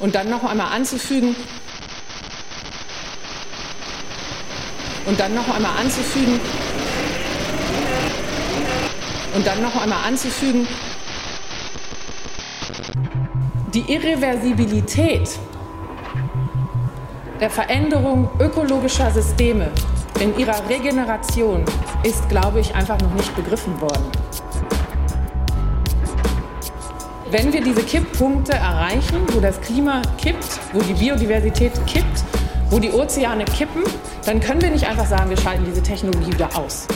und dann noch einmal anzufügen. Und dann noch einmal anzufügen. Und dann noch einmal anzufügen, die Irreversibilität der Veränderung ökologischer Systeme in ihrer Regeneration ist, glaube ich, einfach noch nicht begriffen worden. Wenn wir diese Kipppunkte erreichen, wo das Klima kippt, wo die Biodiversität kippt, wo die Ozeane kippen, dann können wir nicht einfach sagen, wir schalten diese Technologie wieder aus.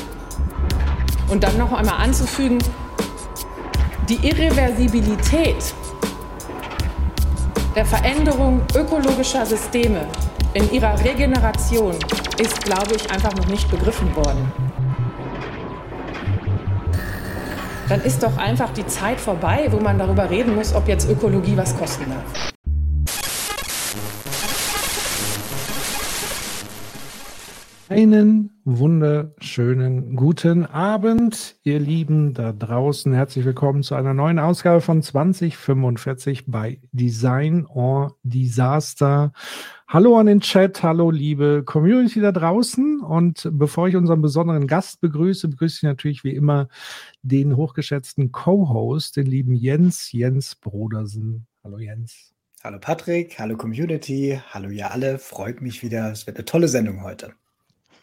Und dann noch einmal anzufügen, die Irreversibilität der Veränderung ökologischer Systeme in ihrer Regeneration ist, glaube ich, einfach noch nicht begriffen worden. Dann ist doch einfach die Zeit vorbei, wo man darüber reden muss, ob jetzt Ökologie was kosten darf. Einen wunderschönen guten Abend, ihr Lieben da draußen. Herzlich willkommen zu einer neuen Ausgabe von 2045 bei Design or Disaster. Hallo an den Chat, hallo liebe Community da draußen. Und bevor ich unseren besonderen Gast begrüße, begrüße ich natürlich wie immer den hochgeschätzten Co-Host, den lieben Jens, Jens Brodersen. Hallo Jens. Hallo Patrick, hallo Community, hallo ihr alle. Freut mich wieder. Es wird eine tolle Sendung heute.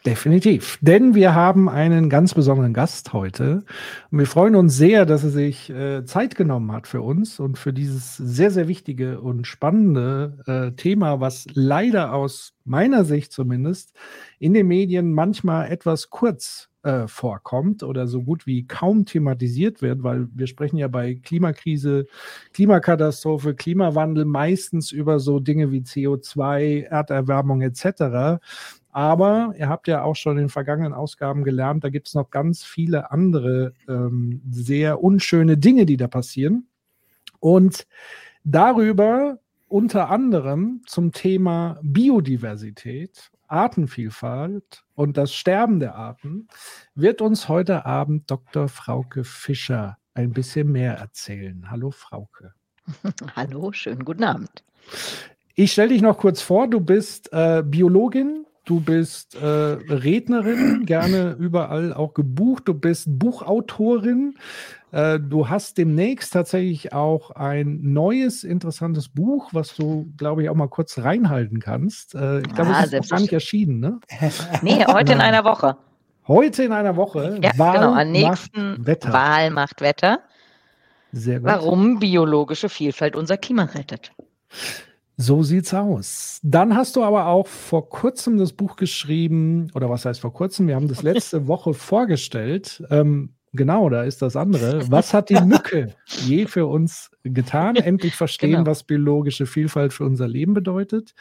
Definitiv. Denn wir haben einen ganz besonderen Gast heute. Und wir freuen uns sehr, dass er sich äh, Zeit genommen hat für uns und für dieses sehr, sehr wichtige und spannende äh, Thema, was leider aus meiner Sicht zumindest in den Medien manchmal etwas kurz äh, vorkommt oder so gut wie kaum thematisiert wird, weil wir sprechen ja bei Klimakrise, Klimakatastrophe, Klimawandel meistens über so Dinge wie CO2, Erderwärmung etc. Aber ihr habt ja auch schon in den vergangenen Ausgaben gelernt, da gibt es noch ganz viele andere ähm, sehr unschöne Dinge, die da passieren. Und darüber unter anderem zum Thema Biodiversität, Artenvielfalt und das Sterben der Arten wird uns heute Abend Dr. Frauke Fischer ein bisschen mehr erzählen. Hallo Frauke. Hallo, schönen guten Abend. Ich stelle dich noch kurz vor, du bist äh, Biologin, Du bist äh, Rednerin, gerne überall auch gebucht. Du bist Buchautorin. Äh, du hast demnächst tatsächlich auch ein neues, interessantes Buch, was du, glaube ich, auch mal kurz reinhalten kannst. Äh, ich glaube, ah, es ist noch gar nicht erschienen, ne? nee, heute in einer Woche. Heute in einer Woche. Ja, Wahl genau. Am nächsten macht Wetter. Wahl macht Wetter. Sehr gut. Warum biologische Vielfalt unser Klima rettet. So sieht's aus. Dann hast du aber auch vor kurzem das Buch geschrieben, oder was heißt vor kurzem? Wir haben das letzte Woche vorgestellt. Ähm, genau, da ist das andere. Was hat die Mücke je für uns getan? Endlich verstehen, genau. was biologische Vielfalt für unser Leben bedeutet.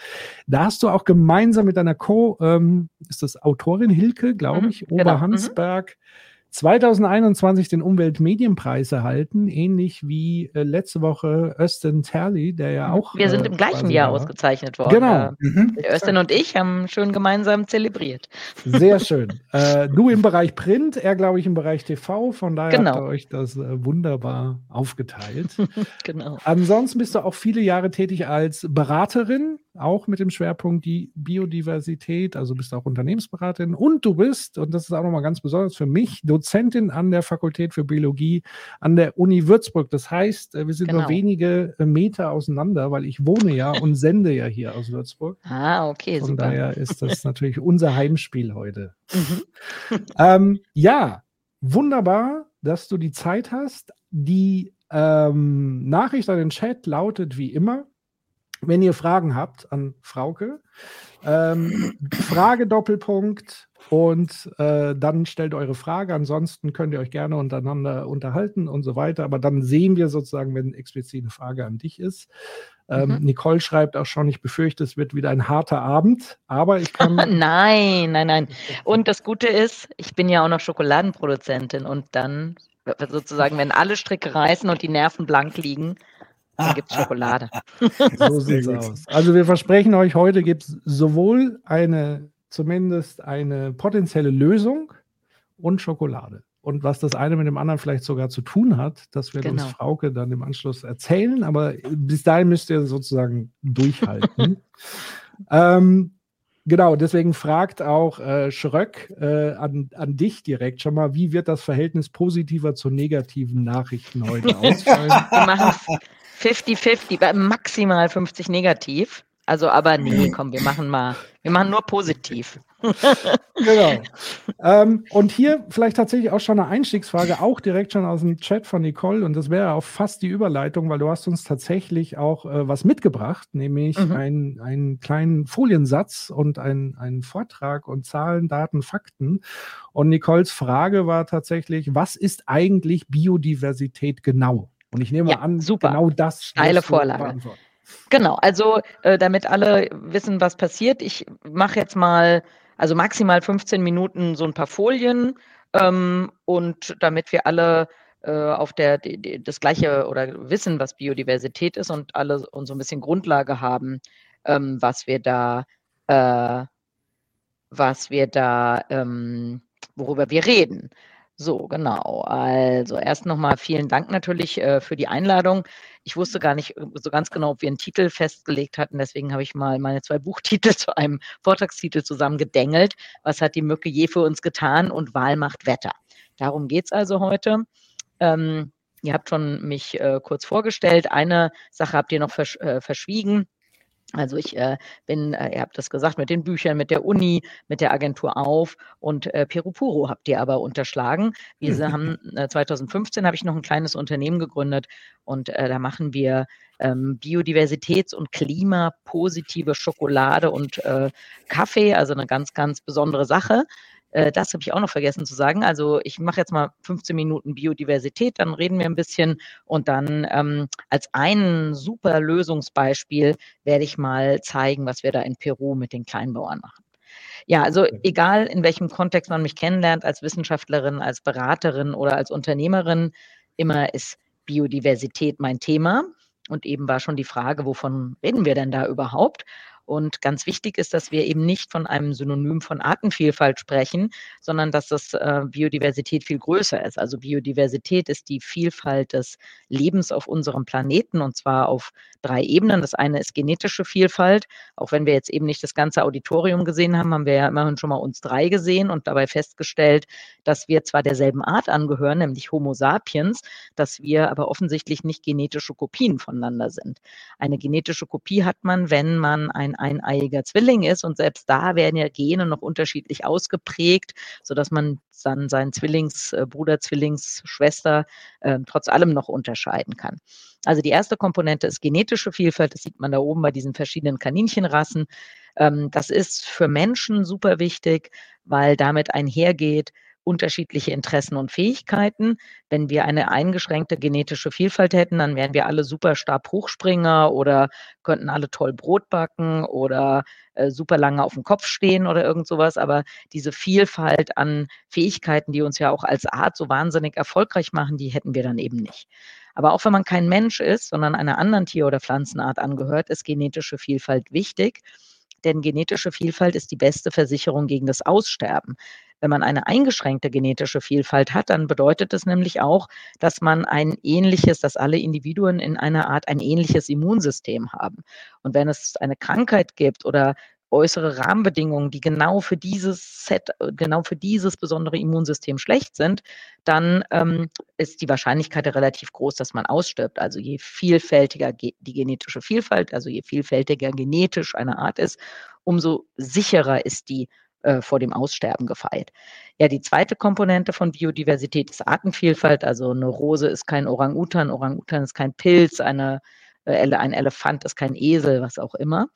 Da hast du auch gemeinsam mit deiner Co, ähm, ist das Autorin Hilke, glaube mhm, ich, genau. Oberhansberg, mhm 2021 den Umweltmedienpreis erhalten, ähnlich wie äh, letzte Woche Östen Terli, der ja auch. Wir sind im äh, gleichen Jahr war. ausgezeichnet worden. Genau. Mhm. Östen und ich haben schön gemeinsam zelebriert. Sehr schön. äh, du im Bereich Print, er glaube ich im Bereich TV, von daher genau. habt ihr euch das äh, wunderbar aufgeteilt. genau. Ansonsten bist du auch viele Jahre tätig als Beraterin auch mit dem Schwerpunkt die Biodiversität, also bist auch Unternehmensberaterin und du bist, und das ist auch nochmal ganz besonders für mich, Dozentin an der Fakultät für Biologie an der Uni Würzburg. Das heißt, äh, wir sind genau. nur wenige äh, Meter auseinander, weil ich wohne ja und sende ja hier aus Würzburg. Ah, okay, Von super. daher ist das natürlich unser Heimspiel heute. Mhm. ähm, ja, wunderbar, dass du die Zeit hast. Die ähm, Nachricht an den Chat lautet wie immer, wenn ihr Fragen habt an Frauke, ähm, Frage Doppelpunkt und äh, dann stellt eure Frage. Ansonsten könnt ihr euch gerne untereinander unterhalten und so weiter. Aber dann sehen wir sozusagen, wenn explizit eine Frage an dich ist. Ähm, mhm. Nicole schreibt auch schon, ich befürchte, es wird wieder ein harter Abend, aber ich kann. nein, nein, nein. Und das Gute ist, ich bin ja auch noch Schokoladenproduzentin und dann sozusagen, wenn alle Stricke reißen und die Nerven blank liegen, dann gibt es Schokolade. so sieht es aus. Also wir versprechen euch, heute gibt es sowohl eine, zumindest eine potenzielle Lösung und Schokolade. und was das eine mit dem anderen vielleicht sogar zu tun hat, das wird genau. uns Frauke dann im Anschluss erzählen. Aber bis dahin müsst ihr sozusagen durchhalten. ähm, Genau, deswegen fragt auch äh, Schröck äh, an, an dich direkt schon mal, wie wird das Verhältnis positiver zu negativen Nachrichten heute ausfallen? Wir machen es 50-50, maximal 50 negativ. Also, aber nee, komm, wir machen mal, wir machen nur positiv. genau. Ähm, und hier vielleicht tatsächlich auch schon eine Einstiegsfrage, auch direkt schon aus dem Chat von Nicole. Und das wäre auch fast die Überleitung, weil du hast uns tatsächlich auch äh, was mitgebracht, nämlich mhm. ein, einen kleinen Foliensatz und einen Vortrag und Zahlen, Daten, Fakten. Und Nicoles Frage war tatsächlich, was ist eigentlich Biodiversität genau? Und ich nehme ja, an, super. genau das. Steile Vorlage. Genau, also äh, damit alle wissen, was passiert, ich mache jetzt mal, also maximal 15 Minuten so ein paar Folien ähm, und damit wir alle äh, auf der die, die, das gleiche oder wissen, was Biodiversität ist und alle und so ein bisschen Grundlage haben, ähm, was wir da, äh, was wir da, ähm, worüber wir reden. So, genau. Also erst nochmal vielen Dank natürlich äh, für die Einladung. Ich wusste gar nicht äh, so ganz genau, ob wir einen Titel festgelegt hatten. Deswegen habe ich mal meine zwei Buchtitel zu einem Vortragstitel zusammengedengelt. Was hat die Mücke je für uns getan und Wahl macht Wetter? Darum geht es also heute. Ähm, ihr habt schon mich äh, kurz vorgestellt. Eine Sache habt ihr noch versch äh, verschwiegen. Also ich äh, bin, äh, ihr habt das gesagt, mit den Büchern, mit der Uni, mit der Agentur auf und äh, Perupuro habt ihr aber unterschlagen. Wir haben äh, 2015 habe ich noch ein kleines Unternehmen gegründet und äh, da machen wir ähm, Biodiversitäts- und klimapositive Schokolade und äh, Kaffee, also eine ganz, ganz besondere Sache. Äh, das habe ich auch noch vergessen zu sagen. Also ich mache jetzt mal 15 Minuten Biodiversität, dann reden wir ein bisschen und dann ähm, als ein super Lösungsbeispiel werde ich mal zeigen, was wir da in Peru mit den Kleinbauern machen. Ja, also egal in welchem Kontext man mich kennenlernt, als Wissenschaftlerin, als Beraterin oder als Unternehmerin, immer ist Biodiversität mein Thema. Und eben war schon die Frage, wovon reden wir denn da überhaupt? Und ganz wichtig ist, dass wir eben nicht von einem Synonym von Artenvielfalt sprechen, sondern dass das äh, Biodiversität viel größer ist. Also Biodiversität ist die Vielfalt des Lebens auf unserem Planeten und zwar auf drei Ebenen. Das eine ist genetische Vielfalt. Auch wenn wir jetzt eben nicht das ganze Auditorium gesehen haben, haben wir ja immerhin schon mal uns drei gesehen und dabei festgestellt, dass wir zwar derselben Art angehören, nämlich Homo sapiens, dass wir aber offensichtlich nicht genetische Kopien voneinander sind. Eine genetische Kopie hat man, wenn man ein eineiiger Zwilling ist. Und selbst da werden ja Gene noch unterschiedlich ausgeprägt, sodass man dann seinen Zwillingsbruder, äh, Zwillingsschwester äh, trotz allem noch unterscheiden kann. Also die erste Komponente ist genetische Vielfalt. Das sieht man da oben bei diesen verschiedenen Kaninchenrassen. Ähm, das ist für Menschen super wichtig, weil damit einhergeht, unterschiedliche Interessen und Fähigkeiten. Wenn wir eine eingeschränkte genetische Vielfalt hätten, dann wären wir alle super Stabhochspringer oder könnten alle toll Brot backen oder äh, super lange auf dem Kopf stehen oder irgend sowas. Aber diese Vielfalt an Fähigkeiten, die uns ja auch als Art so wahnsinnig erfolgreich machen, die hätten wir dann eben nicht. Aber auch wenn man kein Mensch ist, sondern einer anderen Tier- oder Pflanzenart angehört, ist genetische Vielfalt wichtig. Denn genetische Vielfalt ist die beste Versicherung gegen das Aussterben. Wenn man eine eingeschränkte genetische Vielfalt hat, dann bedeutet es nämlich auch, dass man ein ähnliches, dass alle Individuen in einer Art ein ähnliches Immunsystem haben. Und wenn es eine Krankheit gibt oder äußere Rahmenbedingungen, die genau für dieses Set, genau für dieses besondere Immunsystem schlecht sind, dann ähm, ist die Wahrscheinlichkeit relativ groß, dass man ausstirbt. Also je vielfältiger die genetische Vielfalt, also je vielfältiger genetisch eine Art ist, umso sicherer ist die äh, vor dem Aussterben gefeit. Ja, die zweite Komponente von Biodiversität ist Artenvielfalt. Also eine Rose ist kein Orang-Utan, Orang-Utan ist kein Pilz, eine, äh, ein Elefant ist kein Esel, was auch immer.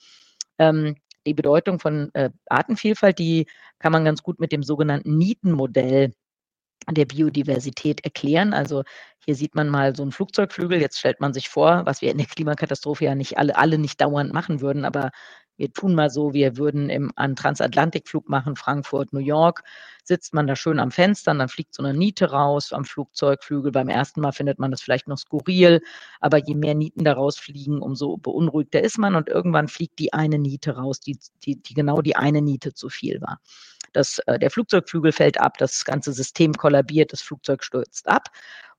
Ähm, die Bedeutung von äh, Artenvielfalt, die kann man ganz gut mit dem sogenannten Nietenmodell der Biodiversität erklären. Also hier sieht man mal so einen Flugzeugflügel. Jetzt stellt man sich vor, was wir in der Klimakatastrophe ja nicht alle, alle nicht dauernd machen würden, aber wir tun mal so, wir würden im, einen Transatlantikflug machen, Frankfurt, New York, sitzt man da schön am Fenster und dann fliegt so eine Niete raus am Flugzeugflügel. Beim ersten Mal findet man das vielleicht noch skurril, aber je mehr Nieten da rausfliegen, umso beunruhigter ist man und irgendwann fliegt die eine Niete raus, die, die, die genau die eine Niete zu viel war. Das, äh, der Flugzeugflügel fällt ab, das ganze System kollabiert, das Flugzeug stürzt ab.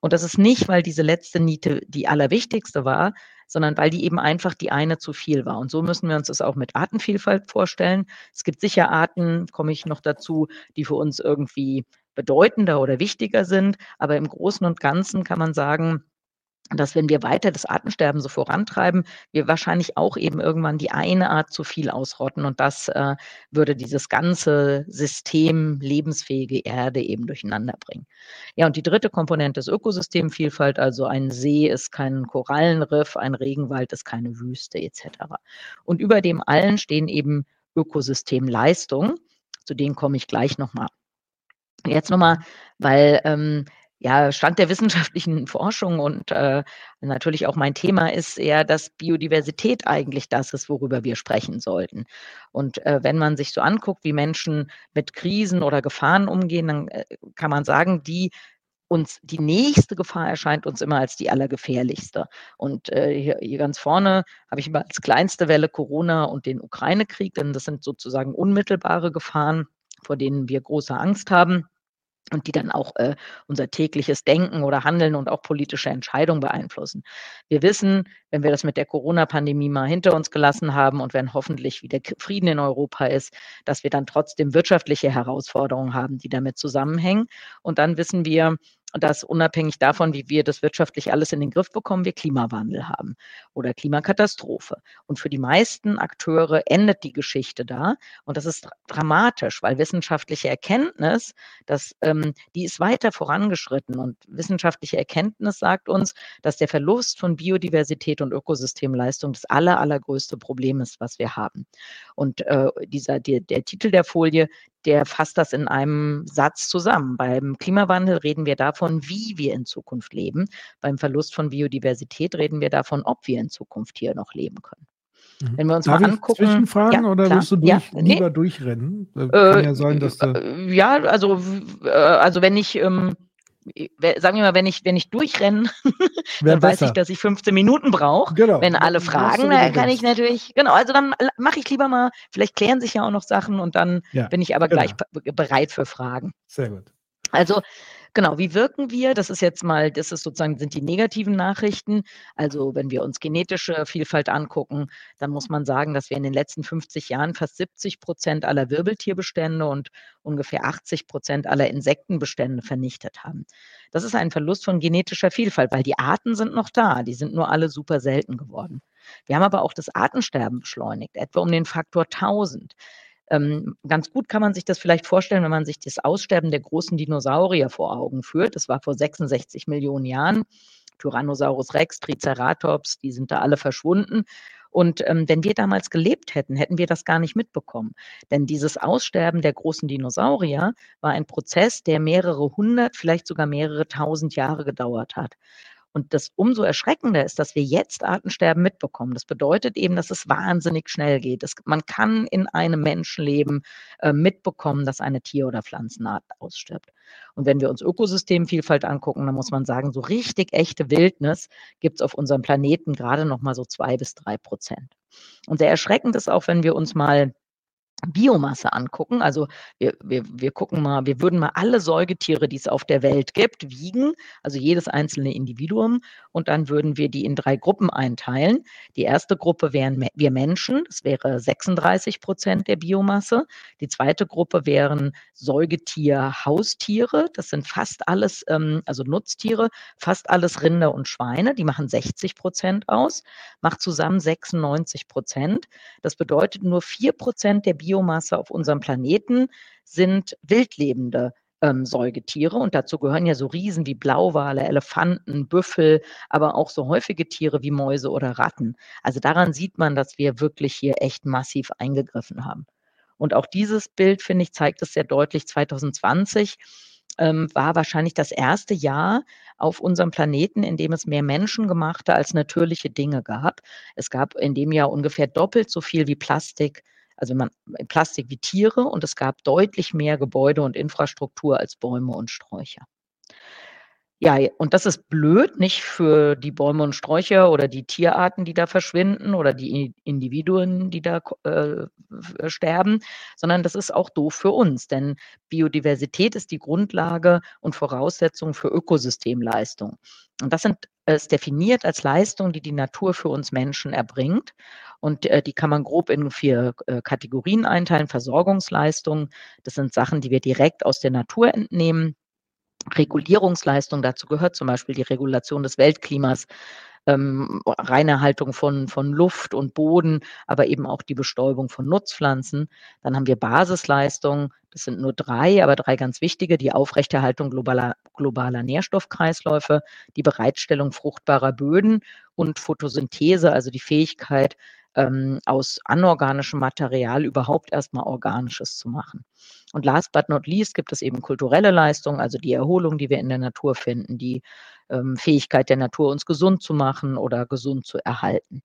Und das ist nicht, weil diese letzte Niete die allerwichtigste war, sondern weil die eben einfach die eine zu viel war. Und so müssen wir uns das auch mit Artenvielfalt vorstellen. Es gibt sicher Arten, komme ich noch dazu, die für uns irgendwie bedeutender oder wichtiger sind. Aber im Großen und Ganzen kann man sagen, dass wenn wir weiter das Artensterben so vorantreiben, wir wahrscheinlich auch eben irgendwann die eine Art zu viel ausrotten und das äh, würde dieses ganze System lebensfähige Erde eben durcheinander bringen. Ja, und die dritte Komponente ist Ökosystemvielfalt, also ein See ist kein Korallenriff, ein Regenwald ist keine Wüste etc. Und über dem allen stehen eben Ökosystemleistungen, zu denen komme ich gleich nochmal. Jetzt nochmal, weil ähm, ja, Stand der wissenschaftlichen Forschung und äh, natürlich auch mein Thema ist eher, dass Biodiversität eigentlich das ist, worüber wir sprechen sollten. Und äh, wenn man sich so anguckt, wie Menschen mit Krisen oder Gefahren umgehen, dann äh, kann man sagen, die uns die nächste Gefahr erscheint uns immer als die allergefährlichste. Und äh, hier, hier ganz vorne habe ich immer als kleinste Welle Corona und den Ukraine-Krieg, denn das sind sozusagen unmittelbare Gefahren, vor denen wir große Angst haben und die dann auch äh, unser tägliches Denken oder Handeln und auch politische Entscheidungen beeinflussen. Wir wissen, wenn wir das mit der Corona-Pandemie mal hinter uns gelassen haben und wenn hoffentlich wieder Frieden in Europa ist, dass wir dann trotzdem wirtschaftliche Herausforderungen haben, die damit zusammenhängen. Und dann wissen wir, dass unabhängig davon, wie wir das wirtschaftlich alles in den Griff bekommen, wir Klimawandel haben oder Klimakatastrophe. Und für die meisten Akteure endet die Geschichte da. Und das ist dramatisch, weil wissenschaftliche Erkenntnis, das, ähm, die ist weiter vorangeschritten. Und wissenschaftliche Erkenntnis sagt uns, dass der Verlust von Biodiversität und Ökosystemleistung das aller, allergrößte Problem ist, was wir haben. Und äh, dieser, der, der Titel der Folie, der fasst das in einem Satz zusammen. Beim Klimawandel reden wir davon, wie wir in Zukunft leben. Beim Verlust von Biodiversität reden wir davon, ob wir in Zukunft hier noch leben können. Mhm. Wenn wir uns Darf mal angucken. Zwischenfragen ja, oder klar. willst du durch, ja, lieber nee. durchrennen? Äh, kann ja sein, dass da. Ja, also, äh, also wenn ich. Ähm, sagen wir mal, wenn ich, wenn ich durchrenne, dann weiß ich, dass ich 15 Minuten brauche. Genau. Wenn alle fragen, dann kann ich natürlich, genau, also dann mache ich lieber mal, vielleicht klären sich ja auch noch Sachen und dann ja, bin ich aber genau. gleich bereit für Fragen. Sehr gut. Also Genau, wie wirken wir? Das ist jetzt mal, das ist sozusagen, sind die negativen Nachrichten. Also wenn wir uns genetische Vielfalt angucken, dann muss man sagen, dass wir in den letzten 50 Jahren fast 70 Prozent aller Wirbeltierbestände und ungefähr 80 Prozent aller Insektenbestände vernichtet haben. Das ist ein Verlust von genetischer Vielfalt, weil die Arten sind noch da, die sind nur alle super selten geworden. Wir haben aber auch das Artensterben beschleunigt, etwa um den Faktor 1000. Ähm, ganz gut kann man sich das vielleicht vorstellen, wenn man sich das Aussterben der großen Dinosaurier vor Augen führt. Das war vor 66 Millionen Jahren. Tyrannosaurus Rex, Triceratops, die sind da alle verschwunden. Und ähm, wenn wir damals gelebt hätten, hätten wir das gar nicht mitbekommen. Denn dieses Aussterben der großen Dinosaurier war ein Prozess, der mehrere hundert, vielleicht sogar mehrere tausend Jahre gedauert hat. Und das umso erschreckender ist, dass wir jetzt Artensterben mitbekommen. Das bedeutet eben, dass es wahnsinnig schnell geht. Das, man kann in einem Menschenleben äh, mitbekommen, dass eine Tier- oder Pflanzenart ausstirbt. Und wenn wir uns Ökosystemvielfalt angucken, dann muss man sagen, so richtig echte Wildnis gibt es auf unserem Planeten gerade noch mal so zwei bis drei Prozent. Und sehr erschreckend ist auch, wenn wir uns mal Biomasse angucken. Also wir, wir, wir gucken mal, wir würden mal alle Säugetiere, die es auf der Welt gibt, wiegen, also jedes einzelne Individuum, und dann würden wir die in drei Gruppen einteilen. Die erste Gruppe wären wir Menschen, das wäre 36 Prozent der Biomasse. Die zweite Gruppe wären Säugetier, Haustiere, das sind fast alles, ähm, also Nutztiere, fast alles Rinder und Schweine, die machen 60 Prozent aus, macht zusammen 96 Prozent. Das bedeutet nur vier Prozent der Biomasse Biomasse auf unserem Planeten sind wildlebende ähm, Säugetiere und dazu gehören ja so Riesen wie Blauwale, Elefanten, Büffel, aber auch so häufige Tiere wie Mäuse oder Ratten. Also daran sieht man, dass wir wirklich hier echt massiv eingegriffen haben. Und auch dieses Bild, finde ich, zeigt es sehr deutlich 2020 ähm, war wahrscheinlich das erste Jahr auf unserem Planeten, in dem es mehr menschengemachte als natürliche Dinge gab. Es gab in dem Jahr ungefähr doppelt so viel wie Plastik, also man, Plastik wie Tiere und es gab deutlich mehr Gebäude und Infrastruktur als Bäume und Sträucher. Ja, und das ist blöd, nicht für die Bäume und Sträucher oder die Tierarten, die da verschwinden oder die Individuen, die da äh, sterben, sondern das ist auch doof für uns, denn Biodiversität ist die Grundlage und Voraussetzung für Ökosystemleistung. Und das sind ist definiert als Leistung, die die Natur für uns Menschen erbringt. Und äh, die kann man grob in vier äh, Kategorien einteilen. Versorgungsleistungen, das sind Sachen, die wir direkt aus der Natur entnehmen. Regulierungsleistung. Dazu gehört zum Beispiel die Regulation des Weltklimas, ähm, reine Haltung von, von Luft und Boden, aber eben auch die Bestäubung von Nutzpflanzen. Dann haben wir Basisleistungen, das sind nur drei, aber drei ganz wichtige, die Aufrechterhaltung globaler, globaler Nährstoffkreisläufe, die Bereitstellung fruchtbarer Böden und Photosynthese, also die Fähigkeit, ähm, aus anorganischem Material überhaupt erstmal organisches zu machen. Und last but not least gibt es eben kulturelle Leistungen, also die Erholung, die wir in der Natur finden, die ähm, Fähigkeit der Natur, uns gesund zu machen oder gesund zu erhalten.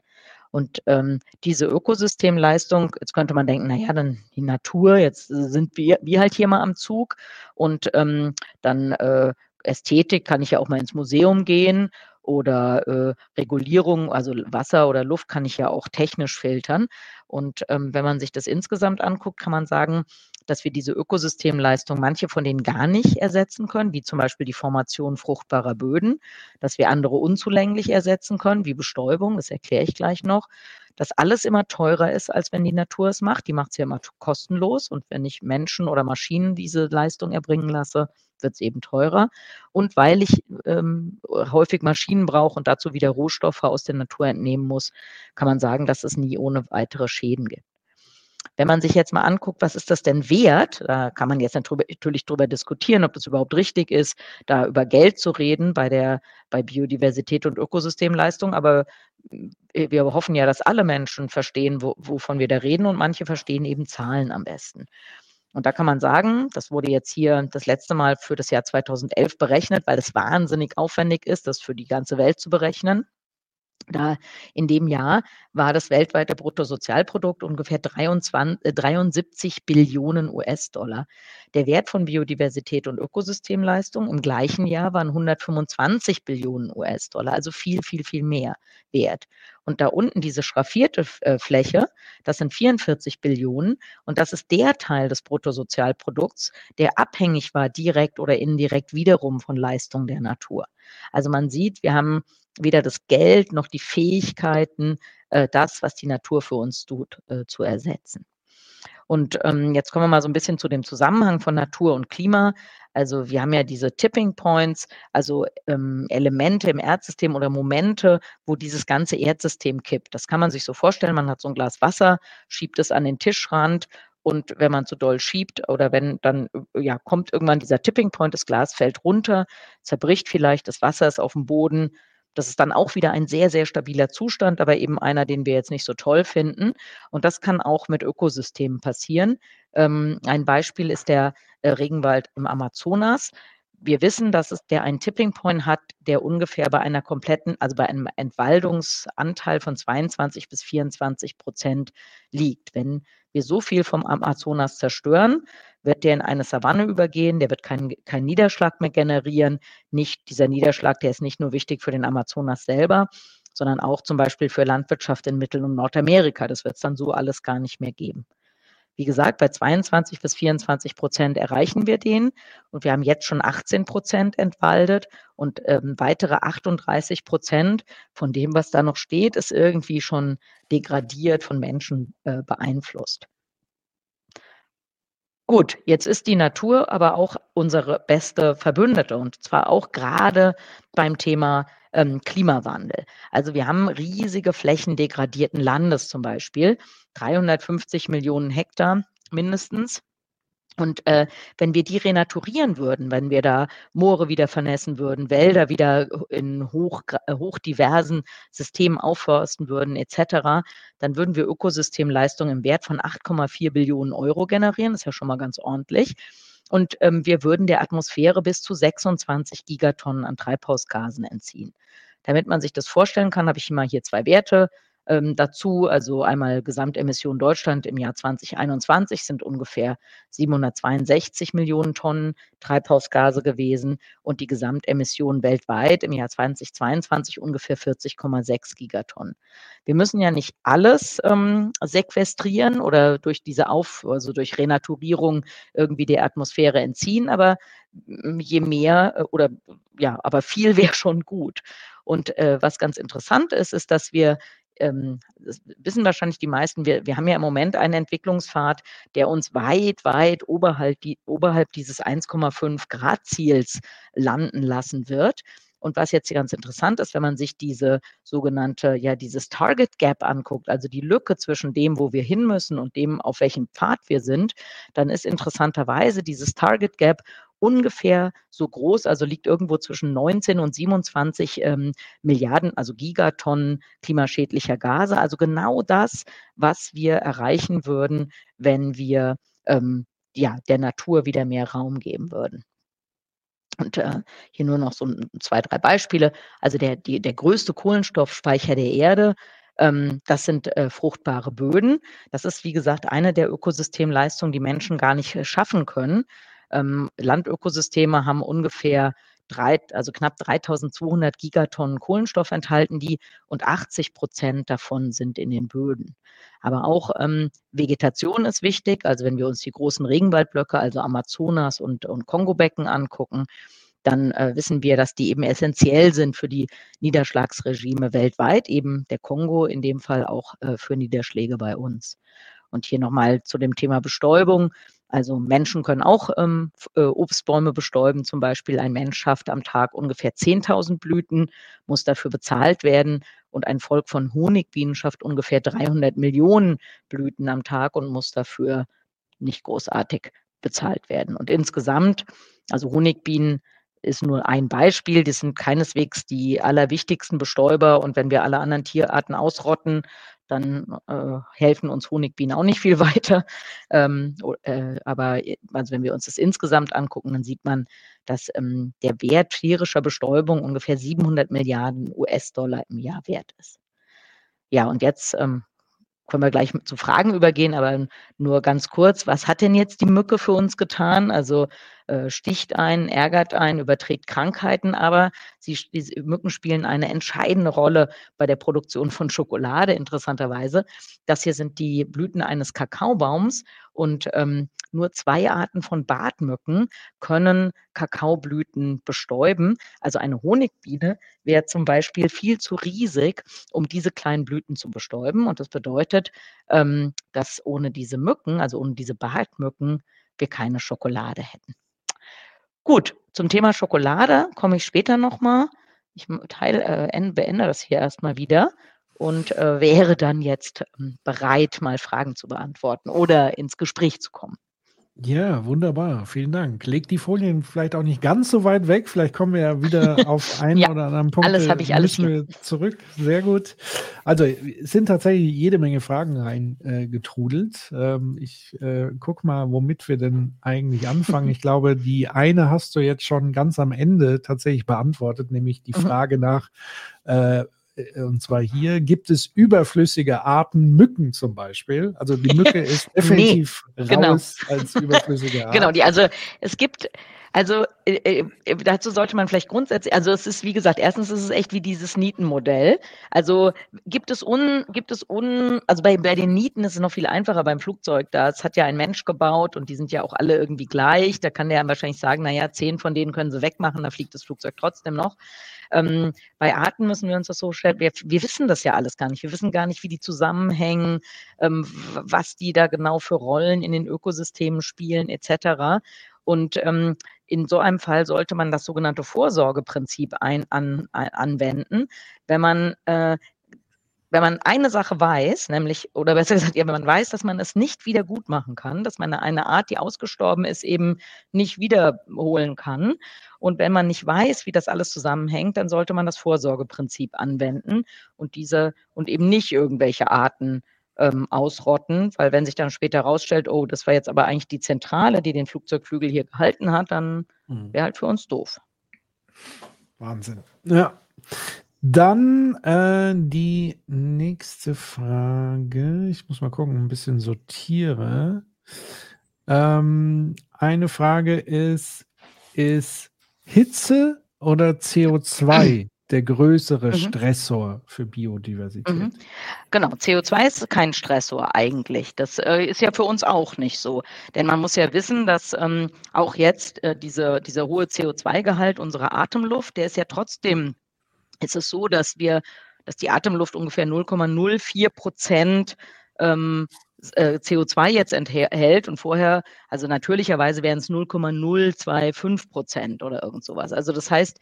Und ähm, diese Ökosystemleistung, jetzt könnte man denken, naja, dann die Natur, jetzt sind wir, wir halt hier mal am Zug und ähm, dann äh, Ästhetik kann ich ja auch mal ins Museum gehen oder äh, Regulierung, also Wasser oder Luft kann ich ja auch technisch filtern. Und ähm, wenn man sich das insgesamt anguckt, kann man sagen, dass wir diese Ökosystemleistung, manche von denen gar nicht ersetzen können, wie zum Beispiel die Formation fruchtbarer Böden, dass wir andere unzulänglich ersetzen können, wie Bestäubung, das erkläre ich gleich noch, dass alles immer teurer ist, als wenn die Natur es macht. Die macht es ja immer kostenlos und wenn ich Menschen oder Maschinen diese Leistung erbringen lasse, wird es eben teurer. Und weil ich ähm, häufig Maschinen brauche und dazu wieder Rohstoffe aus der Natur entnehmen muss, kann man sagen, dass es nie ohne weitere Schäden gibt. Wenn man sich jetzt mal anguckt, was ist das denn wert, da kann man jetzt natürlich drüber diskutieren, ob das überhaupt richtig ist, da über Geld zu reden bei der, bei Biodiversität und Ökosystemleistung. Aber äh, wir hoffen ja, dass alle Menschen verstehen, wo, wovon wir da reden und manche verstehen eben Zahlen am besten. Und da kann man sagen, das wurde jetzt hier das letzte Mal für das Jahr 2011 berechnet, weil es wahnsinnig aufwendig ist, das für die ganze Welt zu berechnen. Da in dem Jahr war das weltweite Bruttosozialprodukt ungefähr 23, äh, 73 Billionen US-Dollar. Der Wert von Biodiversität und Ökosystemleistung im gleichen Jahr waren 125 Billionen US-Dollar, also viel, viel, viel mehr wert. Und da unten diese schraffierte äh, Fläche, das sind 44 Billionen und das ist der Teil des Bruttosozialprodukts, der abhängig war direkt oder indirekt wiederum von Leistung der Natur. Also man sieht, wir haben weder das Geld noch die Fähigkeiten, äh, das, was die Natur für uns tut, äh, zu ersetzen. Und ähm, jetzt kommen wir mal so ein bisschen zu dem Zusammenhang von Natur und Klima. Also wir haben ja diese Tipping Points, also ähm, Elemente im Erdsystem oder Momente, wo dieses ganze Erdsystem kippt. Das kann man sich so vorstellen, man hat so ein Glas Wasser, schiebt es an den Tischrand und wenn man zu doll schiebt oder wenn dann ja kommt irgendwann dieser Tipping Point, das Glas fällt runter, zerbricht vielleicht, das Wasser ist auf dem Boden, das ist dann auch wieder ein sehr, sehr stabiler Zustand, aber eben einer, den wir jetzt nicht so toll finden. Und das kann auch mit Ökosystemen passieren. Ähm, ein Beispiel ist der äh, Regenwald im Amazonas. Wir wissen, dass es der einen Tipping Point hat, der ungefähr bei einer kompletten, also bei einem Entwaldungsanteil von 22 bis 24 Prozent liegt. Wenn wir so viel vom Amazonas zerstören, wird der in eine Savanne übergehen, der wird keinen kein Niederschlag mehr generieren. Nicht, dieser Niederschlag, der ist nicht nur wichtig für den Amazonas selber, sondern auch zum Beispiel für Landwirtschaft in Mittel- und Nordamerika. Das wird es dann so alles gar nicht mehr geben. Wie gesagt, bei 22 bis 24 Prozent erreichen wir den und wir haben jetzt schon 18 Prozent entwaldet und ähm, weitere 38 Prozent von dem, was da noch steht, ist irgendwie schon degradiert, von Menschen äh, beeinflusst. Gut, jetzt ist die Natur aber auch unsere beste Verbündete und zwar auch gerade beim Thema ähm, Klimawandel. Also wir haben riesige Flächen degradierten Landes zum Beispiel, 350 Millionen Hektar mindestens. Und äh, wenn wir die renaturieren würden, wenn wir da Moore wieder vernässen würden, Wälder wieder in hoch, äh, hochdiversen Systemen aufforsten würden, etc., dann würden wir Ökosystemleistungen im Wert von 8,4 Billionen Euro generieren. Das ist ja schon mal ganz ordentlich. Und ähm, wir würden der Atmosphäre bis zu 26 Gigatonnen an Treibhausgasen entziehen. Damit man sich das vorstellen kann, habe ich mal hier zwei Werte ähm, dazu. Also einmal Gesamtemission Deutschland im Jahr 2021 sind ungefähr 762 Millionen Tonnen Treibhausgase gewesen und die Gesamtemission weltweit im Jahr 2022 ungefähr 40,6 Gigatonnen. Wir müssen ja nicht alles ähm, sequestrieren oder durch diese Auf, also durch Renaturierung irgendwie der Atmosphäre entziehen, aber mm, je mehr äh, oder ja, aber viel wäre schon gut. Und äh, was ganz interessant ist, ist, dass wir ähm, das wissen wahrscheinlich die meisten, wir, wir haben ja im Moment einen Entwicklungspfad, der uns weit, weit oberhalb, die, oberhalb dieses 1,5 Grad Ziels landen lassen wird. Und was jetzt hier ganz interessant ist, wenn man sich diese sogenannte, ja, dieses Target Gap anguckt, also die Lücke zwischen dem, wo wir hin müssen und dem, auf welchem Pfad wir sind, dann ist interessanterweise dieses Target Gap ungefähr so groß, also liegt irgendwo zwischen 19 und 27 ähm, Milliarden, also Gigatonnen klimaschädlicher Gase. Also genau das, was wir erreichen würden, wenn wir ähm, ja, der Natur wieder mehr Raum geben würden. Und äh, hier nur noch so zwei, drei Beispiele. Also der, die, der größte Kohlenstoffspeicher der Erde, ähm, das sind äh, fruchtbare Böden. Das ist, wie gesagt, eine der Ökosystemleistungen, die Menschen gar nicht äh, schaffen können. Ähm, Landökosysteme haben ungefähr drei, also knapp 3200 Gigatonnen Kohlenstoff enthalten die und 80 Prozent davon sind in den Böden. Aber auch ähm, Vegetation ist wichtig. Also wenn wir uns die großen Regenwaldblöcke, also Amazonas und, und Kongobecken angucken, dann äh, wissen wir, dass die eben essentiell sind für die Niederschlagsregime weltweit, eben der Kongo in dem Fall auch äh, für Niederschläge bei uns. Und hier nochmal zu dem Thema Bestäubung. Also Menschen können auch ähm, äh, Obstbäume bestäuben. Zum Beispiel ein Mensch schafft am Tag ungefähr 10.000 Blüten, muss dafür bezahlt werden. Und ein Volk von Honigbienen schafft ungefähr 300 Millionen Blüten am Tag und muss dafür nicht großartig bezahlt werden. Und insgesamt, also Honigbienen ist nur ein Beispiel. Die sind keineswegs die allerwichtigsten Bestäuber. Und wenn wir alle anderen Tierarten ausrotten, dann äh, helfen uns Honigbienen auch nicht viel weiter. Ähm, äh, aber äh, also wenn wir uns das insgesamt angucken, dann sieht man, dass ähm, der Wert tierischer Bestäubung ungefähr 700 Milliarden US-Dollar im Jahr wert ist. Ja, und jetzt ähm, können wir gleich zu Fragen übergehen, aber nur ganz kurz, was hat denn jetzt die Mücke für uns getan? Also äh, sticht ein, ärgert ein, überträgt Krankheiten, aber sie, die Mücken spielen eine entscheidende Rolle bei der Produktion von Schokolade, interessanterweise. Das hier sind die Blüten eines Kakaobaums und ähm, nur zwei Arten von Bartmücken können Kakaoblüten bestäuben. Also eine Honigbiene wäre zum Beispiel viel zu riesig, um diese kleinen Blüten zu bestäuben. Und das bedeutet, ähm, dass ohne diese Mücken, also ohne diese Bartmücken, wir keine Schokolade hätten. Gut, zum Thema Schokolade komme ich später nochmal. Ich teile, äh, beende das hier erstmal wieder und äh, wäre dann jetzt ähm, bereit, mal Fragen zu beantworten oder ins Gespräch zu kommen. Ja, wunderbar. Vielen Dank. Leg die Folien vielleicht auch nicht ganz so weit weg. Vielleicht kommen wir ja wieder auf einen ja, oder anderen Punkt. Alles habe ich alles wir zurück. Sehr gut. Also es sind tatsächlich jede Menge Fragen reingetrudelt. Äh, ähm, ich äh, guck mal, womit wir denn eigentlich anfangen. ich glaube, die eine hast du jetzt schon ganz am Ende tatsächlich beantwortet, nämlich die mhm. Frage nach äh, äh, und zwar hier, gibt es überflüssige Arten Mücken zum Beispiel? Also die Mücke ist definitiv nee, genau. raus als überflüssige Art. Genau, die, also es gibt, also äh, äh, dazu sollte man vielleicht grundsätzlich, also es ist wie gesagt, erstens ist es echt wie dieses Nietenmodell. Also gibt es un, gibt es un, also bei, bei den Nieten ist es noch viel einfacher beim Flugzeug. Das hat ja ein Mensch gebaut und die sind ja auch alle irgendwie gleich. Da kann der wahrscheinlich sagen, naja, zehn von denen können sie wegmachen, da fliegt das Flugzeug trotzdem noch. Ähm, bei Arten müssen wir uns das so stellen, wir, wir, wissen das ja alles gar nicht. Wir wissen gar nicht, wie die zusammenhängen, ähm, was die da genau für Rollen in den Ökosystemen spielen, etc. Und ähm, in so einem Fall sollte man das sogenannte Vorsorgeprinzip ein, an, ein, anwenden, wenn man äh, wenn man eine Sache weiß, nämlich, oder besser gesagt, ja, wenn man weiß, dass man es nicht wieder gut machen kann, dass man eine Art, die ausgestorben ist, eben nicht wiederholen kann. Und wenn man nicht weiß, wie das alles zusammenhängt, dann sollte man das Vorsorgeprinzip anwenden und diese und eben nicht irgendwelche Arten ähm, ausrotten, weil wenn sich dann später herausstellt, oh, das war jetzt aber eigentlich die Zentrale, die den Flugzeugflügel hier gehalten hat, dann mhm. wäre halt für uns doof. Wahnsinn. Ja. Dann äh, die nächste Frage. Ich muss mal gucken, ein bisschen sortiere. Ähm, eine Frage ist, ist Hitze oder CO2 der größere mhm. Stressor für Biodiversität. Mhm. Genau, CO2 ist kein Stressor eigentlich. Das äh, ist ja für uns auch nicht so. Denn man muss ja wissen, dass ähm, auch jetzt äh, diese, dieser hohe CO2-Gehalt unserer Atemluft, der ist ja trotzdem, ist es so, dass wir, dass die Atemluft ungefähr 0,04 Prozent ähm, äh, CO2 jetzt enthält und vorher, also natürlicherweise wären es 0,025 Prozent oder irgend sowas. Also das heißt,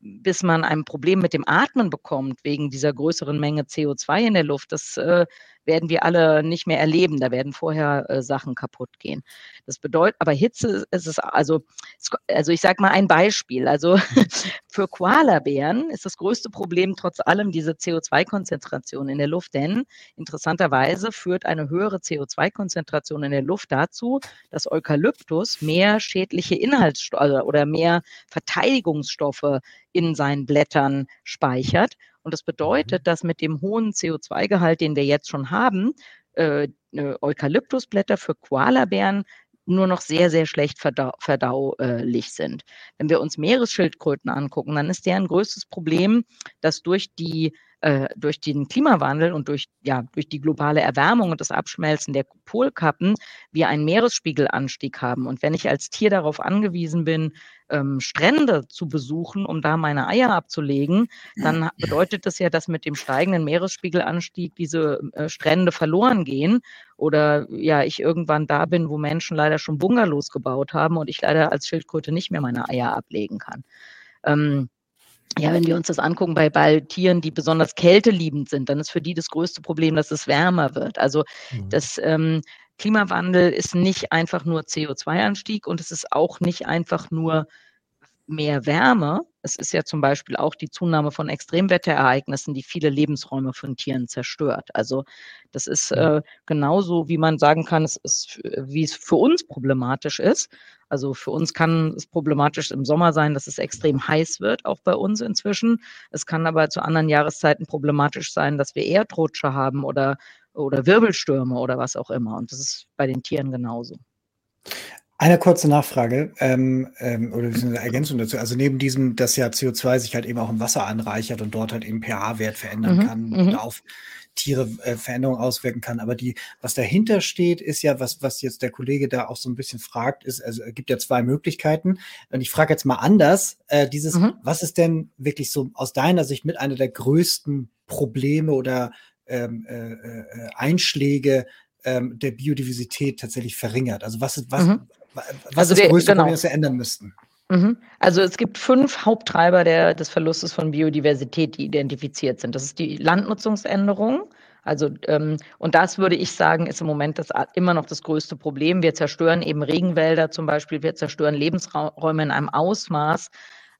bis man ein Problem mit dem Atmen bekommt, wegen dieser größeren Menge CO2 in der Luft, das äh, werden wir alle nicht mehr erleben. Da werden vorher äh, Sachen kaputt gehen. Das bedeutet, aber Hitze ist es, also, also ich sage mal ein Beispiel. Also für Koalabären ist das größte Problem trotz allem diese CO2-Konzentration in der Luft, denn interessanterweise führt eine höhere CO2-Konzentration in der Luft dazu, dass Eukalyptus mehr schädliche Inhaltsstoffe oder mehr Verteidigungsstoffe in seinen Blättern speichert. Und das bedeutet, mhm. dass mit dem hohen CO2-Gehalt, den wir jetzt schon haben, äh, Eukalyptusblätter für Koalabären nur noch sehr, sehr schlecht verdau verdaulich sind. Wenn wir uns Meeresschildkröten angucken, dann ist deren größtes Problem, dass durch die äh, durch den Klimawandel und durch, ja, durch die globale Erwärmung und das Abschmelzen der Polkappen wir einen Meeresspiegelanstieg haben. Und wenn ich als Tier darauf angewiesen bin, ähm, Strände zu besuchen, um da meine Eier abzulegen, dann bedeutet das ja, dass mit dem steigenden Meeresspiegelanstieg diese äh, Strände verloren gehen oder ja, ich irgendwann da bin, wo Menschen leider schon Bungalows gebaut haben und ich leider als Schildkröte nicht mehr meine Eier ablegen kann. Ähm, ja, wenn wir uns das angucken bei, bei Tieren, die besonders kälteliebend sind, dann ist für die das größte Problem, dass es wärmer wird. Also mhm. das ähm, Klimawandel ist nicht einfach nur CO2-Anstieg und es ist auch nicht einfach nur mehr Wärme. Es ist ja zum Beispiel auch die Zunahme von Extremwetterereignissen, die viele Lebensräume von Tieren zerstört. Also das ist äh, genauso, wie man sagen kann, es ist, wie es für uns problematisch ist. Also für uns kann es problematisch im Sommer sein, dass es extrem heiß wird, auch bei uns inzwischen. Es kann aber zu anderen Jahreszeiten problematisch sein, dass wir Erdrutsche haben oder, oder Wirbelstürme oder was auch immer. Und das ist bei den Tieren genauso. Eine kurze Nachfrage ähm, ähm, oder eine Ergänzung dazu. Also neben diesem, dass ja CO2 sich halt eben auch im Wasser anreichert und dort halt eben pH-Wert verändern mhm, kann und mhm. auf Tiere äh, Veränderungen auswirken kann. Aber die, was dahinter steht, ist ja, was, was jetzt der Kollege da auch so ein bisschen fragt, ist, also es gibt ja zwei Möglichkeiten. Und ich frage jetzt mal anders, äh, dieses, mhm. was ist denn wirklich so aus deiner Sicht mit einer der größten Probleme oder ähm, äh, äh, Einschläge ähm, der Biodiversität tatsächlich verringert? Also was ist, was, mhm. Was also ist das größte genau. Problem, das wir ändern müssten? Mhm. Also es gibt fünf Haupttreiber der, des Verlustes von Biodiversität, die identifiziert sind. Das ist die Landnutzungsänderung. Also ähm, und das würde ich sagen, ist im Moment das immer noch das größte Problem. Wir zerstören eben Regenwälder zum Beispiel, wir zerstören Lebensräume in einem Ausmaß.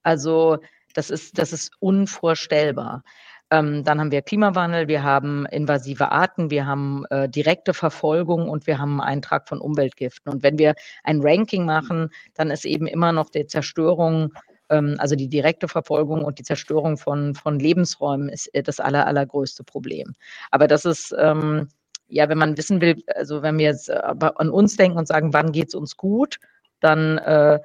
Also das ist das ist unvorstellbar. Ähm, dann haben wir Klimawandel, wir haben invasive Arten, wir haben äh, direkte Verfolgung und wir haben Eintrag von Umweltgiften. Und wenn wir ein Ranking machen, dann ist eben immer noch die Zerstörung ähm, also die direkte Verfolgung und die Zerstörung von, von Lebensräumen ist äh, das aller, allergrößte Problem. Aber das ist, ähm, ja, wenn man wissen will, also wenn wir jetzt äh, an uns denken und sagen, wann geht es uns gut, dann äh,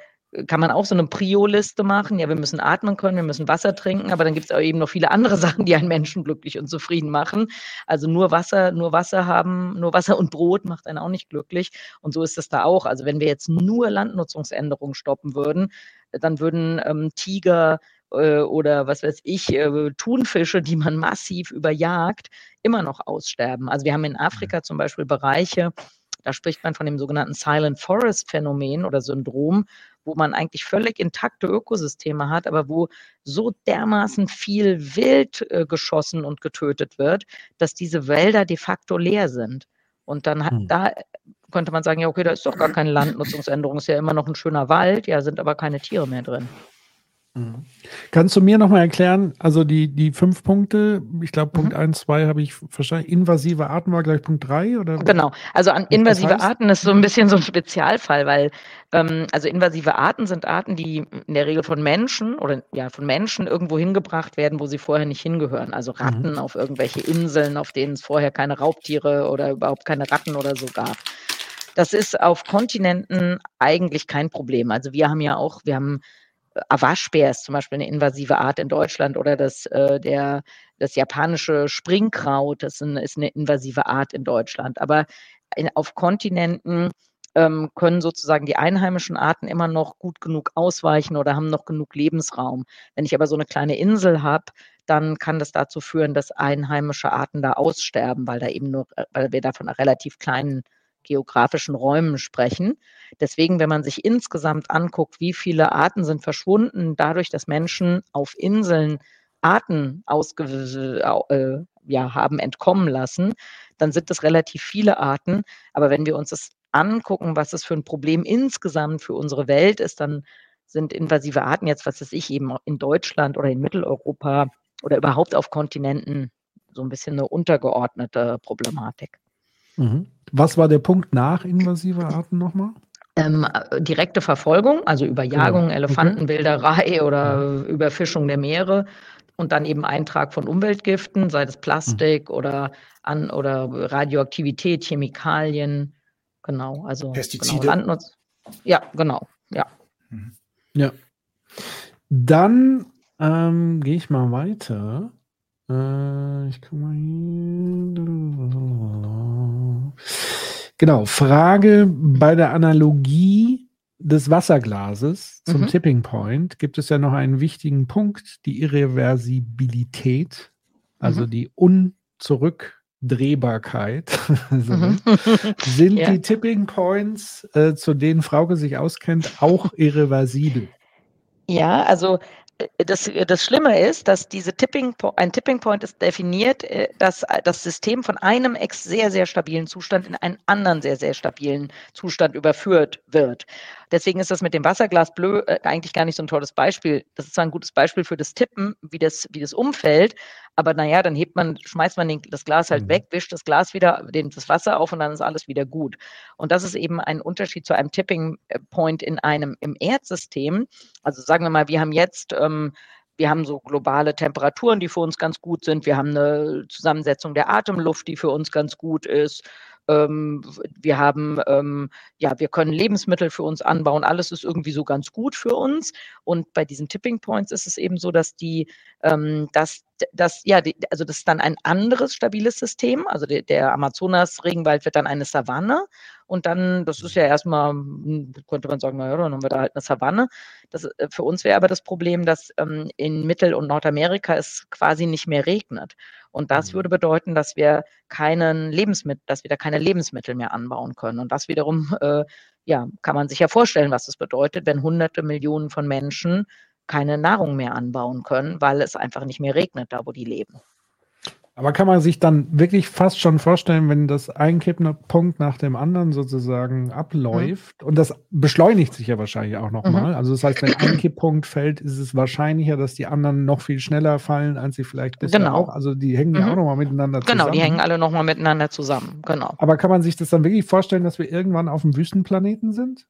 kann man auch so eine Prio-Liste machen. Ja, wir müssen atmen können, wir müssen Wasser trinken, aber dann gibt es eben noch viele andere Sachen, die einen Menschen glücklich und zufrieden machen. Also nur Wasser, nur Wasser haben, nur Wasser und Brot macht einen auch nicht glücklich. Und so ist es da auch. Also wenn wir jetzt nur Landnutzungsänderungen stoppen würden, dann würden ähm, Tiger äh, oder was weiß ich, äh, Thunfische, die man massiv überjagt, immer noch aussterben. Also wir haben in Afrika zum Beispiel Bereiche, da spricht man von dem sogenannten Silent Forest Phänomen oder Syndrom, wo man eigentlich völlig intakte Ökosysteme hat, aber wo so dermaßen viel Wild äh, geschossen und getötet wird, dass diese Wälder de facto leer sind. Und dann hm. da könnte man sagen, ja, okay, da ist doch gar keine Landnutzungsänderung, ist ja immer noch ein schöner Wald, ja, sind aber keine Tiere mehr drin. Mhm. Kannst du mir nochmal erklären, also die, die fünf Punkte, ich glaube Punkt 1, mhm. 2 habe ich verstanden, invasive Arten war gleich Punkt 3 oder? Genau, also an invasive das heißt? Arten ist so ein bisschen so ein Spezialfall, weil ähm, also invasive Arten sind Arten, die in der Regel von Menschen oder ja von Menschen irgendwo hingebracht werden, wo sie vorher nicht hingehören. Also Ratten mhm. auf irgendwelche Inseln, auf denen es vorher keine Raubtiere oder überhaupt keine Ratten oder so gab. Das ist auf Kontinenten eigentlich kein Problem. Also wir haben ja auch, wir haben Awaschbär ist zum Beispiel eine invasive Art in Deutschland oder das, äh, der, das japanische Springkraut, ist eine, ist eine invasive Art in Deutschland. Aber in, auf Kontinenten ähm, können sozusagen die einheimischen Arten immer noch gut genug ausweichen oder haben noch genug Lebensraum. Wenn ich aber so eine kleine Insel habe, dann kann das dazu führen, dass einheimische Arten da aussterben, weil da eben nur, äh, weil wir da von einer relativ kleinen geografischen Räumen sprechen. Deswegen, wenn man sich insgesamt anguckt, wie viele Arten sind verschwunden, dadurch, dass Menschen auf Inseln Arten ausge äh, ja, haben entkommen lassen, dann sind es relativ viele Arten. Aber wenn wir uns das angucken, was es für ein Problem insgesamt für unsere Welt ist, dann sind invasive Arten jetzt, was weiß ich, eben in Deutschland oder in Mitteleuropa oder überhaupt auf Kontinenten so ein bisschen eine untergeordnete Problematik. Mhm. Was war der Punkt nach invasive Arten nochmal? Ähm, äh, direkte Verfolgung, also Überjagung, genau. Elefantenbilderei okay. oder ja. Überfischung der Meere und dann eben Eintrag von Umweltgiften, sei es Plastik mhm. oder an oder Radioaktivität, Chemikalien, genau, also genau, Pestizide. Genau, Landnutz. Ja, genau, ja. Mhm. Ja. Dann ähm, gehe ich mal weiter. Äh, ich kann mal hier. Genau, Frage bei der Analogie des Wasserglases zum mhm. Tipping Point gibt es ja noch einen wichtigen Punkt, die Irreversibilität, also mhm. die Unzurückdrehbarkeit. also, mhm. Sind ja. die Tipping Points, äh, zu denen Frauke sich auskennt, auch irreversibel? Ja, also das, das Schlimme ist, dass diese Tipping, ein Tipping Point ist definiert, äh, dass das System von einem sehr, sehr stabilen Zustand in einen anderen sehr, sehr stabilen Zustand überführt wird. Deswegen ist das mit dem Wasserglas blö äh, eigentlich gar nicht so ein tolles Beispiel. Das ist zwar ein gutes Beispiel für das Tippen, wie das, wie das umfällt, aber naja, dann hebt man, schmeißt man den, das Glas halt mhm. weg, wischt das Glas wieder, den, das Wasser auf und dann ist alles wieder gut. Und das ist eben ein Unterschied zu einem Tipping äh, Point in einem im Erdsystem. Also sagen wir mal, wir haben jetzt ähm, wir haben so globale Temperaturen, die für uns ganz gut sind. Wir haben eine Zusammensetzung der Atemluft, die für uns ganz gut ist. Ähm, wir haben, ähm, ja, wir können Lebensmittel für uns anbauen. Alles ist irgendwie so ganz gut für uns. Und bei diesen Tipping Points ist es eben so, dass die, ähm, dass das, ja, die, also das ist dann ein anderes stabiles System. Also der, der Amazonas-Regenwald wird dann eine Savanne und dann, das ist ja erstmal, hm, könnte man sagen, naja, dann haben wir da halt eine Savanne. Das, äh, für uns wäre aber das Problem, dass ähm, in Mittel- und Nordamerika es quasi nicht mehr regnet. Und das mhm. würde bedeuten, dass wir keinen Lebensmittel, dass wir da keine Lebensmittel mehr anbauen können. Und das wiederum, äh, ja, kann man sich ja vorstellen, was das bedeutet, wenn hunderte Millionen von Menschen keine Nahrung mehr anbauen können, weil es einfach nicht mehr regnet, da wo die leben. Aber kann man sich dann wirklich fast schon vorstellen, wenn das ein Kipppunkt nach dem anderen sozusagen abläuft, mhm. und das beschleunigt sich ja wahrscheinlich auch nochmal. Mhm. Also das heißt, wenn ein Kipppunkt fällt, ist es wahrscheinlicher, dass die anderen noch viel schneller fallen, als sie vielleicht bisher genau. auch. Also die hängen mhm. ja auch nochmal miteinander zusammen. Genau, die hängen alle nochmal miteinander zusammen. Genau. Aber kann man sich das dann wirklich vorstellen, dass wir irgendwann auf dem Wüstenplaneten sind?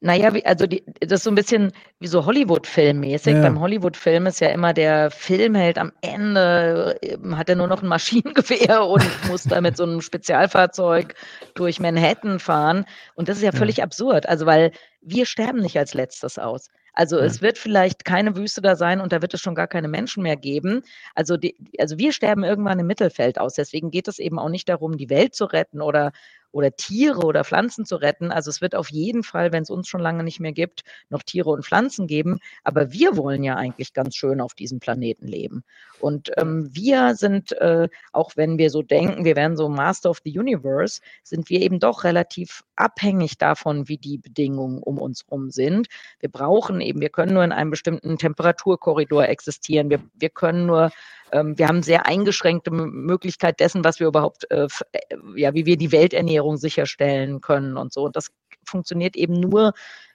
Naja, also die, das ist so ein bisschen wie so Hollywood-Film-mäßig. Ja. Beim Hollywood-Film ist ja immer der Filmheld am Ende, ähm, hat er nur noch ein Maschinengewehr und muss da mit so einem Spezialfahrzeug durch Manhattan fahren. Und das ist ja völlig ja. absurd. Also, weil wir sterben nicht als letztes aus. Also ja. es wird vielleicht keine Wüste da sein und da wird es schon gar keine Menschen mehr geben. Also, die, also wir sterben irgendwann im Mittelfeld aus. Deswegen geht es eben auch nicht darum, die Welt zu retten oder oder Tiere oder Pflanzen zu retten. Also es wird auf jeden Fall, wenn es uns schon lange nicht mehr gibt, noch Tiere und Pflanzen geben. Aber wir wollen ja eigentlich ganz schön auf diesem Planeten leben. Und ähm, wir sind, äh, auch wenn wir so denken, wir wären so Master of the Universe, sind wir eben doch relativ abhängig davon, wie die Bedingungen um uns herum sind. Wir brauchen eben, wir können nur in einem bestimmten Temperaturkorridor existieren. Wir, wir können nur ähm, wir haben sehr eingeschränkte Möglichkeit dessen, was wir überhaupt, äh, äh, ja, wie wir die Welternährung sicherstellen können und so. Und das funktioniert eben nur,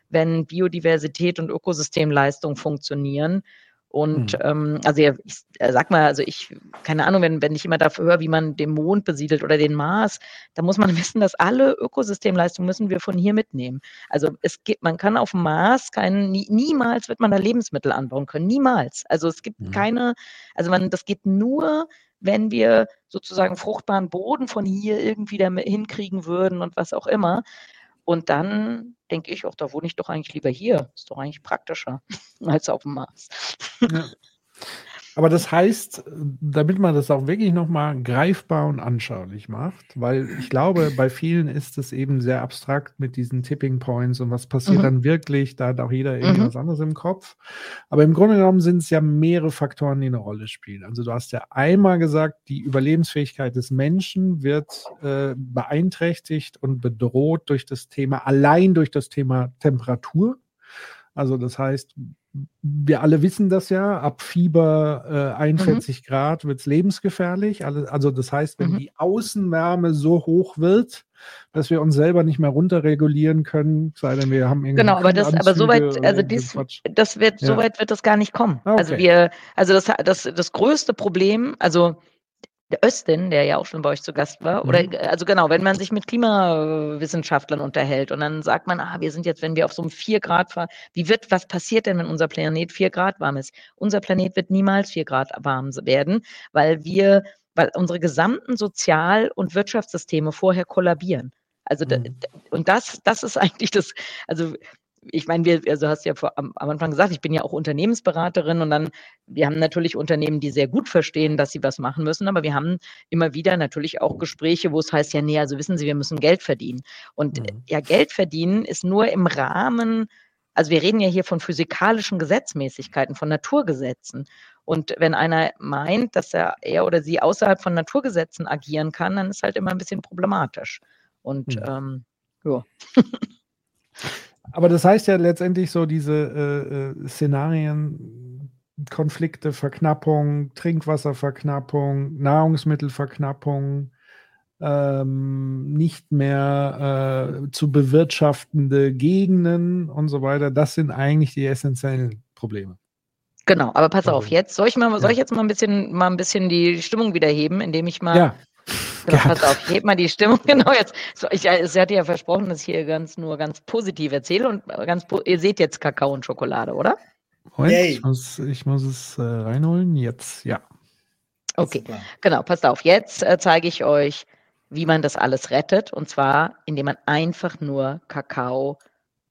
wenn Biodiversität und Ökosystemleistung funktionieren. Und mhm. ähm, also ja, ich äh, sag mal, also ich, keine Ahnung, wenn, wenn ich immer dafür höre, wie man den Mond besiedelt oder den Mars, da muss man wissen, dass alle Ökosystemleistungen müssen wir von hier mitnehmen. Also es gibt, man kann auf dem Mars keinen, nie, niemals wird man da Lebensmittel anbauen können. Niemals. Also es gibt mhm. keine, also man, das geht nur, wenn wir sozusagen fruchtbaren Boden von hier irgendwie da hinkriegen würden und was auch immer. Und dann denke ich auch, da wohne ich doch eigentlich lieber hier. Ist doch eigentlich praktischer als auf dem Mars. Ja. Aber das heißt, damit man das auch wirklich nochmal greifbar und anschaulich macht, weil ich glaube, bei vielen ist es eben sehr abstrakt mit diesen Tipping Points und was passiert mhm. dann wirklich, da hat auch jeder irgendwas mhm. anderes im Kopf. Aber im Grunde genommen sind es ja mehrere Faktoren, die eine Rolle spielen. Also du hast ja einmal gesagt, die Überlebensfähigkeit des Menschen wird äh, beeinträchtigt und bedroht durch das Thema, allein durch das Thema Temperatur. Also das heißt, wir alle wissen das ja, ab Fieber äh, 41 mhm. Grad wird es lebensgefährlich. Also das heißt, wenn mhm. die Außenwärme so hoch wird, dass wir uns selber nicht mehr runterregulieren können, sei denn wir haben irgendwie. Genau, aber das, aber soweit, also dies, das wird, ja. soweit wird das gar nicht kommen. Ah, also okay. Also wir, also das, das, das größte Problem, also der Östin, der ja auch schon bei euch zu Gast war, oder mhm. also genau, wenn man sich mit Klimawissenschaftlern unterhält und dann sagt man, ah, wir sind jetzt, wenn wir auf so einem 4 Grad fahren, wie wird, was passiert denn, wenn unser Planet 4 Grad warm ist? Unser Planet wird niemals 4 Grad warm werden, weil wir, weil unsere gesamten Sozial- und Wirtschaftssysteme vorher kollabieren. Also mhm. und das, das ist eigentlich das, also ich meine, wir, also hast ja vor, am, am, Anfang gesagt, ich bin ja auch Unternehmensberaterin und dann, wir haben natürlich Unternehmen, die sehr gut verstehen, dass sie was machen müssen, aber wir haben immer wieder natürlich auch Gespräche, wo es heißt, ja, nee, also wissen Sie, wir müssen Geld verdienen. Und mhm. ja, Geld verdienen ist nur im Rahmen, also wir reden ja hier von physikalischen Gesetzmäßigkeiten, von Naturgesetzen. Und wenn einer meint, dass er, er oder sie außerhalb von Naturgesetzen agieren kann, dann ist halt immer ein bisschen problematisch. Und mhm. ähm, ja. Aber das heißt ja letztendlich so diese äh, äh, Szenarien, Konflikte, Verknappung, Trinkwasserverknappung, Nahrungsmittelverknappung, ähm, nicht mehr äh, zu bewirtschaftende Gegenden und so weiter, das sind eigentlich die essentiellen Probleme. Genau, aber pass auf, also, jetzt soll ich mal, soll ich jetzt mal ein bisschen, mal ein bisschen die Stimmung wieder heben, indem ich mal ja. Genau, pass auf, heb mal die Stimmung. Genau, jetzt. So, ich, sie hatte ja versprochen, dass ich hier ganz nur ganz positiv erzähle und ganz ihr seht jetzt Kakao und Schokolade, oder? Moment, ich muss, ich muss es äh, reinholen. Jetzt, ja. Okay, Super. genau, passt auf. Jetzt äh, zeige ich euch, wie man das alles rettet. Und zwar, indem man einfach nur Kakao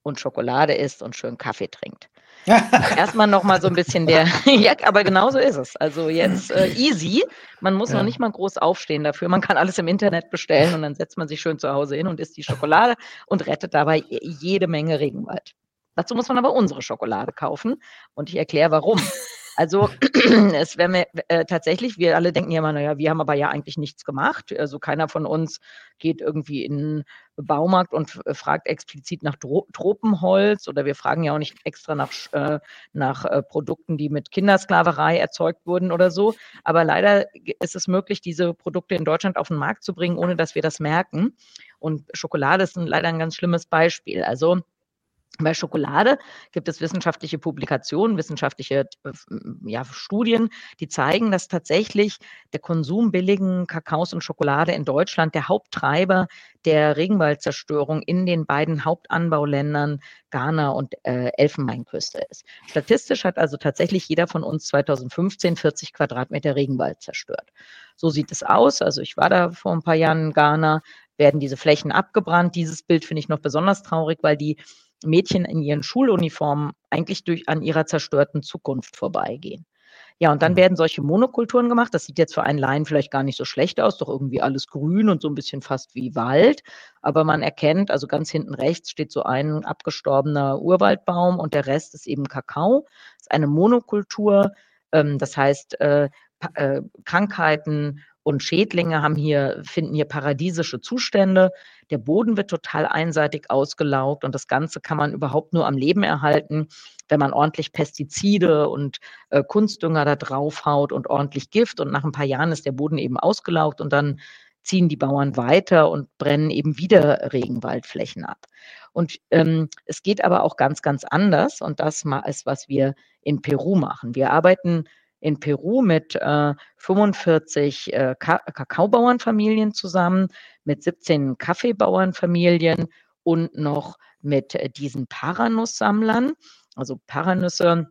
und Schokolade isst und schön Kaffee trinkt. Erstmal nochmal so ein bisschen der, ja, aber genau so ist es. Also jetzt äh, easy. Man muss ja. noch nicht mal groß aufstehen dafür. Man kann alles im Internet bestellen und dann setzt man sich schön zu Hause hin und isst die Schokolade und rettet dabei jede Menge Regenwald. Dazu muss man aber unsere Schokolade kaufen und ich erkläre warum. Also es wäre mir äh, tatsächlich, wir alle denken ja immer, naja, wir haben aber ja eigentlich nichts gemacht. Also keiner von uns geht irgendwie in den Baumarkt und äh, fragt explizit nach Dro Tropenholz oder wir fragen ja auch nicht extra nach, äh, nach äh, Produkten, die mit Kindersklaverei erzeugt wurden oder so. Aber leider ist es möglich, diese Produkte in Deutschland auf den Markt zu bringen, ohne dass wir das merken. Und Schokolade ist ein, leider ein ganz schlimmes Beispiel. Also bei Schokolade gibt es wissenschaftliche Publikationen, wissenschaftliche äh, ja, Studien, die zeigen, dass tatsächlich der Konsum billigen Kakaos und Schokolade in Deutschland der Haupttreiber der Regenwaldzerstörung in den beiden Hauptanbauländern Ghana und äh, Elfenbeinküste ist. Statistisch hat also tatsächlich jeder von uns 2015 40 Quadratmeter Regenwald zerstört. So sieht es aus. Also ich war da vor ein paar Jahren in Ghana, werden diese Flächen abgebrannt. Dieses Bild finde ich noch besonders traurig, weil die Mädchen in ihren Schuluniformen eigentlich durch an ihrer zerstörten Zukunft vorbeigehen. Ja, und dann mhm. werden solche Monokulturen gemacht. Das sieht jetzt für einen Laien vielleicht gar nicht so schlecht aus, doch irgendwie alles grün und so ein bisschen fast wie Wald. Aber man erkennt, also ganz hinten rechts steht so ein abgestorbener Urwaldbaum und der Rest ist eben Kakao. Das ist eine Monokultur. Ähm, das heißt, äh, äh, Krankheiten und Schädlinge haben hier, finden hier paradiesische Zustände. Der Boden wird total einseitig ausgelaugt und das Ganze kann man überhaupt nur am Leben erhalten, wenn man ordentlich Pestizide und äh, Kunstdünger da draufhaut und ordentlich Gift und nach ein paar Jahren ist der Boden eben ausgelaugt und dann ziehen die Bauern weiter und brennen eben wieder Regenwaldflächen ab. Und ähm, es geht aber auch ganz, ganz anders. Und das ist, was wir in Peru machen. Wir arbeiten in Peru mit äh, 45 äh, Kakaobauernfamilien zusammen, mit 17 Kaffeebauernfamilien und noch mit äh, diesen Paranusssammlern. Also Paranüsse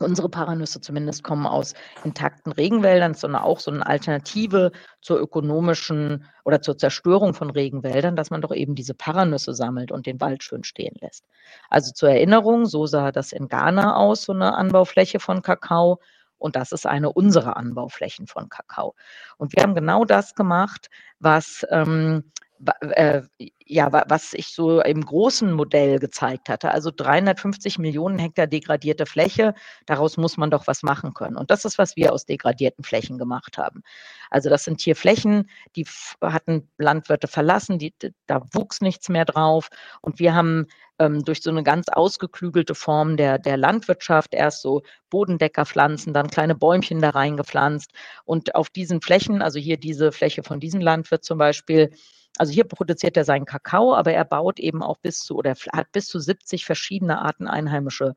Unsere Paranüsse zumindest kommen aus intakten Regenwäldern, sondern auch so eine Alternative zur ökonomischen oder zur Zerstörung von Regenwäldern, dass man doch eben diese Paranüsse sammelt und den Wald schön stehen lässt. Also zur Erinnerung, so sah das in Ghana aus, so eine Anbaufläche von Kakao. Und das ist eine unserer Anbauflächen von Kakao. Und wir haben genau das gemacht, was ähm, äh, ja, was ich so im großen Modell gezeigt hatte. Also 350 Millionen Hektar degradierte Fläche, daraus muss man doch was machen können. Und das ist, was wir aus degradierten Flächen gemacht haben. Also das sind hier Flächen, die hatten Landwirte verlassen, die, da wuchs nichts mehr drauf. Und wir haben ähm, durch so eine ganz ausgeklügelte Form der, der Landwirtschaft erst so Bodendeckerpflanzen, dann kleine Bäumchen da reingepflanzt. Und auf diesen Flächen, also hier diese Fläche von diesem Landwirt zum Beispiel, also hier produziert er seinen Kakao, aber er baut eben auch bis zu oder hat bis zu 70 verschiedene Arten einheimische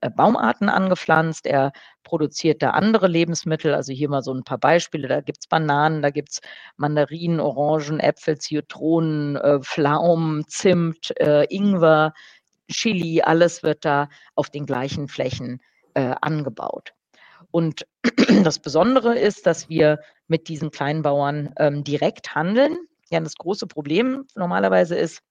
äh, Baumarten angepflanzt. Er produziert da andere Lebensmittel. Also hier mal so ein paar Beispiele. Da gibt es Bananen, da gibt es Mandarinen, Orangen, Äpfel, Zitronen, äh, Pflaumen, Zimt, äh, Ingwer, Chili. Alles wird da auf den gleichen Flächen angebaut. Und das Besondere ist, dass wir mit diesen Kleinbauern ähm, direkt handeln. Ja, das große Problem normalerweise ist,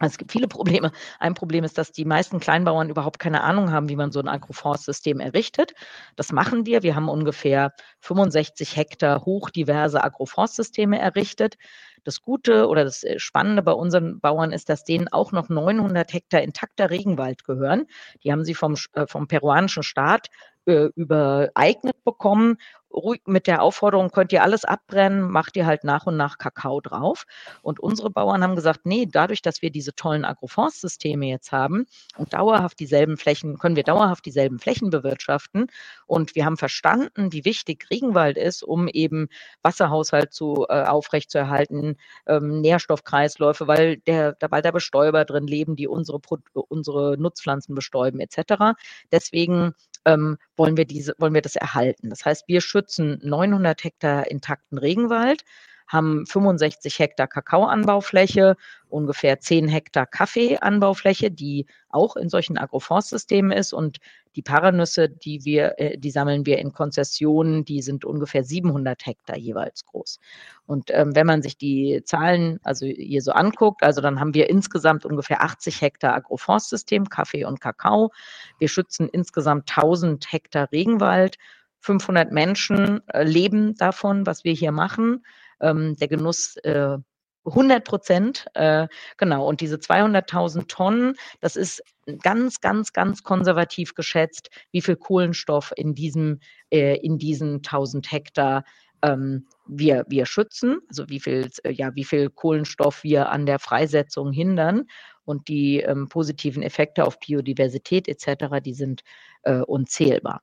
es gibt viele Probleme. Ein Problem ist, dass die meisten Kleinbauern überhaupt keine Ahnung haben, wie man so ein Agroforstsystem errichtet. Das machen wir. Wir haben ungefähr 65 Hektar hochdiverse Agroforstsysteme errichtet. Das Gute oder das äh, Spannende bei unseren Bauern ist, dass denen auch noch 900 Hektar intakter Regenwald gehören. Die haben sie vom, äh, vom peruanischen Staat äh, übereignet bekommen ruhig mit der Aufforderung, könnt ihr alles abbrennen, macht ihr halt nach und nach Kakao drauf. Und unsere Bauern haben gesagt, nee, dadurch, dass wir diese tollen Agroforstsysteme jetzt haben und dauerhaft dieselben Flächen, können wir dauerhaft dieselben Flächen bewirtschaften. Und wir haben verstanden, wie wichtig Regenwald ist, um eben Wasserhaushalt zu, äh, aufrechtzuerhalten, ähm, Nährstoffkreisläufe, weil der, weil da Bestäuber drin leben, die unsere, unsere Nutzpflanzen bestäuben, etc. Deswegen ähm, wollen, wir diese, wollen wir das erhalten. Das heißt, wir schützen 900 Hektar intakten Regenwald, haben 65 Hektar Kakaoanbaufläche, ungefähr 10 Hektar Kaffeeanbaufläche, die auch in solchen Agroforstsystemen ist und die Paranüsse, die wir, äh, die sammeln wir in Konzessionen, die sind ungefähr 700 Hektar jeweils groß. Und ähm, wenn man sich die Zahlen also hier so anguckt, also dann haben wir insgesamt ungefähr 80 Hektar Agroforstsystem, Kaffee und Kakao. Wir schützen insgesamt 1000 Hektar Regenwald. 500 Menschen äh, leben davon, was wir hier machen. Ähm, der Genuss äh, 100 Prozent, äh, genau. Und diese 200.000 Tonnen, das ist ganz, ganz, ganz konservativ geschätzt, wie viel Kohlenstoff in diesem, äh, in diesen 1000 Hektar ähm, wir, wir schützen, also wie viel, äh, ja, wie viel Kohlenstoff wir an der Freisetzung hindern. Und die ähm, positiven Effekte auf Biodiversität etc., die sind äh, unzählbar.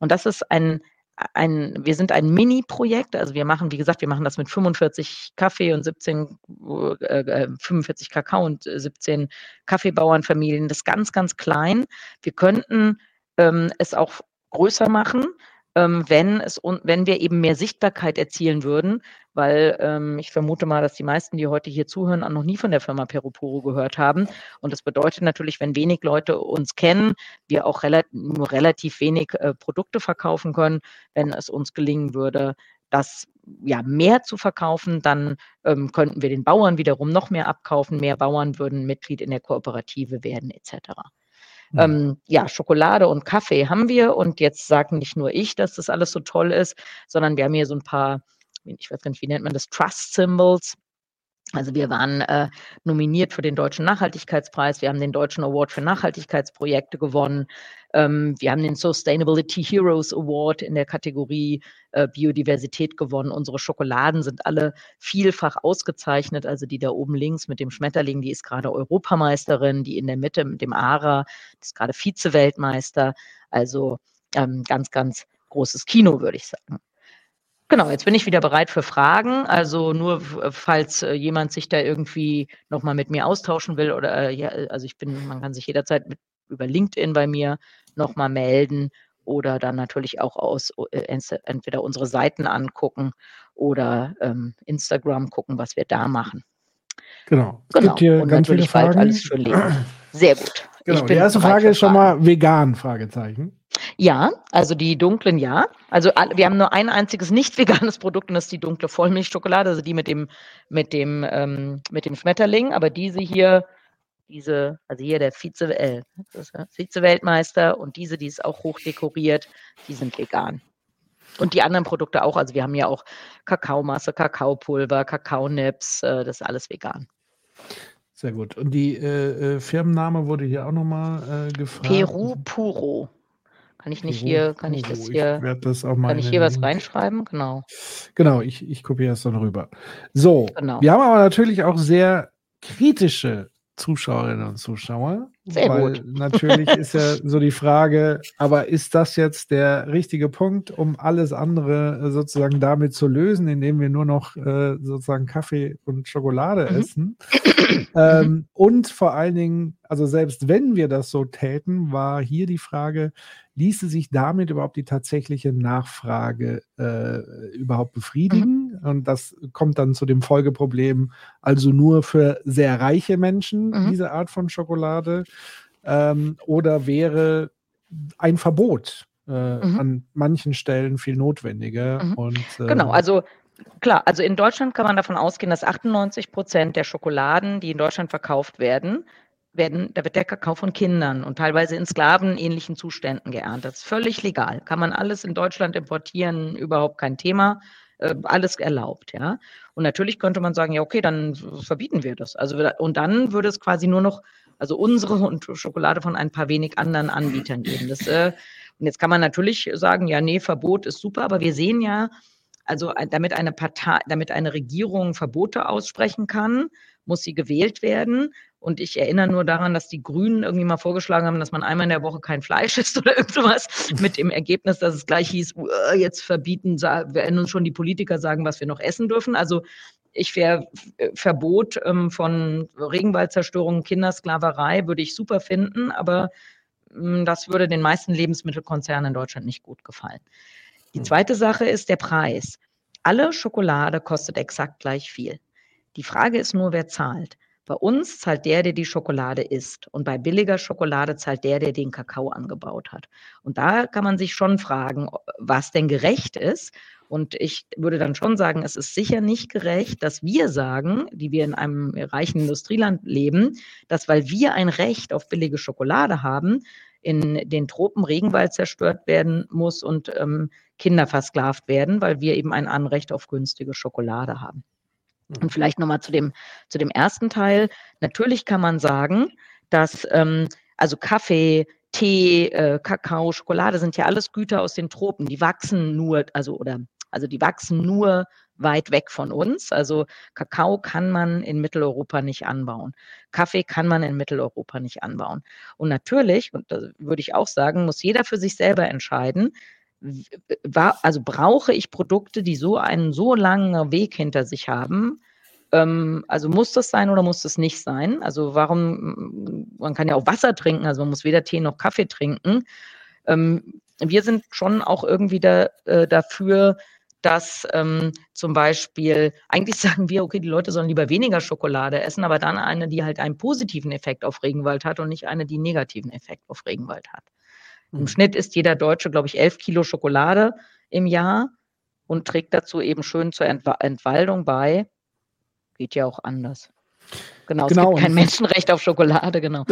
Und das ist ein, ein, wir sind ein Mini-Projekt, also wir machen, wie gesagt, wir machen das mit 45 Kaffee und 17, äh, 45 äh, Kakao und 17 Kaffeebauernfamilien. Das ist ganz, ganz klein. Wir könnten ähm, es auch größer machen, ähm, wenn, es, wenn wir eben mehr Sichtbarkeit erzielen würden, weil ähm, ich vermute mal, dass die meisten, die heute hier zuhören, auch noch nie von der Firma Peroporo gehört haben. Und das bedeutet natürlich, wenn wenig Leute uns kennen, wir auch relativ, nur relativ wenig äh, Produkte verkaufen können. Wenn es uns gelingen würde, das ja mehr zu verkaufen, dann ähm, könnten wir den Bauern wiederum noch mehr abkaufen. Mehr Bauern würden Mitglied in der Kooperative werden, etc. Mhm. Ähm, ja, Schokolade und Kaffee haben wir und jetzt sagen nicht nur ich, dass das alles so toll ist, sondern wir haben hier so ein paar, ich weiß gar nicht, wie nennt man das, Trust Symbols. Also wir waren äh, nominiert für den Deutschen Nachhaltigkeitspreis, wir haben den Deutschen Award für Nachhaltigkeitsprojekte gewonnen, ähm, wir haben den Sustainability Heroes Award in der Kategorie äh, Biodiversität gewonnen. Unsere Schokoladen sind alle vielfach ausgezeichnet, also die da oben links mit dem Schmetterling, die ist gerade Europameisterin, die in der Mitte mit dem Ara, die ist gerade Vize-Weltmeister, also ähm, ganz, ganz großes Kino, würde ich sagen. Genau, jetzt bin ich wieder bereit für Fragen. Also nur falls äh, jemand sich da irgendwie nochmal mit mir austauschen will oder äh, ja, also ich bin, man kann sich jederzeit mit, über LinkedIn bei mir nochmal melden oder dann natürlich auch aus äh, entweder unsere Seiten angucken oder ähm, Instagram gucken, was wir da machen. Genau. Es genau. Gibt hier Und ganz natürlich bald alles schön lesen. Sehr gut. Genau. Die erste Frage ist schon mal vegan, Fragezeichen. Ja, also die dunklen ja. Also wir haben nur ein einziges nicht veganes Produkt und das ist die dunkle Vollmilchschokolade, also die mit dem, mit dem, ähm, mit dem Schmetterling. Aber diese hier, diese, also hier der Vize, äh, Vize-Weltmeister und diese, die ist auch hoch dekoriert, die sind vegan. Und die anderen Produkte auch. Also wir haben ja auch Kakaomasse, Kakaopulver, Kakaonips, äh, das ist alles vegan. Sehr gut. Und die äh, äh Firmenname wurde hier auch nochmal äh, gefragt. Peru Puro. Kann ich nicht hier, kann ich das hier, ich das auch mal kann ich hier was reinschreiben? Genau. Genau, ich, ich kopiere es dann rüber. So, genau. wir haben aber natürlich auch sehr kritische Zuschauerinnen und Zuschauer. Sehr weil gut. Natürlich ist ja so die Frage, aber ist das jetzt der richtige Punkt, um alles andere äh, sozusagen damit zu lösen, indem wir nur noch äh, sozusagen Kaffee und Schokolade mhm. essen? ähm, und vor allen Dingen, also selbst wenn wir das so täten, war hier die Frage, ließe sich damit überhaupt die tatsächliche Nachfrage äh, überhaupt befriedigen? Mhm. Und das kommt dann zu dem Folgeproblem, also nur für sehr reiche Menschen mhm. diese Art von Schokolade ähm, oder wäre ein Verbot äh, mhm. an manchen Stellen viel notwendiger. Mhm. Und, äh, genau, also Klar, also in Deutschland kann man davon ausgehen, dass 98 Prozent der Schokoladen, die in Deutschland verkauft werden, werden, da wird der Kakao von Kindern und teilweise in sklavenähnlichen Zuständen geerntet. Das ist völlig legal. Kann man alles in Deutschland importieren, überhaupt kein Thema. Äh, alles erlaubt, ja. Und natürlich könnte man sagen, ja, okay, dann verbieten wir das. Also, und dann würde es quasi nur noch, also unsere und Schokolade von ein paar wenig anderen Anbietern geben. Das, äh, und jetzt kann man natürlich sagen, ja, nee, Verbot ist super, aber wir sehen ja, also damit eine Partei, damit eine Regierung Verbote aussprechen kann, muss sie gewählt werden. Und ich erinnere nur daran, dass die Grünen irgendwie mal vorgeschlagen haben, dass man einmal in der Woche kein Fleisch isst oder irgendwas, mit dem Ergebnis, dass es gleich hieß, jetzt verbieten, werden uns schon die Politiker sagen, was wir noch essen dürfen. Also ich wäre äh, Verbot ähm, von Regenwaldzerstörung, Kindersklaverei würde ich super finden, aber ähm, das würde den meisten Lebensmittelkonzernen in Deutschland nicht gut gefallen. Die hm. zweite Sache ist der Preis. Alle Schokolade kostet exakt gleich viel. Die Frage ist nur, wer zahlt. Bei uns zahlt der, der die Schokolade isst. Und bei billiger Schokolade zahlt der, der den Kakao angebaut hat. Und da kann man sich schon fragen, was denn gerecht ist. Und ich würde dann schon sagen, es ist sicher nicht gerecht, dass wir sagen, die wir in einem reichen Industrieland leben, dass weil wir ein Recht auf billige Schokolade haben, in den Tropen Regenwald zerstört werden muss und ähm, Kinder versklavt werden, weil wir eben ein Anrecht auf günstige Schokolade haben. Und vielleicht nochmal zu dem, zu dem ersten Teil. Natürlich kann man sagen, dass ähm, also Kaffee, Tee, äh, Kakao, Schokolade sind ja alles Güter aus den Tropen. Die wachsen nur, also oder also die wachsen nur weit weg von uns. Also Kakao kann man in Mitteleuropa nicht anbauen. Kaffee kann man in Mitteleuropa nicht anbauen. Und natürlich, und da würde ich auch sagen, muss jeder für sich selber entscheiden, also brauche ich Produkte, die so einen so langen Weg hinter sich haben? Ähm, also muss das sein oder muss das nicht sein? Also warum, man kann ja auch Wasser trinken, also man muss weder Tee noch Kaffee trinken. Ähm, wir sind schon auch irgendwie da, äh, dafür, dass ähm, zum Beispiel, eigentlich sagen wir, okay, die Leute sollen lieber weniger Schokolade essen, aber dann eine, die halt einen positiven Effekt auf Regenwald hat und nicht eine, die einen negativen Effekt auf Regenwald hat. Im hm. Schnitt isst jeder Deutsche, glaube ich, elf Kilo Schokolade im Jahr und trägt dazu eben schön zur Entwaldung bei. Geht ja auch anders. Genau, genau, es gibt kein Menschenrecht auf Schokolade, genau.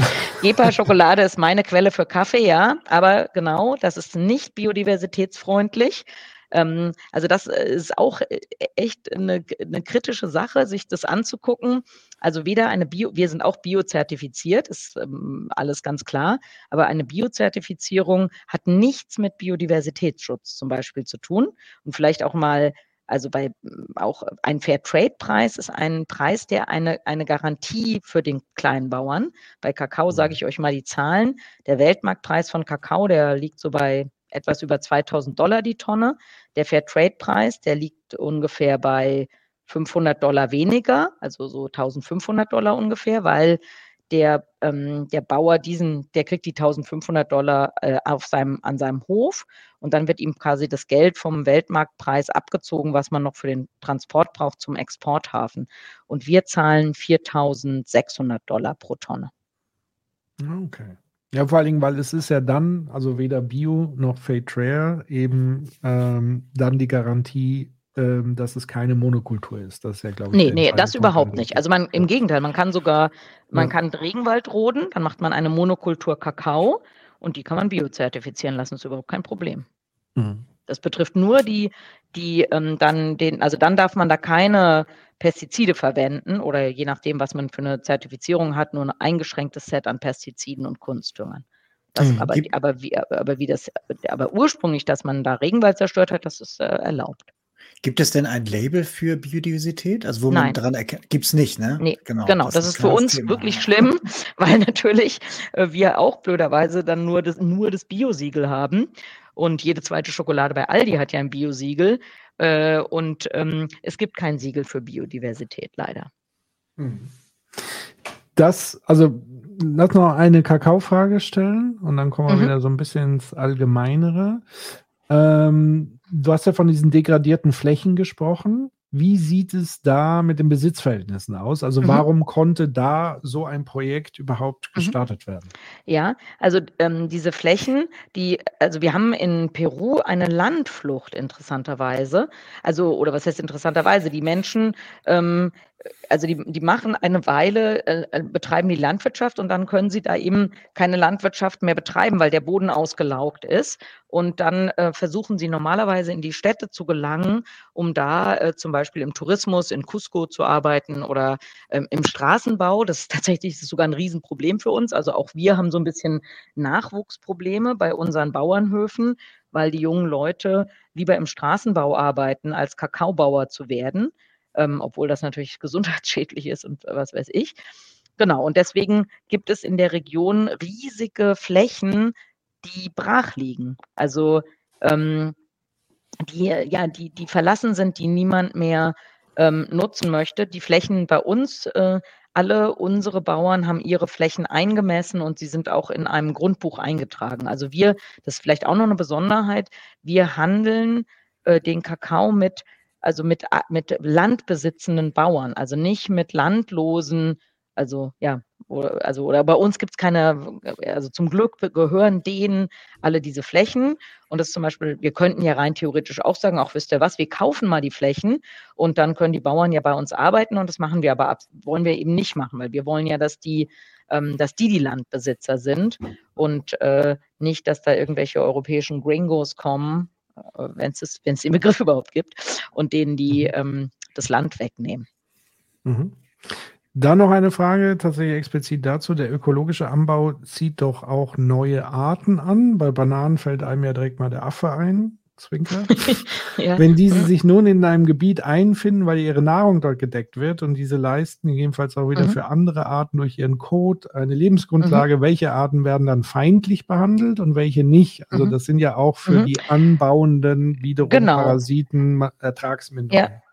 Gepa-Schokolade ist meine Quelle für Kaffee, ja, aber genau, das ist nicht biodiversitätsfreundlich. Ähm, also das äh, ist auch äh, echt eine, eine kritische Sache, sich das anzugucken. Also weder eine Bio, wir sind auch biozertifiziert, ist ähm, alles ganz klar, aber eine Biozertifizierung hat nichts mit Biodiversitätsschutz zum Beispiel zu tun und vielleicht auch mal also bei auch ein Fair-Trade-Preis ist ein Preis, der eine, eine Garantie für den kleinen Bauern. Bei Kakao sage mhm. ich euch mal die Zahlen. Der Weltmarktpreis von Kakao, der liegt so bei etwas über 2000 Dollar die Tonne. Der Fairtrade-Preis, der liegt ungefähr bei 500 Dollar weniger, also so 1500 Dollar ungefähr, weil der, ähm, der Bauer diesen, der kriegt die 1500 Dollar äh, auf seinem, an seinem Hof und dann wird ihm quasi das Geld vom Weltmarktpreis abgezogen, was man noch für den Transport braucht zum Exporthafen. Und wir zahlen 4600 Dollar pro Tonne. Okay. Ja, vor allen Dingen, weil es ist ja dann, also weder Bio noch Fair eben ähm, dann die Garantie, ähm, dass es keine Monokultur ist. Das ist ja, glaube ich. Nee, nee, das überhaupt nicht. Also man im Gegenteil, man kann sogar, man ja. kann Regenwald roden, dann macht man eine Monokultur Kakao und die kann man biozertifizieren lassen, das ist überhaupt kein Problem. Mhm. Das betrifft nur die, die ähm, dann den, also dann darf man da keine Pestizide verwenden oder je nachdem, was man für eine Zertifizierung hat, nur ein eingeschränktes Set an Pestiziden und Kunstdüngern. Das, mhm. aber, aber, wie, aber wie das, aber ursprünglich, dass man da Regenwald zerstört hat, das ist äh, erlaubt. Gibt es denn ein Label für Biodiversität? Also wo Nein. man daran erkennt, gibt es nicht, ne? Nee, genau. genau. Das, das ist für uns Thema. wirklich schlimm, weil natürlich äh, wir auch blöderweise dann nur das, nur das Biosiegel haben. Und jede zweite Schokolade bei Aldi hat ja ein Biosiegel. Äh, und ähm, es gibt kein Siegel für Biodiversität, leider. Hm. Das, also lass noch eine Kakaofrage stellen und dann kommen wir mhm. wieder so ein bisschen ins Allgemeinere. Ähm, du hast ja von diesen degradierten Flächen gesprochen. Wie sieht es da mit den Besitzverhältnissen aus? Also mhm. warum konnte da so ein Projekt überhaupt mhm. gestartet mhm. werden? Ja, also ähm, diese Flächen, die, also wir haben in Peru eine Landflucht interessanterweise. Also, oder was heißt interessanterweise? Die Menschen ähm, also die, die machen eine Weile, äh, betreiben die Landwirtschaft und dann können sie da eben keine Landwirtschaft mehr betreiben, weil der Boden ausgelaugt ist. Und dann äh, versuchen sie normalerweise in die Städte zu gelangen, um da äh, zum Beispiel im Tourismus in Cusco zu arbeiten oder ähm, im Straßenbau. Das ist tatsächlich sogar ein Riesenproblem für uns. Also auch wir haben so ein bisschen Nachwuchsprobleme bei unseren Bauernhöfen, weil die jungen Leute lieber im Straßenbau arbeiten, als Kakaobauer zu werden ähm, obwohl das natürlich gesundheitsschädlich ist und was weiß ich. Genau, und deswegen gibt es in der Region riesige Flächen, die brach liegen. Also ähm, die, ja, die, die verlassen sind, die niemand mehr ähm, nutzen möchte. Die Flächen bei uns, äh, alle unsere Bauern haben ihre Flächen eingemessen und sie sind auch in einem Grundbuch eingetragen. Also wir, das ist vielleicht auch noch eine Besonderheit, wir handeln äh, den Kakao mit also mit, mit landbesitzenden Bauern, also nicht mit landlosen, also ja, oder, also oder bei uns gibt es keine, also zum Glück gehören denen alle diese Flächen. Und das zum Beispiel, wir könnten ja rein theoretisch auch sagen, auch wisst ihr was, wir kaufen mal die Flächen und dann können die Bauern ja bei uns arbeiten und das machen wir aber ab, wollen wir eben nicht machen, weil wir wollen ja, dass die, ähm, dass die die Landbesitzer sind und äh, nicht, dass da irgendwelche europäischen Gringos kommen wenn es wenn es den Begriff überhaupt gibt, und denen die mhm. ähm, das Land wegnehmen. Mhm. Dann noch eine Frage tatsächlich explizit dazu. Der ökologische Anbau zieht doch auch neue Arten an. Bei Bananen fällt einem ja direkt mal der Affe ein. Zwinker. ja. Wenn diese mhm. sich nun in einem Gebiet einfinden, weil ihre Nahrung dort gedeckt wird und diese leisten gegebenenfalls auch wieder mhm. für andere Arten durch ihren Code eine Lebensgrundlage, mhm. welche Arten werden dann feindlich behandelt und welche nicht? Also mhm. das sind ja auch für mhm. die Anbauenden wiederum genau. Parasiten, Ertragsminderungen. Ja.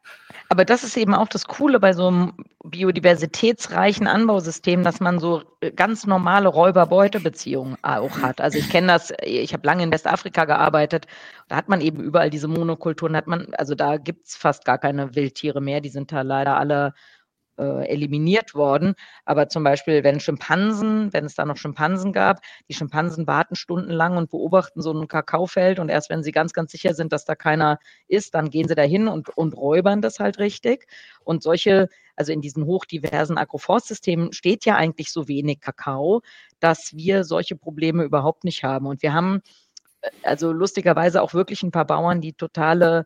Aber das ist eben auch das Coole bei so einem biodiversitätsreichen Anbausystem, dass man so äh, ganz normale Räuber-Beute-Beziehungen auch hat. Also ich kenne das, ich habe lange in Westafrika gearbeitet, da hat man eben überall diese Monokulturen, hat man, also da gibt es fast gar keine Wildtiere mehr, die sind da leider alle äh, eliminiert worden. Aber zum Beispiel, wenn Schimpansen, wenn es da noch Schimpansen gab, die Schimpansen warten stundenlang und beobachten so ein Kakaofeld und erst wenn sie ganz, ganz sicher sind, dass da keiner ist, dann gehen sie dahin und, und räubern das halt richtig. Und solche, also in diesen hochdiversen Agroforstsystemen steht ja eigentlich so wenig Kakao, dass wir solche Probleme überhaupt nicht haben. Und wir haben äh, also lustigerweise auch wirklich ein paar Bauern, die totale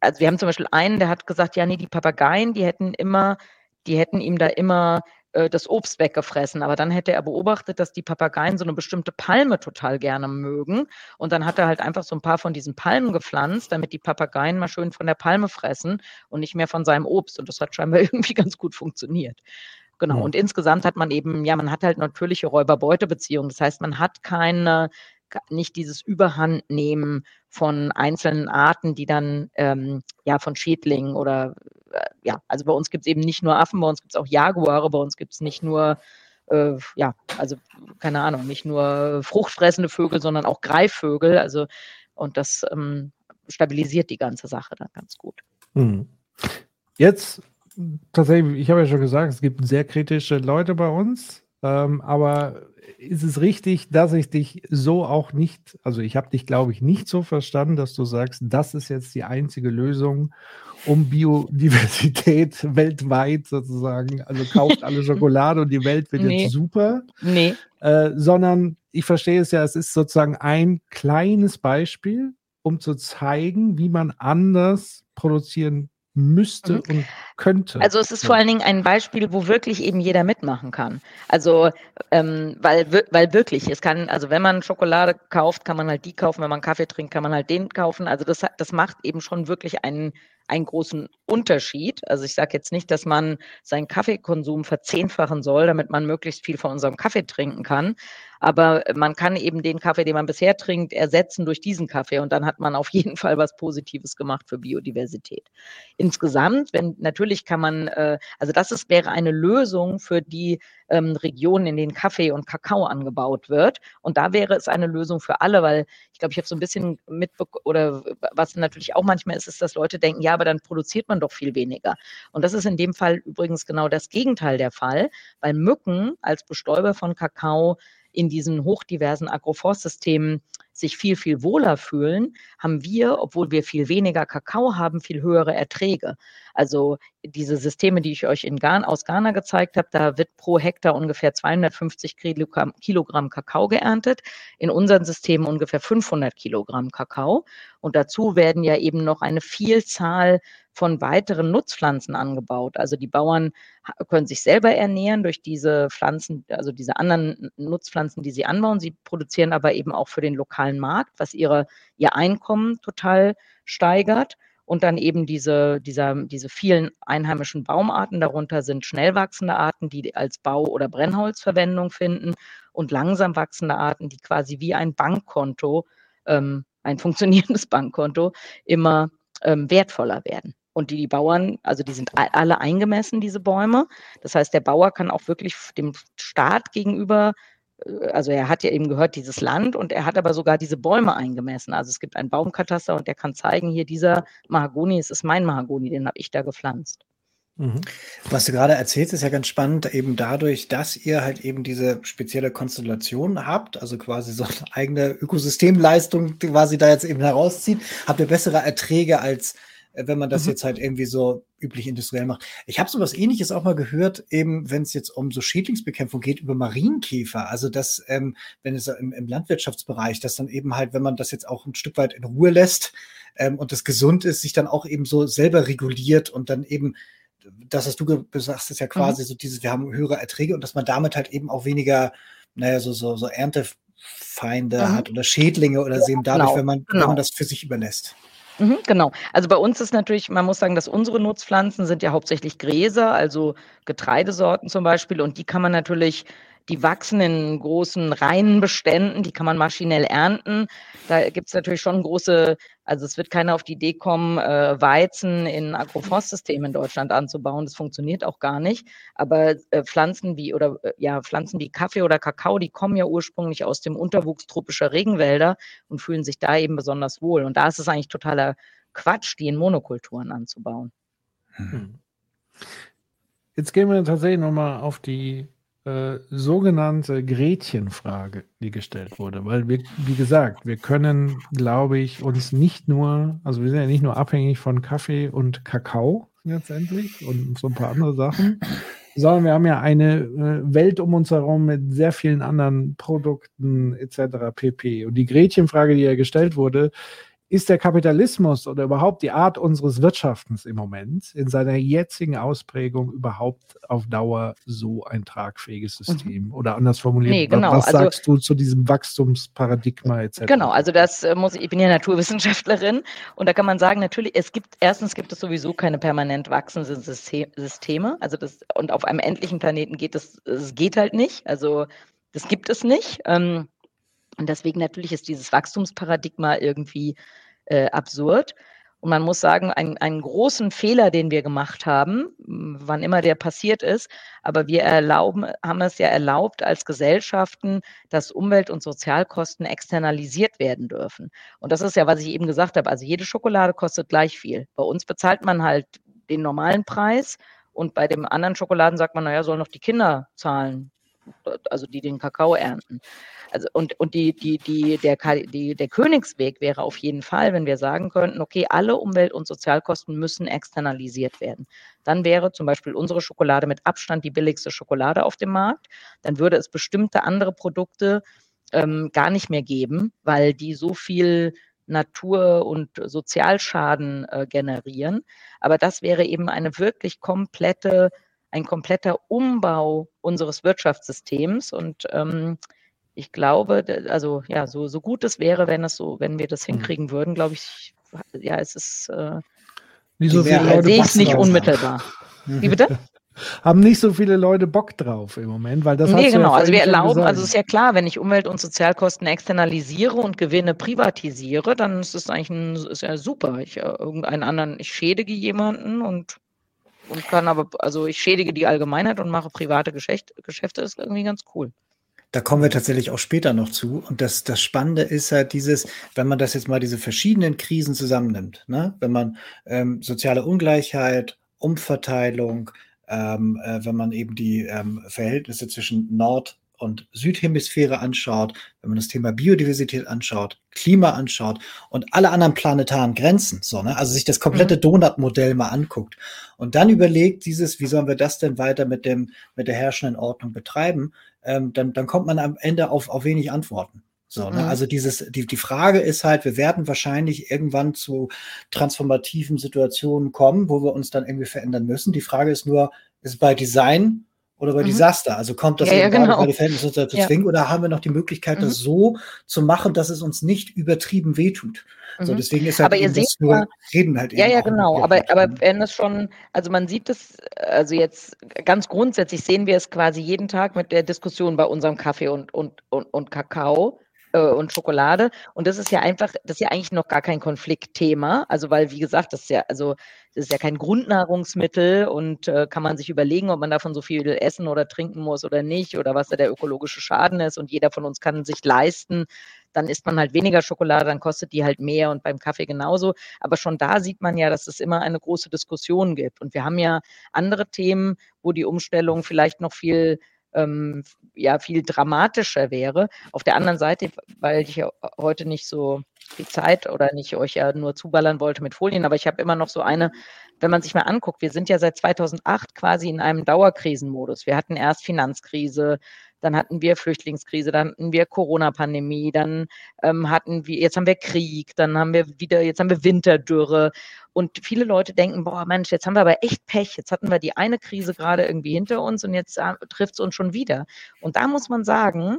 also wir haben zum Beispiel einen, der hat gesagt, ja, nee, die Papageien, die hätten immer die hätten ihm da immer äh, das Obst weggefressen. Aber dann hätte er beobachtet, dass die Papageien so eine bestimmte Palme total gerne mögen. Und dann hat er halt einfach so ein paar von diesen Palmen gepflanzt, damit die Papageien mal schön von der Palme fressen und nicht mehr von seinem Obst. Und das hat scheinbar irgendwie ganz gut funktioniert. Genau. Und insgesamt hat man eben, ja, man hat halt natürliche Räuber-Beute-Beziehungen. Das heißt, man hat keine, nicht dieses Überhandnehmen von einzelnen Arten, die dann ähm, ja von Schädlingen oder äh, ja, also bei uns gibt es eben nicht nur Affen, bei uns gibt es auch Jaguare, bei uns gibt es nicht nur äh, ja, also keine Ahnung, nicht nur fruchtfressende Vögel, sondern auch Greifvögel. Also und das ähm, stabilisiert die ganze Sache dann ganz gut. Hm. Jetzt tatsächlich, ich habe ja schon gesagt, es gibt sehr kritische Leute bei uns, ähm, aber ist es richtig, dass ich dich so auch nicht, also ich habe dich, glaube ich, nicht so verstanden, dass du sagst, das ist jetzt die einzige Lösung, um Biodiversität weltweit sozusagen, also kauft alle Schokolade und die Welt wird nee. jetzt super. Nee. Äh, sondern ich verstehe es ja, es ist sozusagen ein kleines Beispiel, um zu zeigen, wie man anders produzieren müsste mhm. und könnte. Also es ist vor allen Dingen ein Beispiel, wo wirklich eben jeder mitmachen kann. Also ähm, weil, weil wirklich, es kann, also wenn man Schokolade kauft, kann man halt die kaufen, wenn man Kaffee trinkt, kann man halt den kaufen. Also das, das macht eben schon wirklich einen, einen großen Unterschied. Also ich sage jetzt nicht, dass man seinen Kaffeekonsum verzehnfachen soll, damit man möglichst viel von unserem Kaffee trinken kann. Aber man kann eben den Kaffee, den man bisher trinkt, ersetzen durch diesen Kaffee und dann hat man auf jeden Fall was Positives gemacht für Biodiversität. Insgesamt, wenn natürlich kann man, äh, also das ist, wäre eine Lösung für die ähm, Regionen, in denen Kaffee und Kakao angebaut wird. Und da wäre es eine Lösung für alle, weil ich glaube, ich habe so ein bisschen mitbekommen, oder was natürlich auch manchmal ist, ist, dass Leute denken, ja, aber dann produziert man doch viel weniger. Und das ist in dem Fall übrigens genau das Gegenteil der Fall, weil Mücken als Bestäuber von Kakao in diesen hochdiversen Agroforstsystemen sich viel, viel wohler fühlen, haben wir, obwohl wir viel weniger Kakao haben, viel höhere Erträge. Also diese Systeme, die ich euch in Ghana, aus Ghana gezeigt habe, da wird pro Hektar ungefähr 250 Kilogramm, Kilogramm Kakao geerntet. In unseren Systemen ungefähr 500 Kilogramm Kakao. Und dazu werden ja eben noch eine Vielzahl von weiteren Nutzpflanzen angebaut. Also die Bauern können sich selber ernähren durch diese Pflanzen, also diese anderen Nutzpflanzen, die sie anbauen. Sie produzieren aber eben auch für den lokalen Markt, was ihre, ihr Einkommen total steigert. Und dann eben diese, dieser, diese vielen einheimischen Baumarten. Darunter sind schnell wachsende Arten, die als Bau- oder Brennholz Verwendung finden und langsam wachsende Arten, die quasi wie ein Bankkonto, ähm, ein funktionierendes Bankkonto, immer ähm, wertvoller werden und die, die Bauern, also die sind alle eingemessen, diese Bäume. Das heißt, der Bauer kann auch wirklich dem Staat gegenüber, äh, also er hat ja eben gehört, dieses Land und er hat aber sogar diese Bäume eingemessen. Also es gibt einen Baumkataster und der kann zeigen, hier dieser Mahagoni, es ist mein Mahagoni, den habe ich da gepflanzt. Mhm. Was du gerade erzählst, ist ja ganz spannend, eben dadurch, dass ihr halt eben diese spezielle Konstellation habt, also quasi so eine eigene Ökosystemleistung quasi da jetzt eben herauszieht, habt ihr bessere Erträge als wenn man das mhm. jetzt halt irgendwie so üblich industriell macht. Ich habe sowas ähnliches auch mal gehört, eben wenn es jetzt um so Schädlingsbekämpfung geht, über Marienkäfer. Also dass, ähm, wenn es im, im, Landwirtschaftsbereich, dass dann eben halt, wenn man das jetzt auch ein Stück weit in Ruhe lässt ähm, und das gesund ist, sich dann auch eben so selber reguliert und dann eben das, was du sagst, ist ja quasi mhm. so dieses, wir haben höhere Erträge und dass man damit halt eben auch weniger, naja, so, so, so Erntefeinde mhm. hat oder Schädlinge oder ja, eben dadurch, genau, wenn man, genau. wenn man das für sich überlässt. Mhm, genau. Also bei uns ist natürlich, man muss sagen, dass unsere Nutzpflanzen sind ja hauptsächlich Gräser, also Getreidesorten zum Beispiel, und die kann man natürlich die wachsen in großen reinen Beständen, die kann man maschinell ernten. Da gibt es natürlich schon große, also es wird keiner auf die Idee kommen, äh, Weizen in Agroforstsystemen in Deutschland anzubauen. Das funktioniert auch gar nicht. Aber äh, Pflanzen wie oder äh, ja, Pflanzen wie Kaffee oder Kakao, die kommen ja ursprünglich aus dem Unterwuchs tropischer Regenwälder und fühlen sich da eben besonders wohl. Und da ist es eigentlich totaler Quatsch, die in Monokulturen anzubauen. Hm. Jetzt gehen wir tatsächlich nochmal auf die äh, sogenannte Gretchenfrage, die gestellt wurde. Weil wir, wie gesagt, wir können, glaube ich, uns nicht nur, also wir sind ja nicht nur abhängig von Kaffee und Kakao letztendlich und so ein paar andere Sachen, sondern wir haben ja eine äh, Welt um uns herum mit sehr vielen anderen Produkten etc. pp. Und die Gretchenfrage, die ja gestellt wurde, ist der Kapitalismus oder überhaupt die Art unseres Wirtschaftens im Moment in seiner jetzigen Ausprägung überhaupt auf Dauer so ein tragfähiges mhm. System? Mhm. Oder anders formuliert, nee, genau. was also, sagst du zu diesem Wachstumsparadigma etc.? Genau, also das äh, muss ich, ich bin ja Naturwissenschaftlerin und da kann man sagen, natürlich, es gibt, erstens gibt es sowieso keine permanent wachsenden Systeme, also das, und auf einem endlichen Planeten geht es, es geht halt nicht, also das gibt es nicht. Ähm, Und deswegen natürlich ist dieses Wachstumsparadigma irgendwie äh, absurd. Und man muss sagen, ein, einen großen Fehler, den wir gemacht haben, wann immer der passiert ist, aber wir erlauben, haben es ja erlaubt als Gesellschaften, dass Umwelt- und Sozialkosten externalisiert werden dürfen. Und das ist ja, was ich eben gesagt habe. Also jede Schokolade kostet gleich viel. Bei uns bezahlt man halt den normalen Preis und bei dem anderen Schokoladen sagt man, naja, sollen noch die Kinder zahlen, also die den Kakao ernten. Also und, und die, die, die, der, die, der Königsweg wäre auf jeden Fall, wenn wir sagen könnten, okay, alle Umwelt- und Sozialkosten müssen externalisiert werden. Dann wäre zum Beispiel unsere Schokolade mit Abstand die billigste Schokolade auf dem Markt. Dann würde es bestimmte andere Produkte ähm, gar nicht mehr geben, weil die so viel Natur- und Sozialschaden äh, generieren. Aber das wäre eben eine wirklich komplette, ein kompletter Umbau unseres Wirtschaftssystems. Und ähm, ich glaube, also ja, so, so gut es wäre, wenn es so, wenn wir das hm. hinkriegen würden, glaube ich, ja, es ist äh, Wie so sehe ich es nicht unmittelbar. Wie bitte? haben nicht so viele Leute Bock drauf im Moment, weil das Nee, genau. Ja also wir erlauben, also es ist ja klar, wenn ich Umwelt- und Sozialkosten externalisiere und Gewinne privatisiere, dann ist es eigentlich ein, ist ja super. Ich äh, irgendeinen anderen, ich schädige jemanden und und kann aber, also ich schädige die Allgemeinheit und mache private Geschäfte, Geschäfte ist irgendwie ganz cool. Da kommen wir tatsächlich auch später noch zu. Und das, das Spannende ist halt dieses, wenn man das jetzt mal diese verschiedenen Krisen zusammennimmt, ne? wenn man ähm, soziale Ungleichheit, Umverteilung, ähm, äh, wenn man eben die ähm, Verhältnisse zwischen Nord- und Südhemisphäre anschaut, wenn man das Thema Biodiversität anschaut, Klima anschaut und alle anderen planetaren Grenzen, so, ne? also sich das komplette mhm. Donut-Modell mal anguckt und dann überlegt dieses, wie sollen wir das denn weiter mit dem, mit der herrschenden Ordnung betreiben, ähm, dann, dann kommt man am Ende auf, auf wenig Antworten. So, ne? Mhm. Also dieses, die, die Frage ist halt, wir werden wahrscheinlich irgendwann zu transformativen Situationen kommen, wo wir uns dann irgendwie verändern müssen. Die Frage ist nur, ist bei Design oder bei mhm. Desaster? Also kommt das ja, ja, genau. bei den Verhältnissen zu ja. zwingen oder haben wir noch die Möglichkeit, mhm. das so zu machen, dass es uns nicht übertrieben wehtut? So, mhm. deswegen ist halt aber ihr seht nur reden halt eben. Ja, ja, genau. Aber, aber wenn es schon, also man sieht es, also jetzt ganz grundsätzlich sehen wir es quasi jeden Tag mit der Diskussion bei unserem Kaffee und, und, und, und Kakao und Schokolade. Und das ist ja einfach, das ist ja eigentlich noch gar kein Konfliktthema. Also, weil, wie gesagt, das ist ja, also, das ist ja kein Grundnahrungsmittel und äh, kann man sich überlegen, ob man davon so viel essen oder trinken muss oder nicht oder was da der ökologische Schaden ist. Und jeder von uns kann sich leisten, dann isst man halt weniger Schokolade, dann kostet die halt mehr und beim Kaffee genauso. Aber schon da sieht man ja, dass es immer eine große Diskussion gibt. Und wir haben ja andere Themen, wo die Umstellung vielleicht noch viel ähm, ja viel dramatischer wäre. Auf der anderen Seite, weil ich ja heute nicht so viel Zeit oder nicht euch ja nur zuballern wollte mit Folien, aber ich habe immer noch so eine, wenn man sich mal anguckt, wir sind ja seit 2008 quasi in einem Dauerkrisenmodus. Wir hatten erst Finanzkrise, dann hatten wir Flüchtlingskrise, dann hatten wir Corona-Pandemie, dann ähm, hatten wir, jetzt haben wir Krieg, dann haben wir wieder, jetzt haben wir Winterdürre. Und viele Leute denken, boah, Mensch, jetzt haben wir aber echt Pech. Jetzt hatten wir die eine Krise gerade irgendwie hinter uns und jetzt äh, trifft es uns schon wieder. Und da muss man sagen,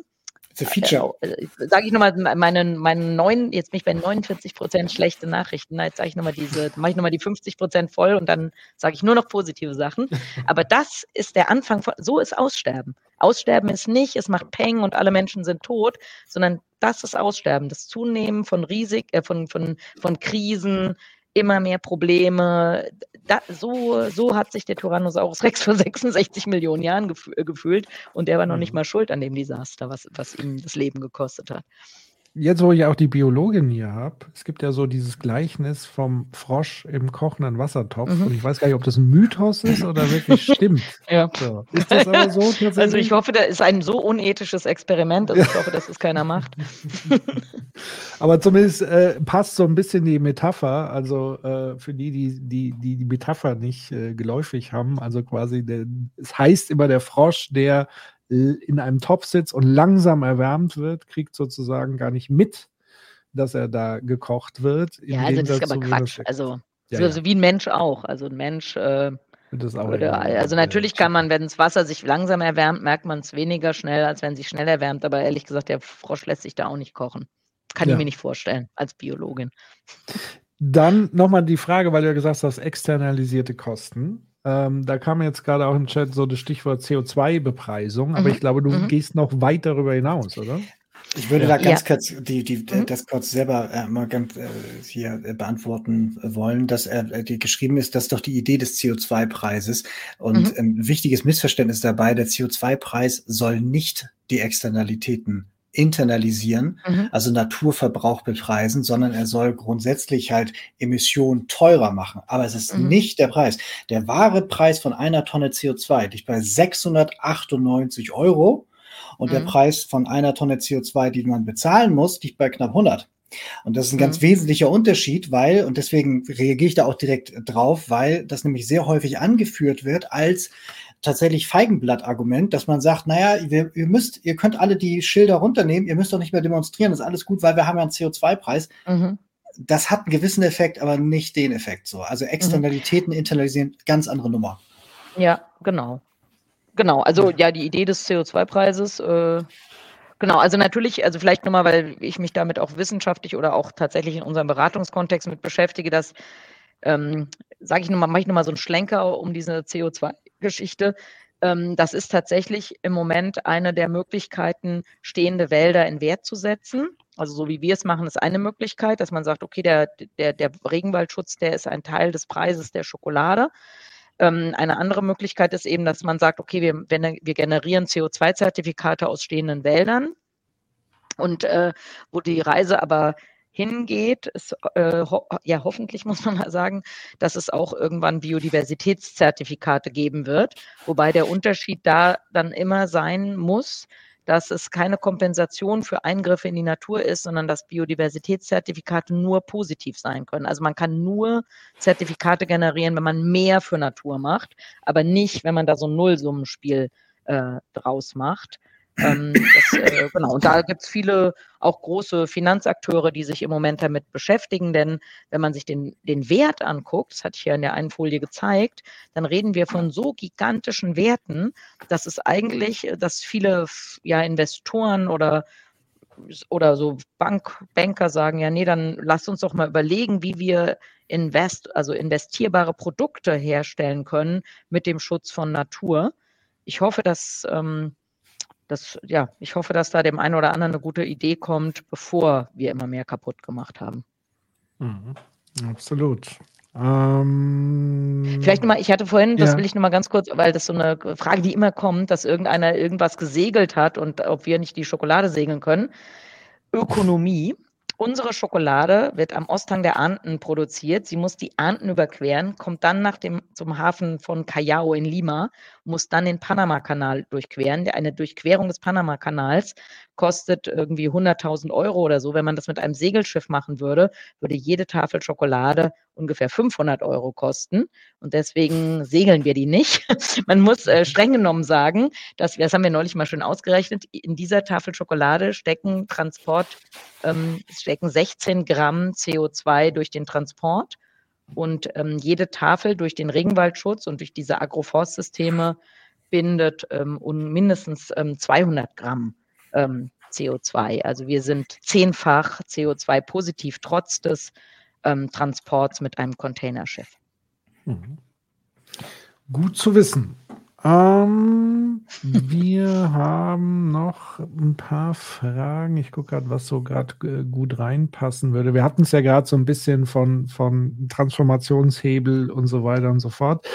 Feature. Äh, äh sage ich nochmal meinen, meinen neun, jetzt bin ich bei 49 Prozent schlechte Nachrichten. Jetzt sage ich nochmal diese, mache ich nochmal die 50 Prozent voll und dann sage ich nur noch positive Sachen. Aber das ist der Anfang von, so ist Aussterben. Aussterben ist nicht, es macht Peng und alle Menschen sind tot, sondern das ist Aussterben, das Zunehmen von Risik, äh, von, von, von Krisen, immer mehr Probleme. Da, so, so hat sich der Tyrannosaurus Rex vor 66 Millionen Jahren gef äh, gefühlt und der war noch nicht mhm. mal schuld an dem Desaster, was, was ihm das Leben gekostet hat jetzt, wo ich auch die Biologin hier habe, es gibt ja so dieses Gleichnis vom Frosch im kochenden Wassertopf. Mhm. Und ich weiß gar nicht, ob das ein Mythos ist oder wirklich stimmt. ja. So. Ist das aber so tatsächlich? Also ich hoffe, da ist ein so unethisches Experiment, dass ich hoffe, dass es keiner macht. aber zumindest äh, passt so ein bisschen die Metapher, also äh, für die, die die, die, die Metapher nicht äh, geläufig haben, also quasi, der, es heißt immer der Frosch, der in einem Topf sitzt und langsam erwärmt wird, kriegt sozusagen gar nicht mit, dass er da gekocht wird. Ja, also das ist aber Quatsch. Also, ja, ja. wie ein Mensch auch. Also ein Mensch äh, würde, also natürlich kann man, wenn das Wasser sich langsam erwärmt, merkt man es weniger schnell, als wenn sich schnell erwärmt. Aber ehrlich gesagt, der Frosch lässt sich da auch nicht kochen. Kann ja. ich mir nicht vorstellen, als Biologin. Dann nochmal die Frage, weil du ja gesagt hast, externalisierte Kosten. Ähm, da kam jetzt gerade auch im Chat so das Stichwort CO2-Bepreisung, aber mhm. ich glaube, du mhm. gehst noch weit darüber hinaus, oder? Ich würde da ganz ja. kurz die, die, mhm. das kurz selber äh, mal ganz äh, hier äh, beantworten wollen, dass er äh, die geschrieben ist, das ist doch die Idee des CO2-Preises. Und mhm. ein wichtiges Missverständnis dabei, der CO2-Preis soll nicht die Externalitäten internalisieren, mhm. also Naturverbrauch bepreisen, sondern er soll grundsätzlich halt Emissionen teurer machen. Aber es ist mhm. nicht der Preis. Der wahre Preis von einer Tonne CO2 liegt bei 698 Euro und mhm. der Preis von einer Tonne CO2, die man bezahlen muss, liegt bei knapp 100. Und das ist ein ganz mhm. wesentlicher Unterschied, weil, und deswegen reagiere ich da auch direkt drauf, weil das nämlich sehr häufig angeführt wird als tatsächlich Feigenblatt-Argument, dass man sagt, naja, ihr, ihr müsst, ihr könnt alle die Schilder runternehmen, ihr müsst doch nicht mehr demonstrieren, das ist alles gut, weil wir haben ja einen CO2-Preis. Mhm. Das hat einen gewissen Effekt, aber nicht den Effekt so. Also Externalitäten mhm. internalisieren, ganz andere Nummer. Ja, genau. Genau, also ja, die Idee des CO2-Preises, äh, genau, also natürlich, also vielleicht nochmal, weil ich mich damit auch wissenschaftlich oder auch tatsächlich in unserem Beratungskontext mit beschäftige, dass, ähm, sage ich nochmal, mache ich nochmal so einen Schlenker um diese CO2 Geschichte. Ähm, das ist tatsächlich im Moment eine der Möglichkeiten, stehende Wälder in Wert zu setzen. Also so wie wir es machen, ist eine Möglichkeit, dass man sagt, okay, der, der, der Regenwaldschutz, der ist ein Teil des Preises der Schokolade. Ähm, eine andere Möglichkeit ist eben, dass man sagt, okay, wir, wir generieren CO2-Zertifikate aus stehenden Wäldern. Und äh, wo die Reise aber hingeht. Es, äh, ho ja, hoffentlich muss man mal sagen, dass es auch irgendwann Biodiversitätszertifikate geben wird, wobei der Unterschied da dann immer sein muss, dass es keine Kompensation für Eingriffe in die Natur ist, sondern dass Biodiversitätszertifikate nur positiv sein können. Also man kann nur Zertifikate generieren, wenn man mehr für Natur macht, aber nicht, wenn man da so ein Nullsummenspiel äh, draus macht. Ähm, das, äh, genau, und da gibt es viele auch große Finanzakteure, die sich im Moment damit beschäftigen, denn wenn man sich den, den Wert anguckt, das hatte ich ja in der einen Folie gezeigt, dann reden wir von so gigantischen Werten, dass es eigentlich, dass viele ja, Investoren oder oder so Bank, Banker sagen, ja, nee, dann lasst uns doch mal überlegen, wie wir invest, also investierbare Produkte herstellen können mit dem Schutz von Natur. Ich hoffe, dass ähm, das, ja, ich hoffe, dass da dem einen oder anderen eine gute Idee kommt, bevor wir immer mehr kaputt gemacht haben. Mhm. Absolut. Ähm, Vielleicht nochmal, ich hatte vorhin, das ja. will ich nochmal ganz kurz, weil das so eine Frage, die immer kommt, dass irgendeiner irgendwas gesegelt hat und ob wir nicht die Schokolade segeln können. Ökonomie. Unsere Schokolade wird am Osthang der Anden produziert. Sie muss die Anden überqueren, kommt dann nach dem, zum Hafen von Callao in Lima, muss dann den Panama-Kanal durchqueren. Eine Durchquerung des Panama-Kanals kostet irgendwie 100.000 Euro oder so. Wenn man das mit einem Segelschiff machen würde, würde jede Tafel Schokolade ungefähr 500 Euro kosten. Und deswegen segeln wir die nicht. man muss äh, streng genommen sagen, dass wir, das haben wir neulich mal schön ausgerechnet, in dieser Tafel Schokolade stecken Transport, ähm, stecken 16 Gramm CO2 durch den Transport. Und ähm, jede Tafel durch den Regenwaldschutz und durch diese Agroforstsysteme bindet ähm, mindestens ähm, 200 Gramm ähm, CO2. Also wir sind zehnfach CO2-positiv trotz des ähm, Transports mit einem Containerschiff. Mhm. Gut zu wissen. Ähm, wir haben noch ein paar Fragen. Ich gucke gerade, was so gerade äh, gut reinpassen würde. Wir hatten es ja gerade so ein bisschen von, von Transformationshebel und so weiter und so fort.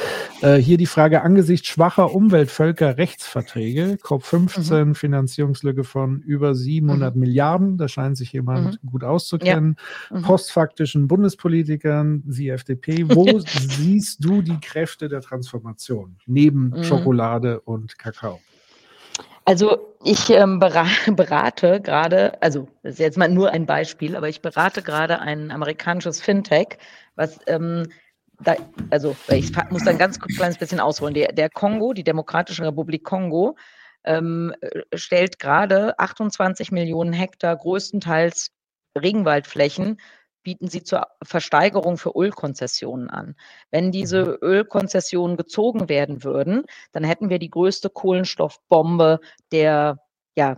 Äh, hier die Frage angesichts schwacher Umweltvölkerrechtsverträge, COP15, mhm. Finanzierungslücke von über 700 mhm. Milliarden, da scheint sich jemand mhm. gut auszukennen, ja. Mhm. postfaktischen Bundespolitikern, Sie FDP. Wo siehst du die Kräfte der Transformation neben mhm. Schokolade und Kakao? Also ich ähm, berate gerade, also das ist jetzt mal nur ein Beispiel, aber ich berate gerade ein amerikanisches Fintech, was ähm, da, also ich muss dann ganz kurz kleines bisschen ausholen. Der, der Kongo, die Demokratische Republik Kongo, ähm, stellt gerade 28 Millionen Hektar größtenteils Regenwaldflächen bieten sie zur Versteigerung für Ölkonzessionen an. Wenn diese mhm. Ölkonzessionen gezogen werden würden, dann hätten wir die größte Kohlenstoffbombe der ja,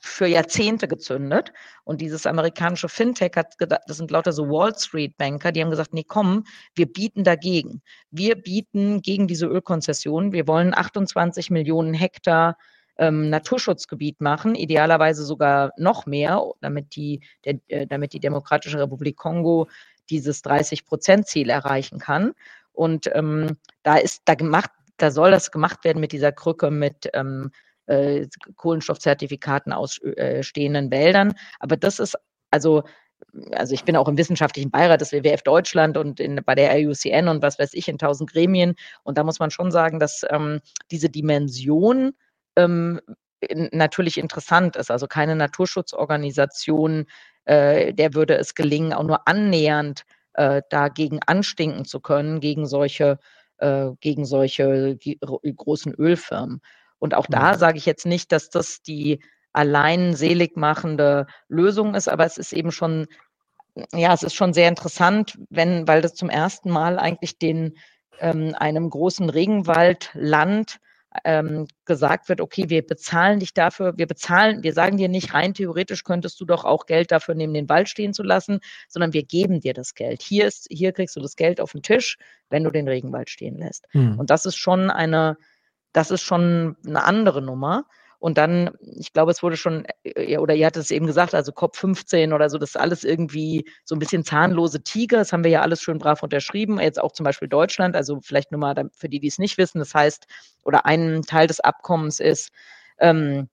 für Jahrzehnte gezündet. Und dieses amerikanische Fintech hat gedacht, das sind lauter so Wall Street Banker, die haben gesagt, nee, komm, wir bieten dagegen. Wir bieten gegen diese Ölkonzessionen. Wir wollen 28 Millionen Hektar ähm, Naturschutzgebiet machen, idealerweise sogar noch mehr, damit die, der, äh, damit die Demokratische Republik Kongo dieses 30-Prozent-Ziel erreichen kann. Und ähm, da ist da gemacht, da soll das gemacht werden mit dieser Krücke mit ähm, äh, Kohlenstoffzertifikaten aus äh, stehenden Wäldern. Aber das ist also also ich bin auch im wissenschaftlichen Beirat des WWF Deutschland und in, bei der IUCN und was weiß ich in tausend Gremien. Und da muss man schon sagen, dass ähm, diese Dimension ähm, natürlich interessant ist. Also keine Naturschutzorganisation, äh, der würde es gelingen, auch nur annähernd äh, dagegen anstinken zu können, gegen solche, äh, gegen solche großen Ölfirmen. Und auch da mhm. sage ich jetzt nicht, dass das die allein selig machende Lösung ist, aber es ist eben schon, ja, es ist schon sehr interessant, wenn, weil das zum ersten Mal eigentlich den ähm, einem großen Regenwaldland ähm, gesagt wird, okay, wir bezahlen dich dafür, wir bezahlen, wir sagen dir nicht, rein theoretisch könntest du doch auch Geld dafür nehmen, den Wald stehen zu lassen, sondern wir geben dir das Geld. Hier ist, hier kriegst du das Geld auf den Tisch, wenn du den Regenwald stehen lässt. Hm. Und das ist schon eine, das ist schon eine andere Nummer. Und dann, ich glaube, es wurde schon, äh, oder ihr hattet es eben gesagt, also COP15 oder so, das ist alles irgendwie so ein bisschen zahnlose Tiger. Das haben wir ja alles schön brav unterschrieben. Jetzt auch zum Beispiel Deutschland. Also vielleicht nur mal für die, die es nicht wissen. Das heißt, oder ein Teil des Abkommens ist, ähm,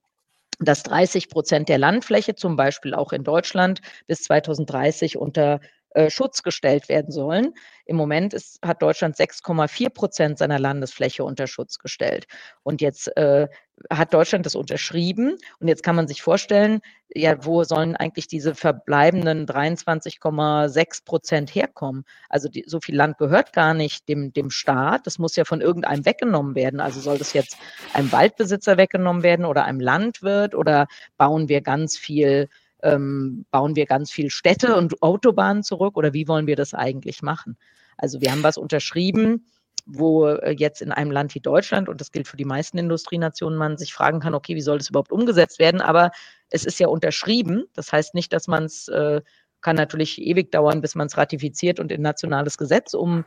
dass 30 Prozent der Landfläche, zum Beispiel auch in Deutschland, bis 2030 unter äh, Schutz gestellt werden sollen. Im Moment ist, hat Deutschland 6,4 Prozent seiner Landesfläche unter Schutz gestellt. Und jetzt äh, hat Deutschland das unterschrieben. Und jetzt kann man sich vorstellen, ja, wo sollen eigentlich diese verbleibenden 23,6 Prozent herkommen? Also die, so viel Land gehört gar nicht dem, dem Staat. Das muss ja von irgendeinem weggenommen werden. Also soll das jetzt einem Waldbesitzer weggenommen werden oder einem Landwirt oder bauen wir ganz viel ähm, bauen wir ganz viel Städte und Autobahnen zurück oder wie wollen wir das eigentlich machen? Also wir haben was unterschrieben, wo äh, jetzt in einem Land wie Deutschland, und das gilt für die meisten Industrienationen, man sich fragen kann, okay, wie soll das überhaupt umgesetzt werden? Aber es ist ja unterschrieben. Das heißt nicht, dass man es, äh, kann natürlich ewig dauern, bis man es ratifiziert und in nationales Gesetz um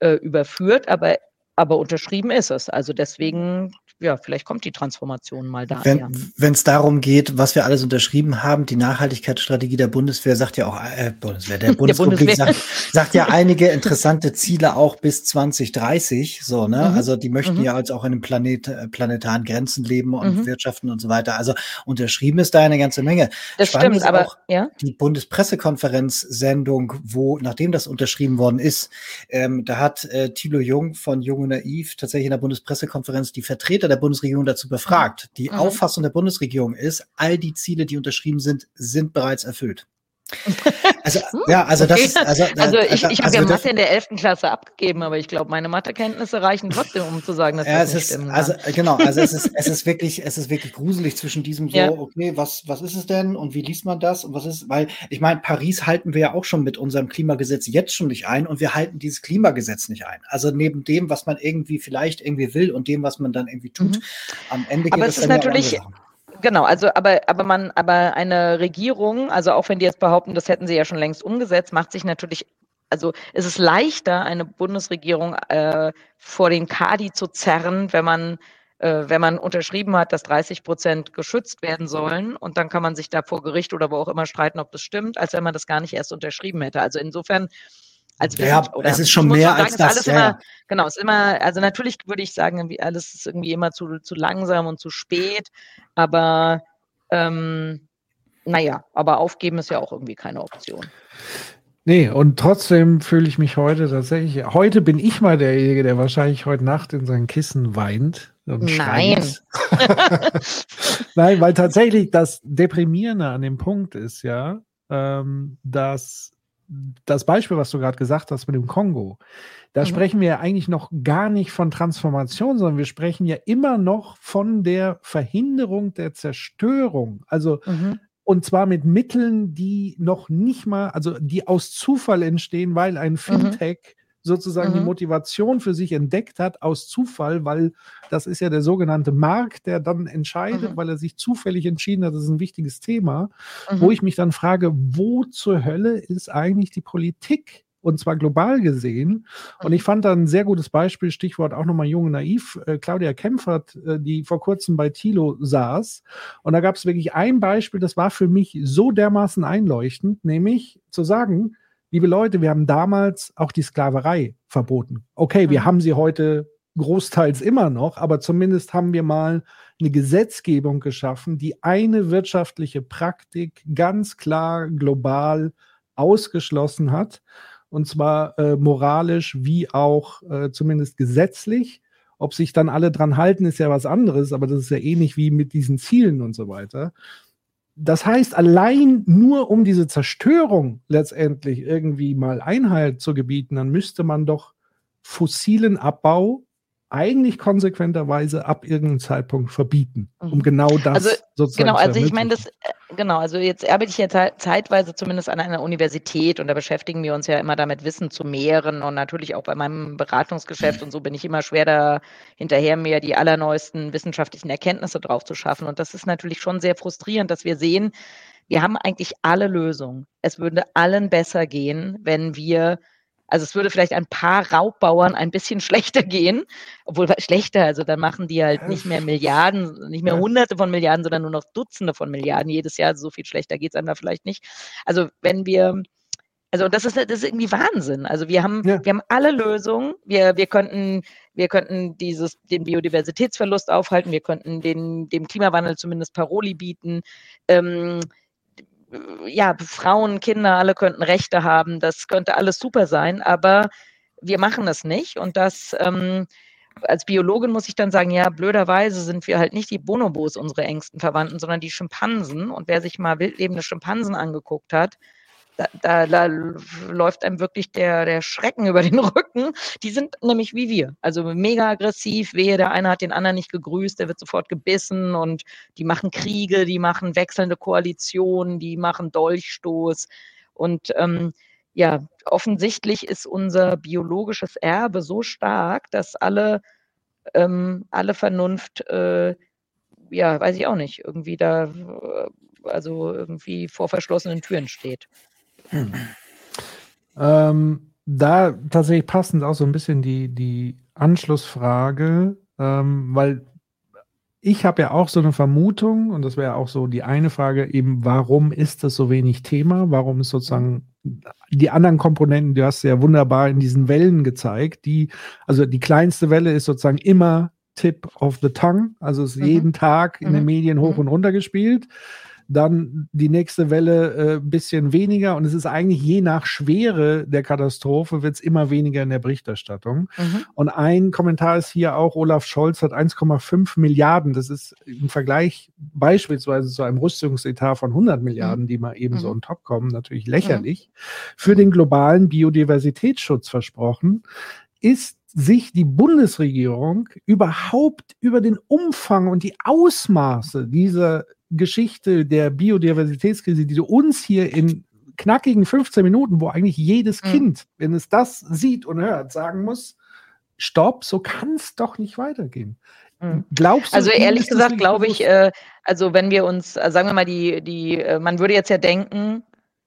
äh, überführt, aber aber unterschrieben ist es. Also deswegen, ja, vielleicht kommt die Transformation mal da. Wenn es darum geht, was wir alles unterschrieben haben, die Nachhaltigkeitsstrategie der Bundeswehr sagt ja auch, äh, Bundeswehr, der Bundesrepublik der sagt, sagt, ja einige interessante Ziele auch bis 2030. So, ne? Mhm. Also die möchten mhm. ja als auch in einem Planet, äh, planetaren Grenzen leben und mhm. wirtschaften und so weiter. Also unterschrieben ist da eine ganze Menge. Das Spannend stimmt, aber auch ja? die Bundespressekonferenz-Sendung, wo, nachdem das unterschrieben worden ist, ähm, da hat äh, Thilo Jung von Jung und Naiv tatsächlich in der Bundespressekonferenz die Vertreter der Bundesregierung dazu befragt. Die mhm. Auffassung der Bundesregierung ist, all die Ziele, die unterschrieben sind, sind bereits erfüllt. Also, hm, ja, also okay. das, also, also ich, ich habe also ja Mathe in der 11. Klasse abgegeben, aber ich glaube, meine Mathekenntnisse reichen trotzdem, um zu sagen, dass ja, das nicht ist, stimmt. Also, genau, also es ist, es ist wirklich, es ist wirklich gruselig zwischen diesem so, ja. okay, was, was ist es denn und wie liest man das und was ist, weil ich meine, Paris halten wir ja auch schon mit unserem Klimagesetz jetzt schon nicht ein und wir halten dieses Klimagesetz nicht ein. Also neben dem, was man irgendwie vielleicht irgendwie will und dem, was man dann irgendwie tut, mhm. am Ende geht aber es ist natürlich, Genau, also aber, aber man, aber eine Regierung, also auch wenn die jetzt behaupten, das hätten sie ja schon längst umgesetzt, macht sich natürlich, also ist es leichter, eine Bundesregierung äh, vor den Kadi zu zerren, wenn man äh, wenn man unterschrieben hat, dass 30 Prozent geschützt werden sollen und dann kann man sich da vor Gericht oder wo auch immer streiten, ob das stimmt, als wenn man das gar nicht erst unterschrieben hätte. Also insofern als ja, sind, oder, es ist schon mehr sagen, als das. Ja. Immer, genau, es ist immer, also natürlich würde ich sagen, alles ist irgendwie immer zu, zu langsam und zu spät, aber ähm, naja, aber aufgeben ist ja auch irgendwie keine Option. Nee, und trotzdem fühle ich mich heute tatsächlich, heute bin ich mal derjenige, der wahrscheinlich heute Nacht in sein Kissen weint. Nein. Nein, weil tatsächlich das Deprimierende an dem Punkt ist ja, ähm, dass das Beispiel, was du gerade gesagt hast mit dem Kongo, da mhm. sprechen wir ja eigentlich noch gar nicht von Transformation, sondern wir sprechen ja immer noch von der Verhinderung der Zerstörung. Also, mhm. und zwar mit Mitteln, die noch nicht mal, also die aus Zufall entstehen, weil ein mhm. Fintech sozusagen mhm. die Motivation für sich entdeckt hat aus Zufall, weil das ist ja der sogenannte Markt, der dann entscheidet, mhm. weil er sich zufällig entschieden hat, das ist ein wichtiges Thema, mhm. wo ich mich dann frage, wo zur Hölle ist eigentlich die Politik? und zwar global gesehen. Und ich fand da ein sehr gutes Beispiel, Stichwort auch nochmal jung und naiv, äh, Claudia Kempfert, äh, die vor kurzem bei Thilo saß. Und da gab es wirklich ein Beispiel, das war für mich so dermaßen einleuchtend, nämlich zu sagen, liebe Leute, wir haben damals auch die Sklaverei verboten. Okay, wir mhm. haben sie heute großteils immer noch, aber zumindest haben wir mal eine Gesetzgebung geschaffen, die eine wirtschaftliche Praktik ganz klar global ausgeschlossen hat und zwar äh, moralisch wie auch äh, zumindest gesetzlich. Ob sich dann alle dran halten, ist ja was anderes, aber das ist ja ähnlich wie mit diesen Zielen und so weiter. Das heißt, allein nur um diese Zerstörung letztendlich irgendwie mal Einhalt zu gebieten, dann müsste man doch fossilen Abbau eigentlich konsequenterweise ab irgendeinem Zeitpunkt verbieten, um mhm. genau das also, sozusagen Genau, also ich meine, das, äh, genau, also jetzt arbeite ich ja zeitweise zumindest an einer Universität und da beschäftigen wir uns ja immer damit, Wissen zu mehren und natürlich auch bei meinem Beratungsgeschäft und so bin ich immer schwer da hinterher, mir die allerneuesten wissenschaftlichen Erkenntnisse drauf zu schaffen. Und das ist natürlich schon sehr frustrierend, dass wir sehen, wir haben eigentlich alle Lösungen. Es würde allen besser gehen, wenn wir also es würde vielleicht ein paar Raubbauern ein bisschen schlechter gehen, obwohl schlechter, also dann machen die halt nicht mehr Milliarden, nicht mehr Hunderte von Milliarden, sondern nur noch Dutzende von Milliarden jedes Jahr. So viel schlechter geht es einem da vielleicht nicht. Also wenn wir, also das ist, das ist irgendwie Wahnsinn. Also wir haben, ja. wir haben alle Lösungen. Wir, wir könnten, wir könnten dieses, den Biodiversitätsverlust aufhalten. Wir könnten den, dem Klimawandel zumindest Paroli bieten. Ähm, ja, Frauen, Kinder, alle könnten Rechte haben, das könnte alles super sein, aber wir machen es nicht und das ähm, als Biologin muss ich dann sagen, ja, blöderweise sind wir halt nicht die Bonobos, unsere engsten Verwandten, sondern die Schimpansen. Und wer sich mal wildlebende Schimpansen angeguckt hat, da, da, da, läuft einem wirklich der, der Schrecken über den Rücken. Die sind nämlich wie wir. Also mega aggressiv, wehe, der eine hat den anderen nicht gegrüßt, der wird sofort gebissen und die machen Kriege, die machen wechselnde Koalitionen, die machen Dolchstoß. Und ähm, ja, offensichtlich ist unser biologisches Erbe so stark, dass alle, ähm, alle Vernunft, äh, ja, weiß ich auch nicht, irgendwie da, äh, also irgendwie vor verschlossenen Türen steht. Ähm, da tatsächlich passend auch so ein bisschen die, die Anschlussfrage, ähm, weil ich habe ja auch so eine Vermutung, und das wäre auch so die eine Frage, eben, warum ist das so wenig Thema? Warum ist sozusagen die anderen Komponenten, du hast ja wunderbar in diesen Wellen gezeigt, die, also die kleinste Welle ist sozusagen immer Tip of the Tongue, also ist mhm. jeden Tag in mhm. den Medien hoch mhm. und runter gespielt dann die nächste Welle ein äh, bisschen weniger und es ist eigentlich je nach Schwere der Katastrophe wird es immer weniger in der Berichterstattung. Mhm. Und ein Kommentar ist hier auch, Olaf Scholz hat 1,5 Milliarden, das ist im Vergleich beispielsweise zu einem Rüstungsetat von 100 Milliarden, mhm. die mal eben mhm. so on top kommen, natürlich lächerlich, mhm. für den globalen Biodiversitätsschutz versprochen. Ist sich die Bundesregierung überhaupt über den Umfang und die Ausmaße dieser Geschichte der Biodiversitätskrise, die du uns hier in knackigen 15 Minuten, wo eigentlich jedes mhm. Kind, wenn es das sieht und hört, sagen muss, stopp, so kann es doch nicht weitergehen. Mhm. Glaubst du? Also ehrlich gesagt glaube ich, äh, also wenn wir uns, äh, sagen wir mal, die, die, äh, man würde jetzt ja denken,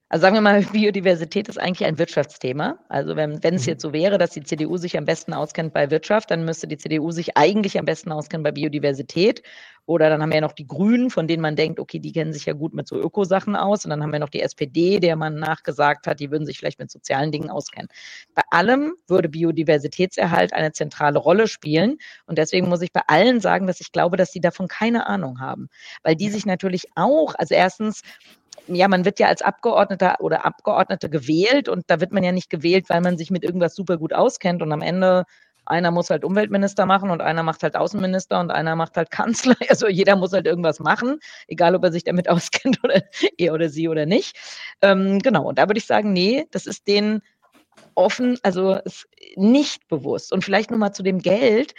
also sagen wir mal, Biodiversität ist eigentlich ein Wirtschaftsthema. Also wenn, es mhm. jetzt so wäre, dass die CDU sich am besten auskennt bei Wirtschaft, dann müsste die CDU sich eigentlich am besten auskennen bei Biodiversität. Oder dann haben wir ja noch die Grünen, von denen man denkt, okay, die kennen sich ja gut mit so Ökosachen aus. Und dann haben wir noch die SPD, der man nachgesagt hat, die würden sich vielleicht mit sozialen Dingen auskennen. Bei allem würde Biodiversitätserhalt eine zentrale Rolle spielen. Und deswegen muss ich bei allen sagen, dass ich glaube, dass sie davon keine Ahnung haben. Weil die sich natürlich auch, also erstens ja, man wird ja als Abgeordneter oder Abgeordnete gewählt und da wird man ja nicht gewählt, weil man sich mit irgendwas super gut auskennt und am Ende einer muss halt Umweltminister machen und einer macht halt Außenminister und einer macht halt Kanzler. Also jeder muss halt irgendwas machen, egal ob er sich damit auskennt oder er oder sie oder nicht. Ähm, genau, und da würde ich sagen, nee, das ist denen offen, also nicht bewusst. Und vielleicht nochmal zu dem Geld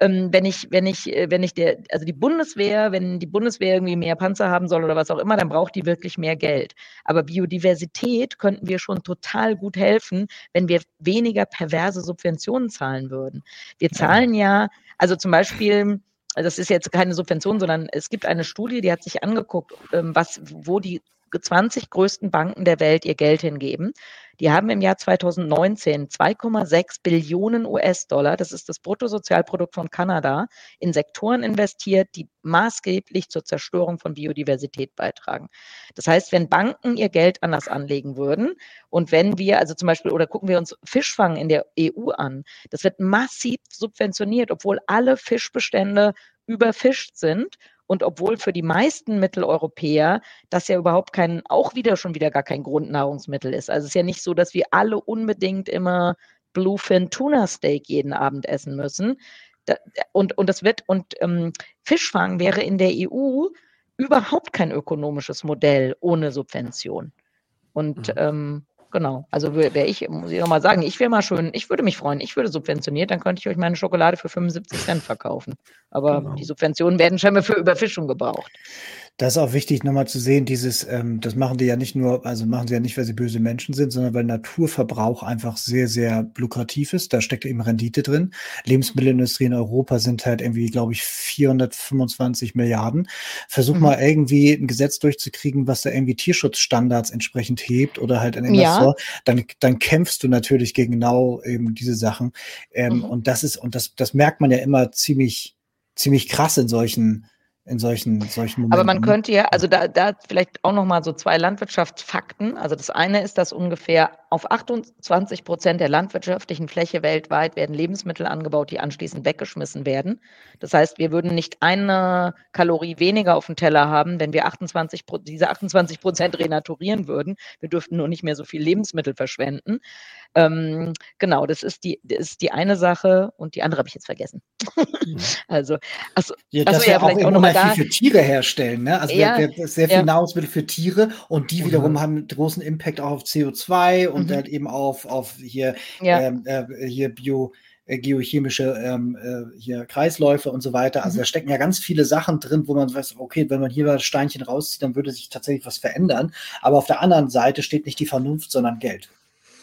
ähm, wenn ich, wenn ich, äh, wenn ich der, also die Bundeswehr, wenn die Bundeswehr irgendwie mehr Panzer haben soll oder was auch immer, dann braucht die wirklich mehr Geld. Aber Biodiversität könnten wir schon total gut helfen, wenn wir weniger perverse Subventionen zahlen würden. Wir zahlen ja, also zum Beispiel, das ist jetzt keine Subvention, sondern es gibt eine Studie, die hat sich angeguckt, ähm, was, wo die 20 größten Banken der Welt ihr Geld hingeben. Die haben im Jahr 2019 2,6 Billionen US-Dollar, das ist das Bruttosozialprodukt von Kanada, in Sektoren investiert, die maßgeblich zur Zerstörung von Biodiversität beitragen. Das heißt, wenn Banken ihr Geld anders anlegen würden und wenn wir, also zum Beispiel, oder gucken wir uns Fischfang in der EU an, das wird massiv subventioniert, obwohl alle Fischbestände überfischt sind und obwohl für die meisten Mitteleuropäer das ja überhaupt kein, auch wieder schon wieder gar kein Grundnahrungsmittel ist. Also es ist ja nicht so, dass wir alle unbedingt immer Bluefin Tuna Steak jeden Abend essen müssen. Und, und das wird, und ähm, Fischfang wäre in der EU überhaupt kein ökonomisches Modell ohne Subvention. Und mhm. ähm, Genau. Also wäre ich, muss ich nochmal sagen, ich wäre mal schön, ich würde mich freuen, ich würde subventioniert, dann könnte ich euch meine Schokolade für 75 Cent verkaufen. Aber genau. die Subventionen werden scheinbar für Überfischung gebraucht. Das ist auch wichtig, nochmal zu sehen, dieses, ähm, das machen die ja nicht nur, also machen sie ja nicht, weil sie böse Menschen sind, sondern weil Naturverbrauch einfach sehr, sehr lukrativ ist. Da steckt eben Rendite drin. Lebensmittelindustrie in Europa sind halt irgendwie, glaube ich, 425 Milliarden. Versuch mhm. mal irgendwie ein Gesetz durchzukriegen, was da irgendwie Tierschutzstandards entsprechend hebt oder halt ein Investor. Ja. Dann, dann kämpfst du natürlich gegen genau eben diese Sachen. Ähm, mhm. Und das ist, und das, das merkt man ja immer ziemlich, ziemlich krass in solchen, in solchen, solchen Momenten. Aber man könnte ja, also da, da vielleicht auch nochmal so zwei Landwirtschaftsfakten. Also das eine ist, dass ungefähr auf 28 Prozent der landwirtschaftlichen Fläche weltweit werden Lebensmittel angebaut, die anschließend weggeschmissen werden. Das heißt, wir würden nicht eine Kalorie weniger auf dem Teller haben, wenn wir 28, diese 28 Prozent renaturieren würden. Wir dürften nur nicht mehr so viel Lebensmittel verschwenden. Ähm, genau, das ist die, das ist die eine Sache und die andere habe ich jetzt vergessen. Mhm. also, also, ja, das also, ja, auch nochmal da. viel für Tiere herstellen. Ne? Also ja, wir, wir sehr viel ja. Nahrungsmittel für Tiere und die wiederum mhm. haben großen Impact auch auf CO2 und mhm. halt eben auf, auf hier, ähm, äh, hier Bio äh, geochemische ähm, äh, hier Kreisläufe und so weiter. Also mhm. da stecken ja ganz viele Sachen drin, wo man weiß, okay, wenn man hier das Steinchen rauszieht, dann würde sich tatsächlich was verändern. Aber auf der anderen Seite steht nicht die Vernunft, sondern Geld.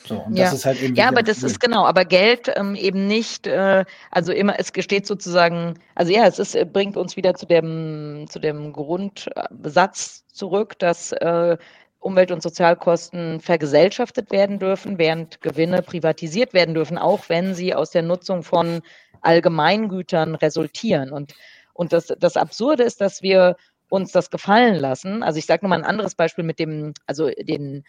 So, und ja. das ist halt eben. Ja, aber das Problem. ist genau, aber Geld ähm, eben nicht, äh, also immer, es gesteht sozusagen, also ja, es ist, bringt uns wieder zu dem, zu dem Grundsatz zurück, dass äh, Umwelt- und Sozialkosten vergesellschaftet werden dürfen, während Gewinne privatisiert werden dürfen, auch wenn sie aus der Nutzung von Allgemeingütern resultieren. Und, und das, das Absurde ist, dass wir uns das gefallen lassen. Also ich sage nochmal ein anderes Beispiel mit dem, also den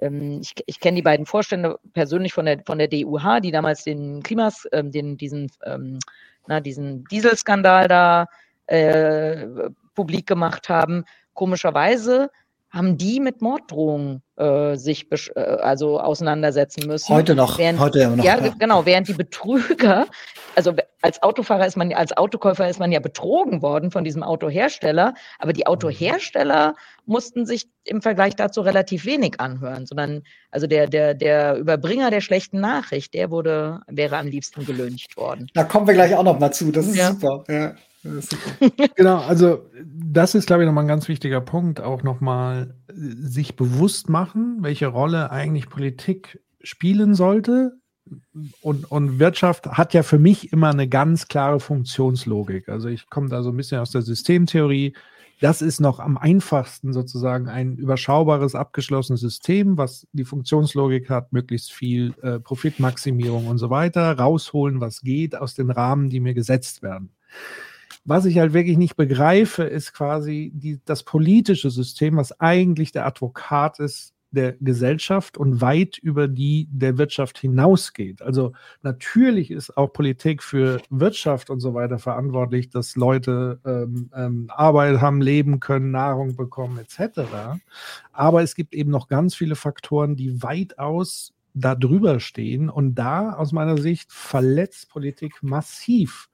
ich, ich kenne die beiden Vorstände persönlich von der, von der DUH, die damals den Klimas, ähm, den, diesen, ähm, na, diesen Dieselskandal da äh, publik gemacht haben. Komischerweise haben die mit Morddrohungen äh, sich äh, also auseinandersetzen müssen. Heute noch. Während, heute noch. Ja, ja, genau. Während die Betrüger, also als Autofahrer ist man, als Autokäufer ist man ja betrogen worden von diesem Autohersteller, aber die Autohersteller mussten sich im Vergleich dazu relativ wenig anhören, sondern also der, der, der Überbringer der schlechten Nachricht, der wurde, wäre am liebsten gelüncht worden. Da kommen wir gleich auch noch mal zu. Das ist ja. super. Ja. genau, also das ist, glaube ich, nochmal ein ganz wichtiger Punkt, auch nochmal äh, sich bewusst machen, welche Rolle eigentlich Politik spielen sollte. Und, und Wirtschaft hat ja für mich immer eine ganz klare Funktionslogik. Also ich komme da so ein bisschen aus der Systemtheorie. Das ist noch am einfachsten sozusagen ein überschaubares, abgeschlossenes System, was die Funktionslogik hat, möglichst viel äh, Profitmaximierung und so weiter, rausholen, was geht aus den Rahmen, die mir gesetzt werden. Was ich halt wirklich nicht begreife, ist quasi die, das politische System, was eigentlich der Advokat ist der Gesellschaft und weit über die der Wirtschaft hinausgeht. Also natürlich ist auch Politik für Wirtschaft und so weiter verantwortlich, dass Leute ähm, ähm, Arbeit haben, leben können, Nahrung bekommen etc. Aber es gibt eben noch ganz viele Faktoren, die weitaus da drüber stehen und da aus meiner Sicht verletzt Politik massiv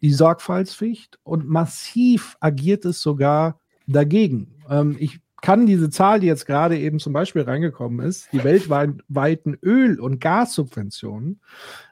die Sorgfaltspflicht und massiv agiert es sogar dagegen. Ähm, ich kann diese Zahl, die jetzt gerade eben zum Beispiel reingekommen ist, die weltweiten Öl- und Gassubventionen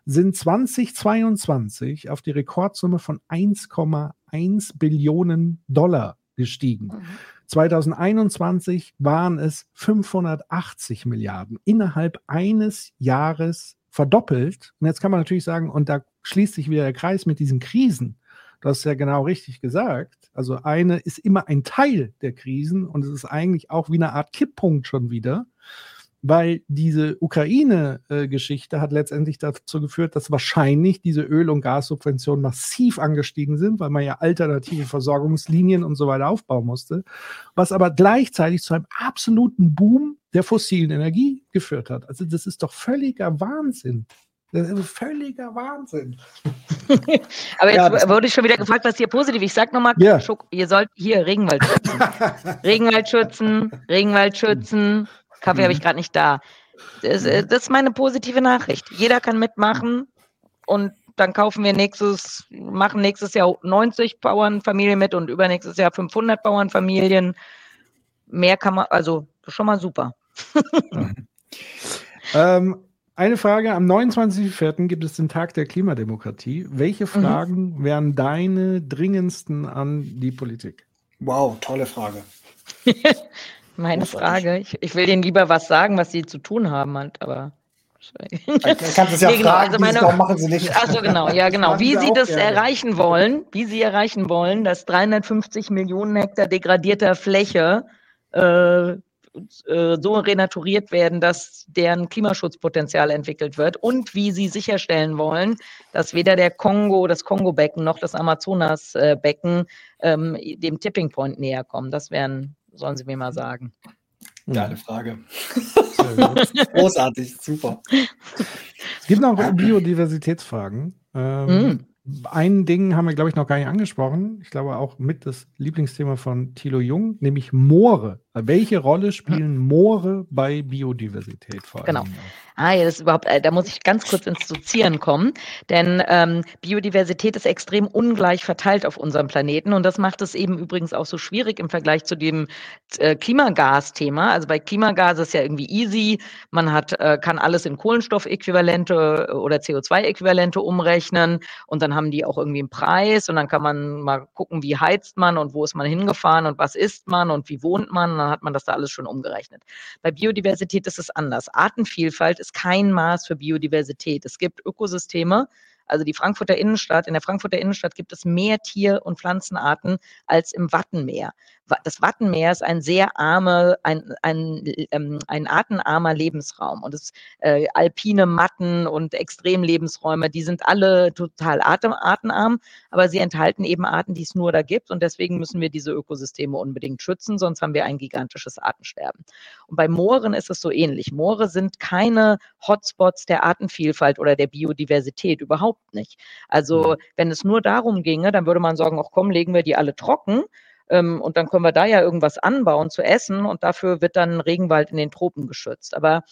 sind 2022 auf die Rekordsumme von 1,1 Billionen Dollar gestiegen. Mhm. 2021 waren es 580 Milliarden innerhalb eines Jahres verdoppelt. Und jetzt kann man natürlich sagen, und da schließt sich wieder der Kreis mit diesen Krisen. Du hast ja genau richtig gesagt. Also eine ist immer ein Teil der Krisen und es ist eigentlich auch wie eine Art Kipppunkt schon wieder, weil diese Ukraine-Geschichte hat letztendlich dazu geführt, dass wahrscheinlich diese Öl- und Gassubventionen massiv angestiegen sind, weil man ja alternative Versorgungslinien und so weiter aufbauen musste, was aber gleichzeitig zu einem absoluten Boom der fossilen Energie geführt hat. Also das ist doch völliger Wahnsinn. Das ist völliger Wahnsinn. Aber jetzt ja, wurde ich schon wieder gefragt, was hier positiv ist. Ich sag nochmal, yeah. ihr sollt hier Regenwald schützen. Regenwald schützen, Regenwald schützen. Kaffee mhm. habe ich gerade nicht da. Das, äh, das, ist meine positive Nachricht. Jeder kann mitmachen und dann kaufen wir nächstes, machen nächstes Jahr 90 Bauernfamilien mit und übernächstes Jahr 500 Bauernfamilien. Mehr kann man, also schon mal super. ähm, eine Frage: Am 29.04. gibt es den Tag der Klimademokratie. Welche mhm. Fragen mhm. wären deine dringendsten an die Politik? Wow, tolle Frage. Meine Frage. Ich, ich, will denen lieber was sagen, was sie zu tun haben, halt, aber. Du kannst es ja nee, genau, fragen, also meine, warum machen sie nicht? Achso, genau, ja, genau. Wie sie das gerne. erreichen wollen, wie sie erreichen wollen, dass 350 Millionen Hektar degradierter Fläche äh, äh, so renaturiert werden, dass deren Klimaschutzpotenzial entwickelt wird und wie sie sicherstellen wollen, dass weder der Kongo, das Kongo-Becken noch das Amazonas-Becken ähm, dem Tipping Point näher kommen. Das wären, sollen Sie mir mal sagen. Geile Frage. Großartig, super. Es gibt noch Biodiversitätsfragen. Ähm, mm. Ein Ding haben wir, glaube ich, noch gar nicht angesprochen. Ich glaube auch mit das Lieblingsthema von Thilo Jung, nämlich Moore. Welche Rolle spielen Moore bei Biodiversität vor allem? Genau. Ah ja, das ist überhaupt, äh, da muss ich ganz kurz ins Sozieren kommen, denn ähm, Biodiversität ist extrem ungleich verteilt auf unserem Planeten und das macht es eben übrigens auch so schwierig im Vergleich zu dem äh, Klimagas-Thema. Also bei Klimagas ist ja irgendwie easy, man hat, äh, kann alles in Kohlenstoffäquivalente oder CO2-Äquivalente umrechnen und dann haben die auch irgendwie einen Preis und dann kann man mal gucken, wie heizt man und wo ist man hingefahren und was isst man und wie wohnt man, dann hat man das da alles schon umgerechnet. Bei Biodiversität ist es anders. Artenvielfalt ist kein Maß für Biodiversität. Es gibt Ökosysteme, also die Frankfurter Innenstadt, in der Frankfurter Innenstadt gibt es mehr Tier- und Pflanzenarten als im Wattenmeer das Wattenmeer ist ein sehr armer, ein, ein, ähm, ein artenarmer Lebensraum. Und es äh, alpine Matten und Extremlebensräume, die sind alle total artenarm, aber sie enthalten eben Arten, die es nur da gibt. Und deswegen müssen wir diese Ökosysteme unbedingt schützen, sonst haben wir ein gigantisches Artensterben. Und bei Mooren ist es so ähnlich. Moore sind keine Hotspots der Artenvielfalt oder der Biodiversität, überhaupt nicht. Also mhm. wenn es nur darum ginge, dann würde man sagen, ach komm, legen wir die alle trocken ähm, und dann können wir da ja irgendwas anbauen zu essen und dafür wird dann Regenwald in den Tropen geschützt. Aber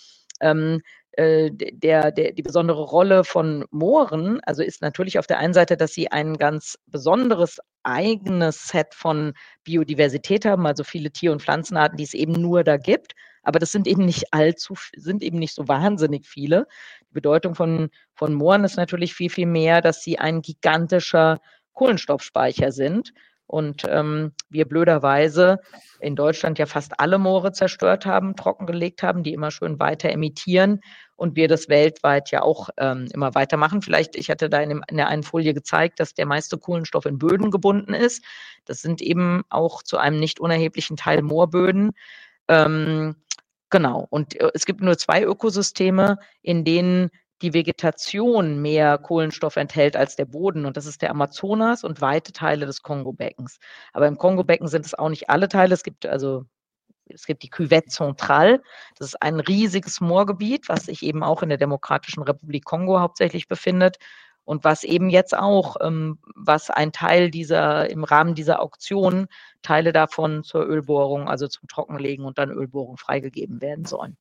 ähm, äh, der, der, die besondere Rolle von Mooren, also ist natürlich auf der einen Seite, dass sie ein ganz besonderes eigenes Set von Biodiversität haben, also viele Tier- und Pflanzenarten, die es eben nur da gibt. Aber das sind eben nicht allzu, sind eben nicht so wahnsinnig viele. Die Bedeutung von, von Mooren ist natürlich viel, viel mehr, dass sie ein gigantischer Kohlenstoffspeicher sind und ähm, wir blöderweise in Deutschland ja fast alle Moore zerstört haben, trockengelegt haben, die immer schön weiter emittieren und wir das weltweit ja auch ähm, immer weitermachen. Vielleicht, ich hatte da in, dem, in der einen Folie gezeigt, dass der meiste Kohlenstoff in Böden gebunden ist. Das sind eben auch zu einem nicht unerheblichen Teil Moorböden. Ähm, genau. Und äh, es gibt nur zwei Ökosysteme, in denen die Vegetation mehr Kohlenstoff enthält als der Boden. Und das ist der Amazonas und weite Teile des Kongo-Beckens. Aber im Kongo-Becken sind es auch nicht alle Teile. Es gibt also es gibt die Cuvette Centrale. Das ist ein riesiges Moorgebiet, was sich eben auch in der Demokratischen Republik Kongo hauptsächlich befindet und was eben jetzt auch, ähm, was ein Teil dieser, im Rahmen dieser Auktion, Teile davon zur Ölbohrung, also zum Trockenlegen und dann Ölbohrung freigegeben werden sollen.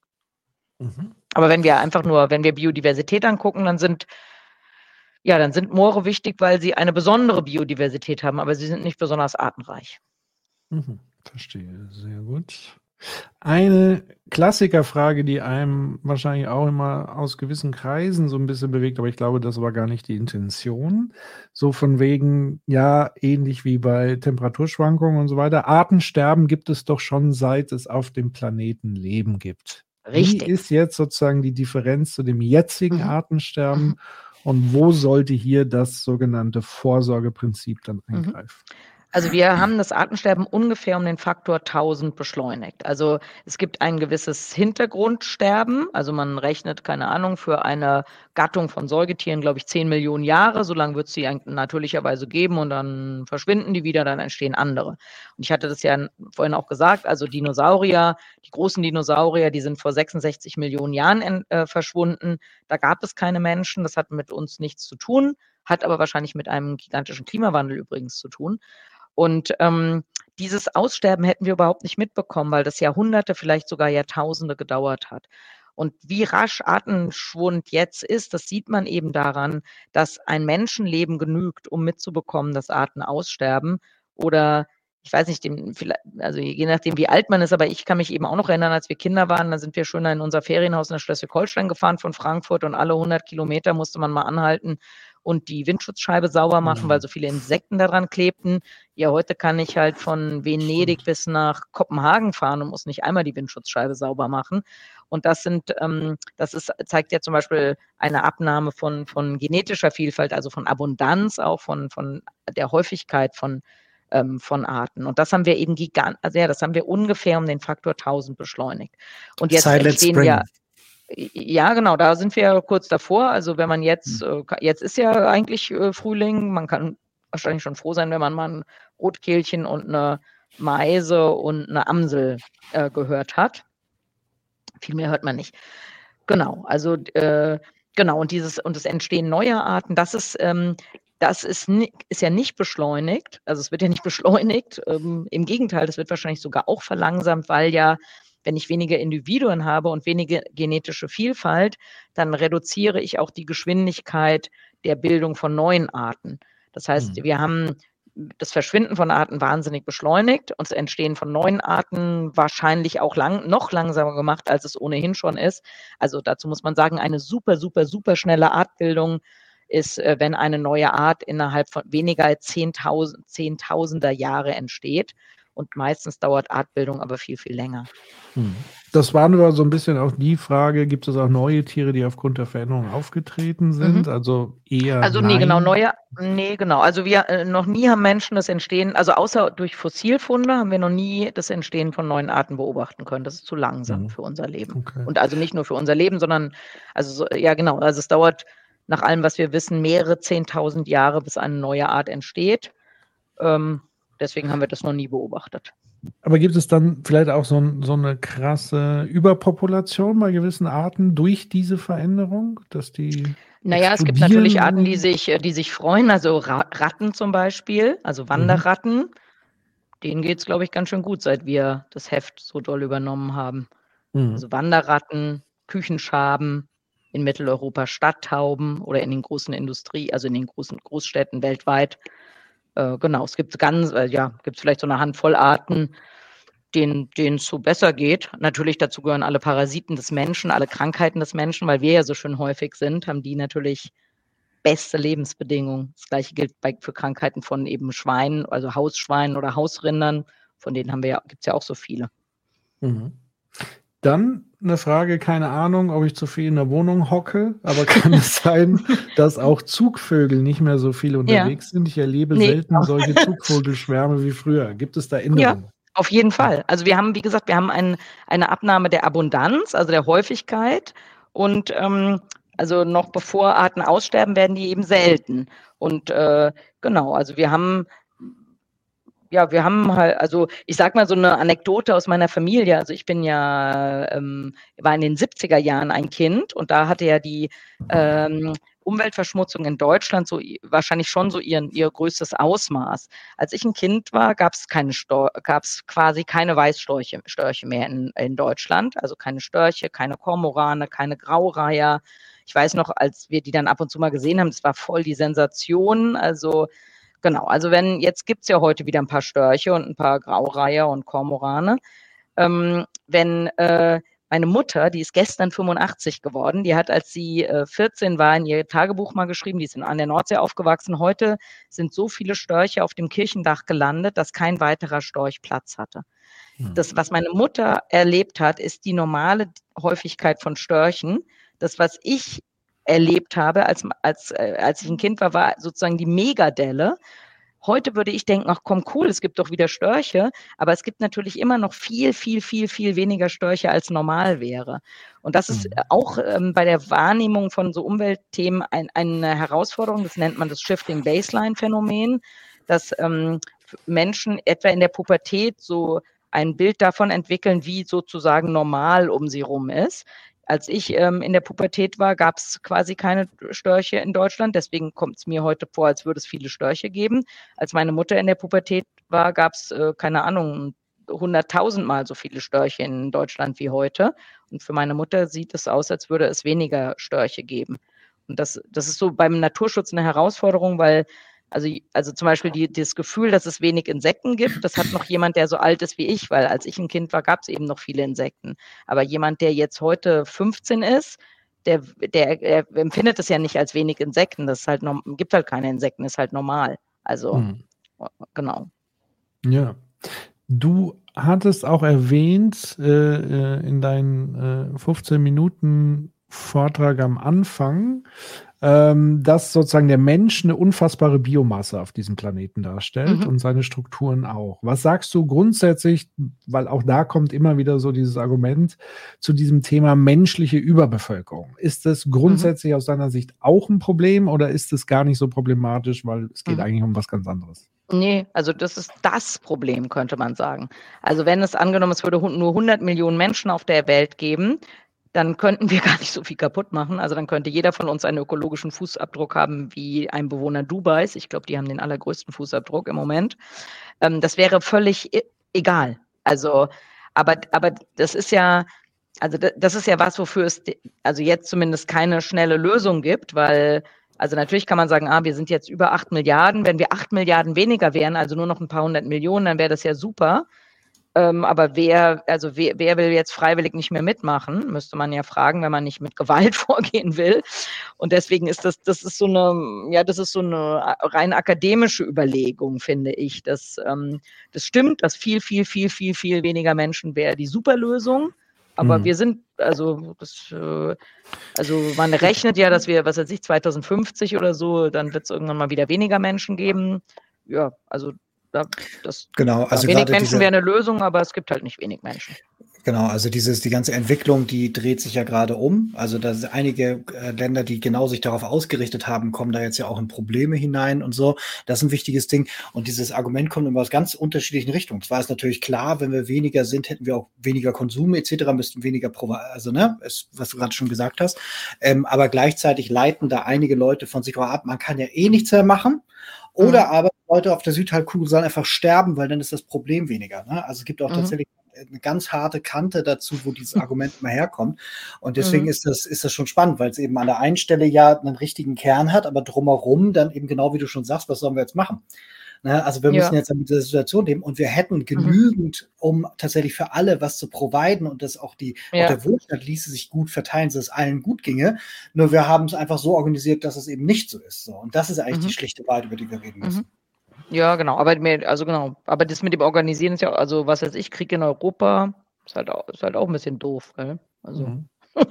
Mhm. Aber wenn wir einfach nur, wenn wir Biodiversität angucken, dann sind ja, dann sind Moore wichtig, weil sie eine besondere Biodiversität haben, aber sie sind nicht besonders artenreich. Mhm, verstehe, sehr gut. Eine Klassikerfrage, die einem wahrscheinlich auch immer aus gewissen Kreisen so ein bisschen bewegt, aber ich glaube, das war gar nicht die Intention. So von wegen, ja, ähnlich wie bei Temperaturschwankungen und so weiter. Artensterben gibt es doch schon, seit es auf dem Planeten Leben gibt. Richtig. Wie ist jetzt sozusagen die Differenz zu dem jetzigen mhm. Artensterben mhm. und wo sollte hier das sogenannte Vorsorgeprinzip dann mhm. eingreifen? Also wir haben das Artensterben ungefähr um den Faktor 1000 beschleunigt. Also es gibt ein gewisses Hintergrundsterben. Also man rechnet, keine Ahnung, für eine Gattung von Säugetieren, glaube ich, 10 Millionen Jahre. So lange wird es sie natürlicherweise geben und dann verschwinden die wieder, dann entstehen andere. Und ich hatte das ja vorhin auch gesagt, also Dinosaurier, die großen Dinosaurier, die sind vor 66 Millionen Jahren äh, verschwunden. Da gab es keine Menschen. Das hat mit uns nichts zu tun hat aber wahrscheinlich mit einem gigantischen Klimawandel übrigens zu tun. Und ähm, dieses Aussterben hätten wir überhaupt nicht mitbekommen, weil das Jahrhunderte, vielleicht sogar Jahrtausende gedauert hat. Und wie rasch Artenschwund jetzt ist, das sieht man eben daran, dass ein Menschenleben genügt, um mitzubekommen, dass Arten aussterben oder ich weiß nicht, dem, also je nachdem, wie alt man ist, aber ich kann mich eben auch noch erinnern, als wir Kinder waren, da sind wir schon in unser Ferienhaus in Schleswig-Holstein gefahren von Frankfurt und alle 100 Kilometer musste man mal anhalten und die Windschutzscheibe sauber machen, mhm. weil so viele Insekten daran klebten. Ja, heute kann ich halt von Venedig bis nach Kopenhagen fahren und muss nicht einmal die Windschutzscheibe sauber machen. Und das sind, ähm, das ist, zeigt ja zum Beispiel eine Abnahme von, von genetischer Vielfalt, also von Abundanz, auch von, von der Häufigkeit von, ähm, von Arten. Und das haben wir eben gigant, also ja, das haben wir ungefähr um den Faktor 1000 beschleunigt. Und jetzt Silent entstehen Spring. ja ja, genau, da sind wir kurz davor. Also wenn man jetzt, hm. äh, jetzt ist ja eigentlich äh, Frühling, man kann wahrscheinlich schon froh sein, wenn man mal ein Rotkehlchen und eine Meise und eine Amsel äh, gehört hat. Viel mehr hört man nicht. Genau, also äh, genau, und dieses, und das Entstehen neuer Arten, das ist, ähm, das ist, ist ja nicht beschleunigt, also es wird ja nicht beschleunigt, ähm, im Gegenteil, das wird wahrscheinlich sogar auch verlangsamt, weil ja wenn ich weniger Individuen habe und weniger genetische Vielfalt, dann reduziere ich auch die Geschwindigkeit der Bildung von neuen Arten. Das heißt, mhm. wir haben das Verschwinden von Arten wahnsinnig beschleunigt und das Entstehen von neuen Arten wahrscheinlich auch lang, noch langsamer gemacht, als es ohnehin schon ist. Also dazu muss man sagen, eine super, super, super schnelle Artbildung ist, äh, wenn eine neue Art innerhalb von weniger als 10.000, Zehntausender Jahre entsteht. Und meistens dauert Artbildung aber viel, viel länger. Hm. Das war nur so ein bisschen auch die Frage, gibt es auch neue Tiere, die aufgrund der Veränderung aufgetreten sind? Mhm. Also eher. Also nein. nee, genau, neue, nee, genau. Also wir äh, noch nie haben Menschen das Entstehen, also außer durch Fossilfunde haben wir noch nie das Entstehen von neuen Arten beobachten können. Das ist zu langsam mhm. für unser Leben. Okay. Und also nicht nur für unser Leben, sondern, also so, ja genau, also es dauert nach allem, was wir wissen, mehrere zehntausend Jahre, bis eine neue Art entsteht. Ähm, Deswegen haben wir das noch nie beobachtet. Aber gibt es dann vielleicht auch so, so, eine krasse Überpopulation bei gewissen Arten durch diese Veränderung, dass die. Naja, es gibt natürlich Arten, die sich, die sich freuen, also Ratten zum Beispiel, also Wanderratten. Mhm. Denen geht es, glaube ich, ganz schön gut, seit wir das Heft so doll übernommen haben. Mhm. Also Wanderratten, Küchenschaben, in Mitteleuropa Stadttauben oder in den großen Industrie, also in den großen Großstädten weltweit äh, genau, es gibt ganz, äh, ja, gibt vielleicht so eine Handvoll Arten, denen es so besser geht. Natürlich dazu gehören alle Parasiten des Menschen, alle Krankheiten des Menschen, weil wir ja so schön häufig sind, haben die natürlich beste Lebensbedingungen. Das gleiche gilt bei, für Krankheiten von eben Schweinen, also Hausschweinen oder Hausrindern. Von denen haben wir ja, gibt es ja auch so viele. Mhm. Dann eine Frage, keine Ahnung, ob ich zu viel in der Wohnung hocke, aber kann es sein, dass auch Zugvögel nicht mehr so viel unterwegs ja. sind? Ich erlebe nee. selten solche Zugvogelschwärme wie früher. Gibt es da Änderungen? Ja. Auf jeden Fall. Also wir haben, wie gesagt, wir haben ein, eine Abnahme der Abundanz, also der Häufigkeit. Und ähm, also noch bevor Arten aussterben, werden die eben selten. Und äh, genau, also wir haben ja, wir haben halt, also ich sag mal so eine Anekdote aus meiner Familie. Also ich bin ja, ähm, war in den 70er Jahren ein Kind und da hatte ja die ähm, Umweltverschmutzung in Deutschland so wahrscheinlich schon so ihren, ihr größtes Ausmaß. Als ich ein Kind war, gab es keine gab es quasi keine Weißstörche Störche mehr in, in Deutschland. Also keine Störche, keine Kormorane, keine Graureiher. Ich weiß noch, als wir die dann ab und zu mal gesehen haben, das war voll die Sensation. Also Genau, also wenn, jetzt gibt es ja heute wieder ein paar Störche und ein paar Graureiher und Kormorane. Ähm, wenn äh, meine Mutter, die ist gestern 85 geworden, die hat, als sie äh, 14 war, in ihr Tagebuch mal geschrieben, die ist an der Nordsee aufgewachsen. Heute sind so viele Störche auf dem Kirchendach gelandet, dass kein weiterer Storch Platz hatte. Hm. Das, was meine Mutter erlebt hat, ist die normale Häufigkeit von Störchen. Das, was ich erlebt habe, als, als, äh, als ich ein Kind war, war sozusagen die Megadelle. heute würde ich denken, ach komm, cool, es gibt doch wieder Störche, aber es gibt natürlich immer noch viel, viel, viel, viel weniger Störche, als normal wäre. Und das ist mhm. auch ähm, bei der Wahrnehmung von so Umweltthemen ein, eine Herausforderung, das nennt man das Shifting Baseline Phänomen, dass ähm, Menschen etwa in der Pubertät so ein Bild davon entwickeln, wie sozusagen normal um sie rum ist. Als ich ähm, in der Pubertät war, gab es quasi keine Störche in Deutschland. Deswegen kommt es mir heute vor, als würde es viele Störche geben. Als meine Mutter in der Pubertät war, gab es, äh, keine Ahnung, hunderttausendmal so viele Störche in Deutschland wie heute. Und für meine Mutter sieht es aus, als würde es weniger Störche geben. Und das, das ist so beim Naturschutz eine Herausforderung, weil also, also zum Beispiel die, das Gefühl, dass es wenig Insekten gibt, das hat noch jemand, der so alt ist wie ich, weil als ich ein Kind war, gab es eben noch viele Insekten. Aber jemand, der jetzt heute 15 ist, der, der, der empfindet es ja nicht als wenig Insekten. Das ist halt gibt halt keine Insekten, ist halt normal. Also, hm. genau. Ja. Du hattest auch erwähnt äh, äh in deinen äh, 15 Minuten Vortrag am Anfang, ähm, dass sozusagen der Mensch eine unfassbare Biomasse auf diesem Planeten darstellt mhm. und seine Strukturen auch. Was sagst du grundsätzlich, weil auch da kommt immer wieder so dieses Argument zu diesem Thema menschliche Überbevölkerung. Ist das grundsätzlich mhm. aus deiner Sicht auch ein Problem oder ist es gar nicht so problematisch, weil es geht mhm. eigentlich um was ganz anderes? Nee, also das ist das Problem, könnte man sagen. Also wenn es angenommen, es würde nur 100 Millionen Menschen auf der Welt geben, dann könnten wir gar nicht so viel kaputt machen. Also dann könnte jeder von uns einen ökologischen Fußabdruck haben wie ein Bewohner Dubais. Ich glaube, die haben den allergrößten Fußabdruck im Moment. Ähm, das wäre völlig egal. Also, aber, aber das ist ja, also das ist ja was, wofür es also jetzt zumindest keine schnelle Lösung gibt, weil also natürlich kann man sagen, ah, wir sind jetzt über acht Milliarden. Wenn wir acht Milliarden weniger wären, also nur noch ein paar hundert Millionen, dann wäre das ja super. Ähm, aber wer, also wer, wer will jetzt freiwillig nicht mehr mitmachen, müsste man ja fragen, wenn man nicht mit Gewalt vorgehen will. Und deswegen ist das, das ist so eine, ja, das ist so eine rein akademische Überlegung, finde ich. Das, ähm, das stimmt, dass viel, viel, viel, viel, viel weniger Menschen wäre die Superlösung. Aber mhm. wir sind, also, das, äh, also man rechnet ja, dass wir, was weiß ich, 2050 oder so, dann wird es irgendwann mal wieder weniger Menschen geben. Ja, also das, genau, also wenig Menschen wäre eine Lösung, aber es gibt halt nicht wenig Menschen. Genau, also dieses, die ganze Entwicklung, die dreht sich ja gerade um. Also da sind einige äh, Länder, die genau sich darauf ausgerichtet haben, kommen da jetzt ja auch in Probleme hinein und so. Das ist ein wichtiges Ding. Und dieses Argument kommt immer aus ganz unterschiedlichen Richtungen. Zwar ist natürlich klar, wenn wir weniger sind, hätten wir auch weniger Konsum etc., müssten weniger, Provi also ne, ist, was du gerade schon gesagt hast. Ähm, aber gleichzeitig leiten da einige Leute von sich auch ab, man kann ja eh nichts mehr machen. Oder mhm. aber Leute auf der Südhalbkugel sollen einfach sterben, weil dann ist das Problem weniger. Ne? Also es gibt auch mhm. tatsächlich eine ganz harte Kante dazu, wo dieses Argument mal herkommt. Und deswegen mhm. ist, das, ist das schon spannend, weil es eben an der einen Stelle ja einen richtigen Kern hat, aber drumherum dann eben genau wie du schon sagst, was sollen wir jetzt machen? Ne? Also wir ja. müssen jetzt mit dieser Situation leben und wir hätten mhm. genügend, mhm. um tatsächlich für alle was zu providen und dass auch die ja. auch der Wohlstand ließe sich gut verteilen, dass es allen gut ginge. Nur wir haben es einfach so organisiert, dass es eben nicht so ist. So. Und das ist eigentlich mhm. die schlichte Wahrheit, über die wir reden müssen. Mhm. Ja, genau. Aber mehr, also genau. Aber das mit dem Organisieren ist ja, also was weiß ich, Krieg in Europa ist halt auch, ist halt auch ein bisschen doof, gell? Also. Mhm.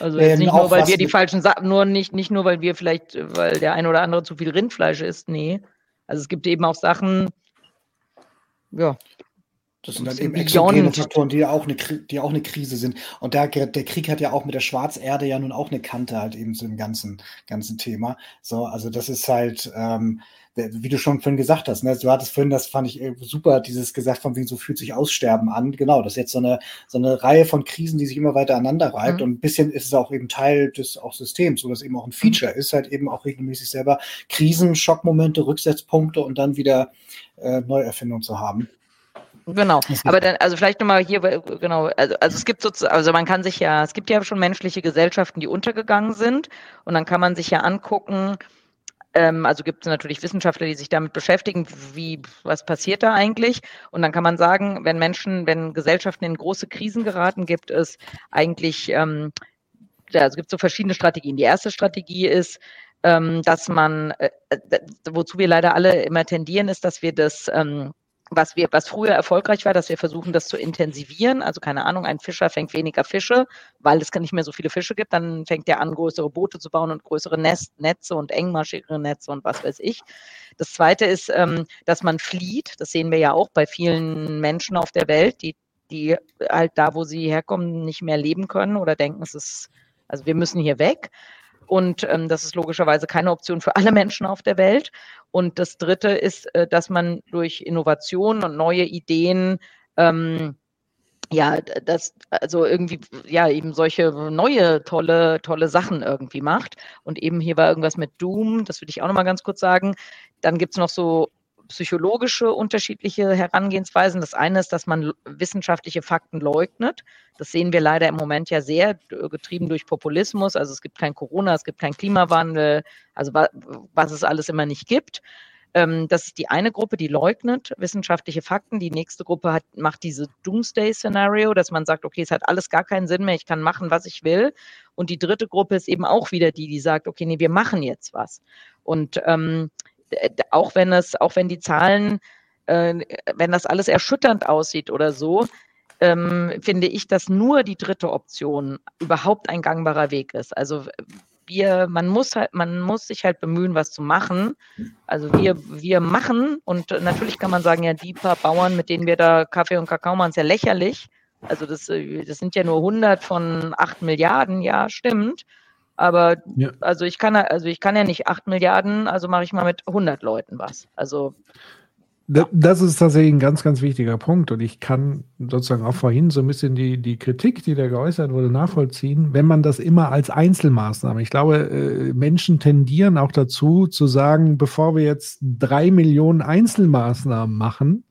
also jetzt nicht nur, weil wir die falschen Sachen, nur nicht, nicht nur, weil wir vielleicht, weil der eine oder andere zu viel Rindfleisch isst, nee, also es gibt eben auch Sachen, ja. Das sind dann eben exogene Faktoren, die ja auch eine, die auch eine Krise sind. Und der, der Krieg hat ja auch mit der Schwarzerde ja nun auch eine Kante halt eben zu dem ganzen, ganzen Thema. So, also das ist halt, ähm, wie du schon vorhin gesagt hast, ne? du hattest vorhin, das fand ich äh, super, dieses gesagt von wegen so fühlt sich Aussterben an. Genau, das ist jetzt so eine, so eine Reihe von Krisen, die sich immer weiter aneinander reibt. Mhm. Und ein bisschen ist es auch eben Teil des auch Systems, wo das eben auch ein Feature mhm. ist, halt eben auch regelmäßig selber Krisen, Schockmomente, Rücksetzpunkte und dann wieder äh, Neuerfindung zu haben. Genau, aber dann, also vielleicht nochmal hier, genau, also, also es gibt sozusagen, also man kann sich ja, es gibt ja schon menschliche Gesellschaften, die untergegangen sind und dann kann man sich ja angucken, ähm, also gibt es natürlich Wissenschaftler, die sich damit beschäftigen, wie, was passiert da eigentlich? Und dann kann man sagen, wenn Menschen, wenn Gesellschaften in große Krisen geraten, gibt es eigentlich, ähm, ja, also gibt so verschiedene Strategien. Die erste Strategie ist, ähm, dass man, äh, äh wozu wir leider alle immer tendieren, ist, dass wir das, ähm, was wir, was früher erfolgreich war, dass wir versuchen, das zu intensivieren. Also keine Ahnung, ein Fischer fängt weniger Fische, weil es nicht mehr so viele Fische gibt. Dann fängt er an, größere Boote zu bauen und größere Netze und engmaschigere Netze und was weiß ich. Das Zweite ist, ähm, dass man flieht. Das sehen wir ja auch bei vielen Menschen auf der Welt, die, die halt da, wo sie herkommen, nicht mehr leben können oder denken, es ist, also wir müssen hier weg. Und ähm, das ist logischerweise keine Option für alle Menschen auf der Welt. Und das Dritte ist, äh, dass man durch Innovation und neue Ideen ähm, ja, das, also irgendwie, ja, eben solche neue, tolle, tolle Sachen irgendwie macht. Und eben hier war irgendwas mit Doom, das würde ich auch nochmal ganz kurz sagen. Dann gibt es noch so psychologische unterschiedliche Herangehensweisen. Das eine ist, dass man wissenschaftliche Fakten leugnet. Das sehen wir leider im Moment ja sehr, getrieben durch Populismus. Also es gibt kein Corona, es gibt keinen Klimawandel, also was es alles immer nicht gibt. Ähm, das ist die eine Gruppe, die leugnet wissenschaftliche Fakten. Die nächste Gruppe hat, macht diese Doomsday-Szenario, dass man sagt, okay, es hat alles gar keinen Sinn mehr, ich kann machen, was ich will. Und die dritte Gruppe ist eben auch wieder die, die sagt, okay, nee, wir machen jetzt was. Und ähm, auch wenn es, auch wenn die Zahlen, äh, wenn das alles erschütternd aussieht oder so, ähm, finde ich, dass nur die dritte Option überhaupt ein gangbarer Weg ist. Also wir, man muss halt, man muss sich halt bemühen, was zu machen. Also wir, wir machen und natürlich kann man sagen, ja, die paar Bauern, mit denen wir da Kaffee und Kakao machen, ist ja lächerlich. Also das, äh, das sind ja nur 100 von 8 Milliarden, ja, stimmt. Aber ja. also ich kann also ich kann ja nicht 8 Milliarden, also mache ich mal mit 100 Leuten was. Also das ist tatsächlich ein ganz, ganz wichtiger Punkt. Und ich kann sozusagen auch vorhin so ein bisschen die, die Kritik, die da geäußert wurde, nachvollziehen, wenn man das immer als Einzelmaßnahme. Ich glaube, äh, Menschen tendieren auch dazu zu sagen, bevor wir jetzt drei Millionen Einzelmaßnahmen machen,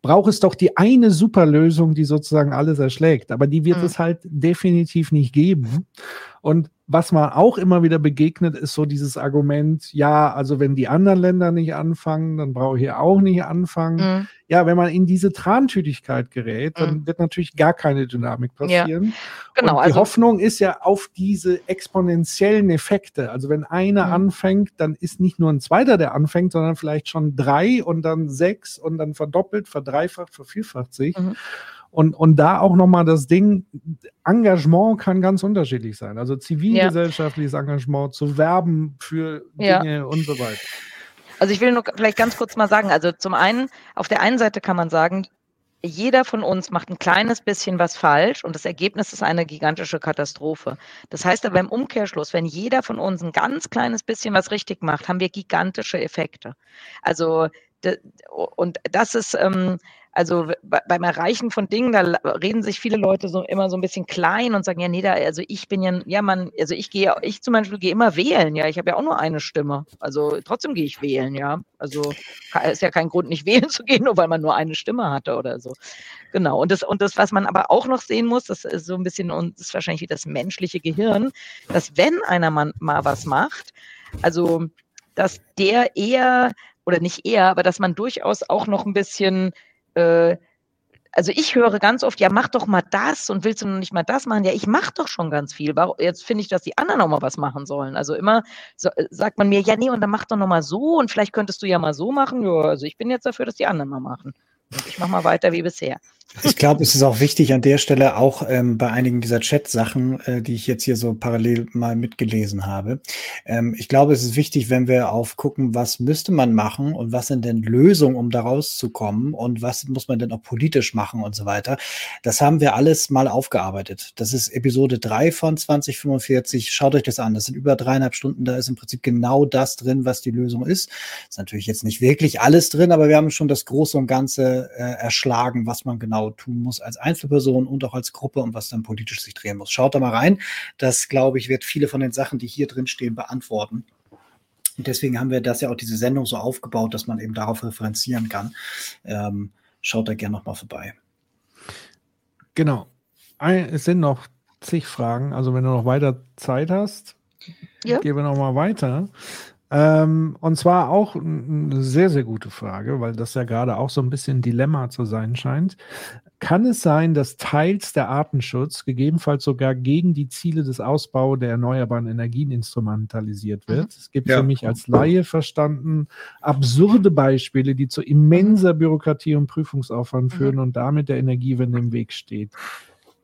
braucht es doch die eine Superlösung, die sozusagen alles erschlägt. Aber die wird mhm. es halt definitiv nicht geben. Und was man auch immer wieder begegnet, ist so dieses Argument, ja, also wenn die anderen Länder nicht anfangen, dann brauche ich hier auch nicht anfangen. Mhm. Ja, wenn man in diese Trantütigkeit gerät, dann mhm. wird natürlich gar keine Dynamik passieren. Ja. Genau, Und die also, Hoffnung ist ja auf diese exponentiellen Effekte. Also wenn einer mhm. anfängt, dann ist nicht nur ein zweiter, der anfängt, sondern vielleicht schon drei und dann sechs und dann verdoppelt, verdreifacht, vervierfacht sich. Und, und da auch nochmal das Ding, Engagement kann ganz unterschiedlich sein. Also zivilgesellschaftliches ja. Engagement, zu werben für Dinge ja. und so weiter. Also ich will nur vielleicht ganz kurz mal sagen, also zum einen, auf der einen Seite kann man sagen, jeder von uns macht ein kleines bisschen was falsch und das Ergebnis ist eine gigantische Katastrophe. Das heißt aber im Umkehrschluss, wenn jeder von uns ein ganz kleines bisschen was richtig macht, haben wir gigantische Effekte. Also und das ist, ähm, also beim Erreichen von Dingen, da reden sich viele Leute so immer so ein bisschen klein und sagen, ja, nee, da, also ich bin ja, ja, man, also ich gehe, ich zum Beispiel gehe immer wählen, ja, ich habe ja auch nur eine Stimme. Also trotzdem gehe ich wählen, ja. Also ist ja kein Grund, nicht wählen zu gehen, nur weil man nur eine Stimme hatte oder so. Genau. Und das, und das, was man aber auch noch sehen muss, das ist so ein bisschen, und das ist wahrscheinlich das menschliche Gehirn, dass wenn einer mal, mal was macht, also dass der eher oder nicht eher, aber dass man durchaus auch noch ein bisschen äh, also ich höre ganz oft, ja, mach doch mal das und willst du noch nicht mal das machen? Ja, ich mache doch schon ganz viel. Jetzt finde ich, dass die anderen auch mal was machen sollen. Also immer so, sagt man mir, ja, nee, und dann mach doch noch mal so und vielleicht könntest du ja mal so machen. Ja, also ich bin jetzt dafür, dass die anderen mal machen. Und ich mache mal weiter wie bisher. Ich glaube, es ist auch wichtig an der Stelle, auch ähm, bei einigen dieser Chat-Sachen, äh, die ich jetzt hier so parallel mal mitgelesen habe. Ähm, ich glaube, es ist wichtig, wenn wir aufgucken, was müsste man machen und was sind denn Lösungen, um da rauszukommen und was muss man denn auch politisch machen und so weiter. Das haben wir alles mal aufgearbeitet. Das ist Episode 3 von 2045. Schaut euch das an. Das sind über dreieinhalb Stunden. Da ist im Prinzip genau das drin, was die Lösung ist. Ist natürlich jetzt nicht wirklich alles drin, aber wir haben schon das Große und Ganze äh, erschlagen, was man genau genau tun muss als Einzelperson und auch als Gruppe und was dann politisch sich drehen muss. Schaut da mal rein. Das, glaube ich, wird viele von den Sachen, die hier drin stehen, beantworten. Und deswegen haben wir das ja auch diese Sendung so aufgebaut, dass man eben darauf referenzieren kann. Ähm, schaut da gerne nochmal vorbei. Genau. Es sind noch zig Fragen. Also wenn du noch weiter Zeit hast, ja. gehen wir nochmal weiter. Ähm, und zwar auch eine sehr, sehr gute Frage, weil das ja gerade auch so ein bisschen Dilemma zu sein scheint. Kann es sein, dass teils der Artenschutz gegebenenfalls sogar gegen die Ziele des Ausbaus der erneuerbaren Energien instrumentalisiert wird? Mhm. Es gibt ja. für mich als Laie verstanden absurde Beispiele, die zu immenser Bürokratie und Prüfungsaufwand mhm. führen und damit der Energiewende im Weg steht.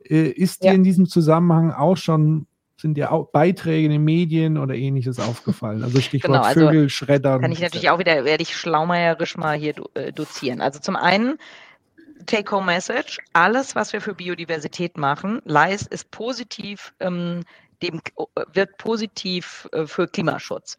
Äh, ist dir ja. in diesem Zusammenhang auch schon sind dir auch Beiträge in den Medien oder ähnliches aufgefallen? Also Stichwort genau, also Vögel, Schreddern. Kann ich natürlich auch wieder, werde ich schlaumeierisch mal hier äh, dozieren. Also zum einen, Take-Home-Message, alles, was wir für Biodiversität machen, leist, ist positiv, ähm, dem, wirkt positiv äh, für Klimaschutz.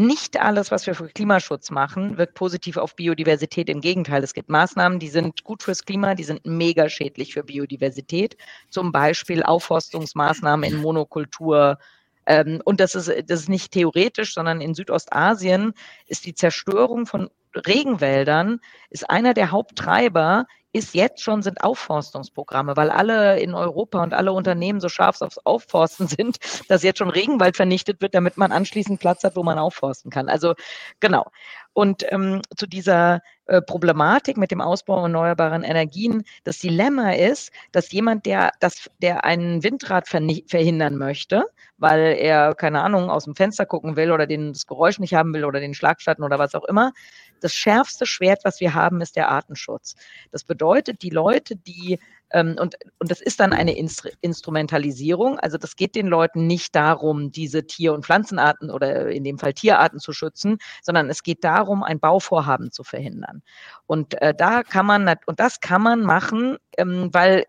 Nicht alles, was wir für Klimaschutz machen, wirkt positiv auf Biodiversität. Im Gegenteil, es gibt Maßnahmen, die sind gut fürs Klima, die sind mega schädlich für Biodiversität. Zum Beispiel Aufforstungsmaßnahmen in Monokultur. Ähm, und das ist, das ist nicht theoretisch, sondern in Südostasien ist die Zerstörung von Regenwäldern ist einer der Haupttreiber ist jetzt schon, sind Aufforstungsprogramme, weil alle in Europa und alle Unternehmen so scharf aufs Aufforsten sind, dass jetzt schon Regenwald vernichtet wird, damit man anschließend Platz hat, wo man aufforsten kann. Also genau. Und ähm, zu dieser äh, Problematik mit dem Ausbau erneuerbaren Energien, das Dilemma ist, dass jemand, der, das, der einen Windrad verhindern möchte, weil er, keine Ahnung, aus dem Fenster gucken will oder den, das Geräusch nicht haben will oder den Schlagschatten oder was auch immer, das schärfste Schwert, was wir haben, ist der Artenschutz. Das bedeutet, die Leute, die ähm, und, und das ist dann eine Instru Instrumentalisierung. Also das geht den Leuten nicht darum, diese Tier- und Pflanzenarten oder in dem Fall Tierarten zu schützen, sondern es geht darum, ein Bauvorhaben zu verhindern. Und äh, da kann man, und das kann man machen, ähm, weil,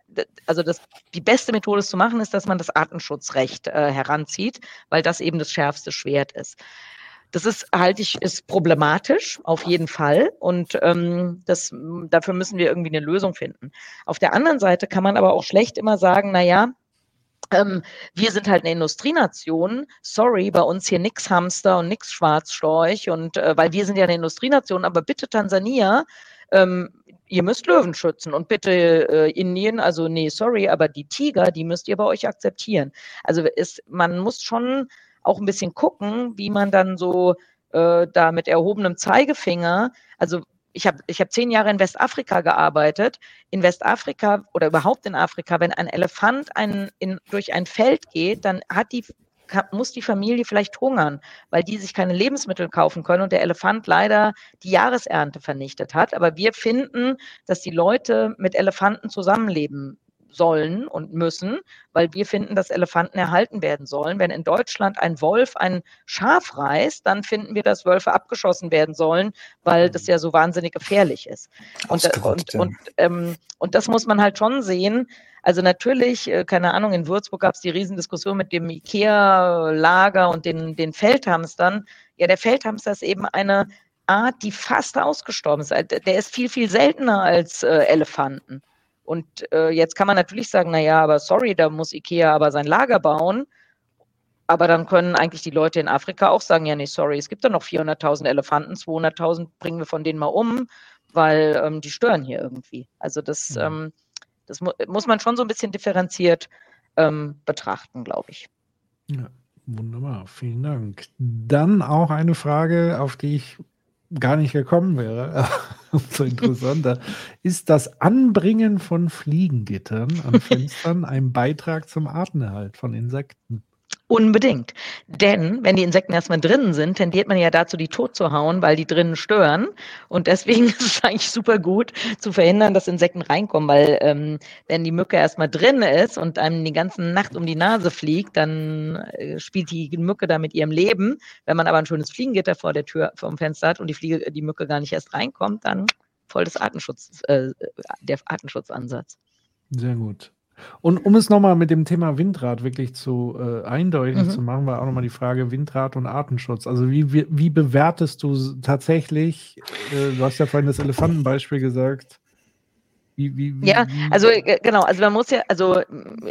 also das, die beste Methode es zu machen, ist, dass man das Artenschutzrecht äh, heranzieht, weil das eben das schärfste Schwert ist. Das ist, halte ich, ist problematisch, auf jeden Fall. Und ähm, das, dafür müssen wir irgendwie eine Lösung finden. Auf der anderen Seite kann man aber auch schlecht immer sagen, na ja, ähm, wir sind halt eine Industrienation. Sorry, bei uns hier nix Hamster und nix Schwarzstorch und äh, weil wir sind ja eine Industrienation, aber bitte Tansania, ähm, ihr müsst Löwen schützen und bitte äh, Indien, also nee, sorry, aber die Tiger, die müsst ihr bei euch akzeptieren. Also ist, man muss schon auch ein bisschen gucken, wie man dann so äh, da mit erhobenem Zeigefinger, also ich habe ich hab zehn Jahre in Westafrika gearbeitet. In Westafrika oder überhaupt in Afrika, wenn ein Elefant ein, in, durch ein Feld geht, dann hat die, muss die Familie vielleicht hungern, weil die sich keine Lebensmittel kaufen können und der Elefant leider die Jahresernte vernichtet hat. Aber wir finden, dass die Leute mit Elefanten zusammenleben sollen und müssen, weil wir finden, dass Elefanten erhalten werden sollen. Wenn in Deutschland ein Wolf ein Schaf reißt, dann finden wir, dass Wölfe abgeschossen werden sollen, weil das ja so wahnsinnig gefährlich ist. Und, und, und, ähm, und das muss man halt schon sehen. Also natürlich, äh, keine Ahnung, in Würzburg gab es die Riesendiskussion mit dem IKEA-Lager und den, den Feldhamstern. Ja, der Feldhamster ist eben eine Art, die fast ausgestorben ist. Der ist viel, viel seltener als äh, Elefanten. Und äh, jetzt kann man natürlich sagen, naja, aber sorry, da muss Ikea aber sein Lager bauen. Aber dann können eigentlich die Leute in Afrika auch sagen, ja, nee, sorry, es gibt da noch 400.000 Elefanten, 200.000 bringen wir von denen mal um, weil ähm, die stören hier irgendwie. Also das, mhm. ähm, das mu muss man schon so ein bisschen differenziert ähm, betrachten, glaube ich. Ja, wunderbar, vielen Dank. Dann auch eine Frage, auf die ich gar nicht gekommen wäre, umso interessanter, ist das Anbringen von Fliegengittern an Fenstern ein Beitrag zum Artenerhalt von Insekten? Unbedingt. Denn wenn die Insekten erstmal drinnen sind, tendiert man ja dazu, die tot zu hauen, weil die drinnen stören. Und deswegen ist es eigentlich super gut zu verhindern, dass Insekten reinkommen, weil ähm, wenn die Mücke erstmal drin ist und einem die ganze Nacht um die Nase fliegt, dann äh, spielt die Mücke da mit ihrem Leben. Wenn man aber ein schönes Fliegengitter vor der Tür, vor dem Fenster hat und die, Fliege, die Mücke gar nicht erst reinkommt, dann voll das Artenschutz, äh, der Artenschutzansatz. Sehr gut. Und um es nochmal mit dem Thema Windrad wirklich zu äh, eindeutig mhm. zu machen, war auch nochmal die Frage Windrad und Artenschutz. Also wie, wie, wie bewertest du tatsächlich, äh, du hast ja vorhin das Elefantenbeispiel gesagt, wie, wie, wie, ja, also äh, genau, also man muss ja, also,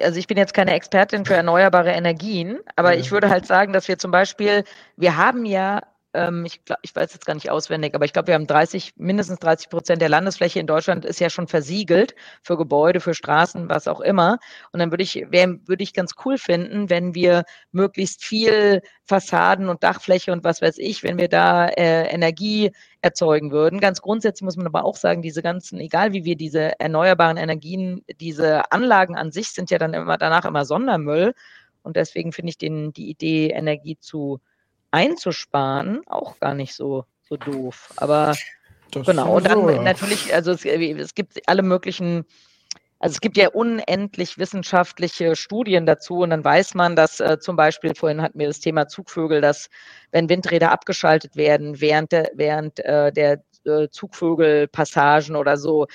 also ich bin jetzt keine Expertin für erneuerbare Energien, aber ja. ich würde halt sagen, dass wir zum Beispiel, wir haben ja ähm, ich, glaub, ich weiß jetzt gar nicht auswendig, aber ich glaube, wir haben 30, mindestens 30 Prozent der Landesfläche in Deutschland ist ja schon versiegelt für Gebäude, für Straßen, was auch immer. Und dann würde ich, würde ich ganz cool finden, wenn wir möglichst viel Fassaden und Dachfläche und was weiß ich, wenn wir da äh, Energie erzeugen würden. Ganz grundsätzlich muss man aber auch sagen, diese ganzen, egal wie wir diese erneuerbaren Energien, diese Anlagen an sich sind ja dann immer danach immer Sondermüll. Und deswegen finde ich den, die Idee, Energie zu einzusparen, auch gar nicht so, so doof. Aber das genau, und dann so, natürlich, also es, es gibt alle möglichen also es gibt ja unendlich wissenschaftliche Studien dazu und dann weiß man, dass äh, zum Beispiel, vorhin hatten wir das Thema Zugvögel, dass wenn Windräder abgeschaltet werden während der, während, äh, der äh, Zugvögelpassagen oder so, äh,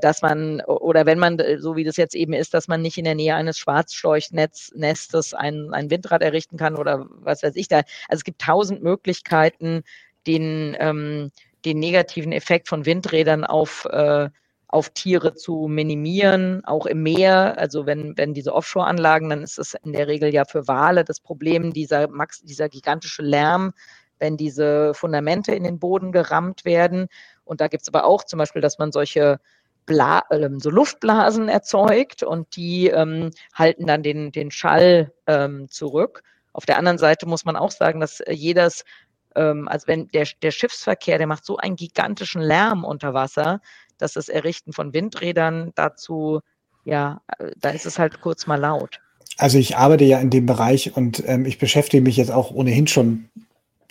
dass man, oder wenn man, äh, so wie das jetzt eben ist, dass man nicht in der Nähe eines Schwarzstorchnestes ein, ein Windrad errichten kann oder was weiß ich da. Also es gibt tausend Möglichkeiten, den, ähm, den negativen Effekt von Windrädern auf, äh, auf Tiere zu minimieren, auch im Meer. Also wenn, wenn diese Offshore-Anlagen, dann ist es in der Regel ja für Wale das Problem, dieser, Max, dieser gigantische Lärm, wenn diese Fundamente in den Boden gerammt werden. Und da gibt es aber auch zum Beispiel, dass man solche Bla ähm, so Luftblasen erzeugt und die ähm, halten dann den, den Schall ähm, zurück. Auf der anderen Seite muss man auch sagen, dass äh, jedes, ähm, also wenn der, der Schiffsverkehr, der macht so einen gigantischen Lärm unter Wasser, dass das Errichten von Windrädern dazu, ja, äh, da ist es halt kurz mal laut. Also ich arbeite ja in dem Bereich und ähm, ich beschäftige mich jetzt auch ohnehin schon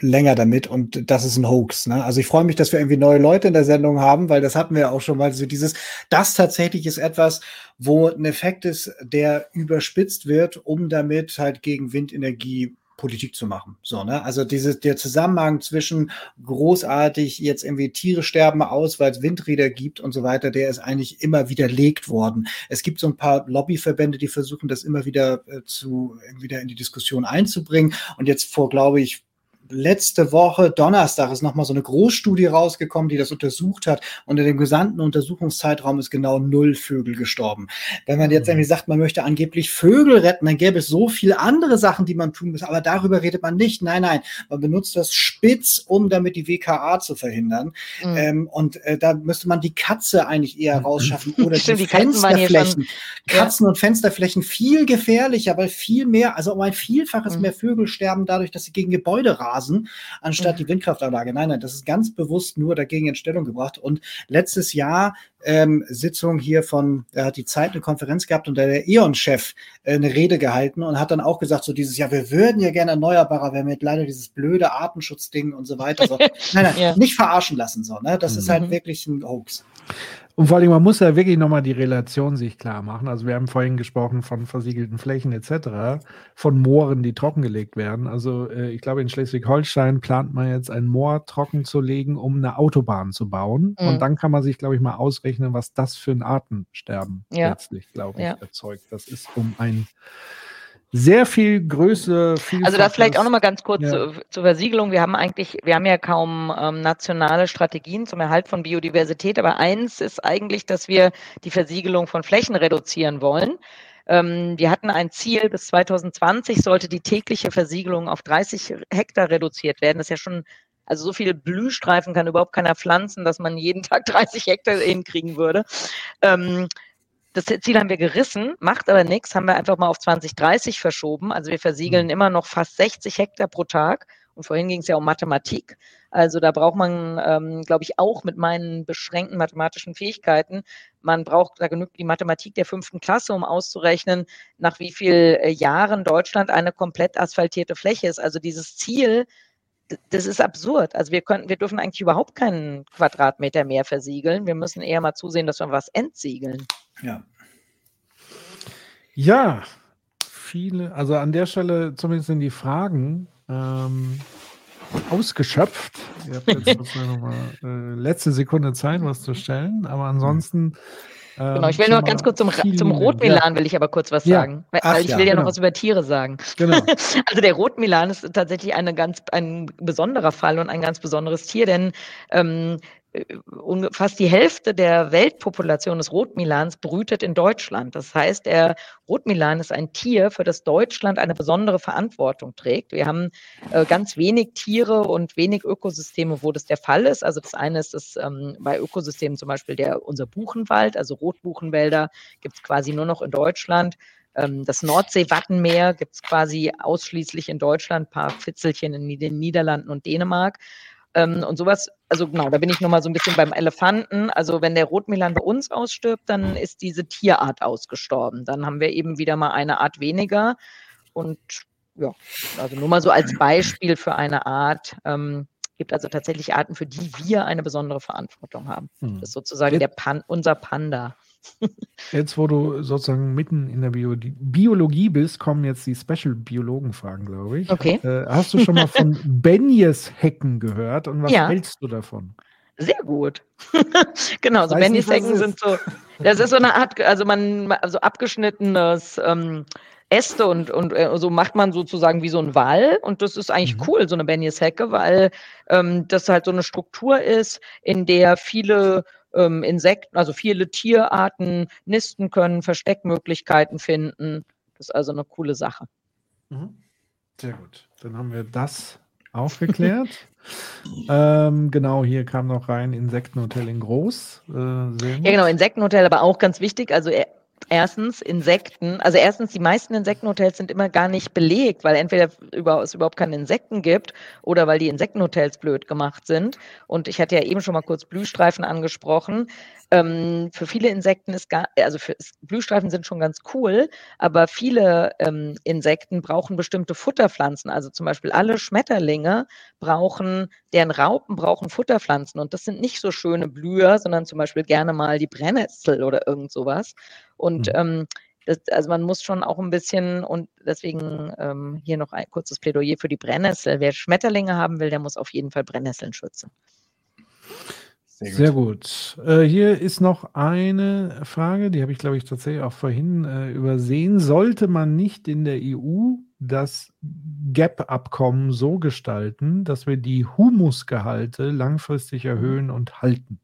länger damit und das ist ein Hoax. Ne? Also ich freue mich, dass wir irgendwie neue Leute in der Sendung haben, weil das hatten wir auch schon mal. So dieses, das tatsächlich ist etwas, wo ein Effekt ist, der überspitzt wird, um damit halt gegen Windenergie Politik zu machen. So, ne? Also dieses, der Zusammenhang zwischen großartig jetzt irgendwie Tiere sterben aus, weil es Windräder gibt und so weiter, der ist eigentlich immer widerlegt worden. Es gibt so ein paar Lobbyverbände, die versuchen, das immer wieder äh, zu, wieder in die Diskussion einzubringen. Und jetzt vor, glaube ich, letzte Woche Donnerstag ist nochmal so eine Großstudie rausgekommen, die das untersucht hat. Und in dem gesamten Untersuchungszeitraum ist genau null Vögel gestorben. Wenn man jetzt mhm. irgendwie sagt, man möchte angeblich Vögel retten, dann gäbe es so viele andere Sachen, die man tun muss. Aber darüber redet man nicht. Nein, nein. Man benutzt das spitz, um damit die WKA zu verhindern. Mhm. Ähm, und äh, da müsste man die Katze eigentlich eher mhm. rausschaffen oder Stimmt, die, die Fensterflächen. Katzen ja. und Fensterflächen viel gefährlicher, weil viel mehr, also um ein Vielfaches mhm. mehr Vögel sterben dadurch, dass sie gegen Gebäude rasen Rasen, anstatt die Windkraftanlage. Nein, nein, das ist ganz bewusst nur dagegen in Stellung gebracht. Und letztes Jahr ähm, Sitzung hier von, da hat die Zeit eine Konferenz gehabt und der E.ON-Chef äh, eine Rede gehalten und hat dann auch gesagt, so dieses, ja, wir würden ja gerne erneuerbarer, wir haben jetzt leider dieses blöde Artenschutzding und so weiter. So. nein, nein, ja. nicht verarschen lassen, so, ne? Das mhm. ist halt mhm. wirklich ein Hoax. Und vor allem, man muss ja wirklich nochmal die Relation sich klar machen. Also wir haben vorhin gesprochen von versiegelten Flächen etc., von Mooren, die trockengelegt werden. Also äh, ich glaube, in Schleswig-Holstein plant man jetzt ein Moor trocken zu legen, um eine Autobahn zu bauen. Mhm. Und dann kann man sich, glaube ich, mal ausrechnen, was das für ein Artensterben ja. letztlich, glaube ich, ja. erzeugt. Das ist um ein sehr viel Größe. Viel also da vielleicht auch noch mal ganz kurz ja. zu, zur Versiegelung. Wir haben eigentlich, wir haben ja kaum ähm, nationale Strategien zum Erhalt von Biodiversität, aber eins ist eigentlich, dass wir die Versiegelung von Flächen reduzieren wollen. Ähm, wir hatten ein Ziel, bis 2020 sollte die tägliche Versiegelung auf 30 Hektar reduziert werden. Das ist ja schon also so viele Blühstreifen kann überhaupt keiner pflanzen, dass man jeden Tag 30 Hektar hinkriegen würde. Ähm, das Ziel haben wir gerissen, macht aber nichts, haben wir einfach mal auf 2030 verschoben. Also wir versiegeln mhm. immer noch fast 60 Hektar pro Tag. Und vorhin ging es ja um Mathematik. Also da braucht man, ähm, glaube ich, auch mit meinen beschränkten mathematischen Fähigkeiten, man braucht, da genügt die Mathematik der fünften Klasse, um auszurechnen, nach wie vielen äh, Jahren Deutschland eine komplett asphaltierte Fläche ist. Also dieses Ziel, das ist absurd. Also wir können, wir dürfen eigentlich überhaupt keinen Quadratmeter mehr versiegeln. Wir müssen eher mal zusehen, dass wir was entsiegeln. Ja. Ja, viele, also an der Stelle zumindest sind die Fragen ähm, ausgeschöpft. Ihr habt jetzt noch mal, äh, letzte Sekunde Zeit, was zu stellen, aber ansonsten Genau, ich will nur ganz kurz zum, zum Rotmilan, ja. will ich aber kurz was ja. sagen, weil, Ach, ich will ja, ja noch genau. was über Tiere sagen. Genau. also der Rotmilan ist tatsächlich eine ganz, ein besonderer Fall und ein ganz besonderes Tier, denn ähm, fast die Hälfte der Weltpopulation des Rotmilans brütet in Deutschland. Das heißt, der Rotmilan ist ein Tier, für das Deutschland eine besondere Verantwortung trägt. Wir haben äh, ganz wenig Tiere und wenig Ökosysteme, wo das der Fall ist. Also das eine ist das, ähm, bei Ökosystemen zum Beispiel der, unser Buchenwald, also Rotbuchenwälder gibt es quasi nur noch in Deutschland. Ähm, das Nordsee-Wattenmeer gibt es quasi ausschließlich in Deutschland, ein paar Fitzelchen in den Niederlanden und Dänemark. Ähm, und sowas, also genau, da bin ich nochmal so ein bisschen beim Elefanten. Also wenn der Rotmilan bei uns ausstirbt, dann ist diese Tierart ausgestorben. Dann haben wir eben wieder mal eine Art weniger. Und ja, also nur mal so als Beispiel für eine Art. Ähm, gibt also tatsächlich Arten, für die wir eine besondere Verantwortung haben. Hm. Das ist sozusagen der Pan, unser Panda. Jetzt, wo du sozusagen mitten in der Bio Biologie bist, kommen jetzt die Special-Biologen-Fragen, glaube ich. Okay. Äh, hast du schon mal von Benjes-Hecken gehört und was ja. hältst du davon? Sehr gut. genau, so Benjes-Hecken sind so, das ist so eine Art, also man, also abgeschnittenes ähm, Äste und, und äh, so macht man sozusagen wie so ein Wall. Und das ist eigentlich mhm. cool, so eine Benjes-Hecke, weil ähm, das halt so eine Struktur ist, in der viele ähm, Insekten, also viele Tierarten nisten können, Versteckmöglichkeiten finden. Das ist also eine coole Sache. Mhm. Sehr gut. Dann haben wir das aufgeklärt. ähm, genau, hier kam noch rein Insektenhotel in Groß. Äh, ja, genau, Insektenhotel, aber auch ganz wichtig. Also Erstens Insekten, also erstens die meisten Insektenhotels sind immer gar nicht belegt, weil entweder es überhaupt keine Insekten gibt oder weil die Insektenhotels blöd gemacht sind. Und ich hatte ja eben schon mal kurz Blühstreifen angesprochen. Ähm, für viele Insekten ist gar, also für, Blühstreifen sind schon ganz cool, aber viele ähm, Insekten brauchen bestimmte Futterpflanzen. Also zum Beispiel alle Schmetterlinge brauchen, deren Raupen brauchen Futterpflanzen. Und das sind nicht so schöne Blüher, sondern zum Beispiel gerne mal die Brennnessel oder irgend sowas. Und mhm. ähm, das, also man muss schon auch ein bisschen und deswegen ähm, hier noch ein kurzes Plädoyer für die Brennnessel. Wer Schmetterlinge haben will, der muss auf jeden Fall Brennnesseln schützen. Sehr gut. Sehr gut. Äh, hier ist noch eine Frage, die habe ich, glaube ich, tatsächlich auch vorhin äh, übersehen. Sollte man nicht in der EU das GAP-Abkommen so gestalten, dass wir die Humusgehalte langfristig erhöhen und halten?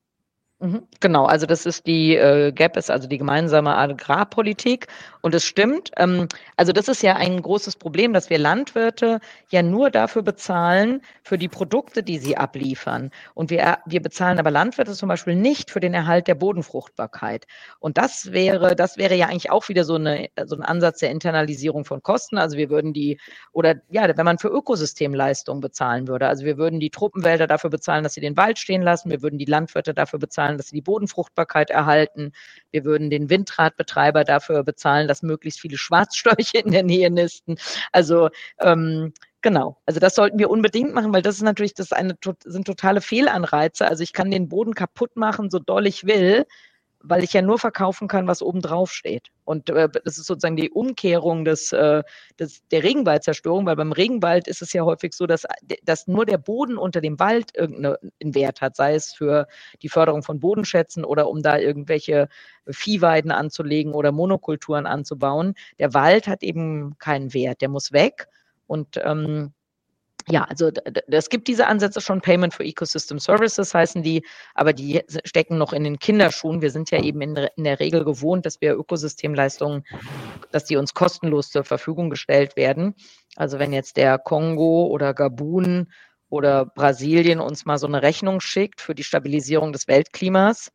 Mhm. Genau, also das ist die äh, GAP, ist also die gemeinsame Agrarpolitik. Und es stimmt, ähm, also das ist ja ein großes Problem, dass wir Landwirte ja nur dafür bezahlen, für die Produkte, die sie abliefern. Und wir, wir bezahlen aber Landwirte zum Beispiel nicht für den Erhalt der Bodenfruchtbarkeit. Und das wäre, das wäre ja eigentlich auch wieder so, eine, so ein Ansatz der Internalisierung von Kosten. Also wir würden die, oder ja, wenn man für Ökosystemleistungen bezahlen würde, also wir würden die Truppenwälder dafür bezahlen, dass sie den Wald stehen lassen, wir würden die Landwirte dafür bezahlen, bezahlen, dass sie die Bodenfruchtbarkeit erhalten. Wir würden den Windradbetreiber dafür bezahlen, dass möglichst viele Schwarzstörche in der Nähe nisten. Also ähm, Genau, also das sollten wir unbedingt machen, weil das ist natürlich, das eine, sind totale Fehlanreize. Also ich kann den Boden kaputt machen, so doll ich will weil ich ja nur verkaufen kann, was oben drauf steht. Und äh, das ist sozusagen die Umkehrung des, äh, des, der Regenwaldzerstörung, weil beim Regenwald ist es ja häufig so, dass, dass nur der Boden unter dem Wald irgendeinen Wert hat, sei es für die Förderung von Bodenschätzen oder um da irgendwelche Viehweiden anzulegen oder Monokulturen anzubauen. Der Wald hat eben keinen Wert, der muss weg. Und ähm, ja, also es gibt diese Ansätze schon, Payment for Ecosystem Services heißen die, aber die stecken noch in den Kinderschuhen. Wir sind ja eben in, in der Regel gewohnt, dass wir Ökosystemleistungen, dass die uns kostenlos zur Verfügung gestellt werden. Also wenn jetzt der Kongo oder Gabun oder Brasilien uns mal so eine Rechnung schickt für die Stabilisierung des Weltklimas,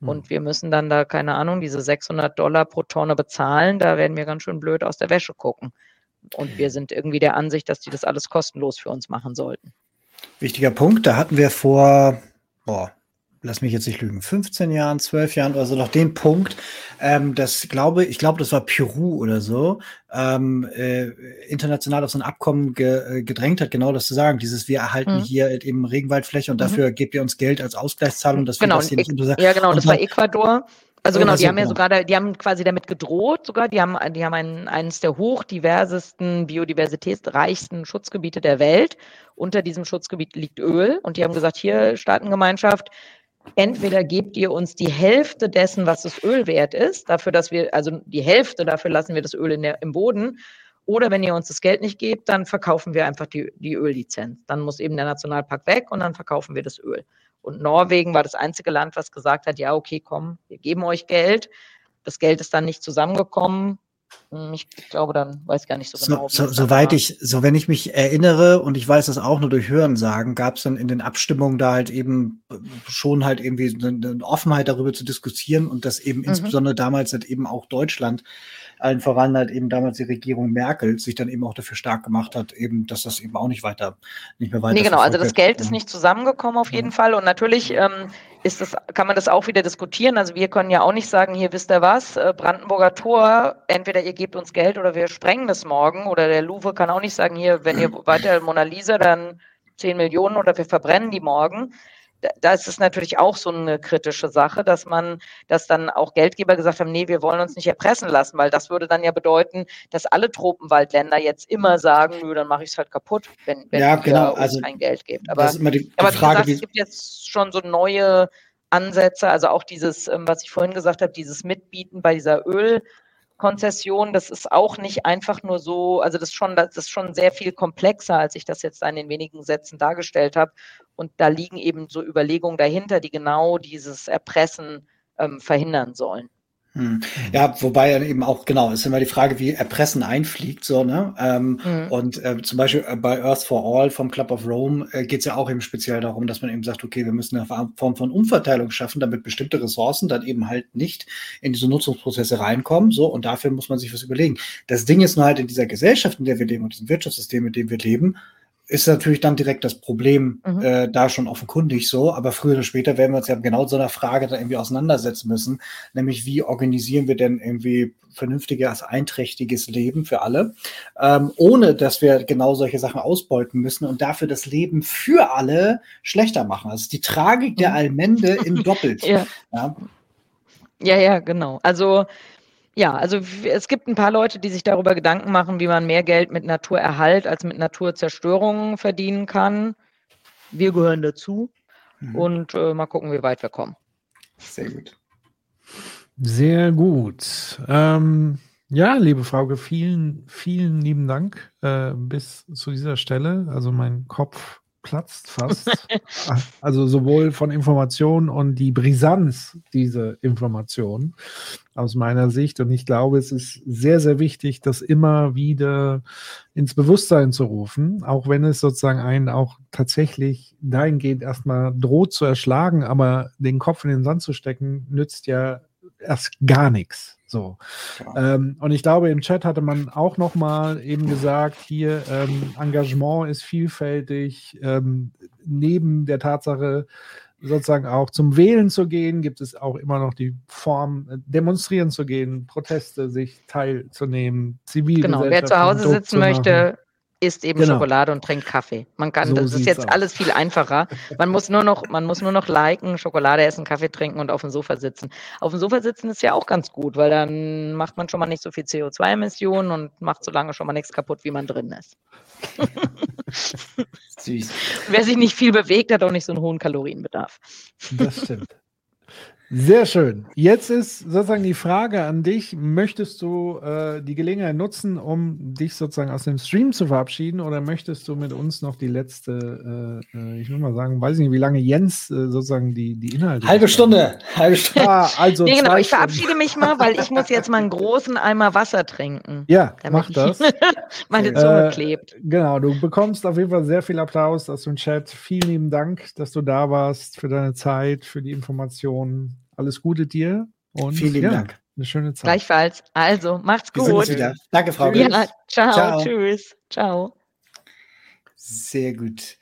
hm. und wir müssen dann da, keine Ahnung, diese 600 Dollar pro Tonne bezahlen, da werden wir ganz schön blöd aus der Wäsche gucken. Und wir sind irgendwie der Ansicht, dass die das alles kostenlos für uns machen sollten. Wichtiger Punkt, da hatten wir vor, boah, lass mich jetzt nicht lügen, 15 Jahren, 12 Jahren oder so noch den Punkt, ähm, das glaube ich glaube, das war Peru oder so, ähm, äh, international auf so ein Abkommen ge, äh, gedrängt hat, genau das zu sagen. Dieses, wir erhalten mhm. hier eben Regenwaldfläche und mhm. dafür gebt ihr uns Geld als Ausgleichszahlung, dass genau, wir das hier nicht unter Ja, genau, das war Ecuador. Also genau, die haben ja sogar, die haben quasi damit gedroht, sogar, die haben, die haben ein, eines der hochdiversesten, biodiversitätsreichsten Schutzgebiete der Welt. Unter diesem Schutzgebiet liegt Öl und die haben gesagt, hier Staatengemeinschaft, entweder gebt ihr uns die Hälfte dessen, was das Öl wert ist, dafür, dass wir, also die Hälfte, dafür lassen wir das Öl in der, im Boden. Oder wenn ihr uns das Geld nicht gebt, dann verkaufen wir einfach die, die Öllizenz. Dann muss eben der Nationalpark weg und dann verkaufen wir das Öl. Und Norwegen war das einzige Land, was gesagt hat, ja, okay, komm, wir geben euch Geld. Das Geld ist dann nicht zusammengekommen. Hm, ich glaube, dann weiß gar nicht so genau. So, so, soweit ich, so wenn ich mich erinnere und ich weiß das auch nur durch Hören sagen, gab es dann in den Abstimmungen da halt eben äh, schon halt irgendwie eine, Offenheit darüber zu diskutieren und dass eben mhm. insbesondere damals halt eben auch Deutschland allen voran halt eben damals die Regierung Merkel sich dann eben auch dafür stark gemacht hat, eben, dass das eben auch nicht weiter, nicht mehr weiter. Nee, genau, also das Geld ist nicht zusammengekommen auf jeden ja. Fall und natürlich ähm, ist das, kann man das auch wieder diskutieren. Also wir können ja auch nicht sagen, hier wisst ihr was, äh, Brandenburger Tor, entweder ihr gebt uns Geld oder wir sprengen das morgen. Oder der Louvre kann auch nicht sagen, hier, wenn ihr weiter Mona Lisa, dann 10 Millionen oder wir verbrennen die morgen da ist es natürlich auch so eine kritische Sache, dass man, dass dann auch Geldgeber gesagt haben, nee, wir wollen uns nicht erpressen lassen, weil das würde dann ja bedeuten, dass alle Tropenwaldländer jetzt immer sagen, nö, dann mache ich es halt kaputt, wenn, wenn ja, genau. uns also, kein Geld gibt. Aber, die, die aber Frage, gesagt, es gibt jetzt schon so neue Ansätze, also auch dieses, ähm, was ich vorhin gesagt habe, dieses Mitbieten bei dieser Öl- Konzession, das ist auch nicht einfach nur so, also das ist schon, das ist schon sehr viel komplexer, als ich das jetzt in den wenigen Sätzen dargestellt habe. Und da liegen eben so Überlegungen dahinter, die genau dieses Erpressen ähm, verhindern sollen. Hm. Ja, wobei dann eben auch, genau, ist immer die Frage, wie Erpressen einfliegt, so, ne? Ähm, mhm. Und äh, zum Beispiel äh, bei Earth for All vom Club of Rome äh, geht es ja auch eben speziell darum, dass man eben sagt, okay, wir müssen eine Form von Umverteilung schaffen, damit bestimmte Ressourcen dann eben halt nicht in diese Nutzungsprozesse reinkommen, so, und dafür muss man sich was überlegen. Das Ding ist nur halt in dieser Gesellschaft, in der wir leben und diesem Wirtschaftssystem, in dem wir leben, ist natürlich dann direkt das Problem mhm. äh, da schon offenkundig so, aber früher oder später werden wir uns ja genau so einer Frage dann irgendwie auseinandersetzen müssen, nämlich wie organisieren wir denn irgendwie vernünftiges, einträchtiges Leben für alle, ähm, ohne dass wir genau solche Sachen ausbeuten müssen und dafür das Leben für alle schlechter machen. Also die Tragik der mhm. Allmende in doppelt. ja. ja. Ja, ja, genau. Also ja, also es gibt ein paar Leute, die sich darüber Gedanken machen, wie man mehr Geld mit Naturerhalt als mit Naturzerstörung verdienen kann. Wir gehören dazu mhm. und äh, mal gucken, wie weit wir kommen. Sehr gut. Sehr gut. Ähm, ja, liebe Frauke, vielen, vielen lieben Dank äh, bis zu dieser Stelle. Also mein Kopf platzt fast. also sowohl von Informationen und die Brisanz dieser Informationen aus meiner Sicht. Und ich glaube, es ist sehr, sehr wichtig, das immer wieder ins Bewusstsein zu rufen, auch wenn es sozusagen einen auch tatsächlich dahingehend erstmal droht zu erschlagen, aber den Kopf in den Sand zu stecken, nützt ja erst gar nichts. So. Ja. Ähm, und ich glaube, im Chat hatte man auch noch mal eben gesagt, hier ähm, Engagement ist vielfältig. Ähm, neben der Tatsache, sozusagen auch zum Wählen zu gehen, gibt es auch immer noch die Form, äh, demonstrieren zu gehen, Proteste, sich teilzunehmen, Zivilgesellschaft. Genau, wer zu Hause sitzen möchte, isst eben genau. Schokolade und trinkt Kaffee. Man kann, so das ist jetzt aus. alles viel einfacher. Man muss nur noch, man muss nur noch liken, Schokolade essen, Kaffee trinken und auf dem Sofa sitzen. Auf dem Sofa sitzen ist ja auch ganz gut, weil dann macht man schon mal nicht so viel CO2-Emissionen und macht so lange schon mal nichts kaputt, wie man drin ist. Süß. Wer sich nicht viel bewegt, hat auch nicht so einen hohen Kalorienbedarf. Das stimmt. Sehr schön. Jetzt ist sozusagen die Frage an dich: Möchtest du äh, die Gelegenheit nutzen, um dich sozusagen aus dem Stream zu verabschieden, oder möchtest du mit uns noch die letzte, äh, äh ich will mal sagen, weiß nicht, wie lange Jens äh, sozusagen die, die Inhalte. Halbe Stunde, halbe Stunde. Ah, also nee, genau, ich verabschiede mich mal, weil ich muss jetzt mal einen großen Eimer Wasser trinken. Ja, mach das. meine Zunge äh, klebt. Genau, du bekommst auf jeden Fall sehr viel Applaus aus dem Chat. Vielen lieben Dank, dass du da warst, für deine Zeit, für die Informationen. Alles Gute dir und vielen ja, Dank. Eine schöne Zeit. Gleichfalls. Also, macht's Wir gut. Wieder. Danke, Frau ja, ciao, ciao, tschüss. Ciao. Sehr gut.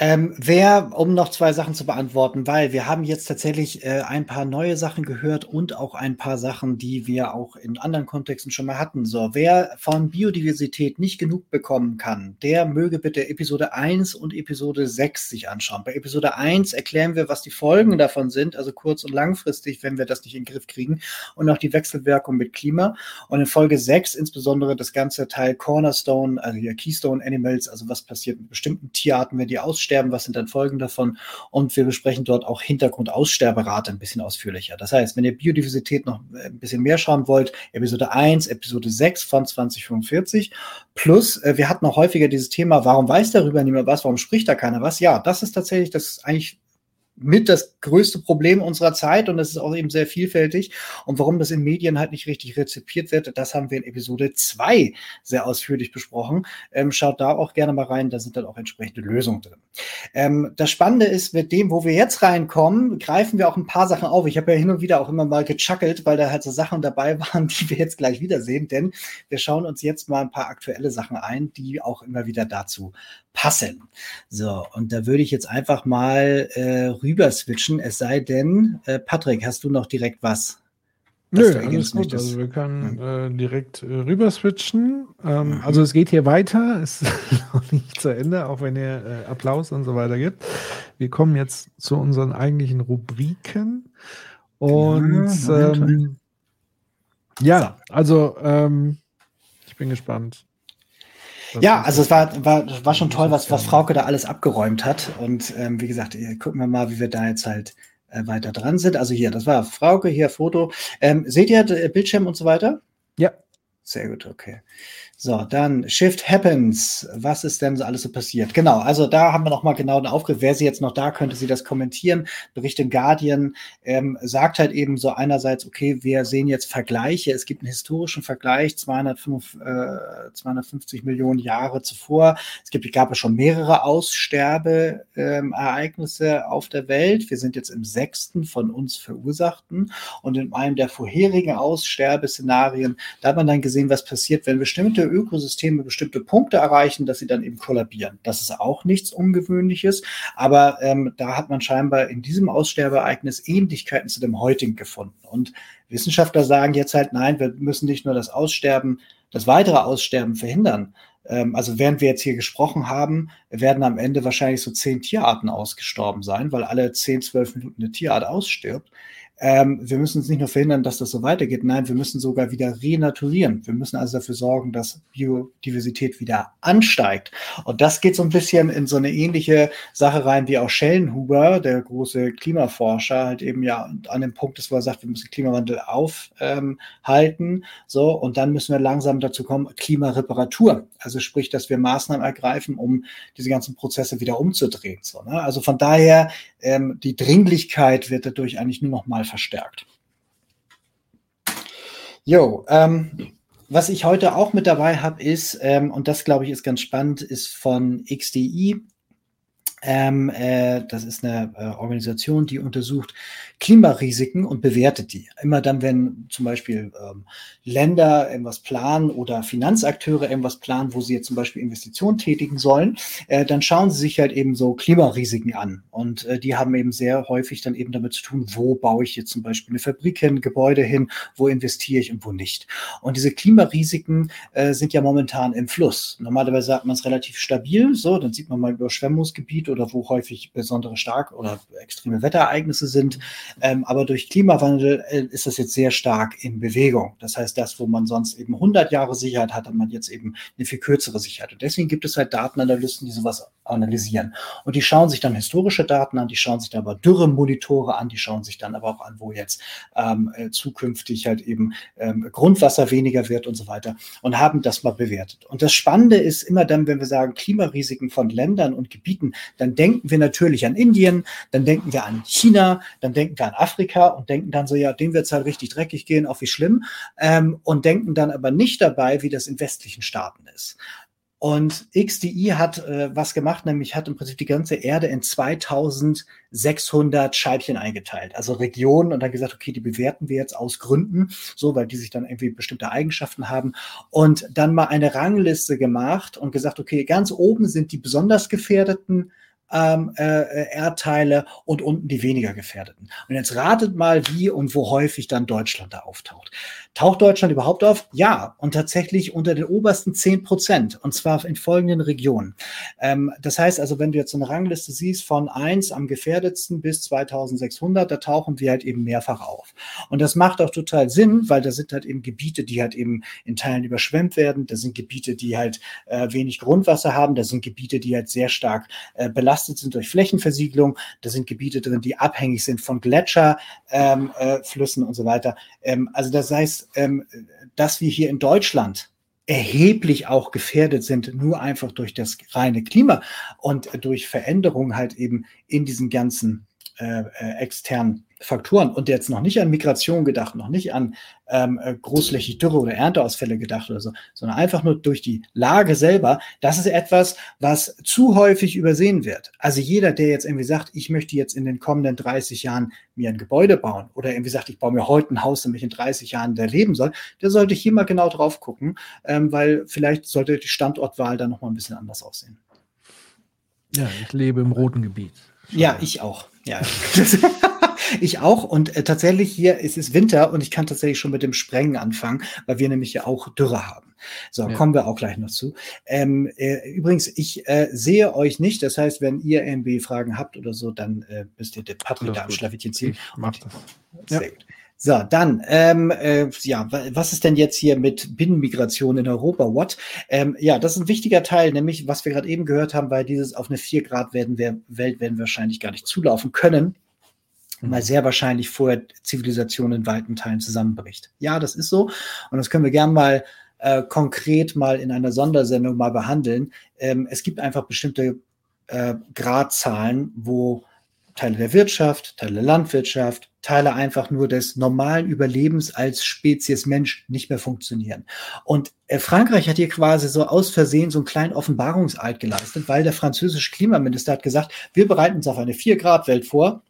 Ähm, wer, um noch zwei Sachen zu beantworten, weil wir haben jetzt tatsächlich äh, ein paar neue Sachen gehört und auch ein paar Sachen, die wir auch in anderen Kontexten schon mal hatten. So, wer von Biodiversität nicht genug bekommen kann, der möge bitte Episode 1 und Episode 6 sich anschauen. Bei Episode 1 erklären wir, was die Folgen davon sind, also kurz- und langfristig, wenn wir das nicht in den Griff kriegen und auch die Wechselwirkung mit Klima. Und in Folge 6 insbesondere das ganze Teil Cornerstone, also hier Keystone Animals, also was passiert mit bestimmten Tierarten, wenn die aussterben aussterben, was sind dann Folgen davon und wir besprechen dort auch Hintergrundaussterberate ein bisschen ausführlicher. Das heißt, wenn ihr Biodiversität noch ein bisschen mehr schauen wollt, Episode 1, Episode 6 von 2045 plus, äh, wir hatten auch häufiger dieses Thema, warum weiß darüber niemand was, warum spricht da keiner was? Ja, das ist tatsächlich das eigentlich mit das größte Problem unserer Zeit und das ist auch eben sehr vielfältig. Und warum das in Medien halt nicht richtig rezipiert wird, das haben wir in Episode 2 sehr ausführlich besprochen. Ähm, schaut da auch gerne mal rein, da sind dann auch entsprechende Lösungen drin. Ähm, das Spannende ist, mit dem, wo wir jetzt reinkommen, greifen wir auch ein paar Sachen auf. Ich habe ja hin und wieder auch immer mal gechuckelt, weil da halt so Sachen dabei waren, die wir jetzt gleich wiedersehen, denn wir schauen uns jetzt mal ein paar aktuelle Sachen ein, die auch immer wieder dazu passen. So, und da würde ich jetzt einfach mal äh, rüber switchen, es sei denn, äh, Patrick, hast du noch direkt was? Nö, alles gut. Also wir können äh, direkt äh, rüber switchen. Ähm, mhm. Also es geht hier weiter, es ist noch nicht zu Ende, auch wenn ihr äh, Applaus und so weiter gibt. Wir kommen jetzt zu unseren eigentlichen Rubriken. Und ja, ähm, ja also ähm, ich bin gespannt. Ja, also es war, war, war schon toll, was, was Frauke da alles abgeräumt hat. Und ähm, wie gesagt, gucken wir mal, wie wir da jetzt halt äh, weiter dran sind. Also hier, das war Frauke, hier Foto. Ähm, seht ihr äh, Bildschirm und so weiter? Ja. Sehr gut, okay. So, dann Shift Happens. Was ist denn so alles so passiert? Genau, also da haben wir nochmal genau einen Aufgriff. Wer sie jetzt noch da, könnte sie das kommentieren. Bericht im Guardian ähm, sagt halt eben so einerseits, okay, wir sehen jetzt Vergleiche. Es gibt einen historischen Vergleich, 205, äh, 250 Millionen Jahre zuvor. Es gibt, gab es schon mehrere Aussterbeereignisse ähm, auf der Welt. Wir sind jetzt im sechsten von uns verursachten. Und in einem der vorherigen Aussterbeszenarien, da hat man dann gesehen, was passiert, wenn bestimmte Ökosysteme bestimmte Punkte erreichen, dass sie dann eben kollabieren. Das ist auch nichts Ungewöhnliches, aber ähm, da hat man scheinbar in diesem Aussterbeereignis Ähnlichkeiten zu dem heutigen gefunden. Und Wissenschaftler sagen jetzt halt, nein, wir müssen nicht nur das Aussterben, das weitere Aussterben verhindern. Ähm, also während wir jetzt hier gesprochen haben, werden am Ende wahrscheinlich so zehn Tierarten ausgestorben sein, weil alle zehn, zwölf Minuten eine Tierart ausstirbt ähm, wir müssen es nicht nur verhindern, dass das so weitergeht, nein, wir müssen sogar wieder renaturieren. Wir müssen also dafür sorgen, dass Biodiversität wieder ansteigt. Und das geht so ein bisschen in so eine ähnliche Sache rein, wie auch Schellenhuber, der große Klimaforscher, halt eben ja an dem Punkt ist, wo er sagt, wir müssen Klimawandel aufhalten. Ähm, so, und dann müssen wir langsam dazu kommen, Klimareparatur. Also sprich, dass wir Maßnahmen ergreifen, um diese ganzen Prozesse wieder umzudrehen. So, ne? Also von daher, ähm, die Dringlichkeit wird dadurch eigentlich nur noch mal verstärkt. Jo, ähm, was ich heute auch mit dabei habe, ist, ähm, und das glaube ich ist ganz spannend, ist von XDI. Ähm, äh, das ist eine äh, Organisation, die untersucht Klimarisiken und bewertet die. Immer dann, wenn zum Beispiel ähm, Länder irgendwas planen oder Finanzakteure irgendwas planen, wo sie jetzt zum Beispiel Investitionen tätigen sollen, äh, dann schauen sie sich halt eben so Klimarisiken an. Und äh, die haben eben sehr häufig dann eben damit zu tun, wo baue ich jetzt zum Beispiel eine Fabrik hin, Gebäude hin, wo investiere ich und wo nicht. Und diese Klimarisiken äh, sind ja momentan im Fluss. Normalerweise sagt man es relativ stabil, so, dann sieht man mal Überschwemmungsgebiet oder wo häufig besondere stark oder extreme Wetterereignisse sind. Ähm, aber durch Klimawandel äh, ist das jetzt sehr stark in Bewegung. Das heißt, das, wo man sonst eben 100 Jahre Sicherheit hat, hat man jetzt eben eine viel kürzere Sicherheit. Und deswegen gibt es halt Datenanalysten, die sowas analysieren. Und die schauen sich dann historische Daten an, die schauen sich dann aber Dürremonitore an, die schauen sich dann aber auch an, wo jetzt ähm, äh, zukünftig halt eben ähm, Grundwasser weniger wird und so weiter und haben das mal bewertet. Und das Spannende ist immer dann, wenn wir sagen Klimarisiken von Ländern und Gebieten, dann denken wir natürlich an Indien, dann denken wir an China, dann denken wir an Afrika und denken dann so, ja, dem wird es halt richtig dreckig gehen, auch wie schlimm, ähm, und denken dann aber nicht dabei, wie das in westlichen Staaten ist. Und XDI hat äh, was gemacht, nämlich hat im Prinzip die ganze Erde in 2600 Scheibchen eingeteilt, also Regionen und dann gesagt, okay, die bewerten wir jetzt aus Gründen, so, weil die sich dann irgendwie bestimmte Eigenschaften haben und dann mal eine Rangliste gemacht und gesagt, okay, ganz oben sind die besonders gefährdeten ähm, äh, Erdteile und unten die weniger gefährdeten. Und jetzt ratet mal, wie und wo häufig dann Deutschland da auftaucht. Taucht Deutschland überhaupt auf? Ja, und tatsächlich unter den obersten zehn Prozent, und zwar in folgenden Regionen. Ähm, das heißt also, wenn du jetzt eine Rangliste siehst von eins am gefährdetsten bis 2600, da tauchen wir halt eben mehrfach auf. Und das macht auch total Sinn, weil da sind halt eben Gebiete, die halt eben in Teilen überschwemmt werden, da sind Gebiete, die halt äh, wenig Grundwasser haben, da sind Gebiete, die halt sehr stark äh, belastet sind durch Flächenversiegelung, da sind Gebiete drin, die abhängig sind von Gletscherflüssen ähm, äh, und so weiter. Ähm, also das heißt, ähm, dass wir hier in Deutschland erheblich auch gefährdet sind, nur einfach durch das reine Klima und durch Veränderungen halt eben in diesen ganzen äh, äh, externen Faktoren und jetzt noch nicht an Migration gedacht, noch nicht an ähm, äh, großflächig Dürre oder Ernteausfälle gedacht oder so, sondern einfach nur durch die Lage selber, das ist etwas, was zu häufig übersehen wird. Also jeder, der jetzt irgendwie sagt, ich möchte jetzt in den kommenden 30 Jahren mir ein Gebäude bauen oder irgendwie sagt, ich baue mir heute ein Haus, damit ich in 30 Jahren da leben soll, der sollte hier mal genau drauf gucken, ähm, weil vielleicht sollte die Standortwahl dann noch mal ein bisschen anders aussehen. Ja, ich lebe im roten Gebiet. Ja, ich auch. Ja. ich auch. Und äh, tatsächlich hier ist es Winter und ich kann tatsächlich schon mit dem Sprengen anfangen, weil wir nämlich ja auch Dürre haben. So, ja. kommen wir auch gleich noch zu. Ähm, äh, übrigens, ich äh, sehe euch nicht. Das heißt, wenn ihr irgendwie Fragen habt oder so, dann äh, müsst ihr den Patrick da am Schlawittchen ziehen. Ich mach das. Sehr ja. gut. So, dann, ähm, äh, ja, was ist denn jetzt hier mit Binnenmigration in Europa? What? Ähm, ja, das ist ein wichtiger Teil, nämlich, was wir gerade eben gehört haben, weil dieses auf eine 4 Grad werden wir, Welt werden wir wahrscheinlich gar nicht zulaufen können. Weil sehr wahrscheinlich vorher Zivilisation in weiten Teilen zusammenbricht. Ja, das ist so. Und das können wir gern mal äh, konkret mal in einer Sondersendung mal behandeln. Ähm, es gibt einfach bestimmte äh, Gradzahlen, wo Teile der Wirtschaft, Teile der Landwirtschaft, Teile einfach nur des normalen Überlebens als Spezies Mensch nicht mehr funktionieren. Und äh, Frankreich hat hier quasi so aus Versehen so einen kleinen Offenbarungseid geleistet, weil der französische Klimaminister hat gesagt, wir bereiten uns auf eine 4-Grad-Welt vor.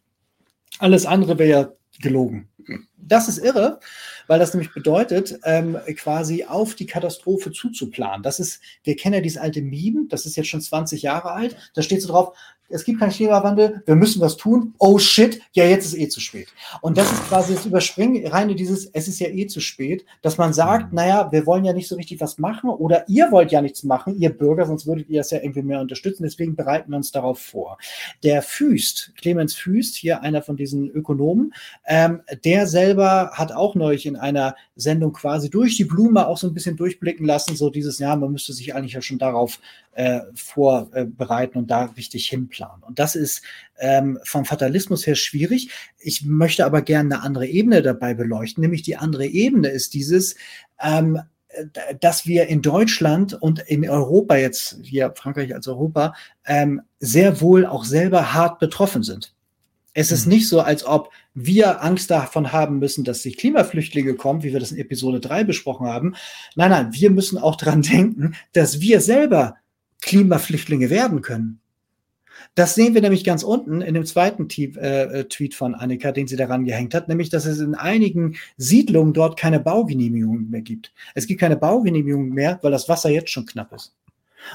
Alles andere wäre ja gelogen. Das ist irre, weil das nämlich bedeutet, ähm, quasi auf die Katastrophe zuzuplanen. Das ist, wir kennen ja dieses alte Meme, das ist jetzt schon 20 Jahre alt, da steht so drauf, es gibt keinen Klimawandel, wir müssen was tun. Oh shit, ja, jetzt ist eh zu spät. Und das ist quasi das Überspringen rein in dieses, es ist ja eh zu spät, dass man sagt, mhm. naja, wir wollen ja nicht so richtig was machen oder ihr wollt ja nichts machen, ihr Bürger, sonst würdet ihr das ja irgendwie mehr unterstützen. Deswegen bereiten wir uns darauf vor. Der Füst, Clemens Füst, hier einer von diesen Ökonomen, ähm, der selber hat auch neulich in einer Sendung quasi durch die Blume auch so ein bisschen durchblicken lassen, so dieses Jahr, man müsste sich eigentlich ja schon darauf äh, vorbereiten und da richtig hinplanen. Und das ist ähm, vom Fatalismus her schwierig. Ich möchte aber gerne eine andere Ebene dabei beleuchten, nämlich die andere Ebene ist dieses, ähm, dass wir in Deutschland und in Europa jetzt, hier Frankreich als Europa, ähm, sehr wohl auch selber hart betroffen sind. Es ist mhm. nicht so, als ob wir Angst davon haben müssen, dass sich Klimaflüchtlinge kommen, wie wir das in Episode 3 besprochen haben. Nein, nein, wir müssen auch dran denken, dass wir selber Klimaflüchtlinge werden können. Das sehen wir nämlich ganz unten in dem zweiten Tweet, äh, Tweet von Annika, den sie daran gehängt hat, nämlich, dass es in einigen Siedlungen dort keine Baugenehmigungen mehr gibt. Es gibt keine Baugenehmigungen mehr, weil das Wasser jetzt schon knapp ist.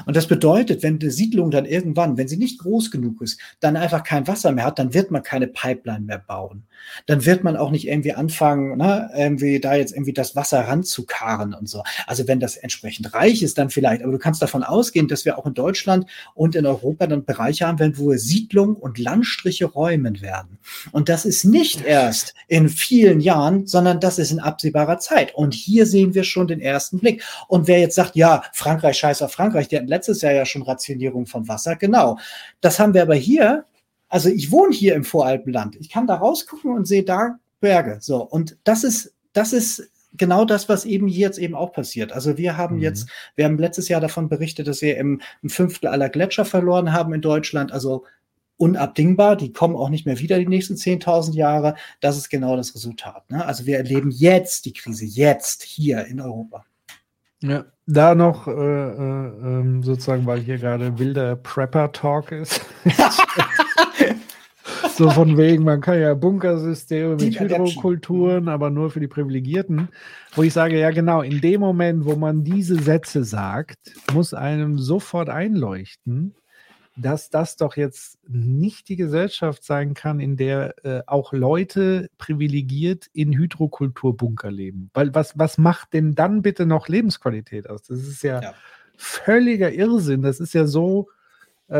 Und das bedeutet, wenn die Siedlung dann irgendwann, wenn sie nicht groß genug ist, dann einfach kein Wasser mehr hat, dann wird man keine Pipeline mehr bauen dann wird man auch nicht irgendwie anfangen, ne, irgendwie da jetzt irgendwie das Wasser ranzukarren und so. Also wenn das entsprechend reich ist, dann vielleicht, aber du kannst davon ausgehen, dass wir auch in Deutschland und in Europa dann Bereiche haben werden, wo wir Siedlung und Landstriche räumen werden. Und das ist nicht erst in vielen Jahren, sondern das ist in absehbarer Zeit. Und hier sehen wir schon den ersten Blick. Und wer jetzt sagt, ja, Frankreich scheiß auf Frankreich, die hatten letztes Jahr ja schon Rationierung von Wasser, genau. Das haben wir aber hier also ich wohne hier im Voralpenland. Ich kann da rausgucken und sehe da Berge. So. Und das ist, das ist genau das, was eben hier jetzt eben auch passiert. Also wir haben mhm. jetzt, wir haben letztes Jahr davon berichtet, dass wir im, ein Fünftel aller Gletscher verloren haben in Deutschland. Also unabdingbar. Die kommen auch nicht mehr wieder die nächsten 10.000 Jahre. Das ist genau das Resultat. Ne? Also wir erleben jetzt die Krise, jetzt hier in Europa. Ja, da noch äh, äh, ähm, sozusagen, weil hier gerade wilder Prepper-Talk ist. so von wegen, man kann ja Bunkersysteme mit Hydrokulturen, aber nur für die Privilegierten. Wo ich sage, ja genau, in dem Moment, wo man diese Sätze sagt, muss einem sofort einleuchten, dass das doch jetzt nicht die Gesellschaft sein kann, in der äh, auch Leute privilegiert in Hydrokulturbunker leben. Weil was, was macht denn dann bitte noch Lebensqualität aus? Das ist ja, ja. völliger Irrsinn. Das ist ja so, äh,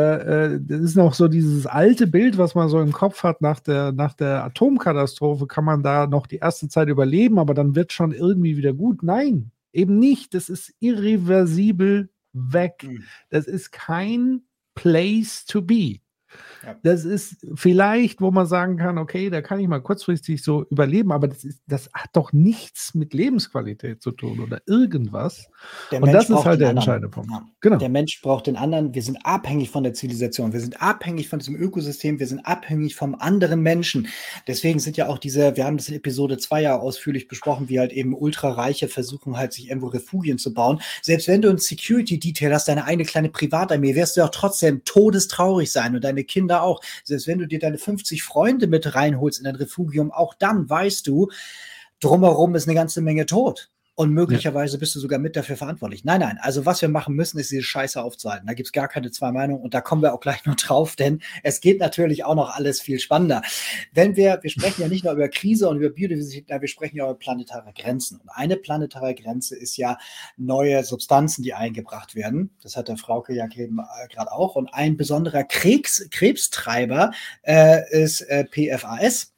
äh, das ist noch so dieses alte Bild, was man so im Kopf hat nach der, nach der Atomkatastrophe, kann man da noch die erste Zeit überleben, aber dann wird schon irgendwie wieder gut. Nein, eben nicht. Das ist irreversibel weg. Mhm. Das ist kein place to be. Ja. Das ist vielleicht, wo man sagen kann, okay, da kann ich mal kurzfristig so überleben, aber das, ist, das hat doch nichts mit Lebensqualität zu tun oder irgendwas. Der Und Mensch das ist halt der entscheidende Punkt. Ja. Genau. Der Mensch braucht den anderen. Wir sind abhängig von der Zivilisation. Wir sind abhängig von diesem Ökosystem. Wir sind abhängig vom anderen Menschen. Deswegen sind ja auch diese, wir haben das in Episode 2 ja ausführlich besprochen, wie halt eben Ultrareiche versuchen halt sich irgendwo Refugien zu bauen. Selbst wenn du ein Security-Detail hast, deine eine kleine Privatarmee, wirst du auch trotzdem todestraurig sein und deine Kinder auch. Selbst wenn du dir deine 50 Freunde mit reinholst in dein Refugium, auch dann weißt du, drumherum ist eine ganze Menge tot. Und möglicherweise bist du sogar mit dafür verantwortlich. Nein, nein. Also was wir machen müssen, ist diese Scheiße aufzuhalten. Da gibt's gar keine zwei Meinungen und da kommen wir auch gleich noch drauf, denn es geht natürlich auch noch alles viel spannender. Wenn wir, wir sprechen ja nicht nur über Krise und über Biodiversität, wir sprechen ja über planetare Grenzen. Und eine planetare Grenze ist ja neue Substanzen, die eingebracht werden. Das hat der Frauke ja äh, gerade auch. Und ein besonderer Krebs, Krebstreiber äh, ist äh, PFAS.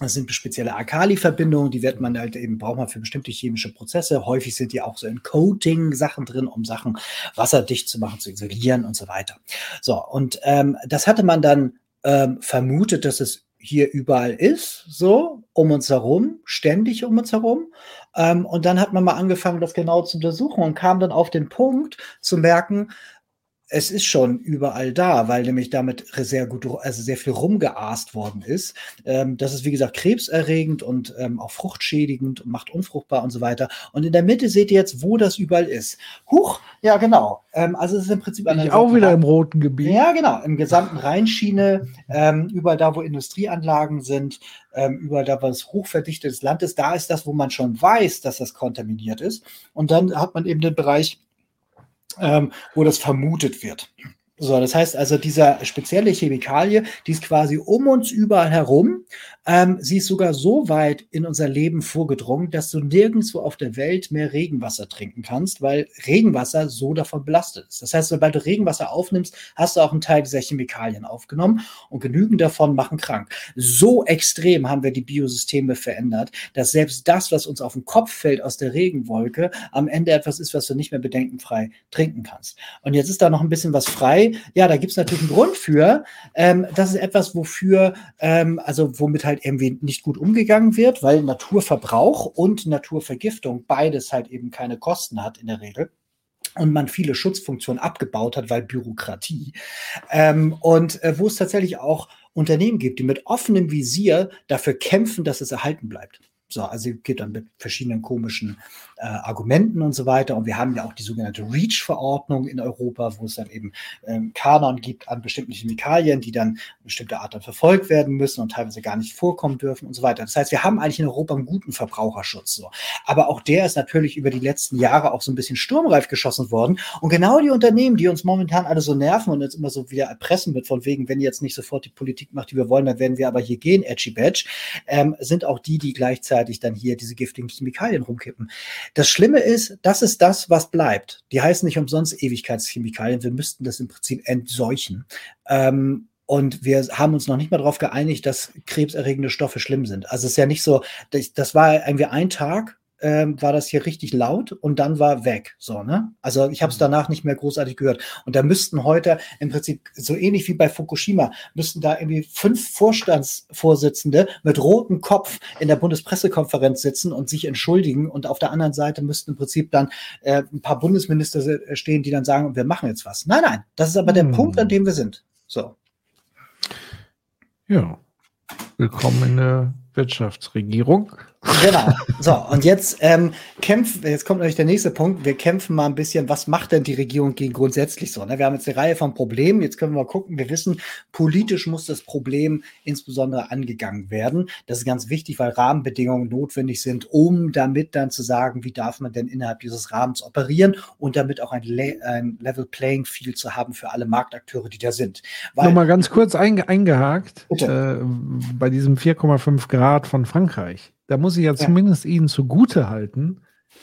Das sind spezielle Alkali-Verbindungen, die wird man halt eben, braucht man für bestimmte chemische Prozesse. Häufig sind die auch so in Coating-Sachen drin, um Sachen wasserdicht zu machen, zu isolieren und so weiter. So, und ähm, das hatte man dann ähm, vermutet, dass es hier überall ist, so um uns herum, ständig um uns herum. Ähm, und dann hat man mal angefangen, das genau zu untersuchen und kam dann auf den Punkt zu merken, es ist schon überall da, weil nämlich damit sehr gut, also sehr viel rumgeaßt worden ist. Ähm, das ist, wie gesagt, krebserregend und ähm, auch fruchtschädigend und macht unfruchtbar und so weiter. Und in der Mitte seht ihr jetzt, wo das überall ist. Huch, ja, genau. Ähm, also es ist im Prinzip eine. auch wieder im roten Gebiet. Ja, genau. Im gesamten Rheinschiene, ähm, überall da, wo Industrieanlagen sind, ähm, überall da, wo es hochverdichtetes Land ist, da ist das, wo man schon weiß, dass das kontaminiert ist. Und dann hat man eben den Bereich, ähm, wo das vermutet wird. So, das heißt also, dieser spezielle Chemikalie, die ist quasi um uns überall herum ähm, sie ist sogar so weit in unser Leben vorgedrungen, dass du nirgendwo auf der Welt mehr Regenwasser trinken kannst, weil Regenwasser so davon belastet ist. Das heißt, sobald du Regenwasser aufnimmst, hast du auch einen Teil dieser Chemikalien aufgenommen und genügend davon machen krank. So extrem haben wir die Biosysteme verändert, dass selbst das, was uns auf den Kopf fällt aus der Regenwolke, am Ende etwas ist, was du nicht mehr bedenkenfrei trinken kannst. Und jetzt ist da noch ein bisschen was frei. Ja, da gibt es natürlich einen Grund für. Ähm, das ist etwas, wofür, ähm, also womit halt irgendwie nicht gut umgegangen wird, weil Naturverbrauch und Naturvergiftung beides halt eben keine Kosten hat in der Regel und man viele Schutzfunktionen abgebaut hat, weil Bürokratie. Ähm, und äh, wo es tatsächlich auch Unternehmen gibt, die mit offenem Visier dafür kämpfen, dass es erhalten bleibt. So, also geht dann mit verschiedenen komischen äh, Argumenten und so weiter. Und wir haben ja auch die sogenannte REACH-Verordnung in Europa, wo es dann eben ähm, Kanon gibt an bestimmten Chemikalien, die dann bestimmte Art dann verfolgt werden müssen und teilweise gar nicht vorkommen dürfen und so weiter. Das heißt, wir haben eigentlich in Europa einen guten Verbraucherschutz. So. Aber auch der ist natürlich über die letzten Jahre auch so ein bisschen sturmreif geschossen worden. Und genau die Unternehmen, die uns momentan alle so nerven und uns immer so wieder erpressen mit von wegen, wenn ihr jetzt nicht sofort die Politik macht, die wir wollen, dann werden wir aber hier gehen, edgy badge, ähm, sind auch die, die gleichzeitig dann hier diese giftigen Chemikalien rumkippen. Das Schlimme ist, das ist das, was bleibt. Die heißen nicht umsonst Ewigkeitschemikalien. Wir müssten das im Prinzip entseuchen. Ähm, und wir haben uns noch nicht mal darauf geeinigt, dass krebserregende Stoffe schlimm sind. Also es ist ja nicht so, das war irgendwie ein Tag ähm, war das hier richtig laut und dann war weg. So, ne? Also ich habe es mhm. danach nicht mehr großartig gehört. Und da müssten heute im Prinzip so ähnlich wie bei Fukushima, müssten da irgendwie fünf Vorstandsvorsitzende mit rotem Kopf in der Bundespressekonferenz sitzen und sich entschuldigen. Und auf der anderen Seite müssten im Prinzip dann äh, ein paar Bundesminister stehen, die dann sagen, wir machen jetzt was. Nein, nein, das ist aber der hm. Punkt, an dem wir sind. So. Ja. Willkommen in der Wirtschaftsregierung. Genau. So, und jetzt ähm, kämpfen, jetzt kommt natürlich der nächste Punkt. Wir kämpfen mal ein bisschen, was macht denn die Regierung gegen grundsätzlich so? Ne? Wir haben jetzt eine Reihe von Problemen. Jetzt können wir mal gucken. Wir wissen, politisch muss das Problem insbesondere angegangen werden. Das ist ganz wichtig, weil Rahmenbedingungen notwendig sind, um damit dann zu sagen, wie darf man denn innerhalb dieses Rahmens operieren und damit auch ein, Le ein Level Playing Field zu haben für alle Marktakteure, die da sind. Weil, Nochmal ganz kurz einge eingehakt äh, bei diesem 4,5 Grad von Frankreich da muss ich ja, ja. zumindest ihnen zugute halten,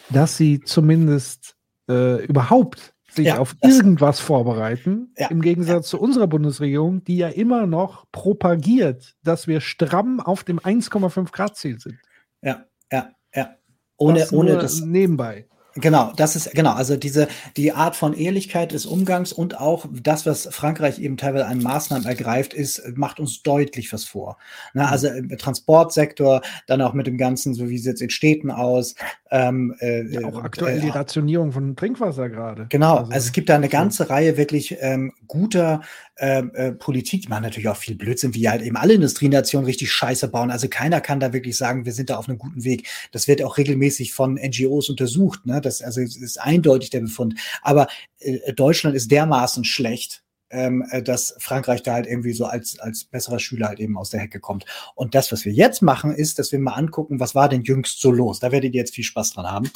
dass sie zumindest äh, überhaupt sich ja, auf irgendwas vorbereiten, ja, im Gegensatz zu unserer Bundesregierung, die ja immer noch propagiert, dass wir stramm auf dem 1,5 Grad Ziel sind. Ja, ja, ja. Ohne, ohne das nebenbei. Genau, das ist genau, also diese die Art von Ehrlichkeit des Umgangs und auch das, was Frankreich eben teilweise an Maßnahmen ergreift, ist macht uns deutlich was vor. Na, also im Transportsektor, dann auch mit dem ganzen, so wie es in Städten aus. Ähm, äh, ja, auch aktuell äh, die Rationierung von Trinkwasser gerade. Genau, also, also, es gibt da eine ganze. Reihe wirklich ähm, guter ähm, äh, Politik, die machen natürlich auch viel Blödsinn, wie halt eben alle Industrienationen richtig Scheiße bauen. Also keiner kann da wirklich sagen, wir sind da auf einem guten Weg. Das wird auch regelmäßig von NGOs untersucht. Ne? Das also ist eindeutig der Befund. Aber äh, Deutschland ist dermaßen schlecht, ähm, äh, dass Frankreich da halt irgendwie so als, als besserer Schüler halt eben aus der Hecke kommt. Und das, was wir jetzt machen, ist, dass wir mal angucken, was war denn jüngst so los. Da werdet ihr jetzt viel Spaß dran haben.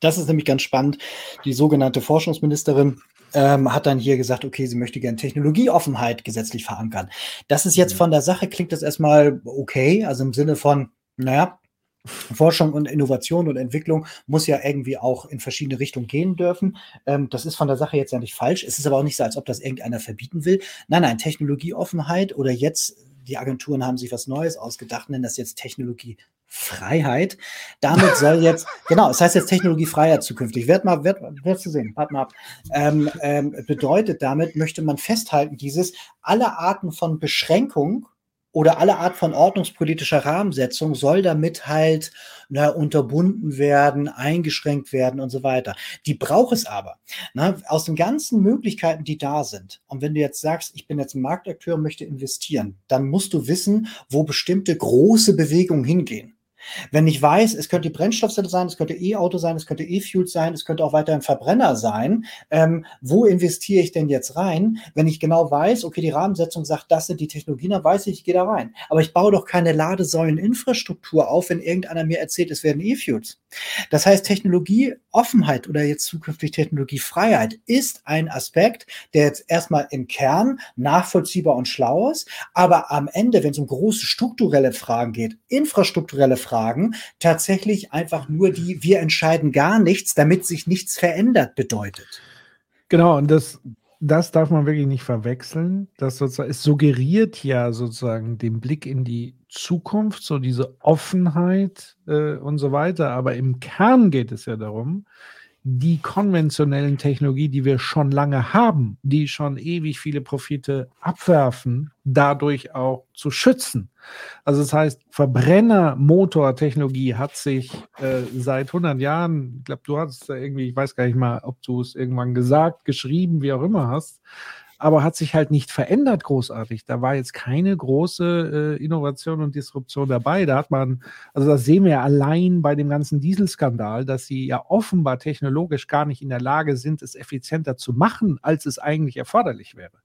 Das ist nämlich ganz spannend. Die sogenannte Forschungsministerin ähm, hat dann hier gesagt, okay, sie möchte gerne Technologieoffenheit gesetzlich verankern. Das ist jetzt mhm. von der Sache, klingt das erstmal okay, also im Sinne von, naja, Forschung und Innovation und Entwicklung muss ja irgendwie auch in verschiedene Richtungen gehen dürfen. Ähm, das ist von der Sache jetzt ja nicht falsch. Es ist aber auch nicht so, als ob das irgendeiner verbieten will. Nein, nein, Technologieoffenheit oder jetzt, die Agenturen haben sich was Neues ausgedacht, nennen das jetzt Technologiefreiheit. Damit soll jetzt, genau, es das heißt jetzt Technologiefreiheit zukünftig. Werd mal, werd, werd zu sehen, warte mal ab. Ähm, ähm, bedeutet damit, möchte man festhalten, dieses alle Arten von Beschränkung oder alle Art von ordnungspolitischer Rahmensetzung soll damit halt na, unterbunden werden, eingeschränkt werden und so weiter. Die braucht es aber. Na, aus den ganzen Möglichkeiten, die da sind. Und wenn du jetzt sagst, ich bin jetzt ein Marktakteur und möchte investieren, dann musst du wissen, wo bestimmte große Bewegungen hingehen. Wenn ich weiß, es könnte die Brennstoffzelle sein, es könnte E-Auto sein, es könnte E-Fuel sein, es könnte auch weiterhin Verbrenner sein, ähm, wo investiere ich denn jetzt rein? Wenn ich genau weiß, okay, die Rahmensetzung sagt, das sind die Technologien, dann weiß ich, ich gehe da rein. Aber ich baue doch keine Ladesäuleninfrastruktur auf, wenn irgendeiner mir erzählt, es werden E-Fuels. Das heißt, Technologieoffenheit oder jetzt zukünftig Technologiefreiheit ist ein Aspekt, der jetzt erstmal im Kern nachvollziehbar und schlau ist, aber am Ende, wenn es um große strukturelle Fragen geht, infrastrukturelle Fragen, Fragen tatsächlich einfach nur die wir entscheiden gar nichts, damit sich nichts verändert bedeutet. Genau, und das, das darf man wirklich nicht verwechseln. Das sozusagen, es suggeriert ja sozusagen den Blick in die Zukunft, so diese Offenheit äh, und so weiter. Aber im Kern geht es ja darum, die konventionellen Technologie, die wir schon lange haben, die schon ewig viele Profite abwerfen, dadurch auch zu schützen. Also das heißt, Verbrennermotortechnologie hat sich äh, seit 100 Jahren, ich glaube, du hast da irgendwie, ich weiß gar nicht mal, ob du es irgendwann gesagt, geschrieben, wie auch immer hast, aber hat sich halt nicht verändert großartig. Da war jetzt keine große äh, Innovation und Disruption dabei. Da hat man, also das sehen wir allein bei dem ganzen Dieselskandal, dass sie ja offenbar technologisch gar nicht in der Lage sind, es effizienter zu machen, als es eigentlich erforderlich wäre.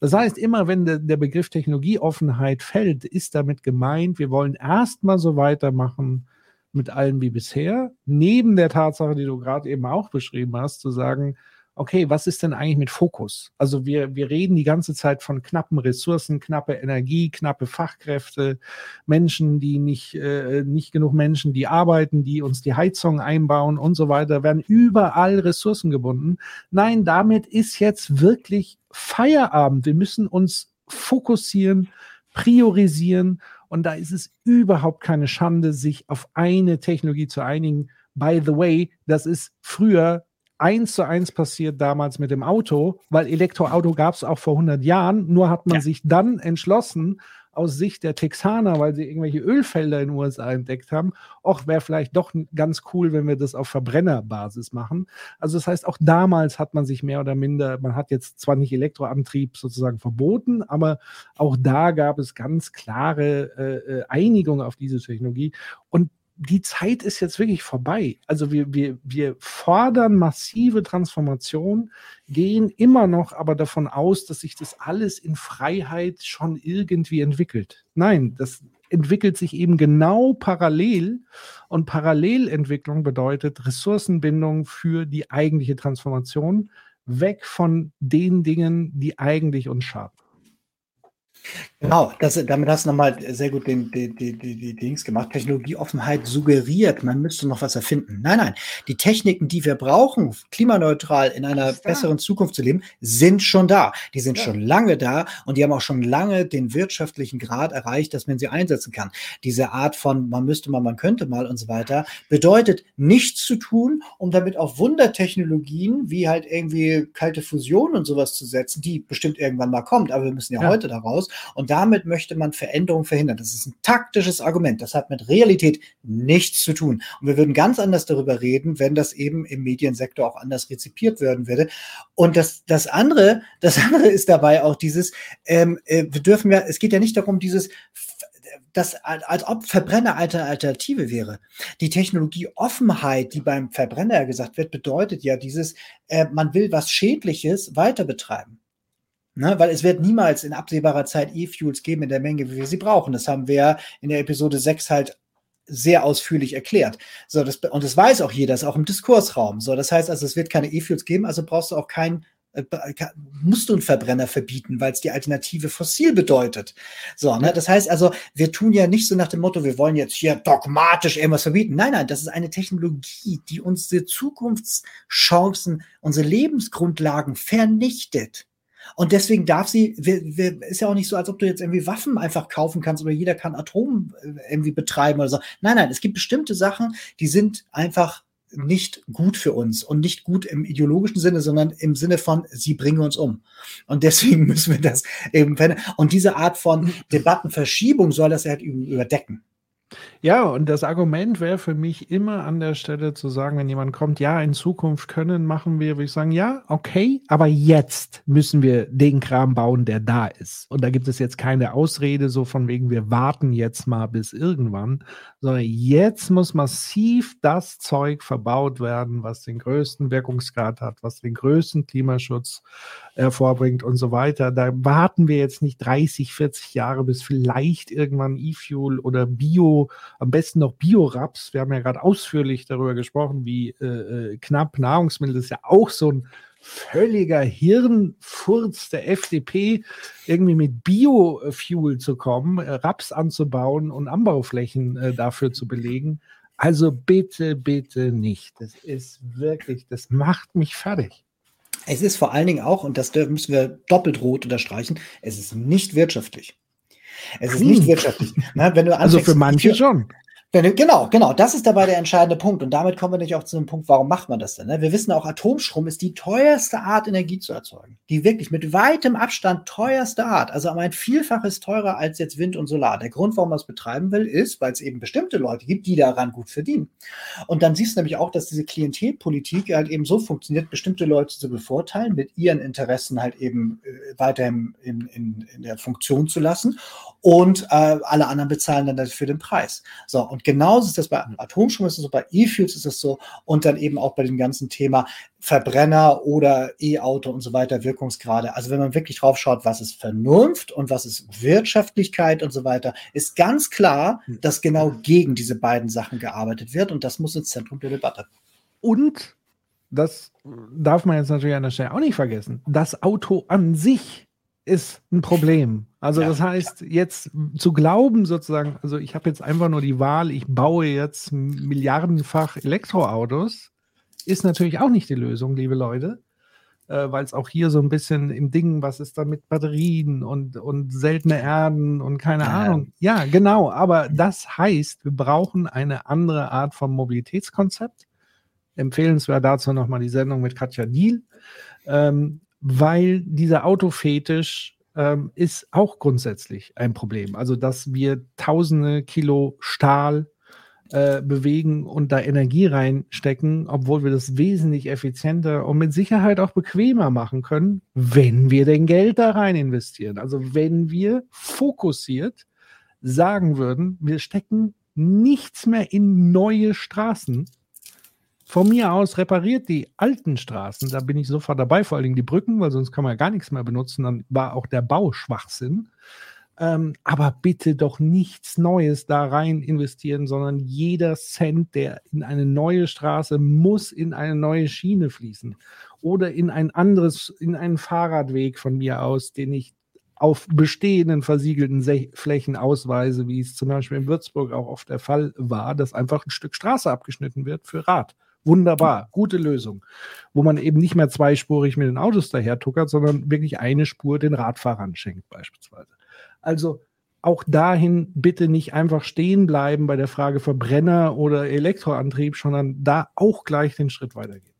Das heißt, immer wenn de, der Begriff Technologieoffenheit fällt, ist damit gemeint, wir wollen erstmal so weitermachen mit allem wie bisher, neben der Tatsache, die du gerade eben auch beschrieben hast, zu sagen, okay, was ist denn eigentlich mit Fokus? Also wir, wir reden die ganze Zeit von knappen Ressourcen, knappe Energie, knappe Fachkräfte, Menschen, die nicht, äh, nicht genug Menschen, die arbeiten, die uns die Heizung einbauen und so weiter, werden überall Ressourcen gebunden. Nein, damit ist jetzt wirklich Feierabend. Wir müssen uns fokussieren, priorisieren und da ist es überhaupt keine Schande, sich auf eine Technologie zu einigen. By the way, das ist früher eins zu eins passiert damals mit dem Auto, weil Elektroauto gab es auch vor 100 Jahren, nur hat man ja. sich dann entschlossen, aus Sicht der Texaner, weil sie irgendwelche Ölfelder in den USA entdeckt haben, auch wäre vielleicht doch ganz cool, wenn wir das auf Verbrennerbasis machen. Also das heißt, auch damals hat man sich mehr oder minder, man hat jetzt zwar nicht Elektroantrieb sozusagen verboten, aber auch da gab es ganz klare äh, äh Einigung auf diese Technologie. Und die Zeit ist jetzt wirklich vorbei. Also wir, wir, wir fordern massive Transformation, gehen immer noch aber davon aus, dass sich das alles in Freiheit schon irgendwie entwickelt. Nein, das entwickelt sich eben genau parallel und Parallelentwicklung bedeutet Ressourcenbindung für die eigentliche Transformation, weg von den Dingen, die eigentlich uns schaden. Genau, das, damit hast du nochmal sehr gut den, den, den, den Dings gemacht. Technologieoffenheit suggeriert, man müsste noch was erfinden. Nein, nein. Die Techniken, die wir brauchen, klimaneutral in einer besseren Zukunft zu leben, sind schon da. Die sind ja. schon lange da und die haben auch schon lange den wirtschaftlichen Grad erreicht, dass man sie einsetzen kann. Diese Art von man müsste mal, man könnte mal und so weiter, bedeutet nichts zu tun, um damit auf Wundertechnologien wie halt irgendwie kalte Fusion und sowas zu setzen, die bestimmt irgendwann mal kommt, aber wir müssen ja, ja. heute daraus. Und damit möchte man Veränderungen verhindern. Das ist ein taktisches Argument. Das hat mit Realität nichts zu tun. Und wir würden ganz anders darüber reden, wenn das eben im Mediensektor auch anders rezipiert werden würde. Und das, das andere, das andere ist dabei auch dieses, ähm, äh, wir dürfen ja, es geht ja nicht darum, dieses das als ob Verbrenner eine Alternative wäre. Die Technologieoffenheit, die beim Verbrenner gesagt wird, bedeutet ja dieses, äh, man will was Schädliches weiter betreiben. Ne, weil es wird niemals in absehbarer Zeit E-Fuels geben in der Menge, wie wir sie brauchen. Das haben wir in der Episode 6 halt sehr ausführlich erklärt. So, das, und das weiß auch jeder, ist auch im Diskursraum. So, das heißt also, es wird keine E-Fuels geben, also brauchst du auch keinen äh, musst du einen Verbrenner verbieten, weil es die Alternative fossil bedeutet. So, ne? Das heißt also, wir tun ja nicht so nach dem Motto, wir wollen jetzt hier dogmatisch irgendwas verbieten. Nein, nein, das ist eine Technologie, die unsere Zukunftschancen, unsere Lebensgrundlagen vernichtet. Und deswegen darf sie, ist ja auch nicht so, als ob du jetzt irgendwie Waffen einfach kaufen kannst oder jeder kann Atom äh, irgendwie betreiben oder so. Nein, nein, es gibt bestimmte Sachen, die sind einfach nicht gut für uns und nicht gut im ideologischen Sinne, sondern im Sinne von, sie bringen uns um. Und deswegen müssen wir das eben, und diese Art von Debattenverschiebung soll das halt überdecken. Ja, und das Argument wäre für mich immer an der Stelle zu sagen, wenn jemand kommt, ja, in Zukunft können, machen wir, würde ich sagen, ja, okay, aber jetzt müssen wir den Kram bauen, der da ist. Und da gibt es jetzt keine Ausrede, so von wegen, wir warten jetzt mal bis irgendwann, sondern jetzt muss massiv das Zeug verbaut werden, was den größten Wirkungsgrad hat, was den größten Klimaschutz hervorbringt und so weiter. Da warten wir jetzt nicht 30, 40 Jahre, bis vielleicht irgendwann E-Fuel oder Bio, am besten noch Bio-Raps. Wir haben ja gerade ausführlich darüber gesprochen, wie äh, äh knapp Nahrungsmittel ist ja auch so ein völliger Hirnfurz der FDP, irgendwie mit Biofuel zu kommen, äh, Raps anzubauen und Anbauflächen äh, dafür zu belegen. Also bitte, bitte nicht. Das ist wirklich, das macht mich fertig. Es ist vor allen Dingen auch, und das müssen wir doppelt rot unterstreichen, es ist nicht wirtschaftlich. Es ist hm. nicht wirtschaftlich. Na, wenn du also für manche schon. Genau, genau, das ist dabei der entscheidende Punkt. Und damit kommen wir nicht auch zu dem Punkt, warum macht man das denn? Ne? Wir wissen auch, Atomstrom ist die teuerste Art, Energie zu erzeugen. Die wirklich mit weitem Abstand teuerste Art. Also um ein Vielfaches teurer als jetzt Wind und Solar. Der Grund, warum man es betreiben will, ist, weil es eben bestimmte Leute gibt, die daran gut verdienen. Und dann siehst du nämlich auch, dass diese Klientelpolitik halt eben so funktioniert, bestimmte Leute zu bevorteilen, mit ihren Interessen halt eben äh, weiterhin in, in, in der Funktion zu lassen. Und äh, alle anderen bezahlen dann dafür den Preis. So, und genauso ist das bei Atomstrom, ist es so, bei E-Fuels ist es so und dann eben auch bei dem ganzen Thema Verbrenner oder E-Auto und so weiter, Wirkungsgrade. Also wenn man wirklich drauf schaut, was ist Vernunft und was ist Wirtschaftlichkeit und so weiter, ist ganz klar, hm. dass genau gegen diese beiden Sachen gearbeitet wird und das muss ins Zentrum der Debatte. Und das darf man jetzt natürlich an der Stelle auch nicht vergessen. Das Auto an sich ist ein Problem. Also ja, das heißt, ja. jetzt zu glauben sozusagen, also ich habe jetzt einfach nur die Wahl, ich baue jetzt milliardenfach Elektroautos, ist natürlich auch nicht die Lösung, liebe Leute. Äh, Weil es auch hier so ein bisschen im Ding, was ist da mit Batterien und, und seltene Erden und keine ja. Ahnung. Ja, genau. Aber das heißt, wir brauchen eine andere Art von Mobilitätskonzept. Empfehlenswert dazu nochmal die Sendung mit Katja Diel. Ähm, weil dieser Autofetisch ähm, ist auch grundsätzlich ein Problem. Also, dass wir tausende Kilo Stahl äh, bewegen und da Energie reinstecken, obwohl wir das wesentlich effizienter und mit Sicherheit auch bequemer machen können, wenn wir denn Geld da rein investieren. Also, wenn wir fokussiert sagen würden, wir stecken nichts mehr in neue Straßen, von mir aus repariert die alten Straßen, da bin ich sofort dabei, vor allen Dingen die Brücken, weil sonst kann man ja gar nichts mehr benutzen, dann war auch der Bau Schwachsinn. Ähm, aber bitte doch nichts Neues da rein investieren, sondern jeder Cent, der in eine neue Straße muss in eine neue Schiene fließen oder in ein anderes, in einen Fahrradweg von mir aus, den ich auf bestehenden versiegelten Se Flächen Ausweise, wie es zum Beispiel in Würzburg auch oft der Fall war, dass einfach ein Stück Straße abgeschnitten wird für Rad. Wunderbar, gute Lösung. Wo man eben nicht mehr zweispurig mit den Autos daher tuckert, sondern wirklich eine Spur den Radfahrern schenkt, beispielsweise. Also auch dahin bitte nicht einfach stehen bleiben bei der Frage Verbrenner oder Elektroantrieb, sondern da auch gleich den Schritt weitergehen.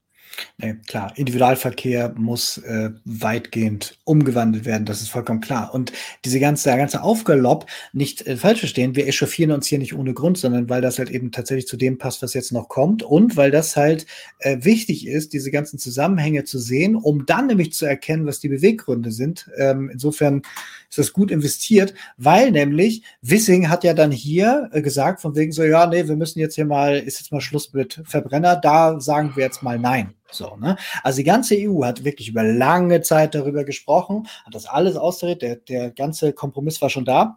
Nee, klar, Individualverkehr muss äh, weitgehend umgewandelt werden, das ist vollkommen klar. Und diese ganze, der ganze Aufgalopp, nicht äh, falsch verstehen, wir echauffieren uns hier nicht ohne Grund, sondern weil das halt eben tatsächlich zu dem passt, was jetzt noch kommt und weil das halt äh, wichtig ist, diese ganzen Zusammenhänge zu sehen, um dann nämlich zu erkennen, was die Beweggründe sind. Ähm, insofern ist das gut investiert, weil nämlich Wissing hat ja dann hier äh, gesagt, von wegen so, ja, nee, wir müssen jetzt hier mal, ist jetzt mal Schluss mit Verbrenner, da sagen wir jetzt mal nein. So, ne? Also die ganze EU hat wirklich über lange Zeit darüber gesprochen, hat das alles austariert, der, der ganze Kompromiss war schon da.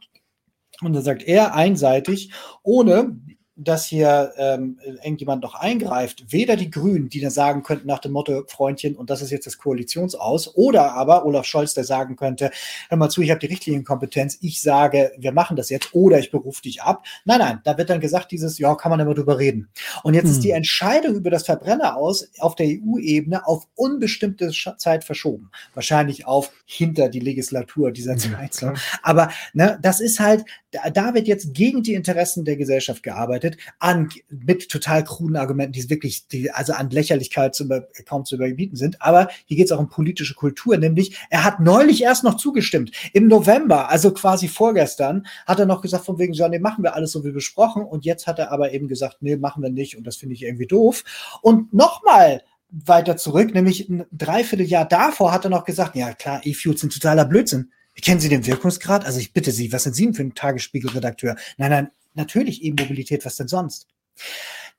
Und dann sagt er einseitig, ohne dass hier ähm, irgendjemand noch eingreift, weder die Grünen, die dann sagen könnten nach dem Motto, Freundchen, und das ist jetzt das Koalitionsaus, oder aber Olaf Scholz, der sagen könnte, hör mal zu, ich habe die Richtlinienkompetenz, ich sage, wir machen das jetzt, oder ich berufe dich ab. Nein, nein, da wird dann gesagt, dieses, ja, kann man immer drüber reden. Und jetzt hm. ist die hm. Entscheidung über das Verbrenner-Aus auf der EU-Ebene auf unbestimmte Zeit verschoben. Wahrscheinlich auf hinter die Legislatur dieser Zeit. Ja, aber ne, das ist halt, da, da wird jetzt gegen die Interessen der Gesellschaft gearbeitet, an, mit total kruden Argumenten, die wirklich, die also an Lächerlichkeit zu über, kaum zu überbieten sind. Aber hier geht es auch um politische Kultur, nämlich er hat neulich erst noch zugestimmt. Im November, also quasi vorgestern, hat er noch gesagt, von wegen, so, nee, machen wir alles so wie besprochen. Und jetzt hat er aber eben gesagt, nee, machen wir nicht. Und das finde ich irgendwie doof. Und nochmal, weiter zurück, nämlich ein Dreivierteljahr davor hat er noch gesagt, ja klar, E-Fuels sind totaler Blödsinn. Kennen Sie den Wirkungsgrad? Also ich bitte Sie, was sind Sie denn für ein Tagesspiegelredakteur? Nein, nein, natürlich E-Mobilität, was denn sonst?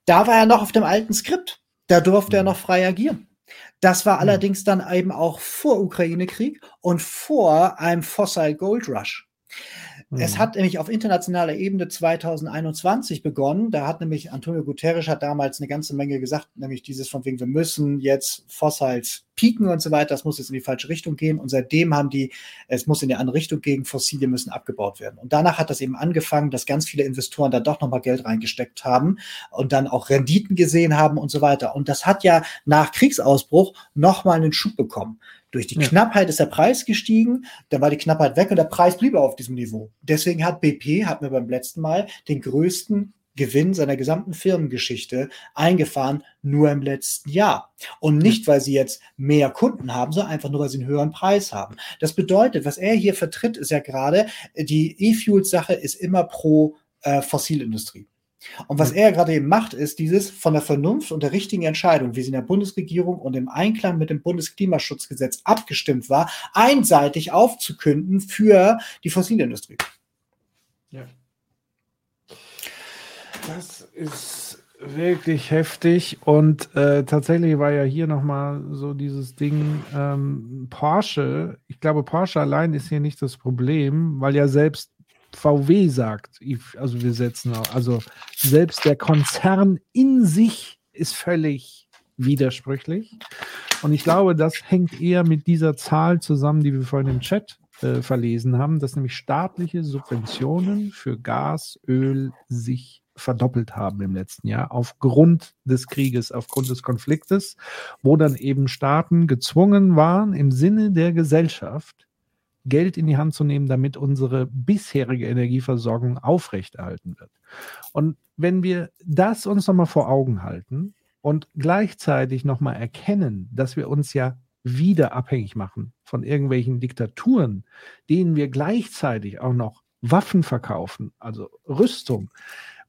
Da war er noch auf dem alten Skript. Da durfte er mhm. noch frei agieren. Das war mhm. allerdings dann eben auch vor Ukraine-Krieg und vor einem Fossil Gold Rush. Es mhm. hat nämlich auf internationaler Ebene 2021 begonnen. Da hat nämlich Antonio Guterres hat damals eine ganze Menge gesagt, nämlich dieses von wegen, wir müssen jetzt Fossils pieken und so weiter. Das muss jetzt in die falsche Richtung gehen. Und seitdem haben die, es muss in die andere Richtung gehen, Fossile müssen abgebaut werden. Und danach hat das eben angefangen, dass ganz viele Investoren da doch nochmal Geld reingesteckt haben und dann auch Renditen gesehen haben und so weiter. Und das hat ja nach Kriegsausbruch nochmal einen Schub bekommen. Durch die ja. Knappheit ist der Preis gestiegen, dann war die Knappheit weg und der Preis blieb auf diesem Niveau. Deswegen hat BP, hatten wir beim letzten Mal, den größten Gewinn seiner gesamten Firmengeschichte eingefahren, nur im letzten Jahr. Und nicht, weil sie jetzt mehr Kunden haben, sondern einfach nur, weil sie einen höheren Preis haben. Das bedeutet, was er hier vertritt, ist ja gerade, die E-Fuels-Sache ist immer pro äh, Fossilindustrie. Und was er gerade eben macht, ist dieses von der Vernunft und der richtigen Entscheidung, wie sie in der Bundesregierung und im Einklang mit dem Bundesklimaschutzgesetz abgestimmt war, einseitig aufzukünden für die Fossilindustrie. Ja. Das ist wirklich heftig und äh, tatsächlich war ja hier nochmal so dieses Ding ähm, Porsche. Ich glaube, Porsche allein ist hier nicht das Problem, weil ja selbst VW sagt, also wir setzen, also selbst der Konzern in sich ist völlig widersprüchlich. Und ich glaube, das hängt eher mit dieser Zahl zusammen, die wir vorhin im Chat äh, verlesen haben, dass nämlich staatliche Subventionen für Gas, Öl sich verdoppelt haben im letzten Jahr aufgrund des Krieges, aufgrund des Konfliktes, wo dann eben Staaten gezwungen waren, im Sinne der Gesellschaft Geld in die Hand zu nehmen, damit unsere bisherige Energieversorgung aufrechterhalten wird. Und wenn wir das uns nochmal vor Augen halten und gleichzeitig nochmal erkennen, dass wir uns ja wieder abhängig machen von irgendwelchen Diktaturen, denen wir gleichzeitig auch noch Waffen verkaufen, also Rüstung,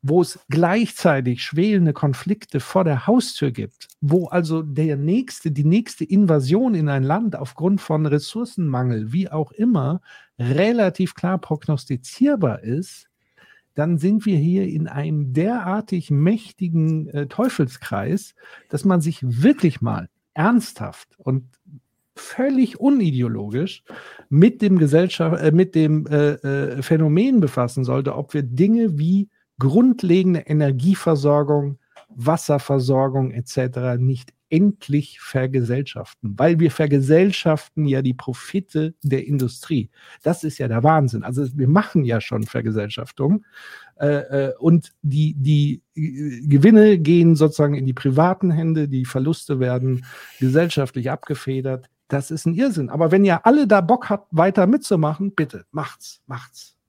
wo es gleichzeitig schwelende Konflikte vor der Haustür gibt, wo also der nächste, die nächste Invasion in ein Land aufgrund von Ressourcenmangel, wie auch immer, relativ klar prognostizierbar ist, dann sind wir hier in einem derartig mächtigen äh, Teufelskreis, dass man sich wirklich mal ernsthaft und völlig unideologisch mit dem Gesellschaft, äh, mit dem äh, äh Phänomen befassen sollte, ob wir Dinge wie grundlegende Energieversorgung, Wasserversorgung etc. nicht endlich vergesellschaften, weil wir vergesellschaften ja die Profite der Industrie. Das ist ja der Wahnsinn. Also wir machen ja schon Vergesellschaftung äh, äh und die, die äh, Gewinne gehen sozusagen in die privaten Hände, die Verluste werden gesellschaftlich abgefedert. Das ist ein Irrsinn. Aber wenn ihr alle da Bock habt, weiter mitzumachen, bitte macht's, macht's.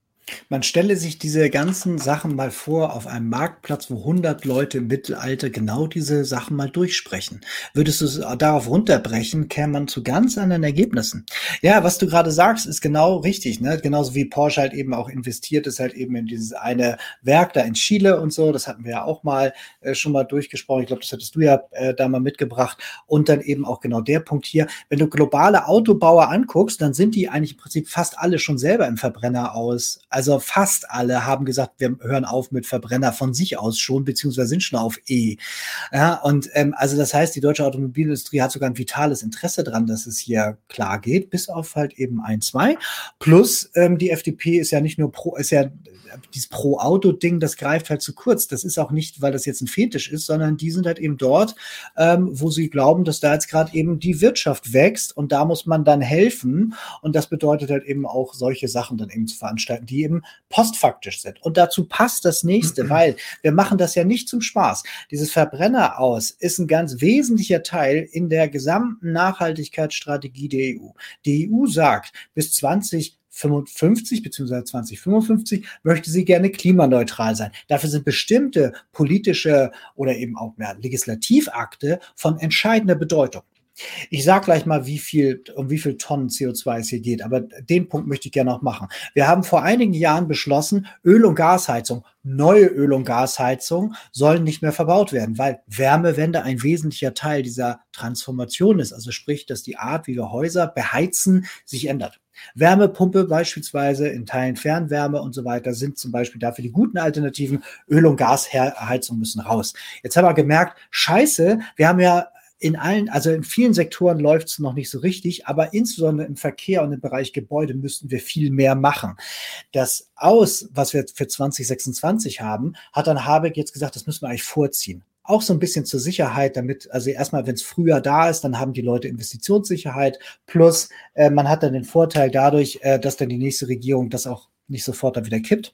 Man stelle sich diese ganzen Sachen mal vor auf einem Marktplatz, wo 100 Leute im Mittelalter genau diese Sachen mal durchsprechen. Würdest du es darauf runterbrechen, käme man zu ganz anderen Ergebnissen. Ja, was du gerade sagst, ist genau richtig. Ne? Genauso wie Porsche halt eben auch investiert ist, halt eben in dieses eine Werk da in Chile und so. Das hatten wir ja auch mal äh, schon mal durchgesprochen. Ich glaube, das hattest du ja äh, da mal mitgebracht. Und dann eben auch genau der Punkt hier. Wenn du globale Autobauer anguckst, dann sind die eigentlich im Prinzip fast alle schon selber im Verbrenner aus. Also also fast alle haben gesagt, wir hören auf mit Verbrenner von sich aus schon, beziehungsweise sind schon auf E. Ja, und ähm, also das heißt, die deutsche Automobilindustrie hat sogar ein vitales Interesse daran, dass es hier klar geht, bis auf halt eben ein, zwei. Plus ähm, die FDP ist ja nicht nur pro, ist ja dieses Pro-Auto-Ding, das greift halt zu kurz. Das ist auch nicht, weil das jetzt ein Fetisch ist, sondern die sind halt eben dort, ähm, wo sie glauben, dass da jetzt gerade eben die Wirtschaft wächst und da muss man dann helfen. Und das bedeutet halt eben auch solche Sachen dann eben zu veranstalten, die eben postfaktisch sind. Und dazu passt das nächste, weil wir machen das ja nicht zum Spaß. Dieses Verbrenner aus ist ein ganz wesentlicher Teil in der gesamten Nachhaltigkeitsstrategie der EU. Die EU sagt, bis 20 55 bzw. 2055 möchte sie gerne klimaneutral sein. Dafür sind bestimmte politische oder eben auch mehr Legislativakte von entscheidender Bedeutung. Ich sage gleich mal, wie viel, um wie viel Tonnen CO2 es hier geht, aber den Punkt möchte ich gerne noch machen. Wir haben vor einigen Jahren beschlossen, Öl- und Gasheizung, neue Öl- und Gasheizung sollen nicht mehr verbaut werden, weil Wärmewende ein wesentlicher Teil dieser Transformation ist. Also sprich, dass die Art, wie wir Häuser beheizen, sich ändert. Wärmepumpe beispielsweise, in Teilen Fernwärme und so weiter sind zum Beispiel dafür die guten Alternativen. Öl- und Gasheizung müssen raus. Jetzt haben wir gemerkt, scheiße, wir haben ja in allen, also in vielen Sektoren läuft es noch nicht so richtig, aber insbesondere im Verkehr und im Bereich Gebäude müssten wir viel mehr machen. Das Aus, was wir für 2026 haben, hat dann Habeck jetzt gesagt, das müssen wir eigentlich vorziehen auch so ein bisschen zur Sicherheit, damit, also erstmal, wenn es früher da ist, dann haben die Leute Investitionssicherheit, plus äh, man hat dann den Vorteil dadurch, äh, dass dann die nächste Regierung das auch nicht sofort dann wieder kippt.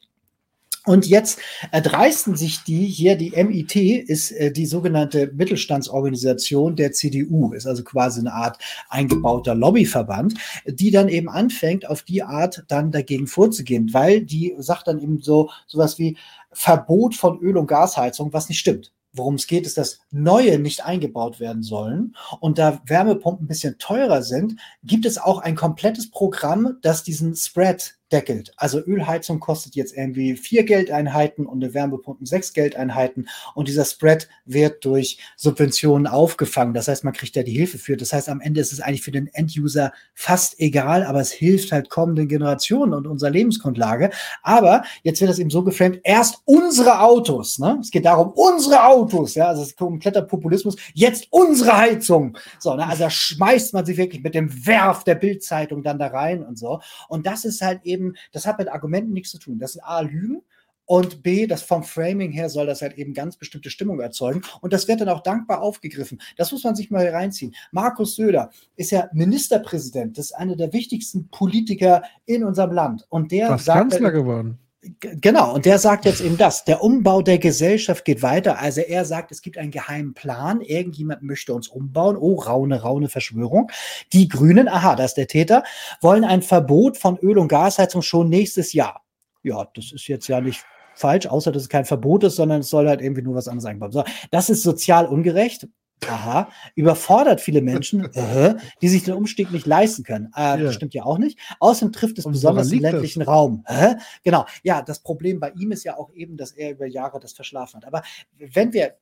Und jetzt erdreisten sich die hier, die MIT ist äh, die sogenannte Mittelstandsorganisation der CDU, ist also quasi eine Art eingebauter Lobbyverband, die dann eben anfängt, auf die Art dann dagegen vorzugehen, weil die sagt dann eben so sowas wie Verbot von Öl- und Gasheizung, was nicht stimmt. Worum es geht, ist, dass neue nicht eingebaut werden sollen. Und da Wärmepumpen ein bisschen teurer sind, gibt es auch ein komplettes Programm, das diesen Spread deckelt. Also Ölheizung kostet jetzt irgendwie vier Geldeinheiten und eine Wärmepumpe sechs Geldeinheiten und dieser Spread wird durch Subventionen aufgefangen. Das heißt, man kriegt ja die Hilfe für. Das heißt, am Ende ist es eigentlich für den Enduser fast egal, aber es hilft halt kommenden Generationen und unserer Lebensgrundlage. Aber jetzt wird das eben so geframed, erst unsere Autos, ne? Es geht darum, unsere Autos, ja, also es ist kompletter Populismus, jetzt unsere Heizung. So, ne? Also da schmeißt man sich wirklich mit dem Werf der Bildzeitung dann da rein und so. Und das ist halt eben eben, das hat mit Argumenten nichts zu tun. Das sind A, Lügen und B, das vom Framing her soll das halt eben ganz bestimmte Stimmung erzeugen. Und das wird dann auch dankbar aufgegriffen. Das muss man sich mal reinziehen. Markus Söder ist ja Ministerpräsident. Das ist einer der wichtigsten Politiker in unserem Land. Und der Was sagt, Kanzler geworden. Genau, und der sagt jetzt eben das. Der Umbau der Gesellschaft geht weiter. Also er sagt, es gibt einen geheimen Plan. Irgendjemand möchte uns umbauen. Oh, raune, raune Verschwörung. Die Grünen, aha, das ist der Täter, wollen ein Verbot von Öl- und Gasheizung schon nächstes Jahr. Ja, das ist jetzt ja nicht falsch, außer dass es kein Verbot ist, sondern es soll halt irgendwie nur was anderes einbauen. So, das ist sozial ungerecht. Aha, überfordert viele Menschen, äh, die sich den Umstieg nicht leisten können. Äh, ja. Das stimmt ja auch nicht. Außerdem trifft es Und besonders im ländlichen das? Raum. Äh? Genau. Ja, das Problem bei ihm ist ja auch eben, dass er über Jahre das verschlafen hat. Aber wenn wir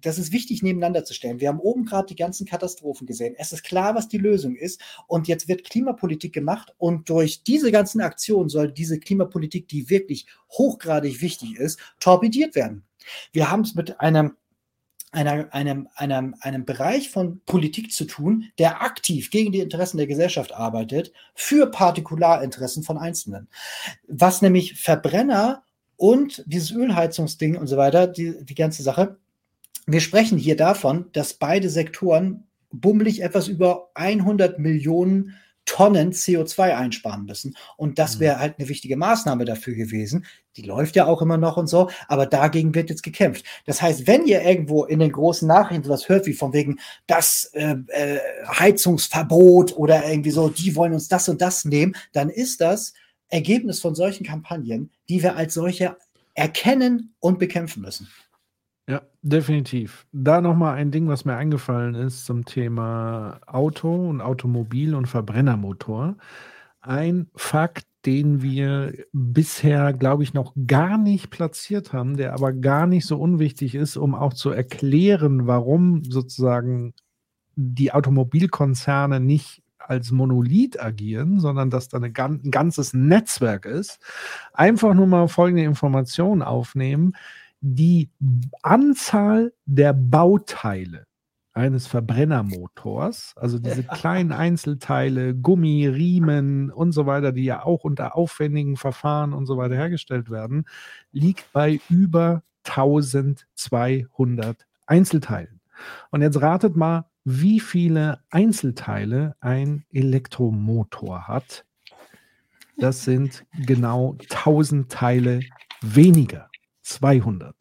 das ist wichtig nebeneinander zu stellen. Wir haben oben gerade die ganzen Katastrophen gesehen. Es ist klar, was die Lösung ist. Und jetzt wird Klimapolitik gemacht. Und durch diese ganzen Aktionen soll diese Klimapolitik, die wirklich hochgradig wichtig ist, torpediert werden. Wir haben es mit einem einer, einem, einem, einem Bereich von Politik zu tun, der aktiv gegen die Interessen der Gesellschaft arbeitet, für Partikularinteressen von Einzelnen. Was nämlich Verbrenner und dieses Ölheizungsding und so weiter, die, die ganze Sache, wir sprechen hier davon, dass beide Sektoren bummelig etwas über 100 Millionen Tonnen CO2 einsparen müssen. Und das mhm. wäre halt eine wichtige Maßnahme dafür gewesen. Die läuft ja auch immer noch und so, aber dagegen wird jetzt gekämpft. Das heißt, wenn ihr irgendwo in den großen Nachrichten sowas hört, wie von wegen das äh, äh, Heizungsverbot oder irgendwie so, die wollen uns das und das nehmen, dann ist das Ergebnis von solchen Kampagnen, die wir als solche erkennen und bekämpfen müssen. Ja, definitiv. Da nochmal ein Ding, was mir eingefallen ist zum Thema Auto und Automobil und Verbrennermotor. Ein Fakt, den wir bisher, glaube ich, noch gar nicht platziert haben, der aber gar nicht so unwichtig ist, um auch zu erklären, warum sozusagen die Automobilkonzerne nicht als Monolith agieren, sondern dass da ein ganzes Netzwerk ist. Einfach nur mal folgende Informationen aufnehmen die Anzahl der Bauteile eines Verbrennermotors, also diese kleinen Einzelteile, Gummi, Riemen und so weiter, die ja auch unter aufwendigen Verfahren und so weiter hergestellt werden, liegt bei über 1200 Einzelteilen. Und jetzt ratet mal, wie viele Einzelteile ein Elektromotor hat. Das sind genau 1000 Teile weniger. 200.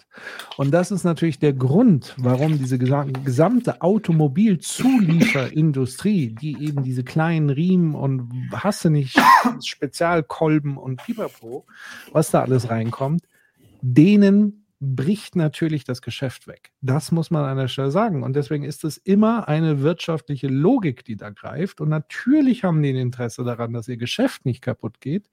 Und das ist natürlich der Grund, warum diese gesamte Automobilzulieferindustrie, die eben diese kleinen Riemen und hasse nicht Spezialkolben und Pipapo, was da alles reinkommt, denen bricht natürlich das Geschäft weg. Das muss man an der Stelle sagen. Und deswegen ist es immer eine wirtschaftliche Logik, die da greift. Und natürlich haben die ein Interesse daran, dass ihr Geschäft nicht kaputt geht.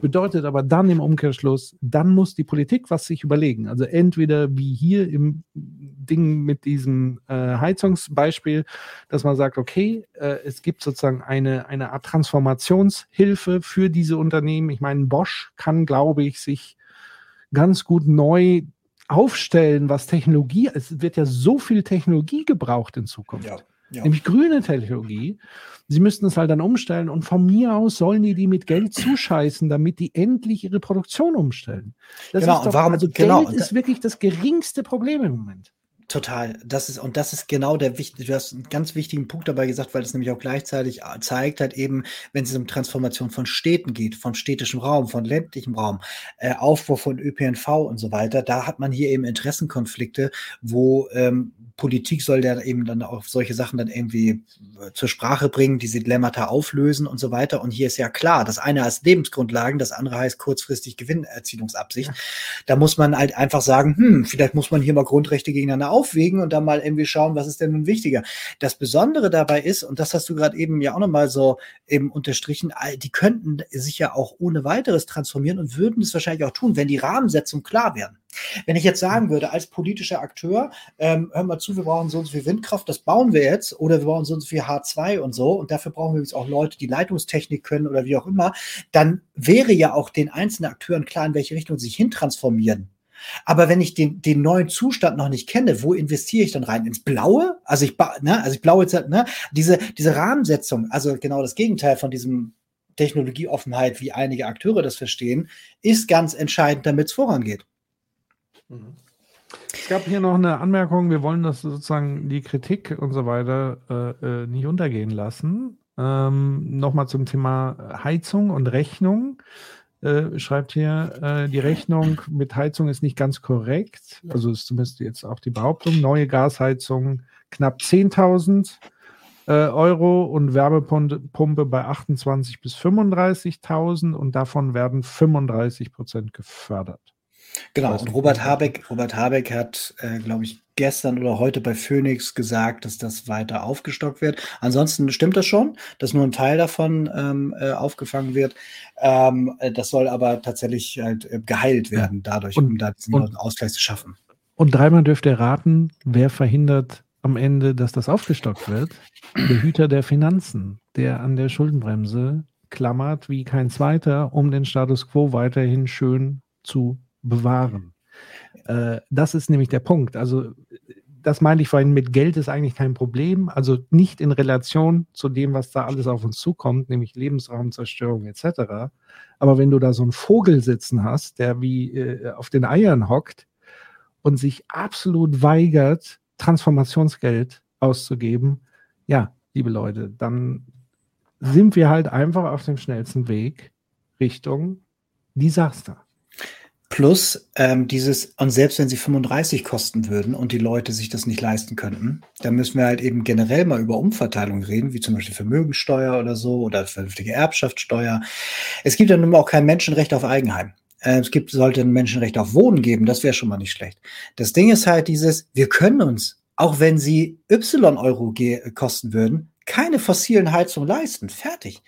Bedeutet aber dann im Umkehrschluss, dann muss die Politik was sich überlegen. Also entweder wie hier im Ding mit diesem äh, Heizungsbeispiel, dass man sagt, okay, äh, es gibt sozusagen eine, eine Art Transformationshilfe für diese Unternehmen. Ich meine, Bosch kann, glaube ich, sich ganz gut neu aufstellen, was Technologie, es wird ja so viel Technologie gebraucht in Zukunft. Ja, ja. Nämlich grüne Technologie. Sie müssten es halt dann umstellen und von mir aus sollen die die mit Geld zuscheißen, damit die endlich ihre Produktion umstellen. Das genau, ist doch, warum, also genau, Geld ist wirklich das geringste Problem im Moment. Total. Das ist, und das ist genau der wichtige, du hast einen ganz wichtigen Punkt dabei gesagt, weil es nämlich auch gleichzeitig äh, zeigt, halt eben, wenn es um Transformation von Städten geht, von städtischem Raum, von ländlichem Raum, äh, Aufbau von ÖPNV und so weiter, da hat man hier eben Interessenkonflikte, wo ähm, Politik soll ja eben dann auch solche Sachen dann irgendwie äh, zur Sprache bringen, diese Dilemmata auflösen und so weiter. Und hier ist ja klar, das eine heißt Lebensgrundlagen, das andere heißt kurzfristig Gewinnerzielungsabsicht. Da muss man halt einfach sagen, hm, vielleicht muss man hier mal Grundrechte gegeneinander aufwägen und dann mal irgendwie schauen, was ist denn nun wichtiger. Das Besondere dabei ist, und das hast du gerade eben ja auch nochmal so eben unterstrichen, die könnten sich ja auch ohne weiteres transformieren und würden es wahrscheinlich auch tun, wenn die Rahmensetzung klar wären. Wenn ich jetzt sagen würde, als politischer Akteur, ähm, hör mal zu, wir brauchen so und so viel Windkraft, das bauen wir jetzt, oder wir brauchen so und so viel H2 und so, und dafür brauchen wir jetzt auch Leute, die Leitungstechnik können oder wie auch immer, dann wäre ja auch den einzelnen Akteuren klar, in welche Richtung sie sich hintransformieren. Aber wenn ich den, den neuen Zustand noch nicht kenne, wo investiere ich dann rein? Ins Blaue? Also ich, ne, also ich blaue ne, diese, diese Rahmensetzung, also genau das Gegenteil von diesem Technologieoffenheit, wie einige Akteure das verstehen, ist ganz entscheidend, damit es vorangeht. Es gab hier noch eine Anmerkung, wir wollen das sozusagen die Kritik und so weiter äh, äh nicht untergehen lassen. Ähm, Nochmal zum Thema Heizung und Rechnung. Äh, schreibt hier, äh, die Rechnung mit Heizung ist nicht ganz korrekt. Also ist zumindest jetzt auch die Behauptung. Neue Gasheizung knapp 10.000 äh, Euro und Wärmepumpe bei 28.000 bis 35.000 und davon werden 35 Prozent gefördert. Genau, und Robert Habeck, Robert Habeck hat, äh, glaube ich, gestern oder heute bei Phoenix gesagt, dass das weiter aufgestockt wird. Ansonsten stimmt das schon, dass nur ein Teil davon ähm, äh, aufgefangen wird. Ähm, äh, das soll aber tatsächlich halt äh, geheilt werden, dadurch, und, um da diesen und, Ausgleich zu schaffen. Und dreimal dürft ihr raten, wer verhindert am Ende, dass das aufgestockt wird? Der Hüter der Finanzen, der an der Schuldenbremse klammert wie kein zweiter, um den Status quo weiterhin schön zu bewahren. Äh, das ist nämlich der Punkt. Also das meine ich vorhin mit Geld ist eigentlich kein Problem, also nicht in Relation zu dem, was da alles auf uns zukommt, nämlich Lebensraumzerstörung etc. Aber wenn du da so einen Vogel sitzen hast, der wie äh, auf den Eiern hockt und sich absolut weigert, Transformationsgeld auszugeben, ja, liebe Leute, dann sind wir halt einfach auf dem schnellsten Weg Richtung Desaster. Plus ähm, dieses, und selbst wenn sie 35 kosten würden und die Leute sich das nicht leisten könnten, dann müssen wir halt eben generell mal über Umverteilung reden, wie zum Beispiel Vermögensteuer oder so oder vernünftige Erbschaftssteuer. Es gibt ja nun mal auch kein Menschenrecht auf Eigenheim. Äh, es gibt, sollte ein Menschenrecht auf Wohnen geben, das wäre schon mal nicht schlecht. Das Ding ist halt dieses, wir können uns, auch wenn sie Y-Euro kosten würden, keine fossilen Heizungen leisten. Fertig.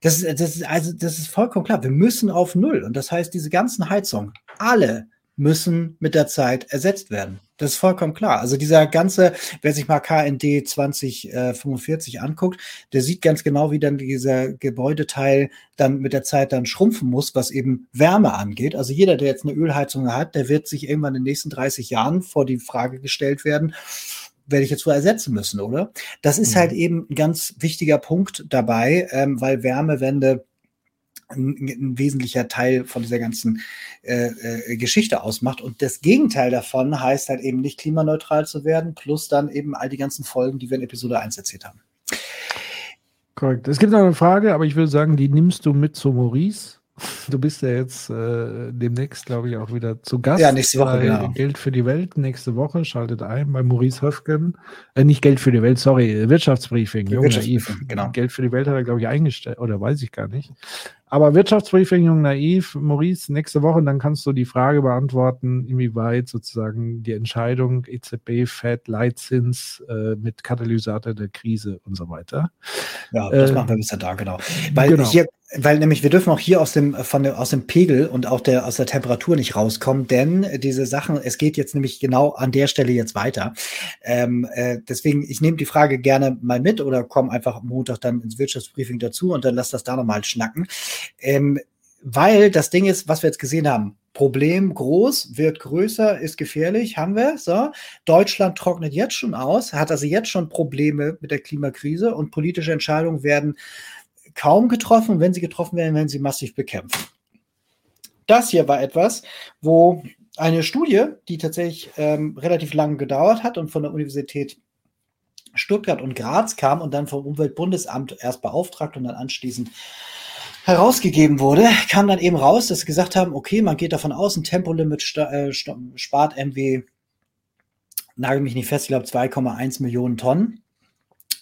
Das, das, also, das ist vollkommen klar. Wir müssen auf Null. Und das heißt, diese ganzen Heizungen, alle müssen mit der Zeit ersetzt werden. Das ist vollkommen klar. Also dieser ganze, wer sich mal KND 2045 anguckt, der sieht ganz genau, wie dann dieser Gebäudeteil dann mit der Zeit dann schrumpfen muss, was eben Wärme angeht. Also jeder, der jetzt eine Ölheizung hat, der wird sich irgendwann in den nächsten 30 Jahren vor die Frage gestellt werden, werde ich jetzt wohl ersetzen müssen, oder? Das ist halt mhm. halt eben ein ganz wichtiger Punkt dabei, ähm, weil Wärmewende ein, ein, wesentlicher Teil von dieser ganzen äh, äh, Geschichte ausmacht. Und das Gegenteil davon heißt halt eben nicht klimaneutral zu werden, plus dann eben all die ganzen Folgen, die wir in Episode 1 erzählt haben. Korrekt. Es gibt noch eine Frage, aber ich würde sagen, die nimmst du mit zu Maurice. Du bist ja jetzt äh, demnächst, glaube ich, auch wieder zu Gast. Ja, nächste Woche, genau. Geld für die Welt, nächste Woche, schaltet ein bei Maurice Höfgen. Äh, nicht Geld für die Welt, sorry, Wirtschaftsbriefing. Wirtschaftsbriefing genau. Geld für die Welt hat er, glaube ich, eingestellt, oder weiß ich gar nicht. Aber Wirtschaftsbriefing, Jung Naiv, Maurice, nächste Woche, dann kannst du die Frage beantworten, inwieweit sozusagen die Entscheidung EZB, Fed, Leitzins äh, mit Katalysator der Krise und so weiter. Ja, das äh, machen wir bis da, genau. Weil genau. hier weil nämlich wir dürfen auch hier aus dem von dem, aus dem Pegel und auch der aus der Temperatur nicht rauskommen, denn diese Sachen, es geht jetzt nämlich genau an der Stelle jetzt weiter. Ähm, äh, deswegen, ich nehme die Frage gerne mal mit oder komme einfach am Montag dann ins Wirtschaftsbriefing dazu und dann lass das da nochmal schnacken. Ähm, weil das Ding ist, was wir jetzt gesehen haben, Problem groß, wird größer, ist gefährlich, haben wir. So. Deutschland trocknet jetzt schon aus, hat also jetzt schon Probleme mit der Klimakrise und politische Entscheidungen werden kaum getroffen. Wenn sie getroffen werden, werden sie massiv bekämpft. Das hier war etwas, wo eine Studie, die tatsächlich ähm, relativ lange gedauert hat und von der Universität Stuttgart und Graz kam und dann vom Umweltbundesamt erst beauftragt und dann anschließend herausgegeben wurde, kam dann eben raus, dass sie gesagt haben, okay, man geht davon aus, ein Tempolimit äh, spart MW, nagel mich nicht fest, ich glaube 2,1 Millionen Tonnen.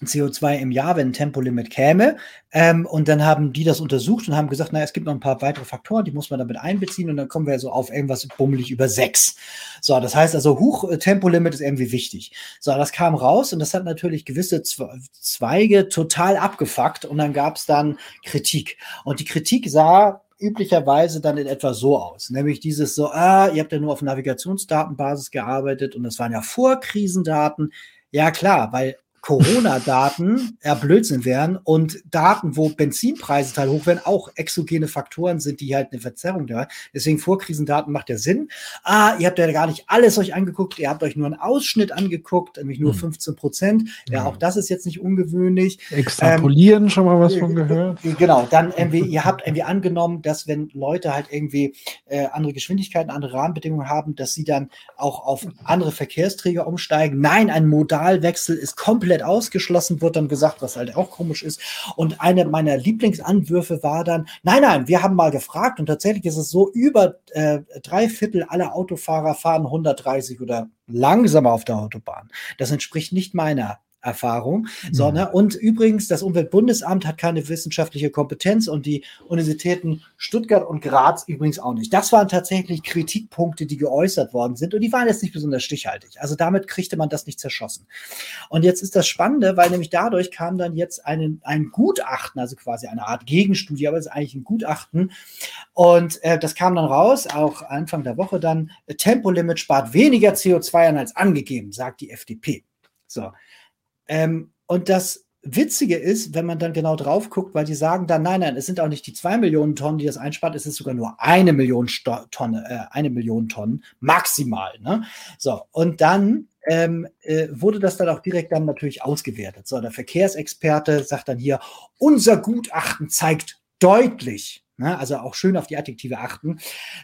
CO2 im Jahr, wenn ein Tempolimit käme. Ähm, und dann haben die das untersucht und haben gesagt, naja, es gibt noch ein paar weitere Faktoren, die muss man damit einbeziehen und dann kommen wir so auf irgendwas bummelig über sechs. So, das heißt also, Huch, äh, Tempolimit ist irgendwie wichtig. So, das kam raus und das hat natürlich gewisse Zweige total abgefuckt und dann gab es dann Kritik. Und die Kritik sah üblicherweise dann in etwa so aus. Nämlich dieses so, ah, ihr habt ja nur auf Navigationsdatenbasis gearbeitet und das waren ja Vorkrisendaten. Ja, klar, weil Corona-Daten ja Blödsinn wären und Daten, wo Benzinpreise total hoch werden, auch exogene Faktoren sind, die halt eine Verzerrung da. Deswegen Vorkrisendaten macht ja Sinn. Ah, ihr habt ja gar nicht alles euch angeguckt, ihr habt euch nur einen Ausschnitt angeguckt, nämlich nur hm. 15 Prozent. Ja, auch das ist jetzt nicht ungewöhnlich. Extrapolieren ähm, schon mal was von gehört. Äh, genau, dann irgendwie, ihr habt irgendwie angenommen, dass wenn Leute halt irgendwie äh, andere Geschwindigkeiten, andere Rahmenbedingungen haben, dass sie dann auch auf andere Verkehrsträger umsteigen. Nein, ein Modalwechsel ist komplett komplett ausgeschlossen, wird dann gesagt, was halt auch komisch ist. Und eine meiner Lieblingsanwürfe war dann, nein, nein, wir haben mal gefragt und tatsächlich ist es so, über äh, drei Viertel aller Autofahrer fahren 130 oder langsamer auf der Autobahn. Das entspricht nicht meiner Erfahrung. So, ne? Und übrigens, das Umweltbundesamt hat keine wissenschaftliche Kompetenz und die Universitäten Stuttgart und Graz übrigens auch nicht. Das waren tatsächlich Kritikpunkte, die geäußert worden sind und die waren jetzt nicht besonders stichhaltig. Also damit kriegte man das nicht zerschossen. Und jetzt ist das Spannende, weil nämlich dadurch kam dann jetzt ein, ein Gutachten, also quasi eine Art Gegenstudie, aber es ist eigentlich ein Gutachten. Und äh, das kam dann raus, auch Anfang der Woche dann, Tempolimit spart weniger CO2 an als angegeben, sagt die FDP. So, ähm, und das Witzige ist, wenn man dann genau drauf guckt, weil die sagen dann, nein, nein, es sind auch nicht die zwei Millionen Tonnen, die das einspart, es ist sogar nur eine Million Sto Tonne, äh, eine Million Tonnen maximal. Ne? So, und dann ähm, äh, wurde das dann auch direkt dann natürlich ausgewertet. So, der Verkehrsexperte sagt dann hier, unser Gutachten zeigt deutlich, ne, also auch schön auf die Adjektive achten,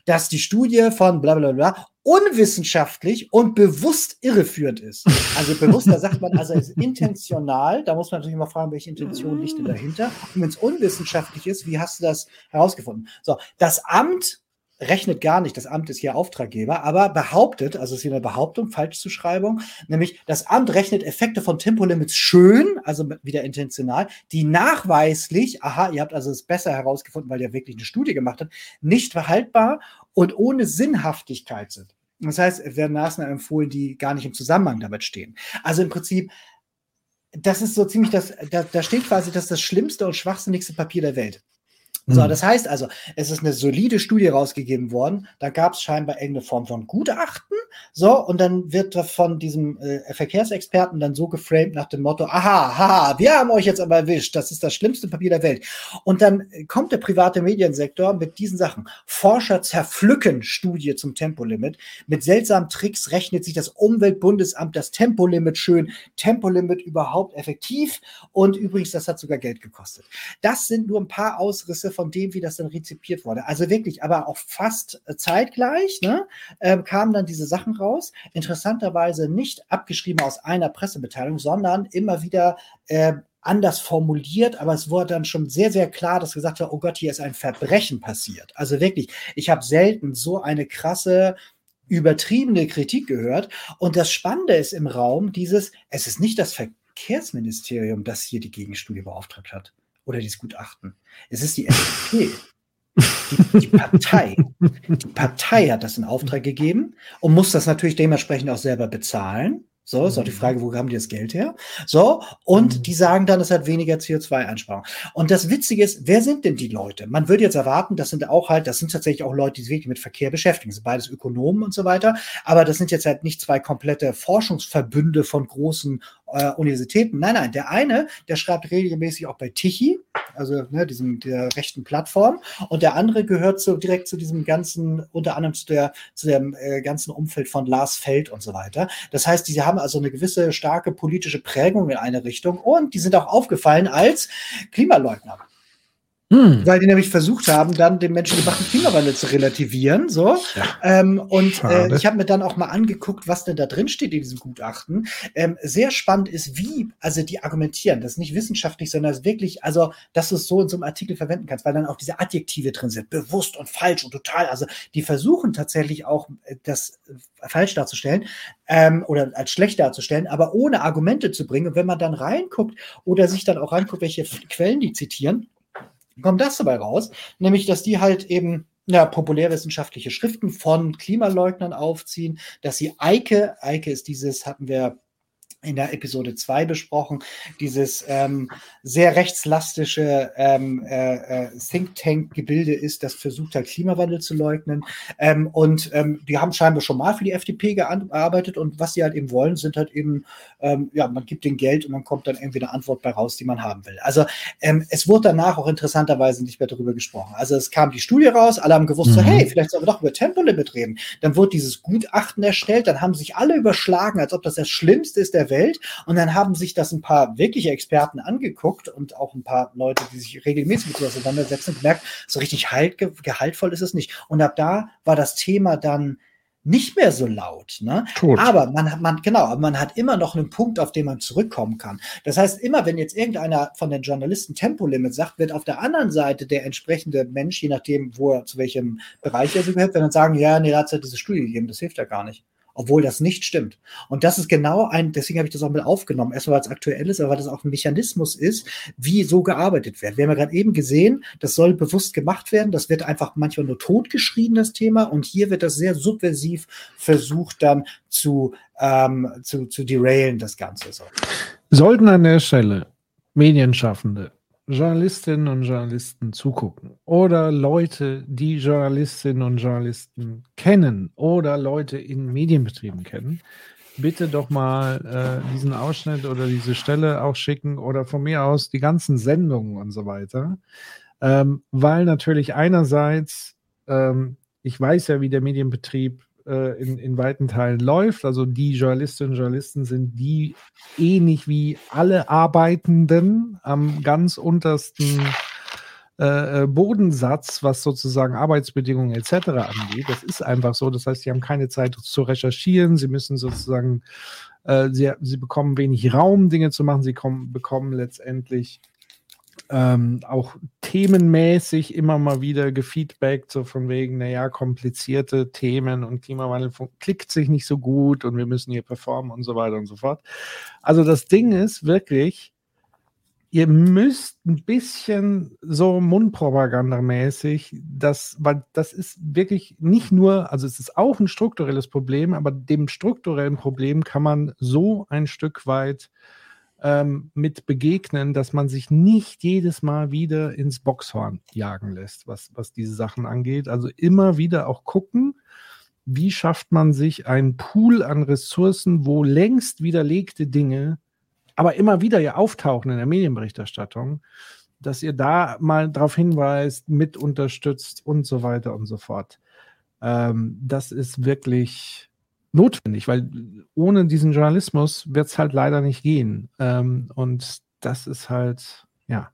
dass die Studie von bla bla bla unwissenschaftlich und bewusst irreführend ist. Also bewusst, da sagt man, also ist intentional, da muss man natürlich mal fragen, welche Intention liegt denn dahinter. Und wenn es unwissenschaftlich ist, wie hast du das herausgefunden? So, das Amt rechnet gar nicht, das Amt ist hier Auftraggeber, aber behauptet, also ist hier eine Behauptung, Falschzuschreibung, nämlich das Amt rechnet Effekte von Tempolimits schön, also wieder intentional, die nachweislich, aha, ihr habt also es besser herausgefunden, weil ihr wirklich eine Studie gemacht habt, nicht verhaltbar und ohne Sinnhaftigkeit sind. Das heißt, es werden Maßnahmen empfohlen, die gar nicht im Zusammenhang damit stehen. Also im Prinzip, das ist so ziemlich das, da, da steht quasi, das ist das schlimmste und schwachsinnigste Papier der Welt. So, hm. das heißt also, es ist eine solide Studie rausgegeben worden. Da gab es scheinbar irgendeine Form von Gutachten. So, und dann wird von diesem äh, Verkehrsexperten dann so geframed nach dem Motto: Aha, haha, wir haben euch jetzt aber erwischt. Das ist das schlimmste Papier der Welt. Und dann kommt der private Mediensektor mit diesen Sachen. Forscher zerpflücken Studie zum Tempolimit. Mit seltsamen Tricks rechnet sich das Umweltbundesamt das Tempolimit schön. Tempolimit überhaupt effektiv. Und übrigens, das hat sogar Geld gekostet. Das sind nur ein paar Ausrisse von dem, wie das dann rezipiert wurde. Also wirklich, aber auch fast äh, zeitgleich ne, äh, kamen dann diese Sachen raus. Interessanterweise nicht abgeschrieben aus einer Pressemitteilung, sondern immer wieder äh, anders formuliert, aber es wurde dann schon sehr, sehr klar, dass gesagt wird, oh Gott, hier ist ein Verbrechen passiert. Also wirklich, ich habe selten so eine krasse übertriebene Kritik gehört. Und das Spannende ist im Raum dieses, es ist nicht das Verkehrsministerium, das hier die Gegenstudie beauftragt hat oder dieses Gutachten. Es ist die FDP. Die, die, Partei. Die Partei hat das in Auftrag gegeben und muss das natürlich dementsprechend auch selber bezahlen. So, ist auch die mhm. Frage, wo haben die das Geld her? So, und mhm. die sagen dann, es hat weniger CO2-Einsparung. Und das Witzige ist, wer sind denn die Leute? Man würde jetzt erwarten, das sind auch halt, das sind tatsächlich auch Leute, die sich wirklich mit Verkehr beschäftigen. Das sind beides Ökonomen und so weiter. Aber das sind jetzt halt nicht zwei komplette Forschungsverbünde von großen äh, Universitäten. Nein, nein, der eine, der schreibt regelmäßig auch bei Tichy, also ne, diesem der rechten Plattform, und der andere gehört so direkt zu diesem ganzen, unter anderem zu der zu dem äh, ganzen Umfeld von Lars Feld und so weiter. Das heißt, die haben also eine gewisse starke politische Prägung in eine Richtung und die sind auch aufgefallen als Klimaleugner. Hm. Weil die nämlich versucht haben, dann den menschengemachten Klimawandel zu relativieren. So. Ja. Ähm, und äh, ich habe mir dann auch mal angeguckt, was denn da drin steht in diesem Gutachten. Ähm, sehr spannend ist, wie, also die argumentieren, das ist nicht wissenschaftlich, sondern das ist wirklich, also, dass du es so in so einem Artikel verwenden kannst, weil dann auch diese Adjektive drin sind, bewusst und falsch und total. Also die versuchen tatsächlich auch, äh, das äh, falsch darzustellen ähm, oder als schlecht darzustellen, aber ohne Argumente zu bringen. Und wenn man dann reinguckt oder sich dann auch reinguckt, welche Quellen die zitieren, kommt das dabei raus, nämlich dass die halt eben ja, populärwissenschaftliche Schriften von Klimaleugnern aufziehen, dass sie Eike, Eike ist dieses, hatten wir in der Episode 2 besprochen, dieses ähm, sehr rechtslastische ähm, äh, äh, Think Tank-Gebilde ist, das versucht hat, Klimawandel zu leugnen. Ähm, und ähm, die haben scheinbar schon mal für die FDP gearbeitet und was sie halt eben wollen, sind halt eben, ähm, ja, man gibt den Geld und dann kommt dann irgendwie eine Antwort bei raus, die man haben will. Also ähm, es wurde danach auch interessanterweise nicht mehr darüber gesprochen. Also es kam die Studie raus, alle haben gewusst, mhm. so, hey, vielleicht sollen wir doch über Tempolimit reden. Dann wurde dieses Gutachten erstellt, dann haben sich alle überschlagen, als ob das das Schlimmste ist der Welt. Und dann haben sich das ein paar wirkliche Experten angeguckt und auch ein paar Leute, die sich regelmäßig mit sowas auseinandersetzen, gemerkt, so richtig halt, gehaltvoll ist es nicht. Und ab da war das Thema dann nicht mehr so laut. Ne? Aber man hat, man, genau, man hat immer noch einen Punkt, auf den man zurückkommen kann. Das heißt, immer wenn jetzt irgendeiner von den Journalisten Tempolimit sagt, wird auf der anderen Seite der entsprechende Mensch, je nachdem, wo er zu welchem Bereich er so gehört, wenn dann sagen, ja, nee, da hat es ja diese Studie gegeben, das hilft ja gar nicht obwohl das nicht stimmt. Und das ist genau ein, deswegen habe ich das auch mit aufgenommen, erstmal weil es aktuell ist, aber weil das auch ein Mechanismus ist, wie so gearbeitet wird. Wir haben ja gerade eben gesehen, das soll bewusst gemacht werden, das wird einfach manchmal nur totgeschrieben, das Thema, und hier wird das sehr subversiv versucht dann zu, ähm, zu, zu derailen, das Ganze. So. Sollten an der Stelle Medienschaffende Journalistinnen und Journalisten zugucken oder Leute, die Journalistinnen und Journalisten kennen oder Leute in Medienbetrieben kennen, bitte doch mal äh, diesen Ausschnitt oder diese Stelle auch schicken oder von mir aus die ganzen Sendungen und so weiter. Ähm, weil natürlich einerseits, ähm, ich weiß ja, wie der Medienbetrieb äh, in, in weiten Teilen läuft. Also die Journalistinnen und Journalisten sind die ähnlich wie alle Arbeitenden am ganz untersten äh, Bodensatz, was sozusagen Arbeitsbedingungen etc. angeht. Das ist einfach so. Das heißt, sie haben keine Zeit zu recherchieren. Sie müssen sozusagen, äh, sie, sie bekommen wenig Raum, Dinge zu machen. Sie kommen, bekommen letztendlich ähm, auch themenmäßig immer mal wieder gefeedbackt, so von wegen, naja, komplizierte Themen und Klimawandel klickt sich nicht so gut und wir müssen hier performen und so weiter und so fort. Also das Ding ist wirklich, ihr müsst ein bisschen so Mundpropagandamäßig, das, weil das ist wirklich nicht nur, also es ist auch ein strukturelles Problem, aber dem strukturellen Problem kann man so ein Stück weit ähm, mit begegnen, dass man sich nicht jedes Mal wieder ins Boxhorn jagen lässt, was, was diese Sachen angeht. Also immer wieder auch gucken, wie schafft man sich einen Pool an Ressourcen, wo längst widerlegte Dinge, aber immer wieder ja auftauchen in der Medienberichterstattung, dass ihr da mal darauf hinweist, mit unterstützt und so weiter und so fort. Ähm, das ist wirklich notwendig, weil ohne diesen Journalismus wird es halt leider nicht gehen. Ähm, und das ist halt, ja,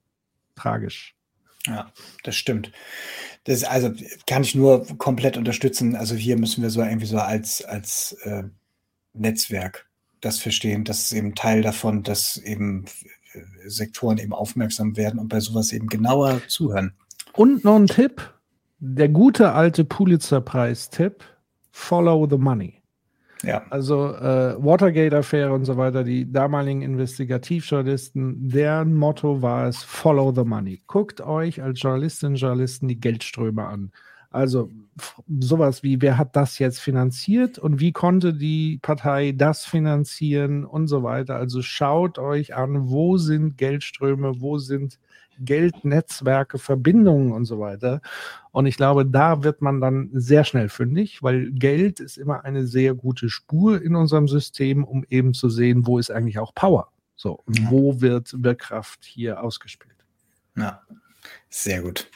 tragisch. Ja, das stimmt. Das also kann ich nur komplett unterstützen. Also hier müssen wir so irgendwie so als, als äh, Netzwerk das verstehen. Das ist eben Teil davon, dass eben äh, Sektoren eben aufmerksam werden und bei sowas eben genauer zuhören. Und noch ein Tipp: Der gute alte Pulitzer-Preis-Tipp: Follow the money. Ja. Also äh, Watergate-Affäre und so weiter, die damaligen Investigativjournalisten, deren Motto war es, follow the money. Guckt euch als Journalistinnen und Journalisten die Geldströme an. Also sowas wie, wer hat das jetzt finanziert und wie konnte die Partei das finanzieren und so weiter. Also schaut euch an, wo sind Geldströme, wo sind Geldnetzwerke, Verbindungen und so weiter. Und ich glaube, da wird man dann sehr schnell fündig, weil Geld ist immer eine sehr gute Spur in unserem System, um eben zu sehen, wo ist eigentlich auch Power. So, und ja. wo wird Wirkkraft hier ausgespielt. Ja, sehr gut.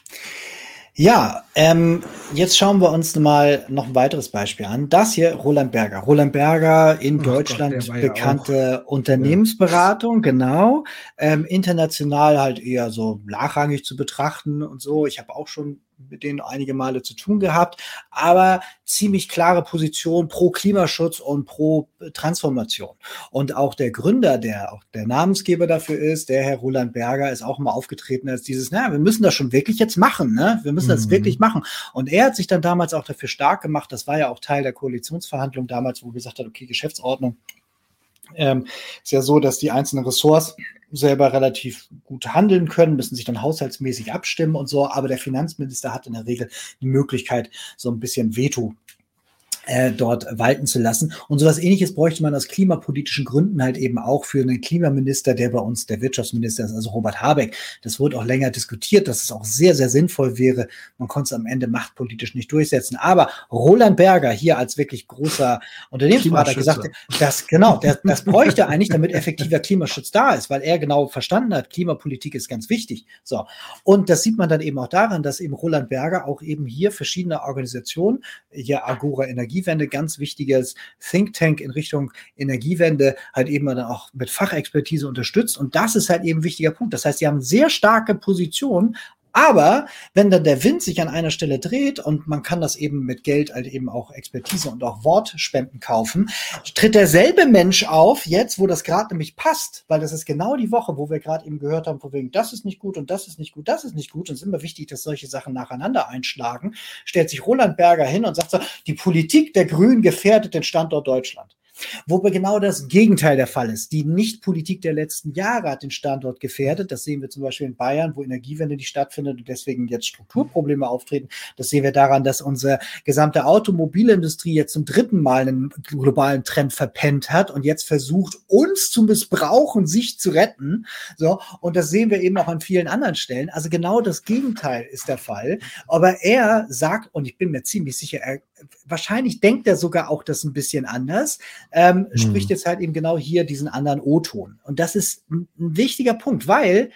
Ja, ähm, jetzt schauen wir uns mal noch ein weiteres Beispiel an. Das hier, Roland Berger. Roland Berger in Ach Deutschland Gott, bekannte ja Unternehmensberatung, ja. genau. Ähm, international halt eher so nachrangig zu betrachten und so. Ich habe auch schon mit denen einige Male zu tun gehabt, aber ziemlich klare Position pro Klimaschutz und pro Transformation. Und auch der Gründer, der auch der Namensgeber dafür ist, der Herr Roland Berger, ist auch mal aufgetreten als dieses, na, wir müssen das schon wirklich jetzt machen, ne? Wir müssen das mhm. wirklich machen. Und er hat sich dann damals auch dafür stark gemacht, das war ja auch Teil der Koalitionsverhandlung damals, wo er gesagt hat, okay, Geschäftsordnung ähm, ist ja so, dass die einzelnen Ressorts selber relativ gut handeln können, müssen sich dann haushaltsmäßig abstimmen und so, aber der Finanzminister hat in der Regel die Möglichkeit, so ein bisschen Veto äh, dort walten zu lassen. Und sowas ähnliches bräuchte man aus klimapolitischen Gründen halt eben auch für einen Klimaminister, der bei uns der Wirtschaftsminister ist, also Robert Habeck. Das wurde auch länger diskutiert, dass es auch sehr, sehr sinnvoll wäre. Man konnte es am Ende machtpolitisch nicht durchsetzen. Aber Roland Berger hier als wirklich großer Unternehmensberater gesagt, dass genau, der, das bräuchte eigentlich, damit effektiver Klimaschutz da ist, weil er genau verstanden hat, Klimapolitik ist ganz wichtig. So. Und das sieht man dann eben auch daran, dass eben Roland Berger auch eben hier verschiedene Organisationen, hier Agora Energie Energiewende, ganz wichtiges Think Tank in Richtung Energiewende, halt eben dann auch mit Fachexpertise unterstützt. Und das ist halt eben ein wichtiger Punkt. Das heißt, sie haben sehr starke Positionen, aber wenn dann der Wind sich an einer Stelle dreht und man kann das eben mit Geld halt eben auch Expertise und auch Wortspenden kaufen, tritt derselbe Mensch auf, jetzt, wo das gerade nämlich passt, weil das ist genau die Woche, wo wir gerade eben gehört haben, von wegen, das ist nicht gut und das ist nicht gut, das ist nicht gut. Und es ist immer wichtig, dass solche Sachen nacheinander einschlagen. Stellt sich Roland Berger hin und sagt so, die Politik der Grünen gefährdet den Standort Deutschland. Wobei genau das Gegenteil der Fall ist. Die Nichtpolitik der letzten Jahre hat den Standort gefährdet. Das sehen wir zum Beispiel in Bayern, wo Energiewende nicht stattfindet und deswegen jetzt Strukturprobleme auftreten. Das sehen wir daran, dass unsere gesamte Automobilindustrie jetzt zum dritten Mal einen globalen Trend verpennt hat und jetzt versucht, uns zu missbrauchen, sich zu retten. So. Und das sehen wir eben auch an vielen anderen Stellen. Also genau das Gegenteil ist der Fall. Aber er sagt, und ich bin mir ziemlich sicher, er, wahrscheinlich denkt er sogar auch das ein bisschen anders, ähm, mhm. spricht jetzt halt eben genau hier diesen anderen O-Ton. Und das ist ein, ein wichtiger Punkt, weil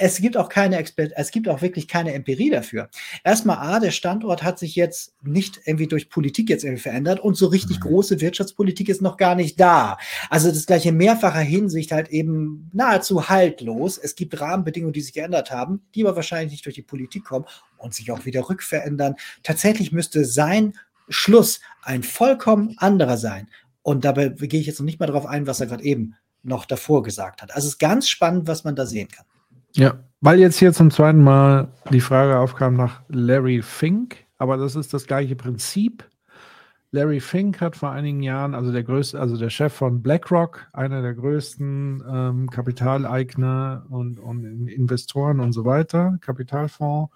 es gibt auch keine Expert es gibt auch wirklich keine Empirie dafür. Erstmal A, der Standort hat sich jetzt nicht irgendwie durch Politik jetzt irgendwie verändert und so richtig mhm. große Wirtschaftspolitik ist noch gar nicht da. Also das gleiche mehrfacher Hinsicht halt eben nahezu haltlos. Es gibt Rahmenbedingungen, die sich geändert haben, die aber wahrscheinlich nicht durch die Politik kommen und sich auch wieder rückverändern. Tatsächlich müsste sein Schluss ein vollkommen anderer sein. Und dabei gehe ich jetzt noch nicht mal darauf ein, was er gerade eben noch davor gesagt hat. Also es ist ganz spannend, was man da sehen kann. Ja, weil jetzt hier zum zweiten Mal die Frage aufkam nach Larry Fink, aber das ist das gleiche Prinzip. Larry Fink hat vor einigen Jahren, also der größte, also der Chef von BlackRock, einer der größten ähm, Kapitaleigner und, und Investoren und so weiter, Kapitalfonds,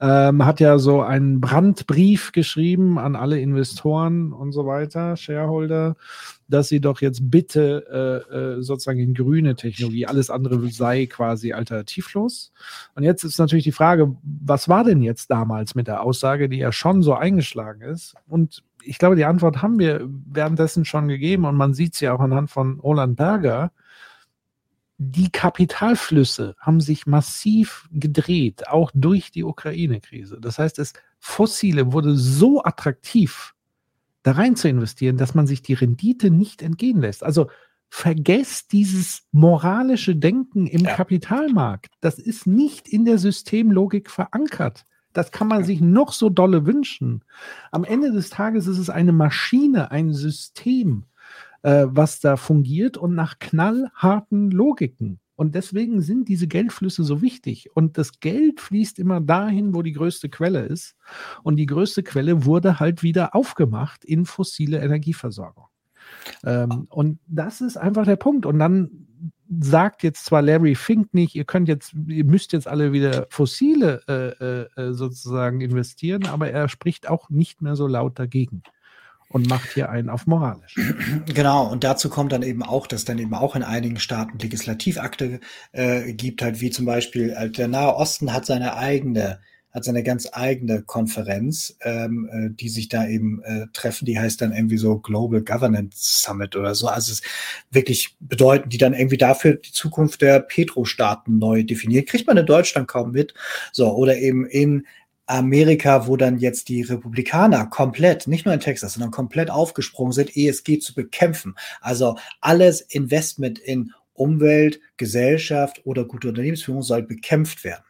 ähm, hat ja so einen Brandbrief geschrieben an alle Investoren und so weiter, Shareholder, dass sie doch jetzt bitte äh, äh, sozusagen in grüne Technologie, alles andere sei quasi alternativlos. Und jetzt ist natürlich die Frage, was war denn jetzt damals mit der Aussage, die ja schon so eingeschlagen ist? Und ich glaube, die Antwort haben wir währenddessen schon gegeben und man sieht sie ja auch anhand von Roland Berger die Kapitalflüsse haben sich massiv gedreht, auch durch die Ukraine-Krise. Das heißt, das Fossile wurde so attraktiv, da rein zu investieren, dass man sich die Rendite nicht entgehen lässt. Also vergesst dieses moralische Denken im ja. Kapitalmarkt. Das ist nicht in der Systemlogik verankert. Das kann man sich noch so dolle wünschen. Am Ende des Tages ist es eine Maschine, ein System äh, was da fungiert und nach knallharten Logiken. Und deswegen sind diese Geldflüsse so wichtig. Und das Geld fließt immer dahin, wo die größte Quelle ist. Und die größte Quelle wurde halt wieder aufgemacht in fossile Energieversorgung. Ähm, und das ist einfach der Punkt. Und dann sagt jetzt zwar Larry Fink nicht, ihr könnt jetzt, ihr müsst jetzt alle wieder fossile äh, äh, sozusagen investieren, aber er spricht auch nicht mehr so laut dagegen und macht hier einen auf moralisch. Genau, und dazu kommt dann eben auch, dass dann eben auch in einigen Staaten Legislativakte äh, gibt, halt wie zum Beispiel äh, der Nahe Osten hat seine eigene hat seine ganz eigene Konferenz, ähm, äh, die sich da eben äh, treffen. Die heißt dann irgendwie so Global Governance Summit oder so. Also es wirklich bedeuten, die dann irgendwie dafür die Zukunft der Petrostaaten neu definieren. Kriegt man in Deutschland kaum mit. So, oder eben in Amerika, wo dann jetzt die Republikaner komplett, nicht nur in Texas, sondern komplett aufgesprungen sind, ESG zu bekämpfen. Also alles Investment in Umwelt, Gesellschaft oder gute Unternehmensführung soll bekämpft werden.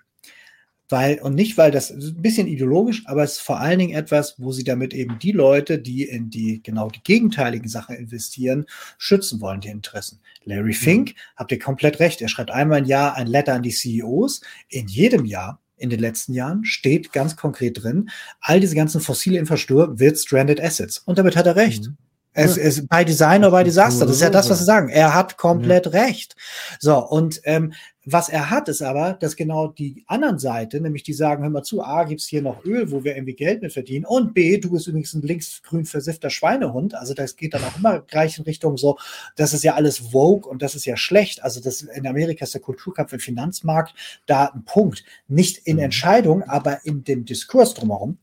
Weil, und nicht, weil das ein bisschen ideologisch, aber es ist vor allen Dingen etwas, wo sie damit eben die Leute, die in die genau die gegenteiligen Sachen investieren, schützen wollen, die Interessen. Larry Fink, mhm. habt ihr komplett recht. Er schreibt einmal im Jahr ein Letter an die CEOs. In jedem Jahr in den letzten Jahren steht ganz konkret drin, all diese ganzen fossile Infrastruktur wird Stranded Assets. Und damit hat er recht. Mhm. Es ist bei Design oder bei Disaster. Das ist ja das, was sie sagen. Er hat komplett ja. recht. So, und ähm, was er hat, ist aber, dass genau die anderen Seite, nämlich die sagen, hör mal zu, A, gibt's hier noch Öl, wo wir irgendwie Geld mit verdienen und B, du bist übrigens ein linksgrün versiffter Schweinehund. Also das geht dann auch immer gleich in Richtung so, das ist ja alles Vogue und das ist ja schlecht. Also das in Amerika ist der Kulturkampf im Finanzmarkt da ein Punkt. Nicht in mhm. Entscheidung, aber in dem Diskurs drumherum.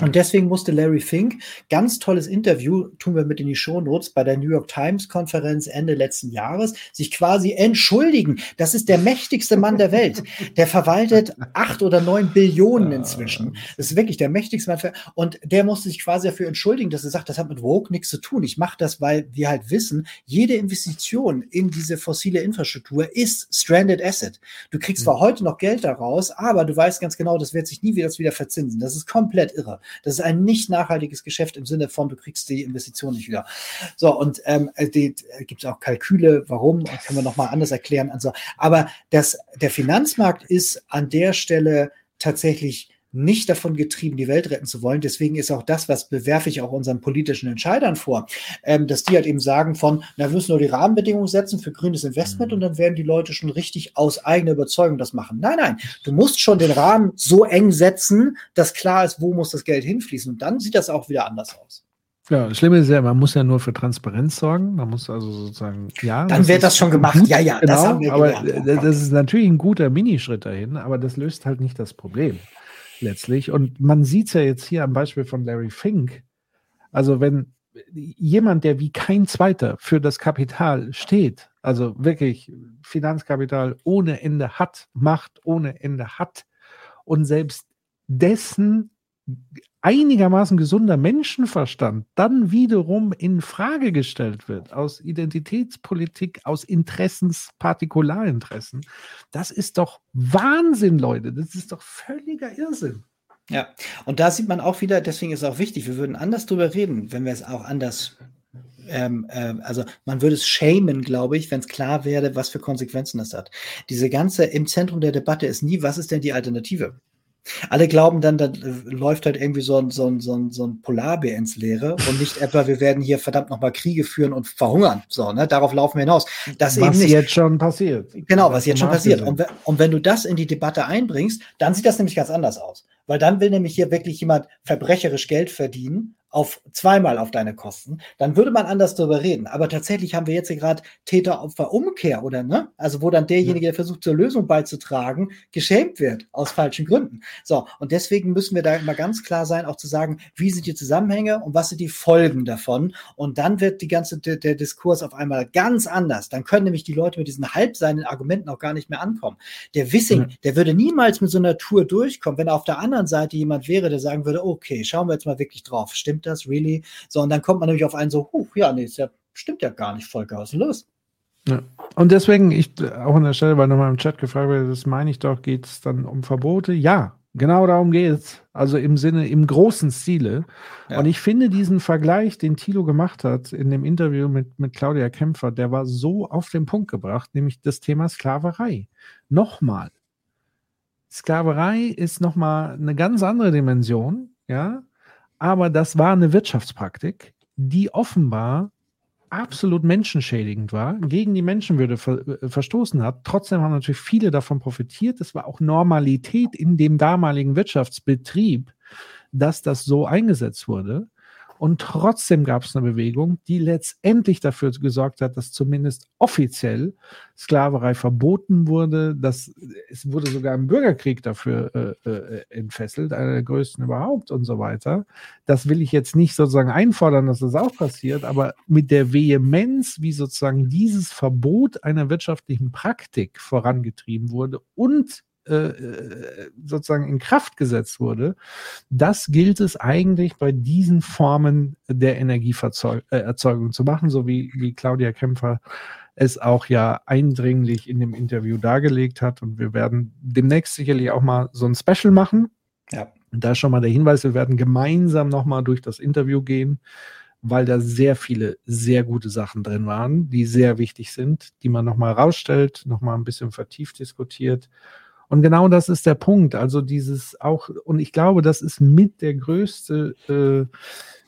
Und deswegen musste Larry Fink, ganz tolles Interview, tun wir mit in die Shownotes, bei der New York Times Konferenz Ende letzten Jahres, sich quasi entschuldigen. Das ist der mächtigste Mann der Welt. Der verwaltet acht oder neun Billionen inzwischen. Das ist wirklich der mächtigste Mann. Und der musste sich quasi dafür entschuldigen, dass er sagt, das hat mit Vogue nichts zu tun. Ich mache das, weil wir halt wissen, jede Investition in diese fossile Infrastruktur ist Stranded Asset. Du kriegst zwar mhm. heute noch Geld daraus, aber du weißt ganz genau, das wird sich nie wieder, wieder verzinsen. Das ist komplett irre. Das ist ein nicht nachhaltiges Geschäft im Sinne von, du kriegst die Investition nicht wieder. So, und ähm, äh, die, äh, gibt es auch Kalküle, warum, das können wir nochmal anders erklären. Also, aber das, der Finanzmarkt ist an der Stelle tatsächlich nicht davon getrieben, die Welt retten zu wollen. Deswegen ist auch das, was bewerfe ich auch unseren politischen Entscheidern vor, ähm, dass die halt eben sagen von, na, wir müssen nur die Rahmenbedingungen setzen für grünes Investment mhm. und dann werden die Leute schon richtig aus eigener Überzeugung das machen. Nein, nein, du musst schon den Rahmen so eng setzen, dass klar ist, wo muss das Geld hinfließen. Und dann sieht das auch wieder anders aus. Ja, das Schlimme ist ja, man muss ja nur für Transparenz sorgen. Man muss also sozusagen, ja. Dann wird das schon gemacht. Gut, ja, ja, genau, das haben wir aber gelernt. das ist natürlich ein guter Minischritt dahin, aber das löst halt nicht das Problem letztlich. Und man sieht es ja jetzt hier am Beispiel von Larry Fink. Also wenn jemand, der wie kein zweiter für das Kapital steht, also wirklich Finanzkapital ohne Ende hat, Macht ohne Ende hat und selbst dessen einigermaßen gesunder Menschenverstand dann wiederum in Frage gestellt wird aus Identitätspolitik, aus Interessens, Partikularinteressen. Das ist doch Wahnsinn, Leute. Das ist doch völliger Irrsinn. Ja, und da sieht man auch wieder, deswegen ist es auch wichtig, wir würden anders drüber reden, wenn wir es auch anders ähm, äh, also man würde es schämen, glaube ich, wenn es klar wäre, was für Konsequenzen das hat. Diese ganze im Zentrum der Debatte ist nie, was ist denn die Alternative? Alle glauben dann, da läuft halt irgendwie so ein, so, ein, so, ein, so ein Polarbär ins Leere und nicht etwa, wir werden hier verdammt nochmal Kriege führen und verhungern. So, ne? Darauf laufen wir hinaus. Das was eben nicht. jetzt schon passiert. Genau, was jetzt schon passiert. Und, und wenn du das in die Debatte einbringst, dann sieht das nämlich ganz anders aus. Weil dann will nämlich hier wirklich jemand verbrecherisch Geld verdienen auf zweimal auf deine Kosten, dann würde man anders darüber reden. Aber tatsächlich haben wir jetzt hier gerade Täter-Opfer-Umkehr, oder ne? Also wo dann derjenige, der versucht, zur Lösung beizutragen, geschämt wird aus falschen Gründen. So, und deswegen müssen wir da immer ganz klar sein, auch zu sagen, wie sind die Zusammenhänge und was sind die Folgen davon. Und dann wird die ganze der, der Diskurs auf einmal ganz anders. Dann können nämlich die Leute mit diesen halbseinen Argumenten auch gar nicht mehr ankommen. Der Wissing, mhm. der würde niemals mit so einer Tour durchkommen, wenn auf der anderen Seite jemand wäre, der sagen würde, okay, schauen wir jetzt mal wirklich drauf. Stimmt stimmt das, really? So, und dann kommt man nämlich auf einen so, huh, ja, nee, ist ja, stimmt ja gar nicht, Volker, was ist los? Ja. Und deswegen, ich auch an der Stelle, weil nochmal im Chat gefragt wurde, das meine ich doch, geht es dann um Verbote? Ja, genau darum geht es. Also im Sinne, im großen Stile. Ja. Und ich finde diesen Vergleich, den Thilo gemacht hat in dem Interview mit, mit Claudia Kämpfer, der war so auf den Punkt gebracht, nämlich das Thema Sklaverei. Nochmal. Sklaverei ist nochmal eine ganz andere Dimension, ja, aber das war eine Wirtschaftspraktik, die offenbar absolut menschenschädigend war, gegen die Menschenwürde ver äh, verstoßen hat. Trotzdem haben natürlich viele davon profitiert. Es war auch Normalität in dem damaligen Wirtschaftsbetrieb, dass das so eingesetzt wurde. Und trotzdem gab es eine Bewegung, die letztendlich dafür gesorgt hat, dass zumindest offiziell Sklaverei verboten wurde. Dass, es wurde sogar im Bürgerkrieg dafür äh, äh, entfesselt, einer der größten überhaupt und so weiter. Das will ich jetzt nicht sozusagen einfordern, dass das auch passiert, aber mit der Vehemenz, wie sozusagen dieses Verbot einer wirtschaftlichen Praktik vorangetrieben wurde und äh, sozusagen in Kraft gesetzt wurde, das gilt es eigentlich bei diesen Formen der Energieerzeugung äh, zu machen, so wie, wie Claudia Kämpfer es auch ja eindringlich in dem Interview dargelegt hat. Und wir werden demnächst sicherlich auch mal so ein Special machen. Ja. Da schon mal der Hinweis, wir werden gemeinsam nochmal durch das Interview gehen, weil da sehr viele sehr gute Sachen drin waren, die sehr wichtig sind, die man nochmal rausstellt, nochmal ein bisschen vertieft diskutiert und genau das ist der Punkt. Also dieses auch, und ich glaube, das ist mit der größte äh,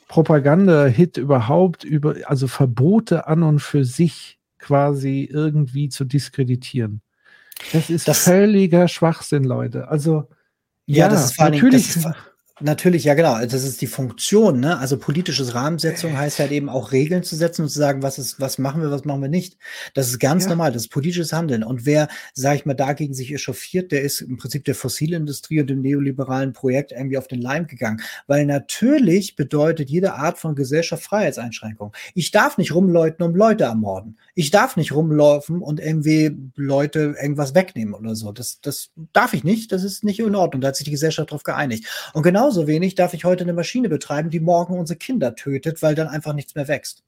Propaganda-Hit überhaupt, über, also Verbote an und für sich quasi irgendwie zu diskreditieren. Das ist das, völliger Schwachsinn, Leute. Also ja, ja das ist natürlich. Allem, das Natürlich, ja genau. Das ist die Funktion. Ne? Also politisches Rahmensetzung heißt halt eben auch Regeln zu setzen und zu sagen, was ist, was machen wir, was machen wir nicht. Das ist ganz ja. normal. Das ist politisches Handeln. Und wer, sage ich mal, dagegen sich echauffiert, der ist im Prinzip der Fossilindustrie und dem neoliberalen Projekt irgendwie auf den Leim gegangen. Weil natürlich bedeutet jede Art von Gesellschaft Freiheitseinschränkung. Ich darf nicht rumläuten, um Leute ermorden. Ich darf nicht rumlaufen und irgendwie Leute irgendwas wegnehmen oder so. Das, das darf ich nicht. Das ist nicht in Ordnung. Da hat sich die Gesellschaft darauf geeinigt. Und genau genauso wenig darf ich heute eine Maschine betreiben, die morgen unsere Kinder tötet, weil dann einfach nichts mehr wächst.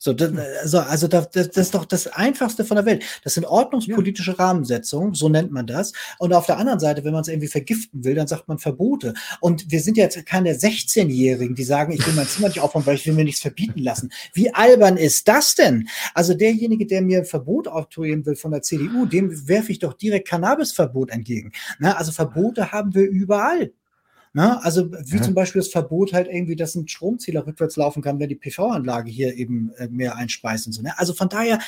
So, das, also, also das, das ist doch das Einfachste von der Welt. Das sind ordnungspolitische ja. Rahmensetzungen, so nennt man das. Und auf der anderen Seite, wenn man es irgendwie vergiften will, dann sagt man Verbote. Und wir sind jetzt keine 16-Jährigen, die sagen, ich will mein Zimmer nicht aufbauen, weil ich will mir nichts verbieten lassen. Wie albern ist das denn? Also derjenige, der mir ein Verbot auftuieren will von der CDU, dem werfe ich doch direkt Cannabisverbot entgegen. Na, also Verbote haben wir überall. Na, also wie ja. zum Beispiel das Verbot halt irgendwie, dass ein Stromzähler rückwärts laufen kann, wenn die PV-Anlage hier eben äh, mehr einspeist und so. Ne? Also von daher,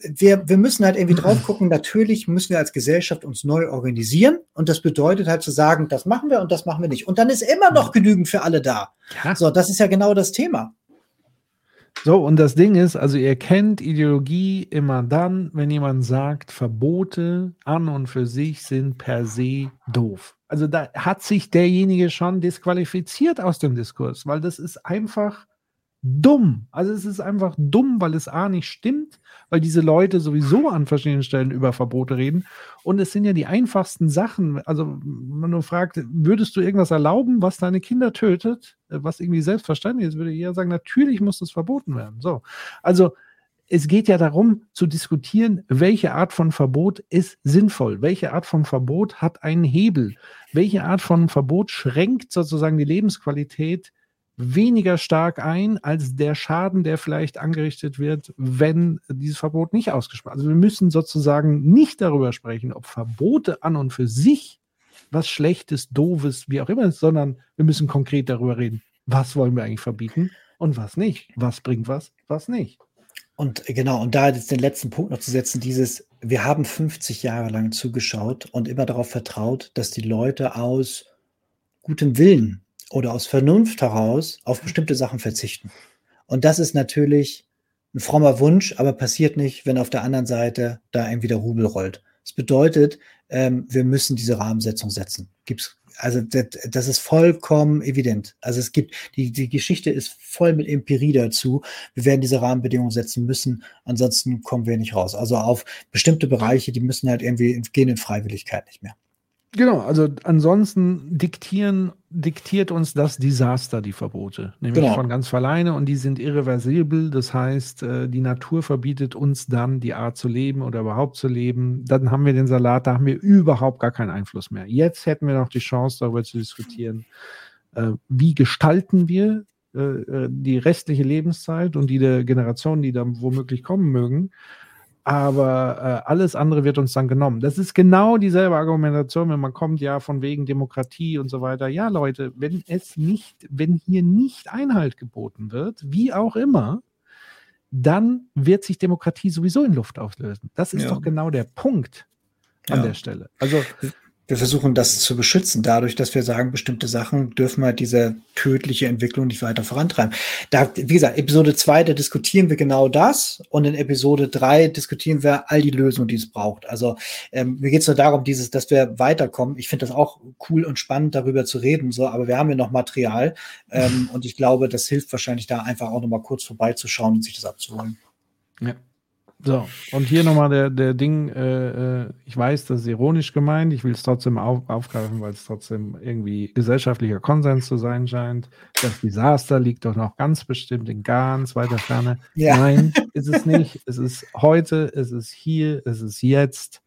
wir, wir müssen halt irgendwie drauf gucken, natürlich müssen wir als Gesellschaft uns neu organisieren und das bedeutet halt zu sagen, das machen wir und das machen wir nicht. Und dann ist immer noch genügend für alle da. Ja. So, das ist ja genau das Thema. So, und das Ding ist, also ihr kennt Ideologie immer dann, wenn jemand sagt, Verbote an und für sich sind per se doof. Also da hat sich derjenige schon disqualifiziert aus dem Diskurs, weil das ist einfach dumm. Also es ist einfach dumm, weil es A nicht stimmt, weil diese Leute sowieso an verschiedenen Stellen über Verbote reden. Und es sind ja die einfachsten Sachen. Also wenn man fragt, würdest du irgendwas erlauben, was deine Kinder tötet, äh, was irgendwie selbstverständlich ist, würde ich eher sagen, natürlich muss das verboten werden. So. Also es geht ja darum zu diskutieren, welche Art von Verbot ist sinnvoll, welche Art von Verbot hat einen Hebel, welche Art von Verbot schränkt sozusagen die Lebensqualität weniger stark ein als der Schaden, der vielleicht angerichtet wird, wenn dieses Verbot nicht ausgesprochen wird. Also wir müssen sozusagen nicht darüber sprechen, ob Verbote an und für sich was Schlechtes, Doofes, wie auch immer ist, sondern wir müssen konkret darüber reden, was wollen wir eigentlich verbieten und was nicht. Was bringt was, was nicht. Und genau, und da jetzt den letzten Punkt noch zu setzen, dieses, wir haben 50 Jahre lang zugeschaut und immer darauf vertraut, dass die Leute aus gutem Willen oder aus Vernunft heraus auf bestimmte Sachen verzichten. Und das ist natürlich ein frommer Wunsch, aber passiert nicht, wenn auf der anderen Seite da irgendwie der Rubel rollt. Das bedeutet, ähm, wir müssen diese Rahmensetzung setzen. Gibt's, also das, das, ist vollkommen evident. Also es gibt, die, die Geschichte ist voll mit Empirie dazu. Wir werden diese Rahmenbedingungen setzen müssen, ansonsten kommen wir nicht raus. Also auf bestimmte Bereiche, die müssen halt irgendwie gehen in Freiwilligkeit nicht mehr. Genau, also ansonsten diktieren, diktiert uns das Desaster die Verbote, nämlich genau. von ganz alleine und die sind irreversibel. Das heißt, äh, die Natur verbietet uns dann die Art zu leben oder überhaupt zu leben. Dann haben wir den Salat, da haben wir überhaupt gar keinen Einfluss mehr. Jetzt hätten wir noch die Chance, darüber zu diskutieren, äh, wie gestalten wir äh, die restliche Lebenszeit und die der Generationen, die dann womöglich kommen mögen aber äh, alles andere wird uns dann genommen. Das ist genau dieselbe Argumentation, wenn man kommt, ja, von wegen Demokratie und so weiter. Ja, Leute, wenn es nicht, wenn hier nicht Einhalt geboten wird, wie auch immer, dann wird sich Demokratie sowieso in Luft auflösen. Das ist ja. doch genau der Punkt an ja. der Stelle. Also wir versuchen das zu beschützen, dadurch, dass wir sagen, bestimmte Sachen dürfen wir diese tödliche Entwicklung nicht weiter vorantreiben. Da, wie gesagt, Episode zwei, da diskutieren wir genau das und in Episode drei diskutieren wir all die Lösungen, die es braucht. Also ähm, mir geht es nur darum, dieses, dass wir weiterkommen. Ich finde das auch cool und spannend, darüber zu reden, so, aber wir haben ja noch Material ähm, und ich glaube, das hilft wahrscheinlich da einfach auch nochmal kurz vorbeizuschauen und sich das abzuholen. Ja. So, und hier nochmal der, der Ding, äh, äh, ich weiß, das ist ironisch gemeint, ich will es trotzdem auf, aufgreifen, weil es trotzdem irgendwie gesellschaftlicher Konsens zu sein scheint. Das Desaster liegt doch noch ganz bestimmt in ganz weiter Ferne. Ja. Nein, ist es nicht. Es ist heute, es ist hier, es ist jetzt.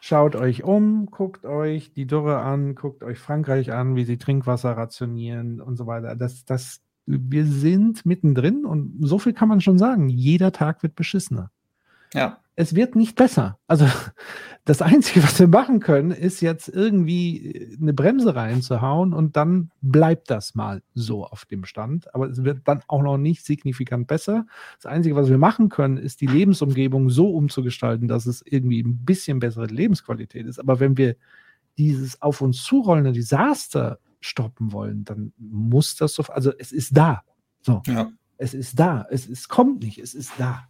Schaut euch um, guckt euch die Dürre an, guckt euch Frankreich an, wie sie Trinkwasser rationieren und so weiter. Das, das, wir sind mittendrin und so viel kann man schon sagen. Jeder Tag wird beschissener. Ja. Es wird nicht besser. Also das Einzige, was wir machen können, ist jetzt irgendwie eine Bremse reinzuhauen und dann bleibt das mal so auf dem Stand. Aber es wird dann auch noch nicht signifikant besser. Das Einzige, was wir machen können, ist die Lebensumgebung so umzugestalten, dass es irgendwie ein bisschen bessere Lebensqualität ist. Aber wenn wir dieses auf uns zurollende Desaster stoppen wollen, dann muss das so, also es ist da. So. Ja. Es ist da. Es, es kommt nicht. Es ist da.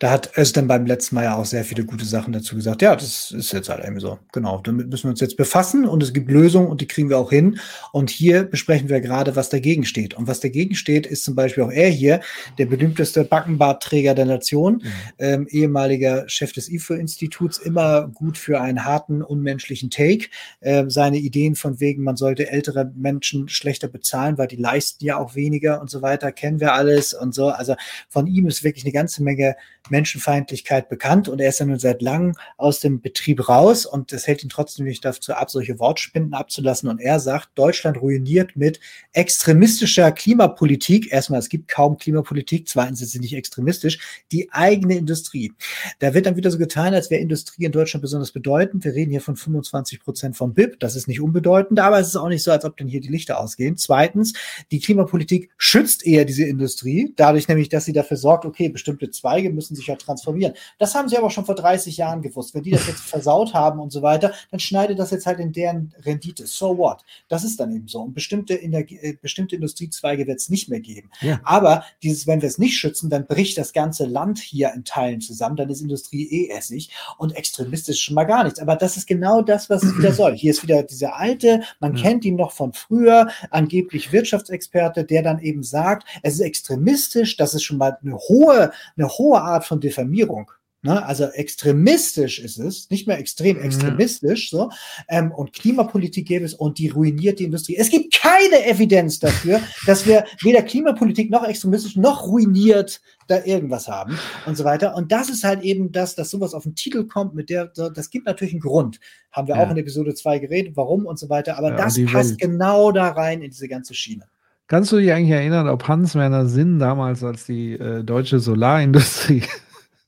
Da hat es dann beim letzten Mal ja auch sehr viele gute Sachen dazu gesagt. Ja, das ist jetzt halt irgendwie so. Genau, damit müssen wir uns jetzt befassen und es gibt Lösungen und die kriegen wir auch hin. Und hier besprechen wir gerade, was dagegen steht. Und was dagegen steht, ist zum Beispiel auch er hier, der berühmteste Backenbartträger der Nation, mhm. ähm, ehemaliger Chef des IFO-Instituts, immer gut für einen harten, unmenschlichen Take. Äh, seine Ideen von wegen, man sollte ältere Menschen schlechter bezahlen, weil die leisten ja auch weniger und so weiter, kennen wir alles und so. Also von ihm ist wirklich eine ganze Menge Menschenfeindlichkeit bekannt und er ist ja nun seit langem aus dem Betrieb raus und das hält ihn trotzdem nicht dazu ab, solche Wortspinden abzulassen. Und er sagt, Deutschland ruiniert mit extremistischer Klimapolitik. Erstmal, es gibt kaum Klimapolitik. Zweitens ist sie nicht extremistisch. Die eigene Industrie. Da wird dann wieder so getan, als wäre Industrie in Deutschland besonders bedeutend. Wir reden hier von 25 Prozent vom BIP. Das ist nicht unbedeutend, aber es ist auch nicht so, als ob denn hier die Lichter ausgehen. Zweitens, die Klimapolitik schützt eher diese Industrie, dadurch nämlich, dass sie dafür sorgt, okay, bestimmte zwei Zweige müssen sich ja transformieren. Das haben sie aber schon vor 30 Jahren gewusst. Wenn die das jetzt versaut haben und so weiter, dann schneidet das jetzt halt in deren Rendite. So what? Das ist dann eben so. Und bestimmte, Energie, äh, bestimmte Industriezweige wird es nicht mehr geben. Ja. Aber dieses, wenn wir es nicht schützen, dann bricht das ganze Land hier in Teilen zusammen. Dann ist Industrie eh essig und extremistisch schon mal gar nichts. Aber das ist genau das, was es wieder soll. Hier ist wieder dieser alte, man ja. kennt ihn noch von früher, angeblich Wirtschaftsexperte, der dann eben sagt, es ist extremistisch, das ist schon mal eine hohe, eine hohe Art von Diffamierung. Ne? Also extremistisch ist es, nicht mehr extrem mhm. extremistisch, so. Ähm, und Klimapolitik gäbe es und die ruiniert die Industrie. Es gibt keine Evidenz dafür, dass wir weder Klimapolitik noch extremistisch noch ruiniert da irgendwas haben und so weiter. Und das ist halt eben das, dass sowas auf den Titel kommt, mit der, das gibt natürlich einen Grund. Haben wir ja. auch in Episode 2 geredet, warum und so weiter. Aber ja, das passt Welt. genau da rein in diese ganze Schiene. Kannst du dich eigentlich erinnern, ob Hans-Werner Sinn damals, als die äh, deutsche Solarindustrie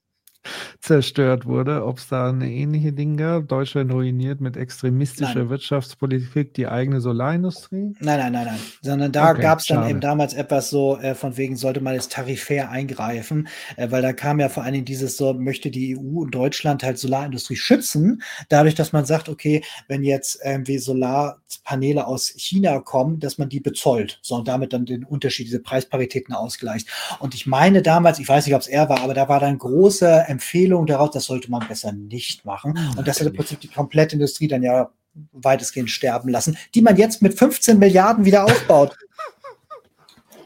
zerstört wurde, ob es da eine ähnliche Ding gab. Deutschland ruiniert mit extremistischer nein. Wirtschaftspolitik die eigene Solarindustrie? Nein, nein, nein, nein. Sondern da okay, gab es dann schade. eben damals etwas so, äh, von wegen sollte man jetzt tarifär eingreifen, äh, weil da kam ja vor allen Dingen dieses so, möchte die EU und Deutschland halt Solarindustrie schützen, dadurch, dass man sagt, okay, wenn jetzt irgendwie Solarpaneele aus China kommen, dass man die bezollt, so und damit dann den Unterschied, diese Preisparitäten ausgleicht. Und ich meine damals, ich weiß nicht, ob es er war, aber da war dann große Empfehlung daraus, das sollte man besser nicht machen. Hm, und das hat im Prinzip die komplette Industrie dann ja weitestgehend sterben lassen, die man jetzt mit 15 Milliarden wieder aufbaut.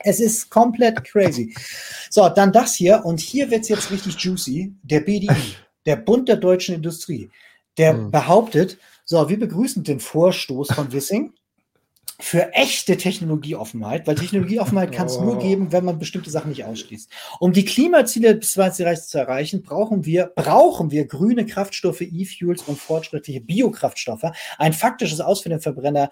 es ist komplett crazy. So, dann das hier. Und hier wird es jetzt richtig juicy. Der BDI, der Bund der deutschen Industrie, der hm. behauptet, so, wir begrüßen den Vorstoß von Wissing für echte Technologieoffenheit, weil Technologieoffenheit kann es oh. nur geben, wenn man bestimmte Sachen nicht ausschließt. Um die Klimaziele bis 2030 zu erreichen, brauchen wir, brauchen wir grüne Kraftstoffe, E-Fuels und fortschrittliche Biokraftstoffe. Ein faktisches Aus für den Verbrenner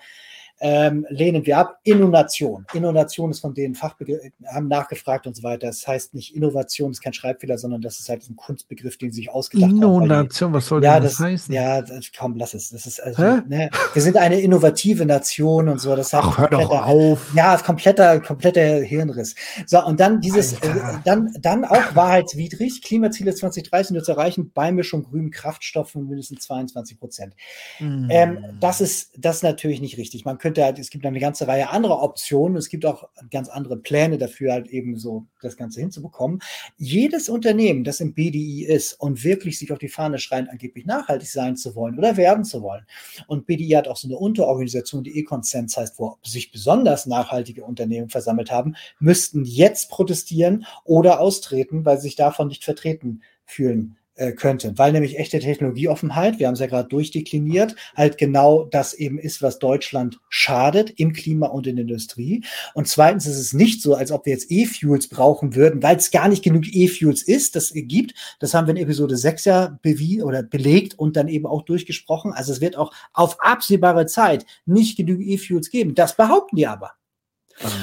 ähm, lehnen wir ab. Innovation. Innovation ist von denen Fachbegriff, haben nachgefragt und so weiter. Das heißt nicht Innovation ist kein Schreibfehler, sondern das ist halt ein Kunstbegriff, den sie sich ausgedacht Innovation, haben. Innovation, was soll ja, das, das heißen? Ja, das, komm, lass es. Das ist also, ne, wir sind eine innovative Nation und so. Das hat Ach, hör doch auf. Ja, kompletter, kompletter Hirnriss. So, und dann dieses, äh, dann, dann auch wahrheitswidrig, Klimaziele 2030 nur zu erreichen, Beimischung grünen Kraftstoffen mindestens 22 Prozent. Mm. Ähm, das ist, das ist natürlich nicht richtig. Man könnte könnte halt, es gibt eine ganze Reihe anderer Optionen. Es gibt auch ganz andere Pläne dafür, halt eben so das Ganze hinzubekommen. Jedes Unternehmen, das im BDI ist und wirklich sich auf die Fahne schreibt, angeblich nachhaltig sein zu wollen oder werden zu wollen. Und BDI hat auch so eine Unterorganisation, die E-Consents heißt, wo sich besonders nachhaltige Unternehmen versammelt haben, müssten jetzt protestieren oder austreten, weil sie sich davon nicht vertreten fühlen äh, könnte, weil nämlich echte Technologieoffenheit, wir haben es ja gerade durchdekliniert, halt genau das eben ist, was Deutschland schadet im Klima und in der Industrie. Und zweitens ist es nicht so, als ob wir jetzt E-Fuels brauchen würden, weil es gar nicht genug E-Fuels ist, das gibt. Das haben wir in Episode 6 ja bewie oder belegt und dann eben auch durchgesprochen. Also es wird auch auf absehbare Zeit nicht genug E-Fuels geben. Das behaupten die aber.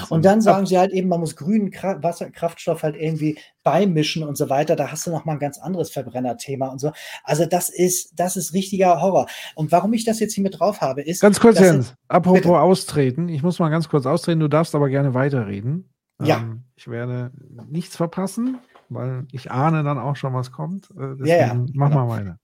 Und dann sagen sie halt eben, man muss grünen Kra Wasserkraftstoff halt irgendwie beimischen und so weiter. Da hast du noch mal ein ganz anderes Verbrennerthema und so. Also das ist, das ist richtiger Horror. Und warum ich das jetzt hier mit drauf habe, ist. Ganz kurz, Jens, apropos bitte. austreten. Ich muss mal ganz kurz austreten. Du darfst aber gerne weiterreden. Ja. Ähm, ich werde nichts verpassen, weil ich ahne dann auch schon, was kommt. Äh, ja, ja. Mach genau. mal weiter.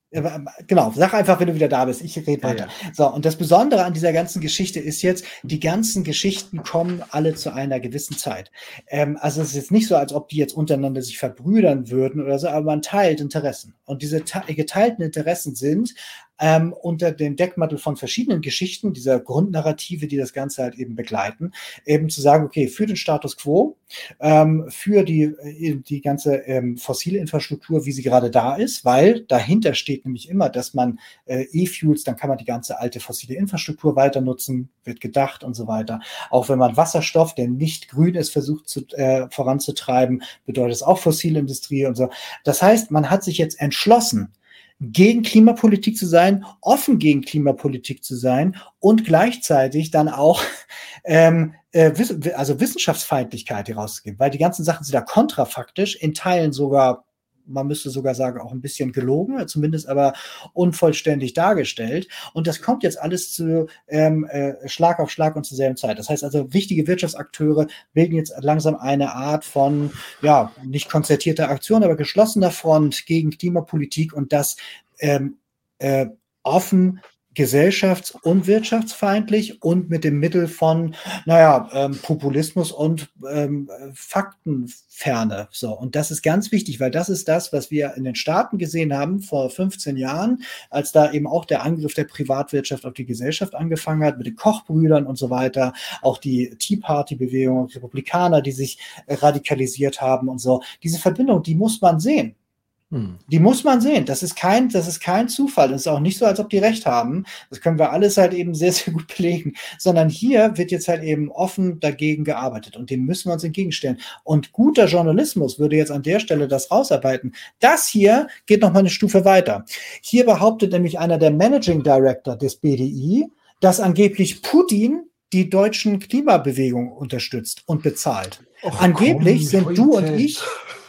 Genau, sag einfach, wenn du wieder da bist. Ich rede weiter. Ja, ja. So, und das Besondere an dieser ganzen Geschichte ist jetzt, die ganzen Geschichten kommen alle zu einer gewissen Zeit. Ähm, also es ist jetzt nicht so, als ob die jetzt untereinander sich verbrüdern würden oder so, aber man teilt Interessen. Und diese geteilten Interessen sind ähm, unter dem Deckmantel von verschiedenen Geschichten, dieser Grundnarrative, die das Ganze halt eben begleiten, eben zu sagen, okay, für den Status quo, ähm, für die, äh, die ganze ähm, fossile Infrastruktur, wie sie gerade da ist, weil dahinter steht nämlich immer, dass man äh, E-Fuels, dann kann man die ganze alte fossile Infrastruktur weiter nutzen, wird gedacht und so weiter. Auch wenn man Wasserstoff, der nicht grün ist, versucht zu, äh, voranzutreiben, bedeutet es auch fossile Industrie und so. Das heißt, man hat sich jetzt entschlossen, gegen Klimapolitik zu sein, offen gegen Klimapolitik zu sein und gleichzeitig dann auch ähm, äh, also Wissenschaftsfeindlichkeit herauszugeben, weil die ganzen Sachen sind da kontrafaktisch, in Teilen sogar man müsste sogar sagen, auch ein bisschen gelogen, zumindest aber unvollständig dargestellt. Und das kommt jetzt alles zu ähm, äh, Schlag auf Schlag und zur selben Zeit. Das heißt also, wichtige Wirtschaftsakteure bilden jetzt langsam eine Art von, ja, nicht konzertierter Aktion, aber geschlossener Front gegen Klimapolitik und das ähm, äh, offen gesellschafts- und wirtschaftsfeindlich und mit dem Mittel von, naja, ähm, Populismus und ähm, Faktenferne. So, und das ist ganz wichtig, weil das ist das, was wir in den Staaten gesehen haben vor 15 Jahren, als da eben auch der Angriff der Privatwirtschaft auf die Gesellschaft angefangen hat, mit den Kochbrüdern und so weiter, auch die Tea Party-Bewegung, Republikaner, die sich radikalisiert haben und so. Diese Verbindung, die muss man sehen. Hm. Die muss man sehen. Das ist kein, das ist kein Zufall. Es ist auch nicht so, als ob die recht haben. Das können wir alles halt eben sehr, sehr gut belegen. Sondern hier wird jetzt halt eben offen dagegen gearbeitet und dem müssen wir uns entgegenstellen. Und guter Journalismus würde jetzt an der Stelle das rausarbeiten. Das hier geht noch mal eine Stufe weiter. Hier behauptet nämlich einer der Managing Director des BDI, dass angeblich Putin die deutschen Klimabewegung unterstützt und bezahlt. Och, angeblich komm, sind Leute. du und ich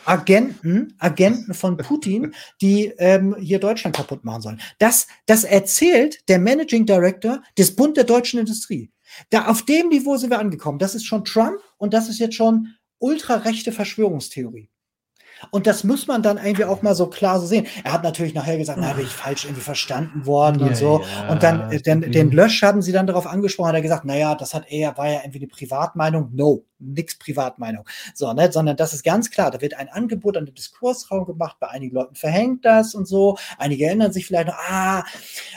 Agenten, Agenten von Putin, die ähm, hier Deutschland kaputt machen sollen. Das, das erzählt der Managing Director des Bund der deutschen Industrie. Da auf dem Niveau sind wir angekommen. Das ist schon Trump und das ist jetzt schon ultrarechte Verschwörungstheorie. Und das muss man dann irgendwie auch mal so klar so sehen. Er hat natürlich nachher gesagt, na, bin ich falsch irgendwie verstanden worden ja, und so. Ja, und dann äh, den, den Lösch haben sie dann darauf angesprochen, hat er gesagt, naja, das hat er, war ja irgendwie eine Privatmeinung. No, nix Privatmeinung. So, ne, sondern das ist ganz klar, da wird ein Angebot an den Diskursraum gemacht, bei einigen Leuten verhängt das und so. Einige erinnern sich vielleicht noch, ah,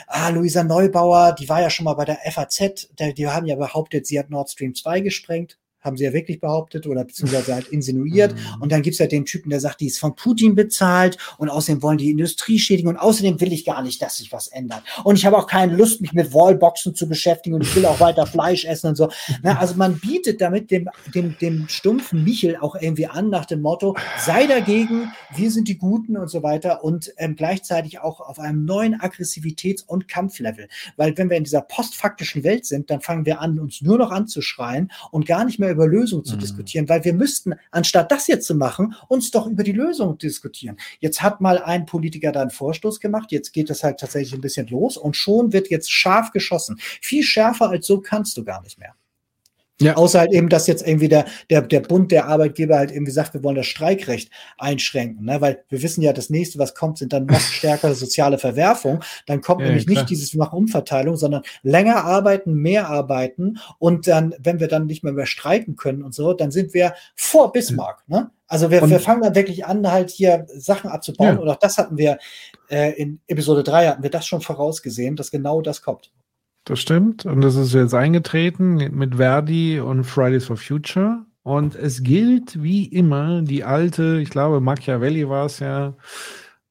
ah, Luisa Neubauer, die war ja schon mal bei der FAZ, die, die haben ja behauptet, sie hat Nord Stream 2 gesprengt haben sie ja wirklich behauptet oder beziehungsweise halt insinuiert. Mhm. Und dann gibt's ja den Typen, der sagt, die ist von Putin bezahlt und außerdem wollen die Industrie schädigen und außerdem will ich gar nicht, dass sich was ändert. Und ich habe auch keine Lust, mich mit Wallboxen zu beschäftigen und ich will auch weiter Fleisch essen und so. Na, also man bietet damit dem, dem, dem stumpfen Michel auch irgendwie an nach dem Motto, sei dagegen, wir sind die Guten und so weiter und ähm, gleichzeitig auch auf einem neuen Aggressivitäts- und Kampflevel. Weil wenn wir in dieser postfaktischen Welt sind, dann fangen wir an, uns nur noch anzuschreien und gar nicht mehr mehr über Lösungen zu mhm. diskutieren, weil wir müssten, anstatt das jetzt zu machen, uns doch über die Lösung diskutieren. Jetzt hat mal ein Politiker da einen Vorstoß gemacht, jetzt geht das halt tatsächlich ein bisschen los und schon wird jetzt scharf geschossen. Viel schärfer als so kannst du gar nicht mehr. Ja. Außer halt eben, dass jetzt irgendwie der, der, der Bund der Arbeitgeber halt irgendwie sagt, wir wollen das Streikrecht einschränken, ne? weil wir wissen ja, das nächste, was kommt, sind dann noch stärkere soziale Verwerfung. Dann kommt ja, nämlich klar. nicht dieses nach Umverteilung, sondern länger arbeiten, mehr arbeiten und dann, wenn wir dann nicht mehr mehr streiken können und so, dann sind wir vor Bismarck. Ne? Also wir, wir fangen dann wirklich an, halt hier Sachen abzubauen. Ja. Und auch das hatten wir äh, in Episode 3 hatten wir das schon vorausgesehen, dass genau das kommt. Das stimmt. Und das ist jetzt eingetreten mit Verdi und Fridays for Future. Und es gilt wie immer die alte, ich glaube, Machiavelli war es ja,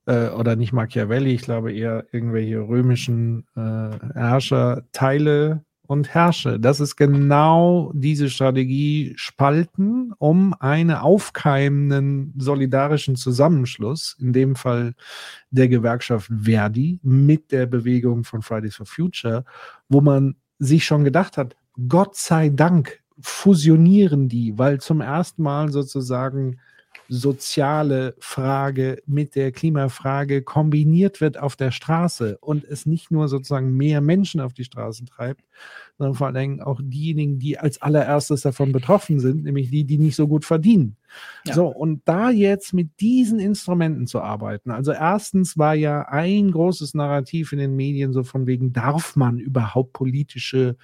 äh, oder nicht Machiavelli, ich glaube eher irgendwelche römischen äh, Herrscher, Teile und herrsche. Das ist genau diese Strategie spalten, um einen aufkeimenden solidarischen Zusammenschluss, in dem Fall der Gewerkschaft Verdi mit der Bewegung von Fridays for Future, wo man sich schon gedacht hat, Gott sei Dank fusionieren die, weil zum ersten Mal sozusagen soziale Frage mit der Klimafrage kombiniert wird auf der Straße und es nicht nur sozusagen mehr Menschen auf die Straßen treibt, sondern vor allen Dingen auch diejenigen, die als allererstes davon betroffen sind, nämlich die, die nicht so gut verdienen. Ja. So, und da jetzt mit diesen Instrumenten zu arbeiten. Also erstens war ja ein großes Narrativ in den Medien so von wegen, darf man überhaupt politische,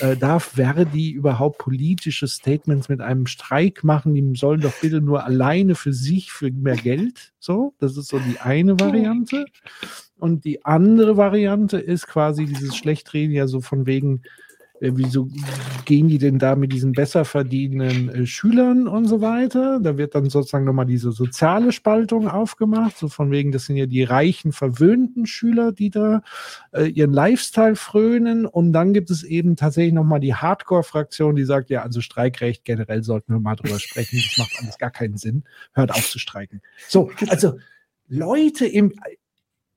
äh, darf Verdi überhaupt politische Statements mit einem Streik machen? Die sollen doch bitte nur alleine für sich, für mehr Geld. So, das ist so die eine Variante. Und die andere Variante ist quasi dieses Schlechtreden ja so von wegen, äh, wieso gehen die denn da mit diesen besser verdienenden äh, Schülern und so weiter? Da wird dann sozusagen nochmal diese soziale Spaltung aufgemacht, so von wegen, das sind ja die reichen, verwöhnten Schüler, die da äh, ihren Lifestyle frönen. Und dann gibt es eben tatsächlich nochmal die Hardcore-Fraktion, die sagt, ja, also Streikrecht generell sollten wir mal drüber sprechen. Das macht alles gar keinen Sinn. Hört auf zu streiken. So, also Leute im,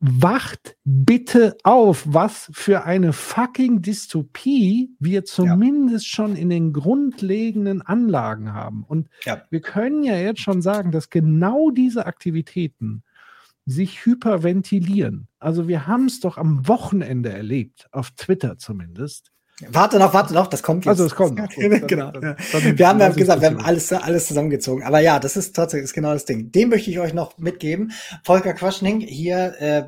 wacht bitte auf, was für eine fucking Dystopie wir zumindest ja. schon in den grundlegenden Anlagen haben. Und ja. wir können ja jetzt schon sagen, dass genau diese Aktivitäten sich hyperventilieren. Also wir haben es doch am Wochenende erlebt, auf Twitter zumindest. Warte noch, warte noch, das kommt jetzt. Also es kommt. Noch. genau. Dann, dann, dann, wir haben ja gesagt, wir haben alles, alles zusammengezogen. Aber ja, das ist tatsächlich ist genau das Ding. Dem möchte ich euch noch mitgeben. Volker Quaschning hier äh,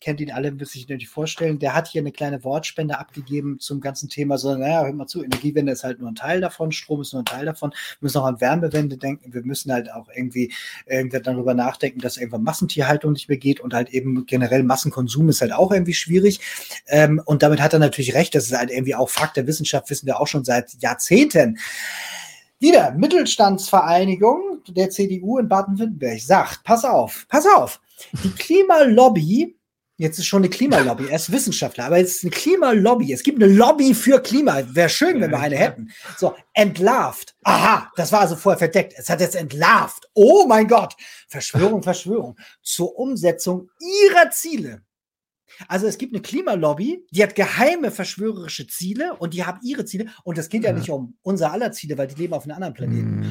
kennt ihn alle, muss ich natürlich vorstellen. Der hat hier eine kleine Wortspende abgegeben zum ganzen Thema. So, naja, hört mal zu, Energiewende ist halt nur ein Teil davon, Strom ist nur ein Teil davon. Wir müssen auch an Wärmewende denken. Wir müssen halt auch irgendwie, irgendwie darüber nachdenken, dass irgendwann Massentierhaltung nicht mehr geht und halt eben generell Massenkonsum ist halt auch irgendwie schwierig. Ähm, und damit hat er natürlich recht. Das ist halt irgendwie auch Fakt der Wissenschaft, wissen wir auch schon seit Jahrzehnten. Wieder Mittelstandsvereinigung der CDU in Baden-Württemberg sagt, pass auf, pass auf, die Klimalobby Jetzt ist schon eine Klimalobby. Er ist Wissenschaftler, aber es ist eine Klimalobby. Es gibt eine Lobby für Klima. Wäre schön, wenn wir eine hätten. So, entlarvt. Aha, das war also vorher verdeckt. Es hat jetzt entlarvt. Oh mein Gott. Verschwörung, Verschwörung. Zur Umsetzung ihrer Ziele. Also es gibt eine Klimalobby, die hat geheime verschwörerische Ziele und die haben ihre Ziele. Und es geht ja, ja nicht um unser aller Ziele, weil die leben auf einem anderen Planeten.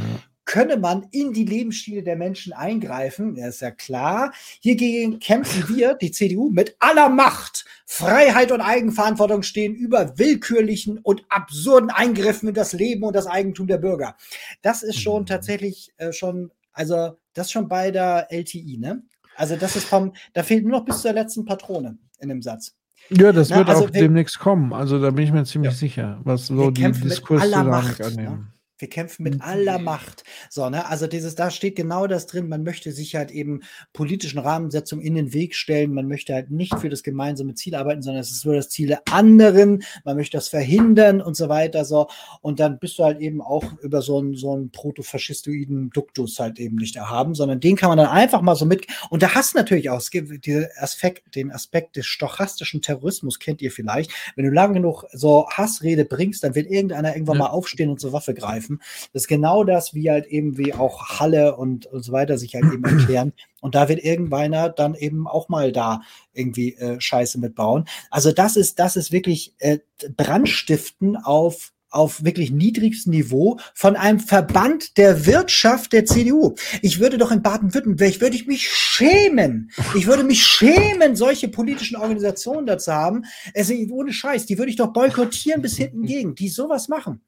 Könne man in die Lebensstile der Menschen eingreifen. Ja, ist ja klar. Hiergegen kämpfen wir, die CDU, mit aller Macht. Freiheit und Eigenverantwortung stehen über willkürlichen und absurden Eingriffen in das Leben und das Eigentum der Bürger. Das ist schon mhm. tatsächlich äh, schon, also das ist schon bei der LTI, ne? Also das ist vom, da fehlt nur noch bis zur letzten Patrone in dem Satz. Ja, das Na, wird also auch wir, demnächst kommen. Also da bin ich mir ziemlich ja. sicher, was so die Diskursdynamik annehmen. Ne? Wir kämpfen mit aller Macht. So, ne? Also dieses, da steht genau das drin. Man möchte sich halt eben politischen Rahmensetzungen in den Weg stellen. Man möchte halt nicht für das gemeinsame Ziel arbeiten, sondern es ist nur das Ziel der anderen. Man möchte das verhindern und so weiter. So. Und dann bist du halt eben auch über so einen, so einen protofaschistoiden Duktus halt eben nicht erhaben, sondern den kann man dann einfach mal so mit. Und da hast du natürlich auch, es gibt diesen Aspekt, den Aspekt des stochastischen Terrorismus kennt ihr vielleicht. Wenn du lang genug so Hassrede bringst, dann wird irgendeiner irgendwann ja. mal aufstehen und zur Waffe greifen helfen. Das ist genau das, wie halt eben wie auch Halle und, und so weiter sich halt eben erklären. Und da wird irgendeiner dann eben auch mal da irgendwie äh, Scheiße mitbauen. Also das ist, das ist wirklich äh, Brandstiften auf auf wirklich niedrigstem Niveau von einem Verband der Wirtschaft der CDU. Ich würde doch in Baden-Württemberg, würde ich mich schämen. Ich würde mich schämen, solche politischen Organisationen dazu haben. Also ohne Scheiß, die würde ich doch boykottieren bis hinten gegen, die sowas machen.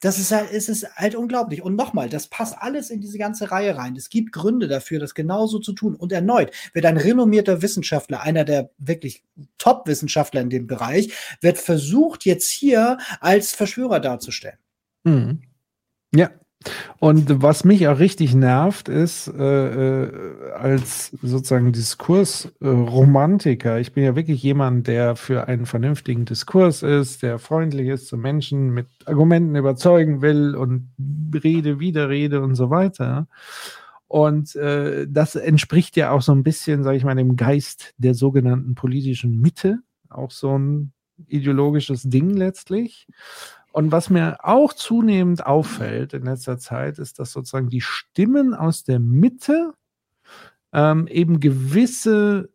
Das ist halt, es ist halt unglaublich. Und nochmal, das passt alles in diese ganze Reihe rein. Es gibt Gründe dafür, das genauso zu tun. Und erneut wird ein renommierter Wissenschaftler, einer der wirklich Top-Wissenschaftler in dem Bereich, wird versucht, jetzt hier als Verschwörer darzustellen. Mhm. Ja, und was mich auch richtig nervt, ist, äh, äh, als sozusagen Diskursromantiker, äh, ich bin ja wirklich jemand, der für einen vernünftigen Diskurs ist, der freundlich ist zu Menschen, mit Argumenten überzeugen will und Rede, Widerrede und so weiter. Und äh, das entspricht ja auch so ein bisschen, sage ich mal, dem Geist der sogenannten politischen Mitte, auch so ein ideologisches Ding letztlich. Und was mir auch zunehmend auffällt in letzter Zeit, ist, dass sozusagen die Stimmen aus der Mitte ähm, eben gewisse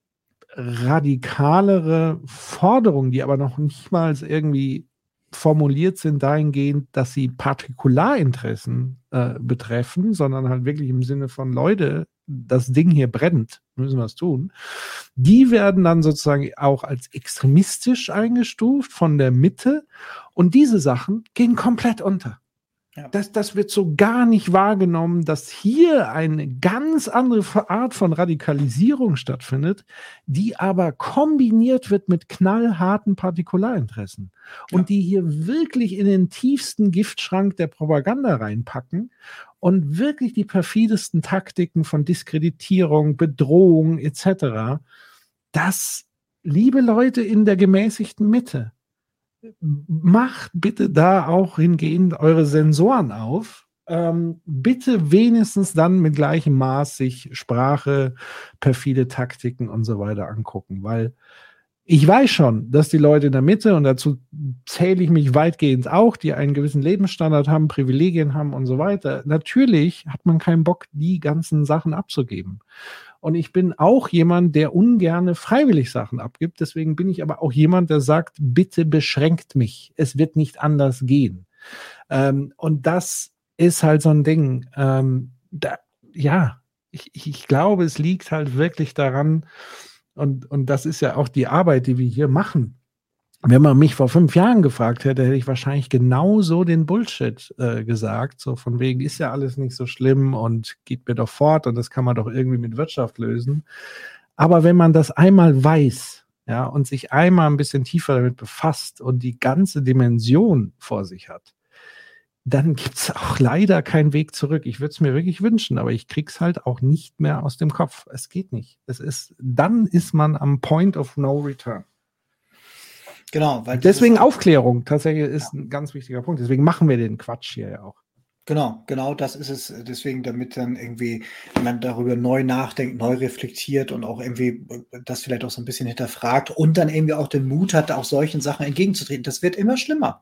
radikalere Forderungen, die aber noch nicht mal irgendwie formuliert sind dahingehend, dass sie Partikularinteressen äh, betreffen, sondern halt wirklich im Sinne von Leute, das Ding hier brennt, müssen wir es tun. Die werden dann sozusagen auch als extremistisch eingestuft von der Mitte und diese Sachen gehen komplett unter. Ja. Das, das wird so gar nicht wahrgenommen, dass hier eine ganz andere Art von Radikalisierung stattfindet, die aber kombiniert wird mit knallharten Partikularinteressen und ja. die hier wirklich in den tiefsten Giftschrank der Propaganda reinpacken und wirklich die perfidesten Taktiken von Diskreditierung, Bedrohung etc. Das, liebe Leute in der gemäßigten Mitte, macht bitte da auch hingehend eure Sensoren auf. Ähm, bitte wenigstens dann mit gleichem Maß sich Sprache, perfide Taktiken und so weiter angucken, weil ich weiß schon, dass die Leute in der Mitte, und dazu zähle ich mich weitgehend auch, die einen gewissen Lebensstandard haben, Privilegien haben und so weiter, natürlich hat man keinen Bock, die ganzen Sachen abzugeben. Und ich bin auch jemand, der ungerne freiwillig Sachen abgibt. Deswegen bin ich aber auch jemand, der sagt, bitte beschränkt mich. Es wird nicht anders gehen. Ähm, und das ist halt so ein Ding. Ähm, da, ja, ich, ich glaube, es liegt halt wirklich daran, und, und das ist ja auch die Arbeit, die wir hier machen. Wenn man mich vor fünf Jahren gefragt hätte, hätte ich wahrscheinlich genauso den Bullshit äh, gesagt. So von wegen ist ja alles nicht so schlimm und geht mir doch fort und das kann man doch irgendwie mit Wirtschaft lösen. Aber wenn man das einmal weiß, ja, und sich einmal ein bisschen tiefer damit befasst und die ganze Dimension vor sich hat, dann gibt es auch leider keinen Weg zurück. Ich würde es mir wirklich wünschen, aber ich krieg's halt auch nicht mehr aus dem Kopf. Es geht nicht. Es ist, dann ist man am Point of No Return. Genau, weil deswegen Aufklärung tatsächlich ist ja. ein ganz wichtiger Punkt. Deswegen machen wir den Quatsch hier ja auch. Genau, genau das ist es. Deswegen, damit dann irgendwie man darüber neu nachdenkt, neu reflektiert und auch irgendwie das vielleicht auch so ein bisschen hinterfragt und dann irgendwie auch den Mut hat, auch solchen Sachen entgegenzutreten. Das wird immer schlimmer.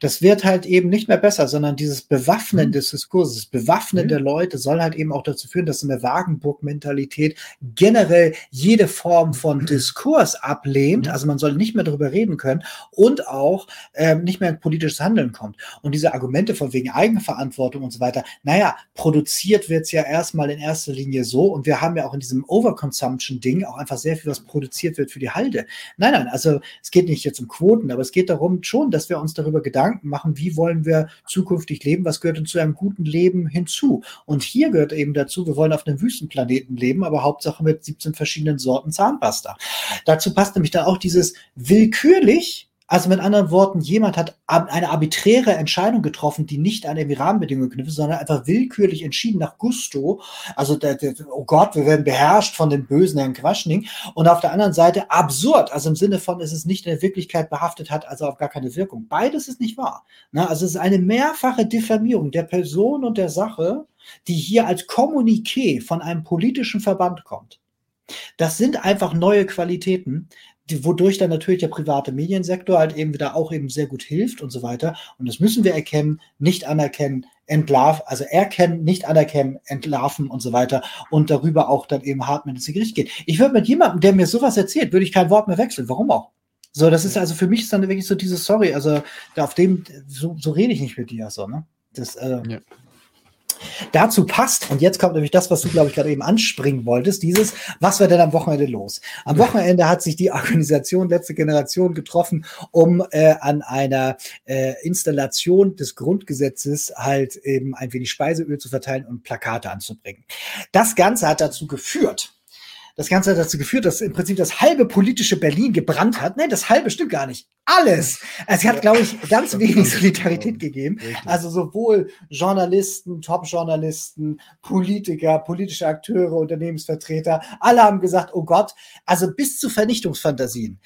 Das wird halt eben nicht mehr besser, sondern dieses Bewaffnen mhm. des Diskurses, Bewaffnen mhm. der Leute soll halt eben auch dazu führen, dass eine Wagenburg-Mentalität generell jede Form von mhm. Diskurs ablehnt. Mhm. Also man soll nicht mehr darüber reden können und auch ähm, nicht mehr in politisches Handeln kommt. Und diese Argumente von wegen Eigenverantwortung Verantwortung und so weiter. Naja, produziert wird es ja erstmal in erster Linie so und wir haben ja auch in diesem Overconsumption-Ding auch einfach sehr viel, was produziert wird für die Halde. Nein, nein, also es geht nicht jetzt um Quoten, aber es geht darum schon, dass wir uns darüber Gedanken machen, wie wollen wir zukünftig leben, was gehört uns zu einem guten Leben hinzu. Und hier gehört eben dazu, wir wollen auf einem Wüstenplaneten leben, aber Hauptsache mit 17 verschiedenen Sorten Zahnpasta. Dazu passt nämlich dann auch dieses willkürlich also mit anderen Worten, jemand hat eine arbiträre Entscheidung getroffen, die nicht an die Rahmenbedingungen knüpft, sondern einfach willkürlich entschieden nach Gusto. Also, der, der, oh Gott, wir werden beherrscht von dem bösen Herrn Quaschning. Und auf der anderen Seite absurd, also im Sinne von, es ist nicht in der Wirklichkeit behaftet hat, also auch gar keine Wirkung. Beides ist nicht wahr. Na, also es ist eine mehrfache Diffamierung der Person und der Sache, die hier als Kommuniqué von einem politischen Verband kommt. Das sind einfach neue Qualitäten, die, wodurch dann natürlich der private Mediensektor halt eben wieder auch eben sehr gut hilft und so weiter. Und das müssen wir erkennen, nicht anerkennen, entlarven, also erkennen, nicht anerkennen, entlarven und so weiter und darüber auch dann eben hart mit ins Gericht gehen. Ich würde mit jemandem, der mir sowas erzählt, würde ich kein Wort mehr wechseln. Warum auch? So, das ist also für mich ist dann wirklich so dieses Sorry, also auf dem, so, so rede ich nicht mit dir, so, ne? Das, äh, ja. Dazu passt, und jetzt kommt nämlich das, was du, glaube ich, gerade eben anspringen wolltest, dieses, was war denn am Wochenende los? Am Wochenende hat sich die Organisation Letzte Generation getroffen, um äh, an einer äh, Installation des Grundgesetzes halt eben ein wenig Speiseöl zu verteilen und Plakate anzubringen. Das Ganze hat dazu geführt, das Ganze hat dazu geführt, dass im Prinzip das halbe politische Berlin gebrannt hat. Nein, das halbe stimmt gar nicht. Alles. Also es hat, glaube ich, ganz wenig Solidarität gegeben. Also sowohl Journalisten, Top-Journalisten, Politiker, politische Akteure, Unternehmensvertreter, alle haben gesagt, oh Gott, also bis zu Vernichtungsfantasien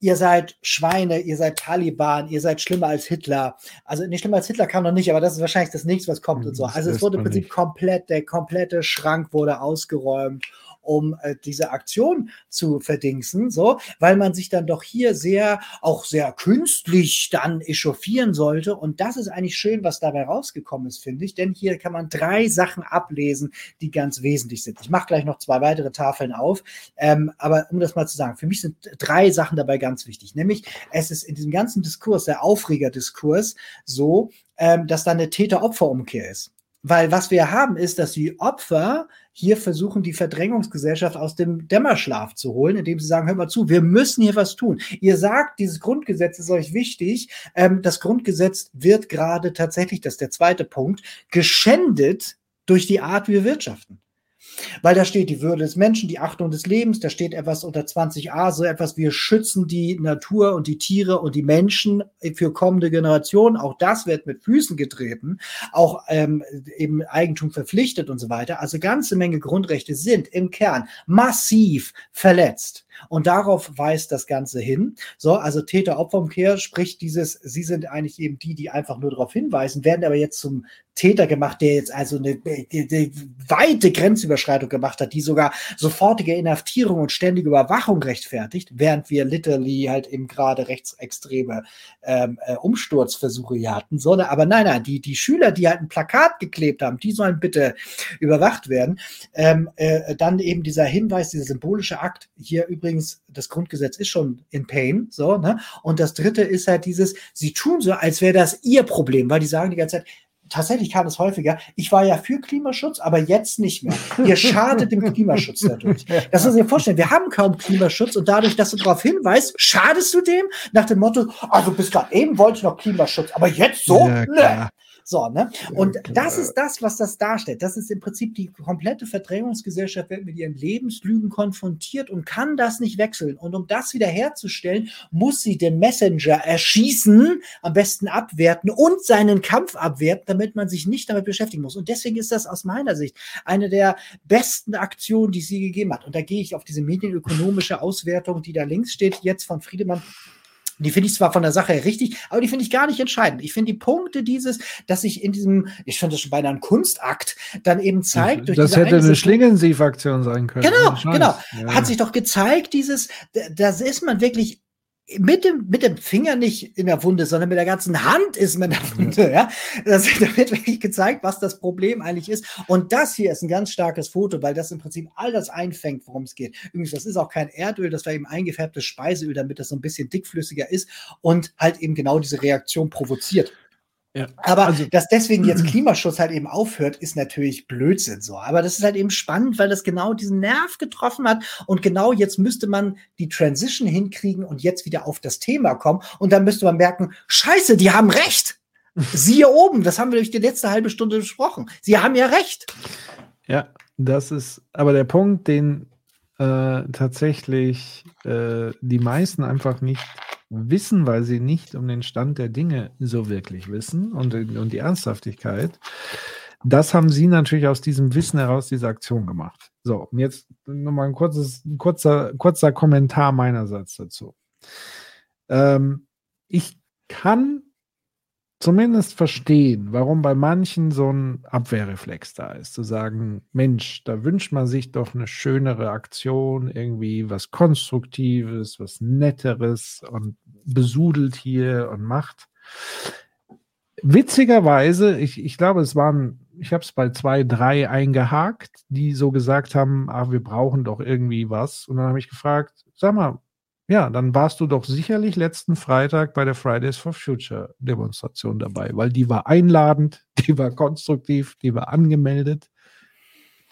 ihr seid Schweine, ihr seid Taliban, ihr seid schlimmer als Hitler. Also nicht schlimmer als Hitler kam noch nicht, aber das ist wahrscheinlich das nächste, was kommt und so. Also es wurde im Prinzip komplett, der komplette Schrank wurde ausgeräumt um äh, diese Aktion zu verdingsen, so, weil man sich dann doch hier sehr, auch sehr künstlich dann echauffieren sollte. Und das ist eigentlich schön, was dabei rausgekommen ist, finde ich, denn hier kann man drei Sachen ablesen, die ganz wesentlich sind. Ich mache gleich noch zwei weitere Tafeln auf, ähm, aber um das mal zu sagen, für mich sind drei Sachen dabei ganz wichtig, nämlich es ist in diesem ganzen Diskurs, der Aufregerdiskurs, so, ähm, dass da eine Täter-Opfer-Umkehr ist. Weil was wir haben, ist, dass die Opfer hier versuchen, die Verdrängungsgesellschaft aus dem Dämmerschlaf zu holen, indem sie sagen, hör mal zu, wir müssen hier was tun. Ihr sagt, dieses Grundgesetz ist euch wichtig. Ähm, das Grundgesetz wird gerade tatsächlich, das ist der zweite Punkt, geschändet durch die Art, wie wir wirtschaften. Weil da steht die Würde des Menschen, die Achtung des Lebens, da steht etwas unter 20a, so etwas, wir schützen die Natur und die Tiere und die Menschen für kommende Generationen. Auch das wird mit Füßen getreten, auch ähm, eben Eigentum verpflichtet und so weiter. Also ganze Menge Grundrechte sind im Kern massiv verletzt. Und darauf weist das Ganze hin. So, also Täter-Opfer-Umkehr spricht dieses, sie sind eigentlich eben die, die einfach nur darauf hinweisen, werden aber jetzt zum Täter gemacht, der jetzt also eine, eine, eine weite Grenzüberschreitung gemacht hat, die sogar sofortige Inhaftierung und ständige Überwachung rechtfertigt, während wir literally halt eben gerade rechtsextreme ähm, äh, Umsturzversuche hier hatten. So, ne? aber nein, nein, die, die Schüler, die halt ein Plakat geklebt haben, die sollen bitte überwacht werden. Ähm, äh, dann eben dieser Hinweis, dieser symbolische Akt, hier übrigens, das Grundgesetz ist schon in Pain, so, ne? Und das dritte ist halt dieses, sie tun so, als wäre das ihr Problem, weil die sagen die ganze Zeit, tatsächlich kam es häufiger. Ich war ja für Klimaschutz, aber jetzt nicht mehr. Ihr schadet dem Klimaschutz dadurch. Das muss ich mir vorstellen. Wir haben kaum Klimaschutz und dadurch, dass du darauf hinweist, schadest du dem nach dem Motto, also bis gerade eben wollte ich noch Klimaschutz, aber jetzt so? Ja, so, ne? Und das ist das, was das darstellt. Das ist im Prinzip die komplette Verdrängungsgesellschaft wird mit ihren Lebenslügen konfrontiert und kann das nicht wechseln. Und um das wiederherzustellen, muss sie den Messenger erschießen, am besten abwerten und seinen Kampf abwerten, damit man sich nicht damit beschäftigen muss. Und deswegen ist das aus meiner Sicht eine der besten Aktionen, die sie gegeben hat. Und da gehe ich auf diese medienökonomische Auswertung, die da links steht, jetzt von Friedemann die finde ich zwar von der Sache her richtig, aber die finde ich gar nicht entscheidend. Ich finde die Punkte dieses, dass sich in diesem, ich finde das schon beinahe ein Kunstakt, dann eben zeigt. Durch das hätte eine Schlingensief-Aktion sein können. Genau, genau. Ja. Hat sich doch gezeigt, dieses, da ist man wirklich mit dem, mit dem Finger nicht in der Wunde, sondern mit der ganzen Hand ist man in der Wunde, ja. Das, da wird wirklich gezeigt, was das Problem eigentlich ist. Und das hier ist ein ganz starkes Foto, weil das im Prinzip all das einfängt, worum es geht. Übrigens, das ist auch kein Erdöl, das war eben eingefärbtes Speiseöl, damit das so ein bisschen dickflüssiger ist und halt eben genau diese Reaktion provoziert. Ja, aber also, dass deswegen jetzt Klimaschutz halt eben aufhört, ist natürlich Blödsinn so. Aber das ist halt eben spannend, weil das genau diesen Nerv getroffen hat. Und genau jetzt müsste man die Transition hinkriegen und jetzt wieder auf das Thema kommen. Und dann müsste man merken, scheiße, die haben recht. Siehe oben, das haben wir durch die letzte halbe Stunde besprochen. Sie haben ja recht. Ja, das ist aber der Punkt, den äh, tatsächlich äh, die meisten einfach nicht wissen, weil sie nicht um den Stand der Dinge so wirklich wissen und, und die Ernsthaftigkeit. Das haben sie natürlich aus diesem Wissen heraus diese Aktion gemacht. So, und jetzt nochmal ein, kurzes, kurzer, kurzer Kommentar meinerseits dazu. Ähm, ich kann zumindest verstehen, warum bei manchen so ein Abwehrreflex da ist, zu sagen, Mensch, da wünscht man sich doch eine schönere Aktion, irgendwie was Konstruktives, was Netteres und besudelt hier und macht. Witzigerweise, ich, ich glaube, es waren, ich habe es bei zwei, drei eingehakt, die so gesagt haben, ach, wir brauchen doch irgendwie was. Und dann habe ich gefragt, sag mal, ja, dann warst du doch sicherlich letzten Freitag bei der Fridays for Future Demonstration dabei, weil die war einladend, die war konstruktiv, die war angemeldet.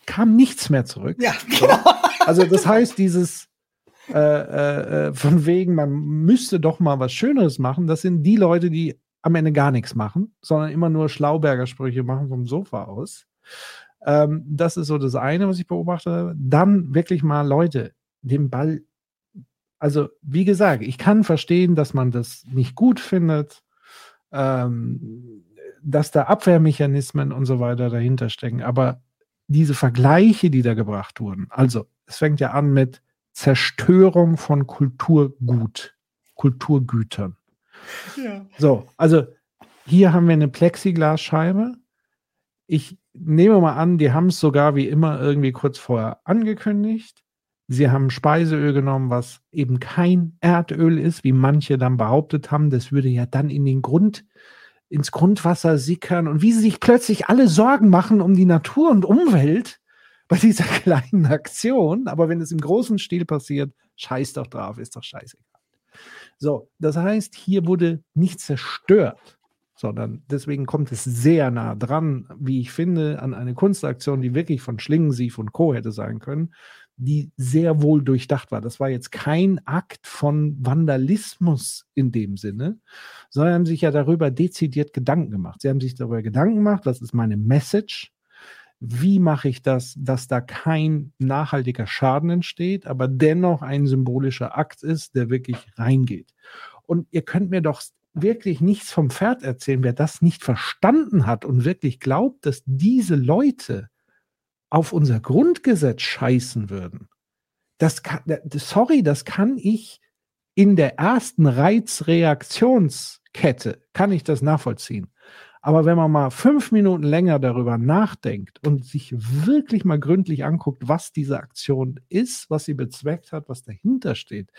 Kam nichts mehr zurück. Ja, genau. Also das heißt, dieses äh, äh, äh, von wegen, man müsste doch mal was Schöneres machen, das sind die Leute, die am Ende gar nichts machen, sondern immer nur Schlauberger Sprüche machen vom Sofa aus. Ähm, das ist so das eine, was ich beobachte. Dann wirklich mal Leute, den Ball also, wie gesagt, ich kann verstehen, dass man das nicht gut findet, ähm, dass da Abwehrmechanismen und so weiter dahinter stecken. Aber diese Vergleiche, die da gebracht wurden, also es fängt ja an mit Zerstörung von Kulturgut, Kulturgütern. Ja. So, also hier haben wir eine Plexiglasscheibe. Ich nehme mal an, die haben es sogar wie immer irgendwie kurz vorher angekündigt. Sie haben Speiseöl genommen, was eben kein Erdöl ist, wie manche dann behauptet haben. Das würde ja dann in den Grund, ins Grundwasser sickern und wie sie sich plötzlich alle Sorgen machen um die Natur und Umwelt bei dieser kleinen Aktion. Aber wenn es im großen Stil passiert, scheiß doch drauf, ist doch scheißegal. So, das heißt, hier wurde nicht zerstört, sondern deswegen kommt es sehr nah dran, wie ich finde, an eine Kunstaktion, die wirklich von Schlingensief und Co. hätte sein können die sehr wohl durchdacht war. Das war jetzt kein Akt von Vandalismus in dem Sinne, sondern haben sich ja darüber dezidiert Gedanken gemacht. Sie haben sich darüber Gedanken gemacht, was ist meine Message? Wie mache ich das, dass da kein nachhaltiger Schaden entsteht, aber dennoch ein symbolischer Akt ist, der wirklich reingeht? Und ihr könnt mir doch wirklich nichts vom Pferd erzählen, wer das nicht verstanden hat und wirklich glaubt, dass diese Leute auf unser Grundgesetz scheißen würden, Das kann, sorry, das kann ich in der ersten Reizreaktionskette, kann ich das nachvollziehen. Aber wenn man mal fünf Minuten länger darüber nachdenkt und sich wirklich mal gründlich anguckt, was diese Aktion ist, was sie bezweckt hat, was dahinter steht,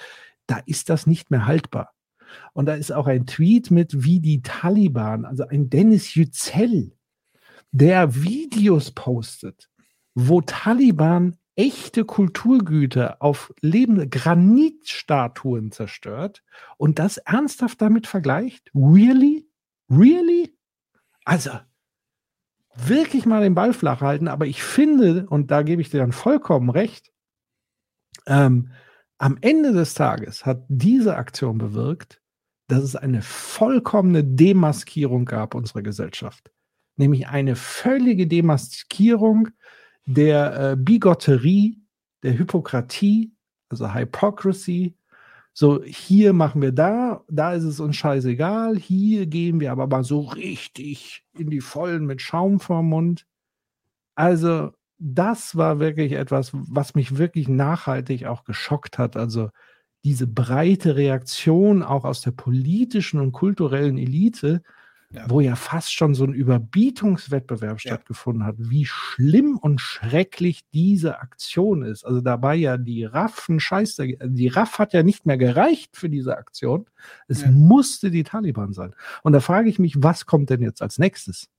da ist das nicht mehr haltbar. Und da ist auch ein Tweet mit, wie die Taliban, also ein Dennis Yücel, der Videos postet, wo Taliban echte Kulturgüter auf lebende Granitstatuen zerstört und das ernsthaft damit vergleicht? Really? Really? Also, wirklich mal den Ball flach halten, aber ich finde, und da gebe ich dir dann vollkommen recht, ähm, am Ende des Tages hat diese Aktion bewirkt, dass es eine vollkommene Demaskierung gab unserer Gesellschaft. Nämlich eine völlige Demaskierung der äh, Bigotterie, der Hypokratie, also Hypocrisy, so, hier machen wir da, da ist es uns scheißegal, hier gehen wir aber mal so richtig in die Vollen mit Schaum vorm Mund. Also, das war wirklich etwas, was mich wirklich nachhaltig auch geschockt hat. Also, diese breite Reaktion auch aus der politischen und kulturellen Elite, ja. wo ja fast schon so ein Überbietungswettbewerb ja. stattgefunden hat, wie schlimm und schrecklich diese Aktion ist. Also dabei ja die Raffen scheiße, die Raff hat ja nicht mehr gereicht für diese Aktion. Es ja. musste die Taliban sein. Und da frage ich mich, was kommt denn jetzt als nächstes?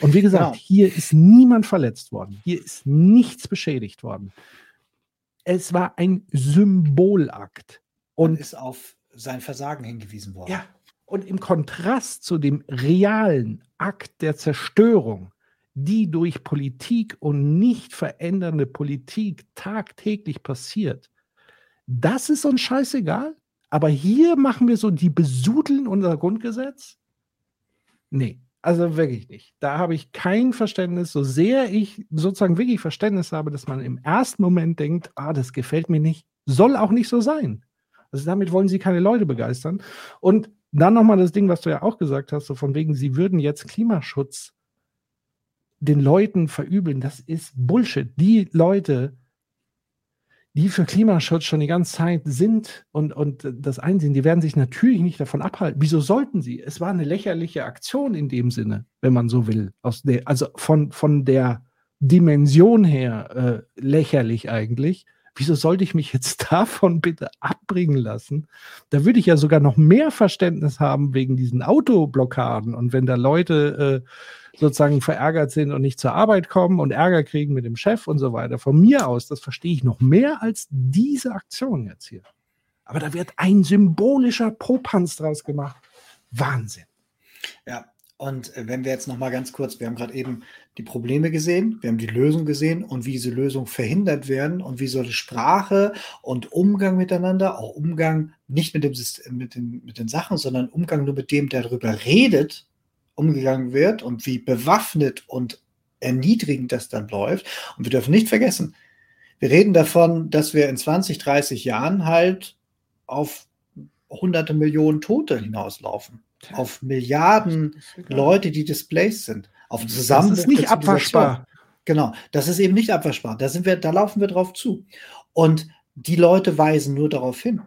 Und wie gesagt, genau. hier ist niemand verletzt worden. Hier ist nichts beschädigt worden. Es war ein Symbolakt. Und Man ist auf sein Versagen hingewiesen worden. Ja, und im Kontrast zu dem realen Akt der Zerstörung, die durch Politik und nicht verändernde Politik tagtäglich passiert, das ist uns scheißegal. Aber hier machen wir so, die besudeln unser Grundgesetz? Nee, also wirklich nicht. Da habe ich kein Verständnis, so sehr ich sozusagen wirklich Verständnis habe, dass man im ersten Moment denkt, ah, das gefällt mir nicht, soll auch nicht so sein. Also damit wollen sie keine Leute begeistern. Und dann nochmal das Ding, was du ja auch gesagt hast, so von wegen, sie würden jetzt Klimaschutz den Leuten verübeln. Das ist Bullshit. Die Leute, die für Klimaschutz schon die ganze Zeit sind und, und das einsehen, die werden sich natürlich nicht davon abhalten. Wieso sollten sie? Es war eine lächerliche Aktion in dem Sinne, wenn man so will. Der, also von, von der Dimension her äh, lächerlich eigentlich wieso sollte ich mich jetzt davon bitte abbringen lassen? Da würde ich ja sogar noch mehr Verständnis haben wegen diesen Autoblockaden und wenn da Leute äh, sozusagen verärgert sind und nicht zur Arbeit kommen und Ärger kriegen mit dem Chef und so weiter. Von mir aus, das verstehe ich noch mehr als diese Aktion jetzt hier. Aber da wird ein symbolischer Popanz draus gemacht. Wahnsinn. Ja, und äh, wenn wir jetzt noch mal ganz kurz, wir haben gerade eben die Probleme gesehen, wir haben die Lösung gesehen und wie diese Lösung verhindert werden und wie soll Sprache und Umgang miteinander, auch Umgang nicht mit, dem mit, den, mit den Sachen, sondern Umgang nur mit dem, der darüber redet, umgegangen wird und wie bewaffnet und erniedrigend das dann läuft. Und wir dürfen nicht vergessen, wir reden davon, dass wir in 20, 30 Jahren halt auf hunderte Millionen Tote hinauslaufen auf Milliarden Leute, die displaced sind. Auf zusammen. Das ist nicht abwaschbar. Genau, das ist eben nicht abwaschbar. Da sind wir, da laufen wir drauf zu. Und die Leute weisen nur darauf hin.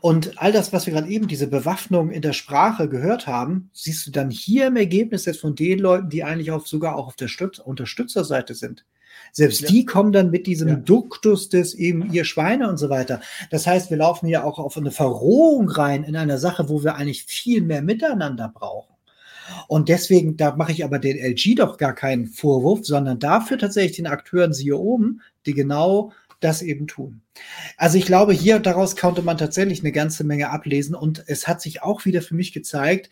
Und all das, was wir gerade eben, diese Bewaffnung in der Sprache gehört haben, siehst du dann hier im Ergebnis jetzt von den Leuten, die eigentlich auch sogar auch auf der Stütz Unterstützerseite sind. Selbst ja. die kommen dann mit diesem ja. Duktus des eben ihr Schweine und so weiter. Das heißt, wir laufen ja auch auf eine Verrohung rein in einer Sache, wo wir eigentlich viel mehr miteinander brauchen. Und deswegen, da mache ich aber den LG doch gar keinen Vorwurf, sondern dafür tatsächlich den Akteuren siehe oben, die genau das eben tun. Also ich glaube, hier daraus konnte man tatsächlich eine ganze Menge ablesen und es hat sich auch wieder für mich gezeigt,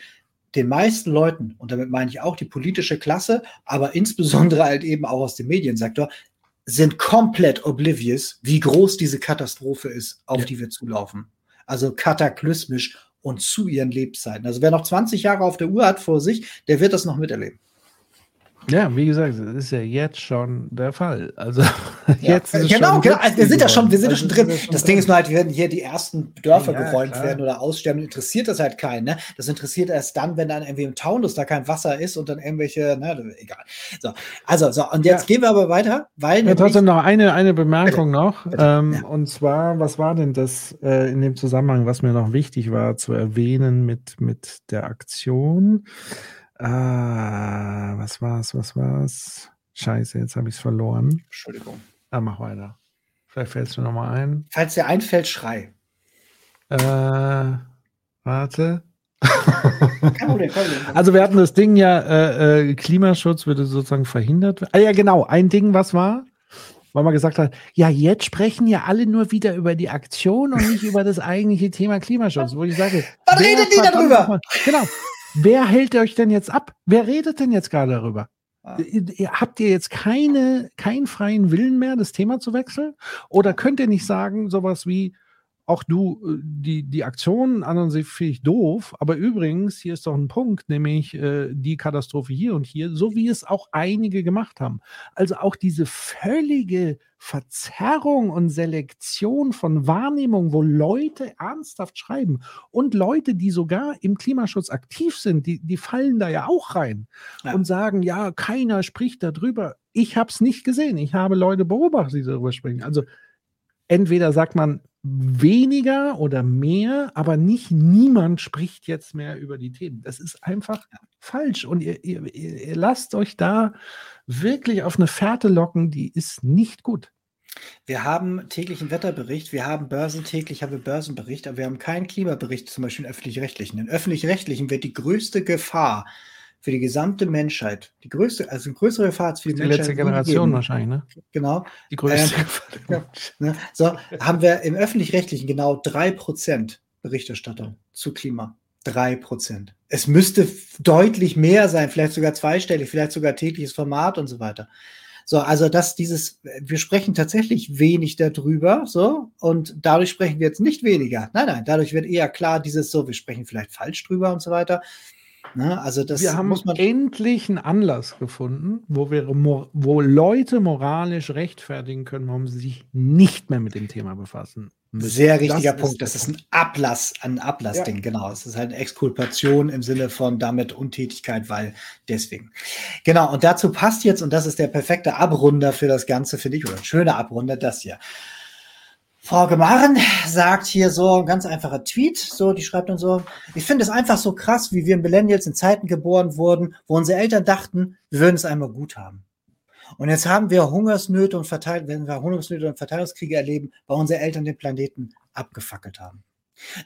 den meisten Leuten, und damit meine ich auch die politische Klasse, aber insbesondere halt eben auch aus dem Mediensektor, sind komplett oblivious, wie groß diese Katastrophe ist, auf ja. die wir zulaufen. Also kataklysmisch und zu ihren Lebzeiten. Also wer noch 20 Jahre auf der Uhr hat vor sich, der wird das noch miterleben. Ja, wie gesagt, das ist ja jetzt schon der Fall. Also ja, jetzt ist genau, genau. Also wir sind ja schon, wir sind also, ja schon drin. Das, das Ding ist nur halt, werden hier die ersten Dörfer ja, geräumt klar. werden oder aussterben, interessiert das halt keinen. Ne? Das interessiert erst dann, wenn dann irgendwie im Taunus da kein Wasser ist und dann irgendwelche, ne, egal. So, also so und jetzt gehen wir aber weiter, weil ja, trotzdem noch eine eine Bemerkung bitte, noch. Bitte, ähm. Und zwar, was war denn das äh, in dem Zusammenhang, was mir noch wichtig war zu erwähnen mit mit der Aktion? Ah, was war's, was war's? Scheiße, jetzt habe ich es verloren. Entschuldigung. Ah, mach weiter. Vielleicht fällt es mir nochmal ein. Falls dir einfällt, schrei. Äh, warte. also wir hatten das Ding ja, äh, äh, Klimaschutz würde sozusagen verhindert werden. Ah ja, genau, ein Ding, was war? Weil man gesagt hat, ja, jetzt sprechen ja alle nur wieder über die Aktion und nicht über das eigentliche Thema Klimaschutz, wo ich sage, was redet die darüber? Genau. Wer hält euch denn jetzt ab? Wer redet denn jetzt gerade darüber? Ah. Habt ihr jetzt keine, keinen freien Willen mehr, das Thema zu wechseln? Oder könnt ihr nicht sagen, sowas wie, auch du, äh, die, die Aktion an und sich finde ich doof, aber übrigens, hier ist doch ein Punkt, nämlich äh, die Katastrophe hier und hier, so wie es auch einige gemacht haben. Also auch diese völlige Verzerrung und Selektion von Wahrnehmung, wo Leute ernsthaft schreiben und Leute, die sogar im Klimaschutz aktiv sind, die, die fallen da ja auch rein ja. und sagen, ja, keiner spricht darüber. Ich habe es nicht gesehen. Ich habe Leute beobachtet, die darüber sprechen. Also entweder sagt man, weniger oder mehr, aber nicht niemand spricht jetzt mehr über die Themen. Das ist einfach falsch. Und ihr, ihr, ihr lasst euch da wirklich auf eine Fährte locken, die ist nicht gut. Wir haben täglichen Wetterbericht, wir haben börsentäglich haben wir Börsenbericht, aber wir haben keinen Klimabericht, zum Beispiel in öffentlich-rechtlichen. In öffentlich-rechtlichen wird die größte Gefahr für die gesamte Menschheit, die größte, also eine größere Gefahr für die, die Menschheit. Die letzte Generation wahrscheinlich, ne? Genau. Die größte ähm, ne? So, haben wir im Öffentlich-Rechtlichen genau drei Prozent Berichterstattung zu Klima. Drei Prozent. Es müsste deutlich mehr sein, vielleicht sogar zweistellig, vielleicht sogar tägliches Format und so weiter. So, also dass dieses, wir sprechen tatsächlich wenig darüber, so, und dadurch sprechen wir jetzt nicht weniger. Nein, nein, dadurch wird eher klar, dieses so, wir sprechen vielleicht falsch drüber und so weiter. Ne? Also das wir haben muss man endlich einen Anlass gefunden, wo, wir, wo Leute moralisch rechtfertigen können, warum sie sich nicht mehr mit dem Thema befassen. Müssen. Sehr richtiger das Punkt. Das ist ein Ablass, ein Ablassding, ja. genau. Es ist halt eine Exkulpation im Sinne von damit Untätigkeit, weil deswegen. Genau, und dazu passt jetzt, und das ist der perfekte Abrunder für das Ganze, finde ich, oder ein schöner Abrunder, das hier. Frau Gemaren sagt hier so ein ganz einfacher Tweet, so, die schreibt dann so, ich finde es einfach so krass, wie wir Millennials in Zeiten geboren wurden, wo unsere Eltern dachten, wir würden es einmal gut haben. Und jetzt haben wir Hungersnöte und Verteil wenn wir Hungersnöte und Verteilungskriege erleben, weil unsere Eltern den Planeten abgefackelt haben.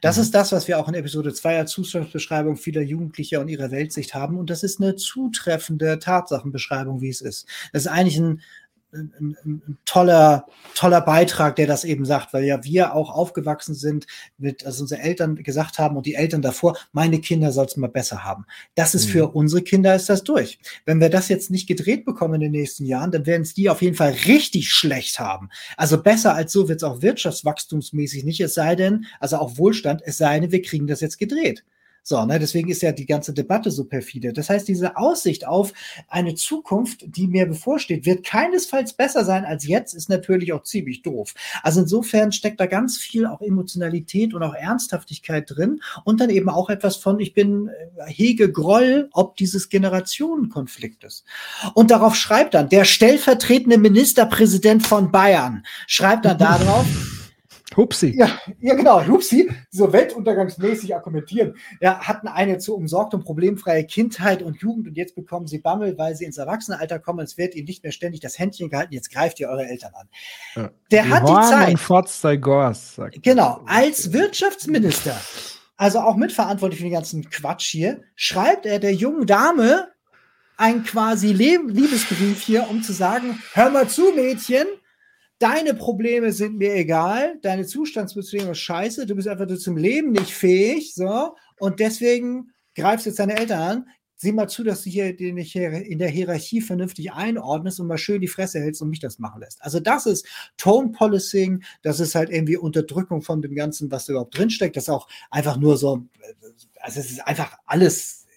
Das mhm. ist das, was wir auch in Episode 2 als Zustandsbeschreibung vieler Jugendlicher und ihrer Weltsicht haben. Und das ist eine zutreffende Tatsachenbeschreibung, wie es ist. Das ist eigentlich ein, ein, ein, ein, toller, toller Beitrag, der das eben sagt, weil ja wir auch aufgewachsen sind mit, also unsere Eltern gesagt haben und die Eltern davor, meine Kinder soll es mal besser haben. Das ist mhm. für unsere Kinder ist das durch. Wenn wir das jetzt nicht gedreht bekommen in den nächsten Jahren, dann werden es die auf jeden Fall richtig schlecht haben. Also besser als so wird es auch wirtschaftswachstumsmäßig nicht, es sei denn, also auch Wohlstand, es sei denn, wir kriegen das jetzt gedreht. So, ne, deswegen ist ja die ganze Debatte so perfide. Das heißt, diese Aussicht auf eine Zukunft, die mir bevorsteht, wird keinesfalls besser sein als jetzt, ist natürlich auch ziemlich doof. Also insofern steckt da ganz viel auch Emotionalität und auch Ernsthaftigkeit drin und dann eben auch etwas von, ich bin äh, hege Groll, ob dieses Generationenkonfliktes. Und darauf schreibt dann der stellvertretende Ministerpräsident von Bayern, schreibt dann darauf, Hupsi. Ja, ja, genau, Hupsi, so weltuntergangsmäßig argumentieren. Ja, hatten eine zu umsorgt und problemfreie Kindheit und Jugend und jetzt bekommen sie Bammel, weil sie ins Erwachsenenalter kommen. Es wird ihnen nicht mehr ständig das Händchen gehalten. Jetzt greift ihr eure Eltern an. Ja. Der die hat die Zeit. Gors, genau, als Wirtschaftsminister, also auch mitverantwortlich für den ganzen Quatsch hier, schreibt er der jungen Dame ein quasi Liebesbrief hier, um zu sagen, hör mal zu, Mädchen, deine Probleme sind mir egal, deine Zustandsbeziehung ist scheiße, du bist einfach zum Leben nicht fähig, so, und deswegen greifst jetzt deine Eltern an. Sieh mal zu, dass du hier in der Hierarchie vernünftig einordnest und mal schön die Fresse hältst und mich das machen lässt. Also das ist Tone Policing, das ist halt irgendwie Unterdrückung von dem Ganzen, was da überhaupt drinsteckt. Das ist auch einfach nur so, also es ist einfach alles äh,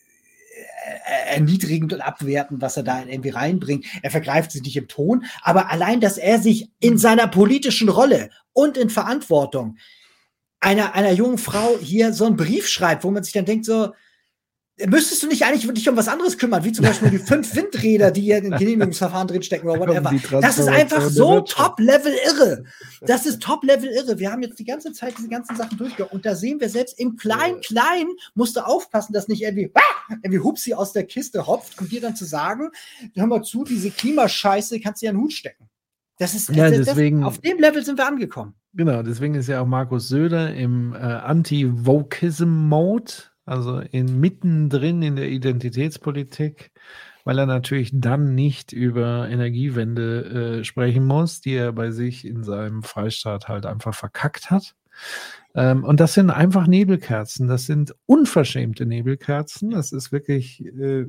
erniedrigend und abwertend, was er da irgendwie reinbringt. Er vergreift sich nicht im Ton, aber allein, dass er sich in seiner politischen Rolle und in Verantwortung einer, einer jungen Frau hier so einen Brief schreibt, wo man sich dann denkt, so, müsstest du nicht eigentlich dich um was anderes kümmern, wie zum Beispiel die fünf Windräder, die hier in den Genehmigungsverfahren drinstecken oder whatever. Das ist einfach so top-level irre. Das ist top-level irre. Wir haben jetzt die ganze Zeit diese ganzen Sachen durchgegangen und da sehen wir selbst im Klein-Klein musst du aufpassen, dass nicht irgendwie, ah, irgendwie Hupsi aus der Kiste hopft und dir dann zu sagen, hör mal zu, diese Klimascheiße kannst du ja in den Hut stecken. Das ist, ja, das, deswegen, das, auf dem Level sind wir angekommen. Genau, deswegen ist ja auch Markus Söder im äh, Anti-Vokism-Mode also in, mittendrin in der Identitätspolitik, weil er natürlich dann nicht über Energiewende äh, sprechen muss, die er bei sich in seinem Freistaat halt einfach verkackt hat. Ähm, und das sind einfach Nebelkerzen, das sind unverschämte Nebelkerzen. Das ist wirklich, äh,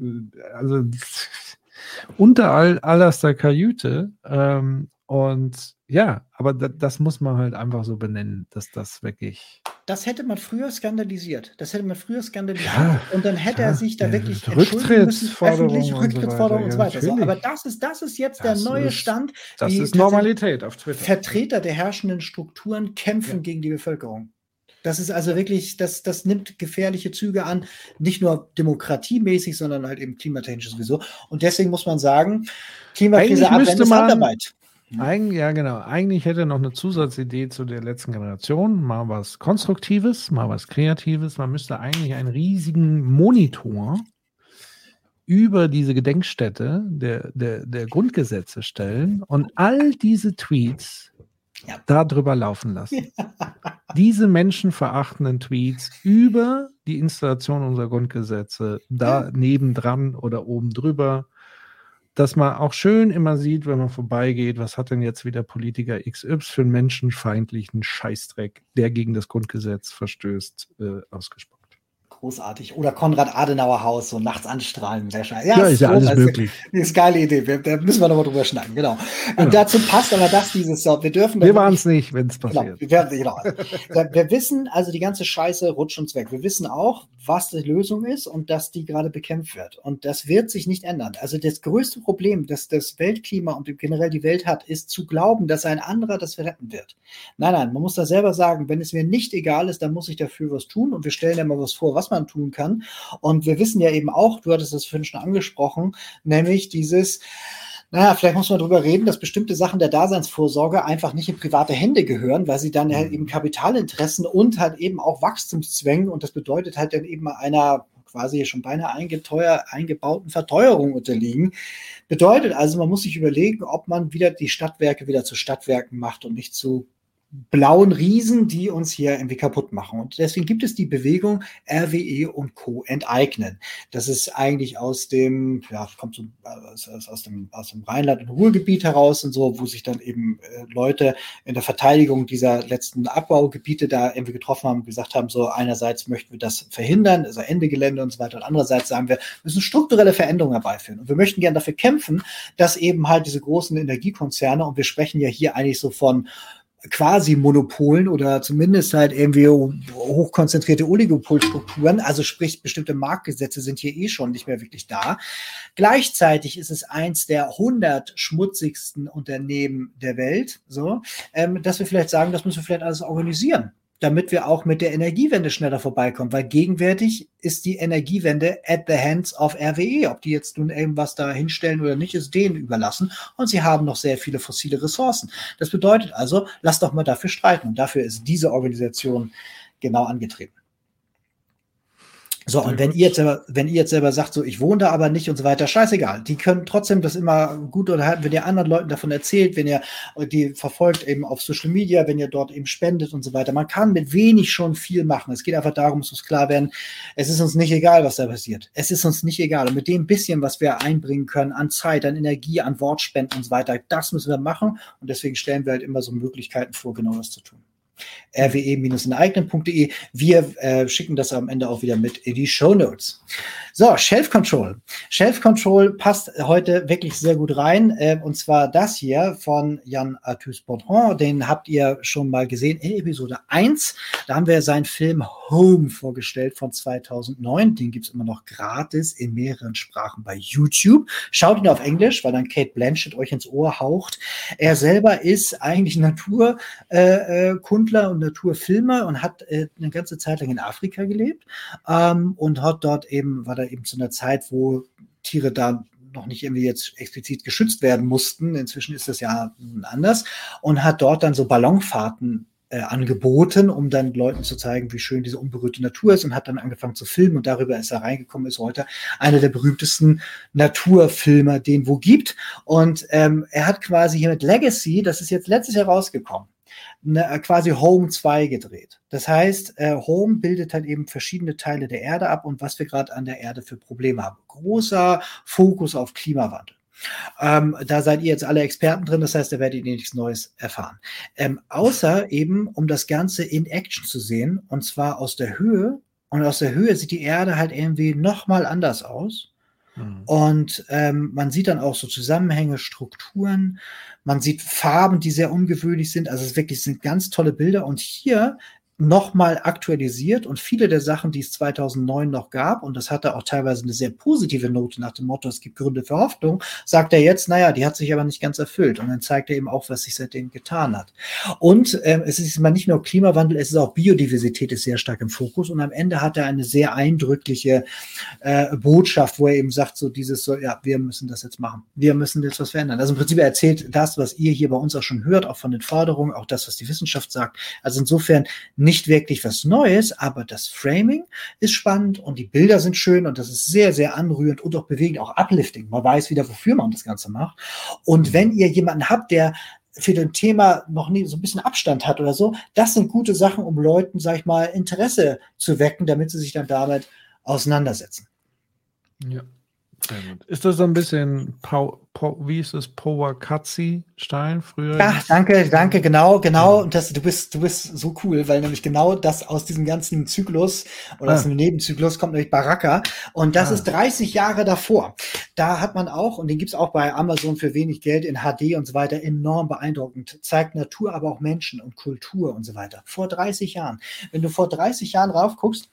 also unter all, allerster Kajüte. Ähm, und ja, aber das muss man halt einfach so benennen, dass das wirklich. Das hätte man früher skandalisiert. Das hätte man früher skandalisiert. Ja, und dann hätte ja, er sich da ja, wirklich entschuldigen müssen, öffentlich Rücktrittsforderungen und so weiter. Und so weiter. So, aber das ist, das ist jetzt das der neue ist, Stand. Das ist Normalität auf Twitter. Vertreter der herrschenden Strukturen kämpfen gegen die Bevölkerung. Das ist also wirklich, das, das nimmt gefährliche Züge an, nicht nur demokratiemäßig, sondern halt eben klimatechnisch sowieso. Und deswegen muss man sagen, Klimakrise abwenden ist Handarbeit. Eigentlich, ja, genau. Eigentlich hätte noch eine Zusatzidee zu der letzten Generation. Mal was Konstruktives, mal was Kreatives. Man müsste eigentlich einen riesigen Monitor über diese Gedenkstätte der, der, der Grundgesetze stellen und all diese Tweets ja. darüber laufen lassen. diese menschenverachtenden Tweets über die Installation unserer Grundgesetze da nebendran oder oben drüber dass man auch schön immer sieht, wenn man vorbeigeht, was hat denn jetzt wieder Politiker XY für einen menschenfeindlichen Scheißdreck, der gegen das Grundgesetz verstößt, äh, ausgesprochen großartig. Oder Konrad Adenauer Haus, so nachts anstrahlen. Sehr schön. Ja, ja ist ja alles also, möglich. Das ist eine geile Idee. da müssen wir nochmal drüber schneiden, genau. genau. Und dazu passt aber das, dieses, wir dürfen. Wir waren es nicht, wenn es genau, passiert. Genau, wir, genau. wir wissen, also die ganze Scheiße rutscht uns weg. Wir wissen auch, was die Lösung ist und dass die gerade bekämpft wird. Und das wird sich nicht ändern. Also das größte Problem, das das Weltklima und generell die Welt hat, ist zu glauben, dass ein anderer das retten wird. Nein, nein, man muss da selber sagen, wenn es mir nicht egal ist, dann muss ich dafür was tun und wir stellen ja mal was vor, was man tun kann. Und wir wissen ja eben auch, du hattest das vorhin schon angesprochen, nämlich dieses, naja, vielleicht muss man darüber reden, dass bestimmte Sachen der Daseinsvorsorge einfach nicht in private Hände gehören, weil sie dann halt eben Kapitalinteressen und halt eben auch Wachstumszwängen und das bedeutet halt dann eben einer quasi schon beinahe eingeteuer, eingebauten Verteuerung unterliegen. Bedeutet also, man muss sich überlegen, ob man wieder die Stadtwerke wieder zu Stadtwerken macht und nicht zu blauen Riesen, die uns hier irgendwie kaputt machen. Und deswegen gibt es die Bewegung RWE und Co. enteignen. Das ist eigentlich aus dem, ja, kommt so aus, aus, dem, aus dem Rheinland- und Ruhrgebiet heraus und so, wo sich dann eben äh, Leute in der Verteidigung dieser letzten Abbaugebiete da irgendwie getroffen haben und gesagt haben, so einerseits möchten wir das verhindern, also Ende Gelände und so weiter, und andererseits sagen wir, wir müssen strukturelle Veränderungen herbeiführen. Und wir möchten gerne dafür kämpfen, dass eben halt diese großen Energiekonzerne, und wir sprechen ja hier eigentlich so von quasi Monopolen oder zumindest halt irgendwie hochkonzentrierte Oligopolstrukturen, also sprich bestimmte Marktgesetze sind hier eh schon nicht mehr wirklich da. Gleichzeitig ist es eins der 100 schmutzigsten Unternehmen der Welt, so, ähm, dass wir vielleicht sagen, das müssen wir vielleicht alles organisieren damit wir auch mit der Energiewende schneller vorbeikommen, weil gegenwärtig ist die Energiewende at the hands of RWE. Ob die jetzt nun irgendwas da hinstellen oder nicht, ist denen überlassen. Und sie haben noch sehr viele fossile Ressourcen. Das bedeutet also, lass doch mal dafür streiten. Und dafür ist diese Organisation genau angetreten. So, und wenn ihr jetzt selber, wenn ihr jetzt selber sagt, so, ich wohne da aber nicht und so weiter, scheißegal. Die können trotzdem das immer gut unterhalten, wenn ihr anderen Leuten davon erzählt, wenn ihr die verfolgt eben auf Social Media, wenn ihr dort eben spendet und so weiter. Man kann mit wenig schon viel machen. Es geht einfach darum, es muss klar werden, es ist uns nicht egal, was da passiert. Es ist uns nicht egal. Und mit dem bisschen, was wir einbringen können an Zeit, an Energie, an Wortspenden und so weiter, das müssen wir machen. Und deswegen stellen wir halt immer so Möglichkeiten vor, genau das zu tun. rwe-enteignen.de. Wir äh, schicken das am Ende auch wieder mit in die Show Notes. So, Shelf Control. Shelf Control passt heute wirklich sehr gut rein. Äh, und zwar das hier von Jan Arthus Baudron. Den habt ihr schon mal gesehen in Episode 1. Da haben wir seinen Film Home vorgestellt von 2009. Den gibt's immer noch gratis in mehreren Sprachen bei YouTube. Schaut ihn auf Englisch, weil dann Kate Blanchett euch ins Ohr haucht. Er selber ist eigentlich Naturkundler äh, äh und Naturfilmer und hat äh, eine ganze Zeit lang in Afrika gelebt ähm, und hat dort eben, war da eben zu einer Zeit, wo Tiere da noch nicht irgendwie jetzt explizit geschützt werden mussten. Inzwischen ist das ja anders und hat dort dann so Ballonfahrten äh, angeboten, um dann Leuten zu zeigen, wie schön diese unberührte Natur ist und hat dann angefangen zu filmen und darüber ist er reingekommen, ist heute einer der berühmtesten Naturfilmer, den wo gibt. Und ähm, er hat quasi hier mit Legacy, das ist jetzt letztes Jahr rausgekommen, eine, äh, quasi Home 2 gedreht. Das heißt, äh, Home bildet halt eben verschiedene Teile der Erde ab und was wir gerade an der Erde für Probleme haben. Großer Fokus auf Klimawandel. Ähm, da seid ihr jetzt alle Experten drin, das heißt, da werdet ihr nichts Neues erfahren. Ähm, außer eben, um das Ganze in Action zu sehen, und zwar aus der Höhe. Und aus der Höhe sieht die Erde halt irgendwie nochmal anders aus. Mhm. Und ähm, man sieht dann auch so Zusammenhänge, Strukturen, man sieht Farben, die sehr ungewöhnlich sind. Also es wirklich sind ganz tolle Bilder. Und hier nochmal aktualisiert und viele der Sachen, die es 2009 noch gab, und das hatte auch teilweise eine sehr positive Note nach dem Motto, es gibt Gründe für Hoffnung, sagt er jetzt, naja, die hat sich aber nicht ganz erfüllt. Und dann zeigt er eben auch, was sich seitdem getan hat. Und ähm, es ist mal nicht nur Klimawandel, es ist auch Biodiversität ist sehr stark im Fokus. Und am Ende hat er eine sehr eindrückliche äh, Botschaft, wo er eben sagt, so dieses, so, ja, wir müssen das jetzt machen. Wir müssen jetzt was verändern. Also im Prinzip er erzählt das, was ihr hier bei uns auch schon hört, auch von den Forderungen, auch das, was die Wissenschaft sagt. Also insofern nicht wirklich was Neues, aber das Framing ist spannend und die Bilder sind schön und das ist sehr, sehr anrührend und auch bewegend, auch uplifting. Man weiß wieder, wofür man das Ganze macht. Und wenn ihr jemanden habt, der für den Thema noch nie so ein bisschen Abstand hat oder so, das sind gute Sachen, um Leuten, sag ich mal, Interesse zu wecken, damit sie sich dann damit auseinandersetzen. Ja. Ist das so ein bisschen, Pau, Pau, wie ist es, Powakatsi-Stein früher? Ja, danke, danke, genau, genau. Und das, du bist, du bist so cool, weil nämlich genau das aus diesem ganzen Zyklus oder ah. aus dem Nebenzyklus kommt nämlich Baraka. Und das ah. ist 30 Jahre davor. Da hat man auch, und den gibt's auch bei Amazon für wenig Geld in HD und so weiter, enorm beeindruckend. Zeigt Natur, aber auch Menschen und Kultur und so weiter. Vor 30 Jahren. Wenn du vor 30 Jahren raufguckst,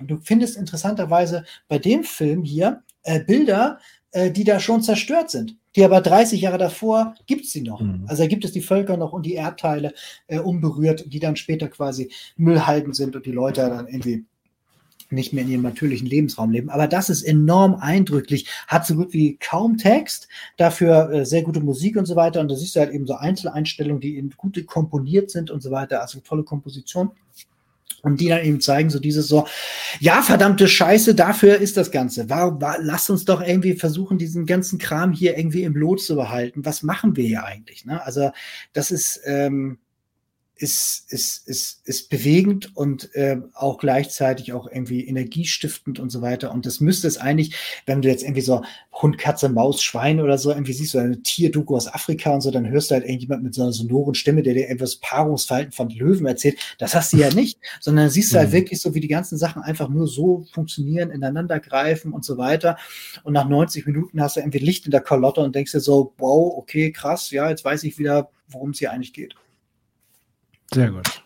du findest interessanterweise bei dem Film hier, äh, Bilder, äh, die da schon zerstört sind. Die aber 30 Jahre davor gibt es sie noch. Mhm. Also da gibt es die Völker noch und die Erdteile äh, unberührt, die dann später quasi Müllhalden sind und die Leute dann irgendwie nicht mehr in ihrem natürlichen Lebensraum leben. Aber das ist enorm eindrücklich, hat so gut wie kaum Text, dafür äh, sehr gute Musik und so weiter. Und da siehst du halt eben so Einzeleinstellungen, die in gute komponiert sind und so weiter. Also tolle Komposition. Und die dann eben zeigen, so dieses so, ja, verdammte Scheiße, dafür ist das Ganze. War, war, lasst uns doch irgendwie versuchen, diesen ganzen Kram hier irgendwie im Lot zu behalten. Was machen wir hier eigentlich? Ne? Also, das ist, ähm, ist, ist, ist, ist bewegend und äh, auch gleichzeitig auch irgendwie energiestiftend und so weiter. Und das müsste es eigentlich, wenn du jetzt irgendwie so Hund, Katze, Maus, Schwein oder so irgendwie siehst, so eine Tierdoku aus Afrika und so, dann hörst du halt irgendjemand mit so einer sonoren Stimme, der dir etwas Paarungsverhalten von Löwen erzählt. Das hast du ja nicht, sondern siehst du halt mhm. wirklich so, wie die ganzen Sachen einfach nur so funktionieren, ineinander greifen und so weiter. Und nach 90 Minuten hast du irgendwie Licht in der Kalotte und denkst dir so, wow, okay, krass, ja, jetzt weiß ich wieder, worum es hier eigentlich geht. Sehr gut.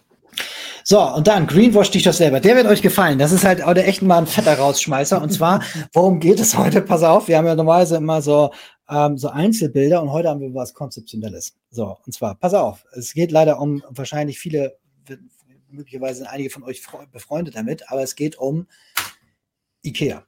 So, und dann Greenwash dich doch selber. Der wird euch gefallen. Das ist halt auch der echt mal ein fetter Rausschmeißer. Und zwar, worum geht es heute? Pass auf, wir haben ja normalerweise immer so, ähm, so Einzelbilder und heute haben wir was Konzeptionelles. So, und zwar, pass auf, es geht leider um wahrscheinlich viele, möglicherweise sind einige von euch befreundet damit, aber es geht um Ikea.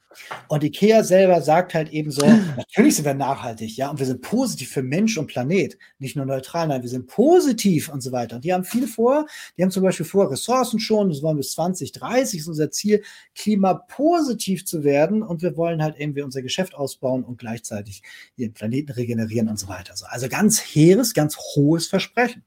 Und Ikea selber sagt halt eben so, natürlich sind wir nachhaltig, ja, und wir sind positiv für Mensch und Planet, nicht nur neutral, nein, wir sind positiv und so weiter. Und die haben viel vor, die haben zum Beispiel vor, Ressourcen schon, das wollen bis 2030 ist unser Ziel, klimapositiv zu werden und wir wollen halt irgendwie unser Geschäft ausbauen und gleichzeitig den Planeten regenerieren und so weiter. Also ganz hehres, ganz hohes Versprechen.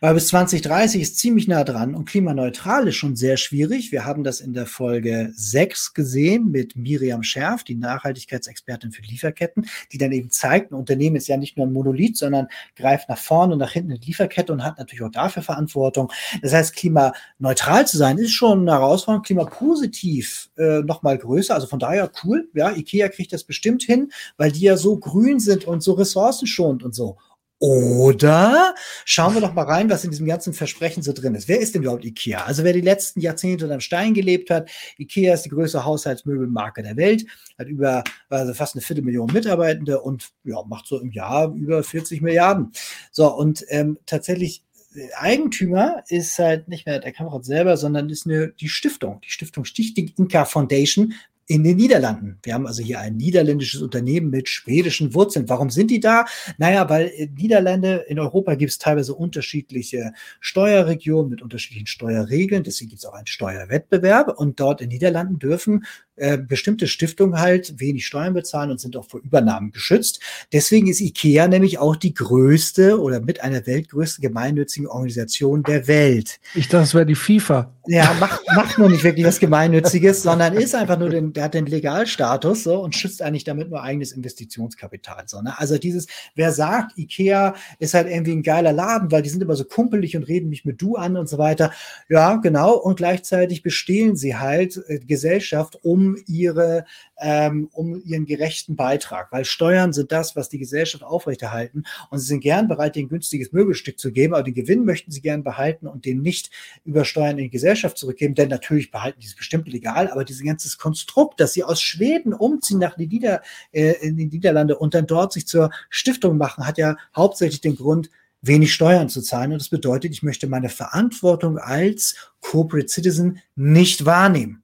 Weil bis 2030 ist ziemlich nah dran und klimaneutral ist schon sehr schwierig. Wir haben das in der Folge 6 gesehen mit Miriam Scherf, die Nachhaltigkeitsexpertin für Lieferketten, die dann eben zeigt, ein Unternehmen ist ja nicht nur ein Monolith, sondern greift nach vorne und nach hinten in die Lieferkette und hat natürlich auch dafür Verantwortung. Das heißt, klimaneutral zu sein ist schon eine Herausforderung, klimapositiv äh, noch mal größer. Also von daher cool. Ja, Ikea kriegt das bestimmt hin, weil die ja so grün sind und so ressourcenschonend und so. Oder schauen wir doch mal rein, was in diesem ganzen Versprechen so drin ist. Wer ist denn überhaupt IKEA? Also wer die letzten Jahrzehnte unter dem Stein gelebt hat, IKEA ist die größte Haushaltsmöbelmarke der Welt, hat über also fast eine Viertelmillion Mitarbeitende und ja, macht so im Jahr über 40 Milliarden. So, und ähm, tatsächlich äh, Eigentümer ist halt nicht mehr der Kamerad selber, sondern ist eine, die Stiftung, die Stiftung Stichting Inka Foundation, in den Niederlanden. Wir haben also hier ein niederländisches Unternehmen mit schwedischen Wurzeln. Warum sind die da? Naja, weil in Niederlande, in Europa gibt es teilweise unterschiedliche Steuerregionen mit unterschiedlichen Steuerregeln. Deswegen gibt es auch einen Steuerwettbewerb. Und dort in Niederlanden dürfen äh, bestimmte Stiftungen halt wenig Steuern bezahlen und sind auch vor Übernahmen geschützt. Deswegen ist IKEA nämlich auch die größte oder mit einer weltgrößten gemeinnützigen Organisation der Welt. Ich dachte, das wäre die FIFA. Ja, macht, macht nur nicht wirklich was Gemeinnütziges, sondern ist einfach nur den, der hat den Legalstatus so und schützt eigentlich damit nur eigenes Investitionskapital. So, ne? Also dieses, wer sagt, IKEA ist halt irgendwie ein geiler Laden, weil die sind immer so kumpelig und reden mich mit du an und so weiter. Ja, genau. Und gleichzeitig bestehlen sie halt äh, Gesellschaft, um ihre, ähm, um ihren gerechten Beitrag, weil Steuern sind das, was die Gesellschaft aufrechterhalten und sie sind gern bereit, ein günstiges Möbelstück zu geben, aber den Gewinn möchten sie gern behalten und den nicht über Steuern in die Gesellschaft zurückgeben, denn natürlich behalten die es bestimmt legal, aber dieses ganze Konstrukt, dass sie aus Schweden umziehen nach Nieder, äh, in die Niederlande und dann dort sich zur Stiftung machen, hat ja hauptsächlich den Grund, wenig Steuern zu zahlen. Und das bedeutet, ich möchte meine Verantwortung als Corporate Citizen nicht wahrnehmen.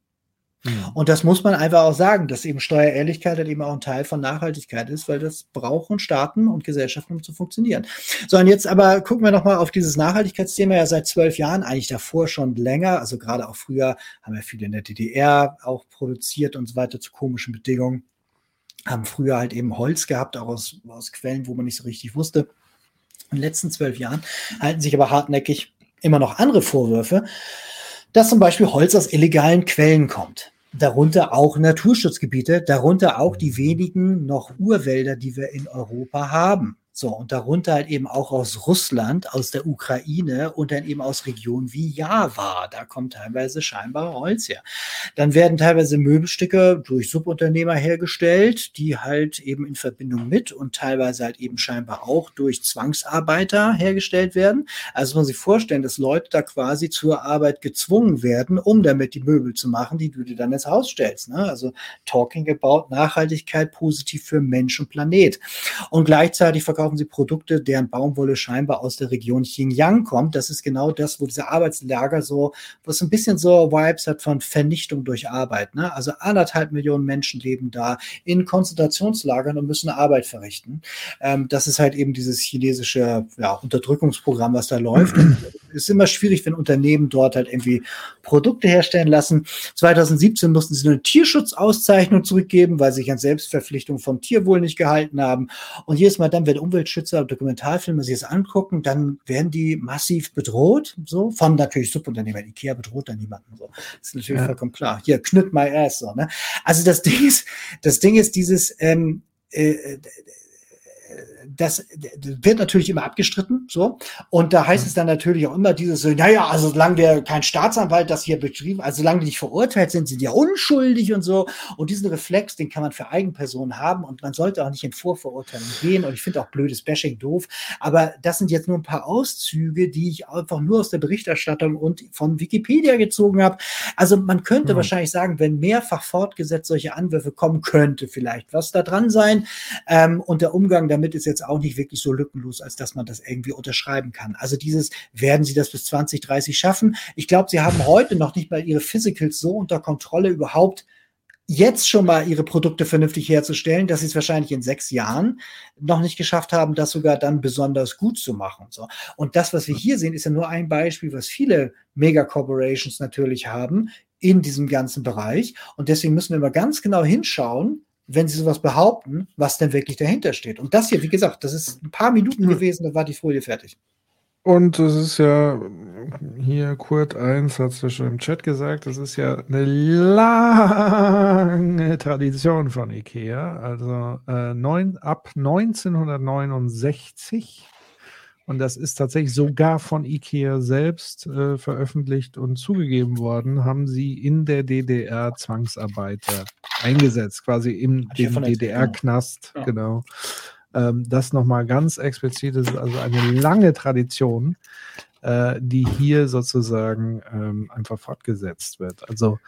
Mhm. Und das muss man einfach auch sagen, dass eben Steuerehrlichkeit halt eben auch ein Teil von Nachhaltigkeit ist, weil das brauchen Staaten und Gesellschaften, um zu funktionieren. So, und jetzt aber gucken wir nochmal auf dieses Nachhaltigkeitsthema ja seit zwölf Jahren, eigentlich davor schon länger, also gerade auch früher haben wir viele in der DDR auch produziert und so weiter zu komischen Bedingungen, haben früher halt eben Holz gehabt, auch aus, aus Quellen, wo man nicht so richtig wusste. In den letzten zwölf Jahren halten sich aber hartnäckig immer noch andere Vorwürfe, dass zum Beispiel Holz aus illegalen Quellen kommt darunter auch Naturschutzgebiete, darunter auch die wenigen noch Urwälder, die wir in Europa haben. So, und darunter halt eben auch aus Russland, aus der Ukraine und dann eben aus Regionen wie Java. Da kommt teilweise scheinbar Holz her. Dann werden teilweise Möbelstücke durch Subunternehmer hergestellt, die halt eben in Verbindung mit und teilweise halt eben scheinbar auch durch Zwangsarbeiter hergestellt werden. Also muss man sich vorstellen, dass Leute da quasi zur Arbeit gezwungen werden, um damit die Möbel zu machen, die du dir dann ins Haus stellst. Ne? Also Talking about Nachhaltigkeit positiv für Mensch und Planet. Und gleichzeitig verkaufen verkaufen sie Produkte, deren Baumwolle scheinbar aus der Region Xinjiang kommt. Das ist genau das, wo diese Arbeitslager so, wo es ein bisschen so Vibes hat von Vernichtung durch Arbeit. Ne? Also anderthalb Millionen Menschen leben da in Konzentrationslagern und müssen Arbeit verrichten. Ähm, das ist halt eben dieses chinesische ja, Unterdrückungsprogramm, was da läuft. ist immer schwierig, wenn Unternehmen dort halt irgendwie Produkte herstellen lassen. 2017 mussten sie eine Tierschutzauszeichnung zurückgeben, weil sie sich an Selbstverpflichtung vom Tierwohl nicht gehalten haben. Und jedes Mal dann, wenn Umwelt Umweltschützer und Dokumentarfilme sich das angucken, dann werden die massiv bedroht, so, von natürlich Subunternehmern. Ikea bedroht da niemanden, so. Das ist natürlich ja. vollkommen klar. Hier, knütt my ass, so, ne? Also das Ding ist, das Ding ist dieses, ähm, äh, das wird natürlich immer abgestritten, so. Und da heißt mhm. es dann natürlich auch immer dieses naja, also solange wir kein Staatsanwalt das hier betrieben, also solange die nicht verurteilt sind, sind die ja unschuldig und so. Und diesen Reflex, den kann man für Eigenpersonen haben und man sollte auch nicht in Vorverurteilung gehen. Und ich finde auch blödes Bashing doof. Aber das sind jetzt nur ein paar Auszüge, die ich einfach nur aus der Berichterstattung und von Wikipedia gezogen habe. Also man könnte mhm. wahrscheinlich sagen, wenn mehrfach fortgesetzt solche Anwürfe kommen, könnte vielleicht was da dran sein. Ähm, und der Umgang damit ist jetzt auch nicht wirklich so lückenlos, als dass man das irgendwie unterschreiben kann. Also dieses, werden sie das bis 2030 schaffen? Ich glaube, sie haben heute noch nicht mal ihre Physicals so unter Kontrolle überhaupt jetzt schon mal ihre Produkte vernünftig herzustellen, dass sie es wahrscheinlich in sechs Jahren noch nicht geschafft haben, das sogar dann besonders gut zu machen. So. Und das, was wir hier sehen, ist ja nur ein Beispiel, was viele Mega-Corporations natürlich haben in diesem ganzen Bereich. Und deswegen müssen wir mal ganz genau hinschauen, wenn sie sowas behaupten, was denn wirklich dahinter steht. Und das hier, wie gesagt, das ist ein paar Minuten gewesen, da war die Folie fertig. Und es ist ja, hier Kurt 1 hat es ja schon im Chat gesagt, das ist ja eine lange Tradition von IKEA. Also äh, neun, ab 1969 und das ist tatsächlich sogar von IKEA selbst äh, veröffentlicht und zugegeben worden, haben sie in der DDR Zwangsarbeiter eingesetzt, quasi im DDR-Knast, ja. genau. Ähm, das nochmal ganz explizit, das ist also eine lange Tradition, äh, die hier sozusagen ähm, einfach fortgesetzt wird. Also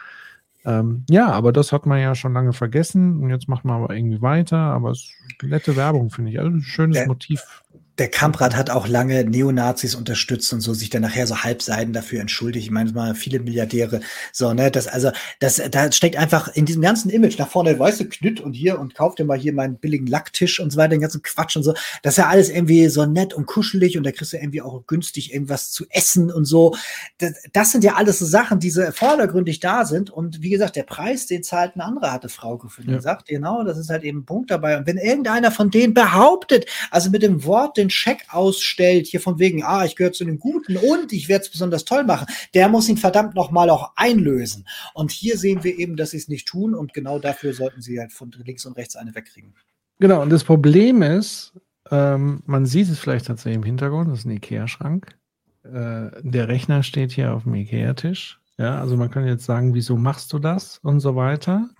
ähm, ja, aber das hat man ja schon lange vergessen und jetzt macht man aber irgendwie weiter, aber es ist nette Werbung, finde ich. Also ein schönes der, Motiv der Kamprad hat auch lange Neonazis unterstützt und so sich dann nachher so halbseiden dafür entschuldigt. Ich meine, mal viele Milliardäre. So, ne, das, also, das, da steckt einfach in diesem ganzen Image nach vorne, weißt du, Knütt und hier und kauf dir mal hier meinen billigen Lacktisch und so weiter, den ganzen Quatsch und so. Das ist ja alles irgendwie so nett und kuschelig und da kriegst du irgendwie auch günstig irgendwas zu essen und so. Das, das sind ja alles so Sachen, die so vordergründig da sind. Und wie gesagt, der Preis, den zahlt ein anderer, hatte Frau gefunden. Ja. Sagt, genau, das ist halt eben ein Punkt dabei. Und wenn irgendeiner von denen behauptet, also mit dem Wort, den einen Scheck ausstellt, hier von wegen, ah, ich gehöre zu den Guten und ich werde es besonders toll machen, der muss ihn verdammt nochmal auch einlösen. Und hier sehen wir eben, dass sie es nicht tun und genau dafür sollten sie halt von links und rechts eine wegkriegen. Genau, und das Problem ist, ähm, man sieht es vielleicht tatsächlich im Hintergrund, das ist ein Ikea-Schrank. Äh, der Rechner steht hier auf dem Ikea-Tisch. Ja, also man kann jetzt sagen, wieso machst du das und so weiter.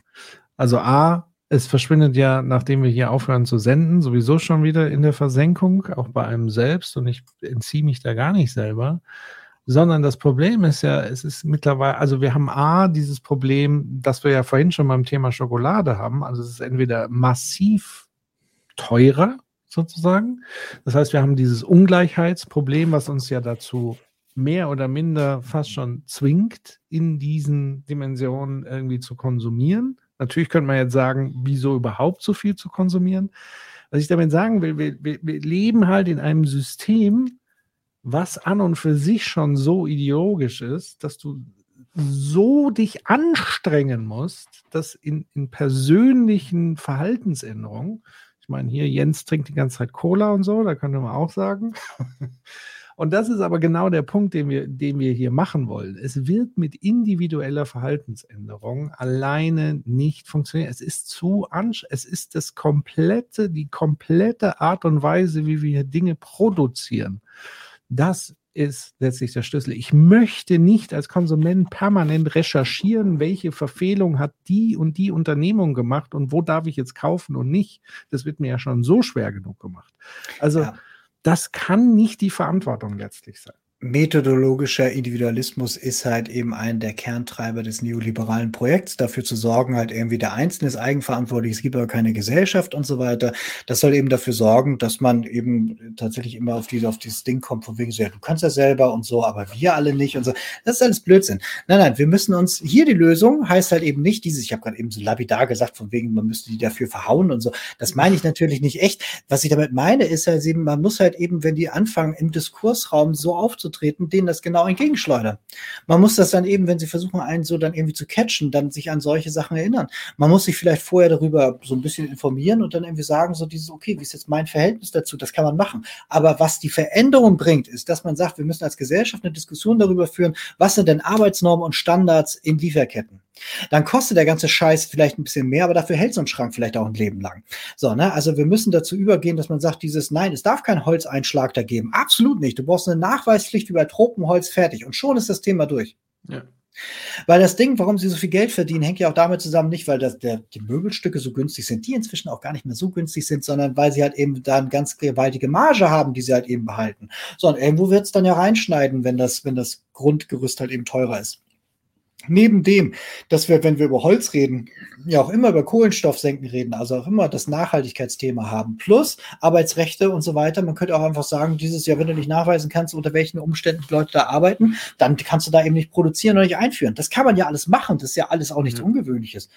Also A, es verschwindet ja, nachdem wir hier aufhören zu senden, sowieso schon wieder in der Versenkung, auch bei einem selbst. Und ich entziehe mich da gar nicht selber. Sondern das Problem ist ja, es ist mittlerweile, also wir haben A, dieses Problem, das wir ja vorhin schon beim Thema Schokolade haben. Also es ist entweder massiv teurer, sozusagen. Das heißt, wir haben dieses Ungleichheitsproblem, was uns ja dazu mehr oder minder fast schon zwingt, in diesen Dimensionen irgendwie zu konsumieren. Natürlich könnte man jetzt sagen, wieso überhaupt so viel zu konsumieren? Was ich damit sagen will, wir, wir, wir leben halt in einem System, was an und für sich schon so ideologisch ist, dass du so dich anstrengen musst, dass in, in persönlichen Verhaltensänderungen, ich meine, hier Jens trinkt die ganze Zeit Cola und so, da könnte man auch sagen, Und das ist aber genau der Punkt, den wir, den wir hier machen wollen. Es wird mit individueller Verhaltensänderung alleine nicht funktionieren. Es ist zu anstrengend. Es ist das komplette, die komplette Art und Weise, wie wir Dinge produzieren. Das ist letztlich der Schlüssel. Ich möchte nicht als Konsument permanent recherchieren, welche Verfehlung hat die und die Unternehmung gemacht und wo darf ich jetzt kaufen und nicht. Das wird mir ja schon so schwer genug gemacht. Also ja. Das kann nicht die Verantwortung letztlich sein methodologischer Individualismus ist halt eben ein der Kerntreiber des neoliberalen Projekts, dafür zu sorgen, halt irgendwie der Einzelne ist eigenverantwortlich, es gibt aber keine Gesellschaft und so weiter. Das soll eben dafür sorgen, dass man eben tatsächlich immer auf, diese, auf dieses Ding kommt, von wegen so, ja, du kannst ja selber und so, aber wir alle nicht und so. Das ist alles Blödsinn. Nein, nein, wir müssen uns, hier die Lösung heißt halt eben nicht dieses, ich habe gerade eben so lapidar gesagt, von wegen, man müsste die dafür verhauen und so. Das meine ich natürlich nicht echt. Was ich damit meine, ist halt eben, man muss halt eben, wenn die anfangen, im Diskursraum so aufzutreten, aufzutreten, denen das genau entgegenschleudern. Man muss das dann eben, wenn sie versuchen, einen so dann irgendwie zu catchen, dann sich an solche Sachen erinnern. Man muss sich vielleicht vorher darüber so ein bisschen informieren und dann irgendwie sagen, so dieses, okay, wie ist jetzt mein Verhältnis dazu? Das kann man machen. Aber was die Veränderung bringt, ist, dass man sagt, wir müssen als Gesellschaft eine Diskussion darüber führen, was sind denn Arbeitsnormen und Standards in Lieferketten? Dann kostet der ganze Scheiß vielleicht ein bisschen mehr, aber dafür hält so ein Schrank vielleicht auch ein Leben lang. So, ne? Also wir müssen dazu übergehen, dass man sagt, dieses Nein, es darf keinen Holzeinschlag da geben. Absolut nicht. Du brauchst eine Nachweispflicht wie bei Tropenholz fertig und schon ist das Thema durch. Ja. Weil das Ding, warum sie so viel Geld verdienen, hängt ja auch damit zusammen, nicht weil das, der, die Möbelstücke so günstig sind, die inzwischen auch gar nicht mehr so günstig sind, sondern weil sie halt eben da eine ganz gewaltige Marge haben, die sie halt eben behalten. So, und irgendwo wird es dann ja reinschneiden, wenn das, wenn das Grundgerüst halt eben teurer ist neben dem, dass wir, wenn wir über Holz reden, ja auch immer über Kohlenstoffsenken reden, also auch immer das Nachhaltigkeitsthema haben, plus Arbeitsrechte und so weiter. Man könnte auch einfach sagen, dieses Jahr, wenn du nicht nachweisen kannst, unter welchen Umständen die Leute da arbeiten, dann kannst du da eben nicht produzieren oder nicht einführen. Das kann man ja alles machen. Das ist ja alles auch nichts mhm. Ungewöhnliches.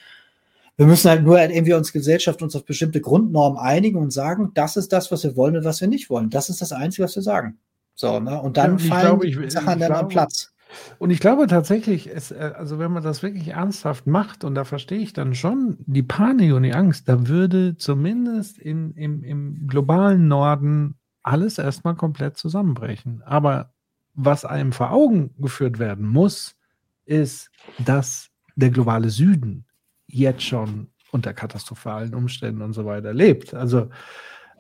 Wir müssen halt nur irgendwie uns Gesellschaft uns auf bestimmte Grundnormen einigen und sagen, das ist das, was wir wollen und was wir nicht wollen. Das ist das Einzige, was wir sagen. So, ne? Und dann ja, fallen glaube, ich, Sachen dann am Platz. Und ich glaube tatsächlich, es, äh, also wenn man das wirklich ernsthaft macht, und da verstehe ich dann schon die Panik und die Angst, da würde zumindest in, im, im globalen Norden alles erstmal komplett zusammenbrechen. Aber was einem vor Augen geführt werden muss, ist, dass der globale Süden jetzt schon unter katastrophalen Umständen und so weiter lebt. Also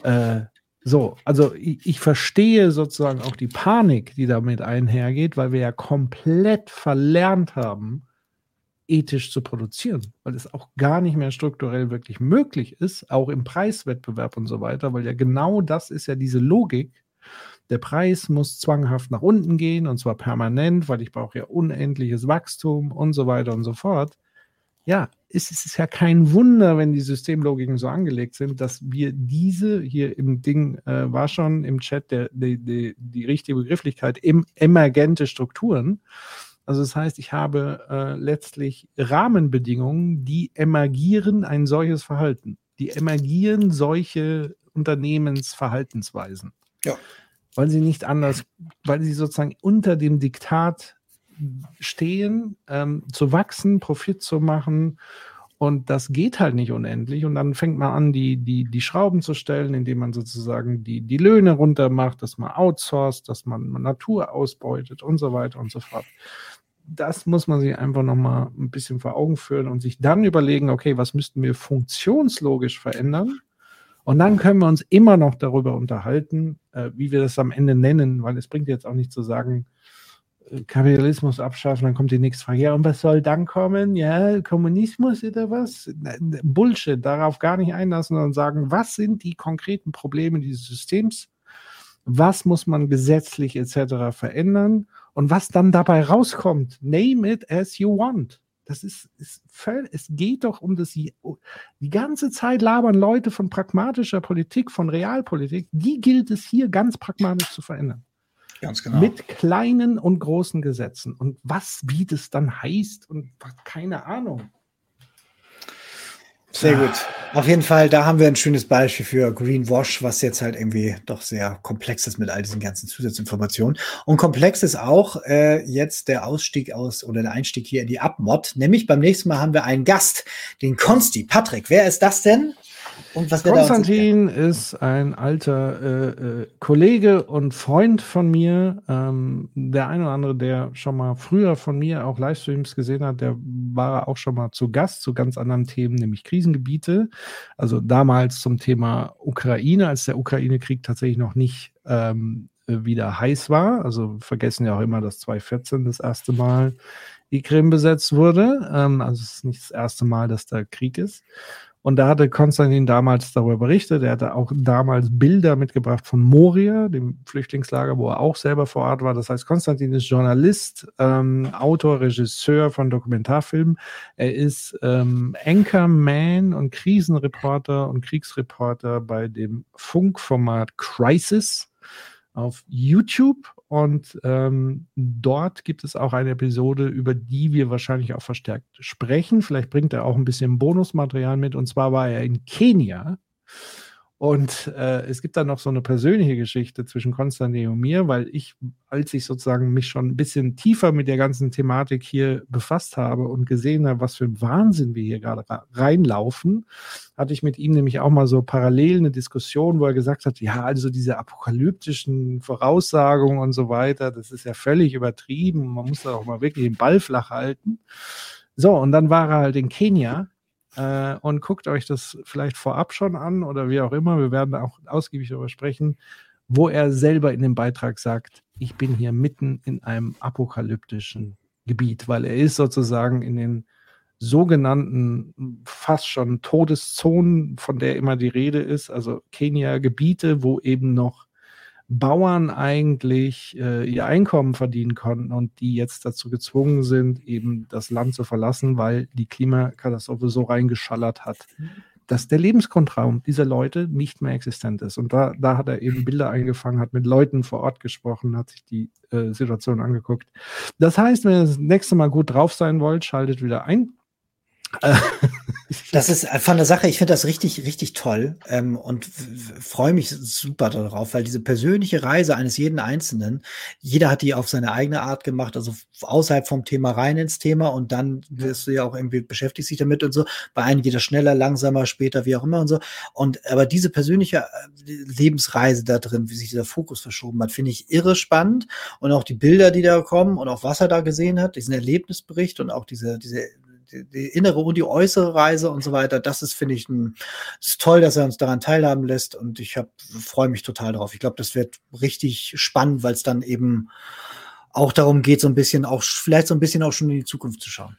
äh, so, also ich, ich, verstehe sozusagen auch die Panik, die damit einhergeht, weil wir ja komplett verlernt haben, ethisch zu produzieren, weil es auch gar nicht mehr strukturell wirklich möglich ist, auch im Preiswettbewerb und so weiter, weil ja genau das ist ja diese Logik. Der Preis muss zwanghaft nach unten gehen und zwar permanent, weil ich brauche ja unendliches Wachstum und so weiter und so fort ja, es ist ja kein Wunder, wenn die Systemlogiken so angelegt sind, dass wir diese hier im Ding äh, war schon im Chat der, der, der, die richtige Begrifflichkeit, im, emergente Strukturen. Also das heißt, ich habe äh, letztlich Rahmenbedingungen, die emergieren ein solches Verhalten. Die emergieren solche Unternehmensverhaltensweisen. Ja. Weil sie nicht anders, weil sie sozusagen unter dem Diktat stehen, ähm, zu wachsen, Profit zu machen. Und das geht halt nicht unendlich. Und dann fängt man an, die, die, die Schrauben zu stellen, indem man sozusagen die, die Löhne runter macht, dass man outsourced, dass man Natur ausbeutet und so weiter und so fort. Das muss man sich einfach nochmal ein bisschen vor Augen führen und sich dann überlegen, okay, was müssten wir funktionslogisch verändern? Und dann können wir uns immer noch darüber unterhalten, äh, wie wir das am Ende nennen, weil es bringt jetzt auch nicht zu sagen, Kapitalismus abschaffen, dann kommt die nächste Frage. Ja, und was soll dann kommen? Ja, Kommunismus oder was? Bullshit, darauf gar nicht einlassen, sondern sagen, was sind die konkreten Probleme dieses Systems? Was muss man gesetzlich etc. verändern? Und was dann dabei rauskommt, name it as you want. Das ist, ist es geht doch um das, die ganze Zeit labern Leute von pragmatischer Politik, von Realpolitik, die gilt es hier ganz pragmatisch zu verändern. Ganz genau. Mit kleinen und großen Gesetzen. Und was, wie das dann heißt und keine Ahnung. Sehr gut. Auf jeden Fall, da haben wir ein schönes Beispiel für Greenwash, was jetzt halt irgendwie doch sehr komplex ist mit all diesen ganzen Zusatzinformationen. Und komplex ist auch äh, jetzt der Ausstieg aus oder der Einstieg hier in die Abmod. Nämlich beim nächsten Mal haben wir einen Gast, den Konsti. Patrick, wer ist das denn? Konstantin ist ein alter äh, äh, Kollege und Freund von mir. Ähm, der eine oder andere, der schon mal früher von mir auch Livestreams gesehen hat, der war auch schon mal zu Gast zu ganz anderen Themen, nämlich Krisengebiete. Also damals zum Thema Ukraine, als der Ukraine-Krieg tatsächlich noch nicht ähm, wieder heiß war. Also vergessen ja auch immer, dass 2014 das erste Mal die Krim besetzt wurde. Ähm, also es ist nicht das erste Mal, dass da Krieg ist. Und da hatte Konstantin damals darüber berichtet. Er hatte auch damals Bilder mitgebracht von Moria, dem Flüchtlingslager, wo er auch selber vor Ort war. Das heißt, Konstantin ist Journalist, ähm, Autor, Regisseur von Dokumentarfilmen. Er ist ähm, Anchorman und Krisenreporter und Kriegsreporter bei dem Funkformat Crisis auf YouTube und ähm, dort gibt es auch eine Episode, über die wir wahrscheinlich auch verstärkt sprechen. Vielleicht bringt er auch ein bisschen Bonusmaterial mit. Und zwar war er in Kenia und äh, es gibt dann noch so eine persönliche Geschichte zwischen Konstantin und mir, weil ich, als ich sozusagen mich schon ein bisschen tiefer mit der ganzen Thematik hier befasst habe und gesehen habe, was für ein Wahnsinn wir hier gerade reinlaufen, hatte ich mit ihm nämlich auch mal so parallel eine Diskussion, wo er gesagt hat, ja, also diese apokalyptischen Voraussagungen und so weiter, das ist ja völlig übertrieben. Man muss da auch mal wirklich den Ball flach halten. So, und dann war er halt in Kenia äh, und guckt euch das vielleicht vorab schon an oder wie auch immer. Wir werden auch ausgiebig darüber sprechen, wo er selber in dem Beitrag sagt, ich bin hier mitten in einem apokalyptischen Gebiet, weil er ist sozusagen in den sogenannten fast schon Todeszonen, von der immer die Rede ist, also Kenia-Gebiete, wo eben noch Bauern eigentlich äh, ihr Einkommen verdienen konnten und die jetzt dazu gezwungen sind, eben das Land zu verlassen, weil die Klimakatastrophe so reingeschallert hat, dass der Lebenskontraum dieser Leute nicht mehr existent ist. Und da, da hat er eben Bilder eingefangen, hat mit Leuten vor Ort gesprochen, hat sich die äh, Situation angeguckt. Das heißt, wenn ihr das nächste Mal gut drauf sein wollt, schaltet wieder ein. Das ist von der Sache, ich finde das richtig, richtig toll ähm, und freue mich super darauf, weil diese persönliche Reise eines jeden Einzelnen, jeder hat die auf seine eigene Art gemacht, also außerhalb vom Thema rein ins Thema und dann wirst du ja auch irgendwie beschäftigt sich damit und so. Bei einem geht das schneller, langsamer, später, wie auch immer und so. Und aber diese persönliche äh, Lebensreise da drin, wie sich dieser Fokus verschoben hat, finde ich irre spannend und auch die Bilder, die da kommen und auch was er da gesehen hat, diesen Erlebnisbericht und auch diese, diese die, innere und die äußere Reise und so weiter. Das ist, finde ich, ein, ist toll, dass er uns daran teilhaben lässt und ich freue mich total drauf. Ich glaube, das wird richtig spannend, weil es dann eben auch darum geht, so ein bisschen auch, vielleicht so ein bisschen auch schon in die Zukunft zu schauen.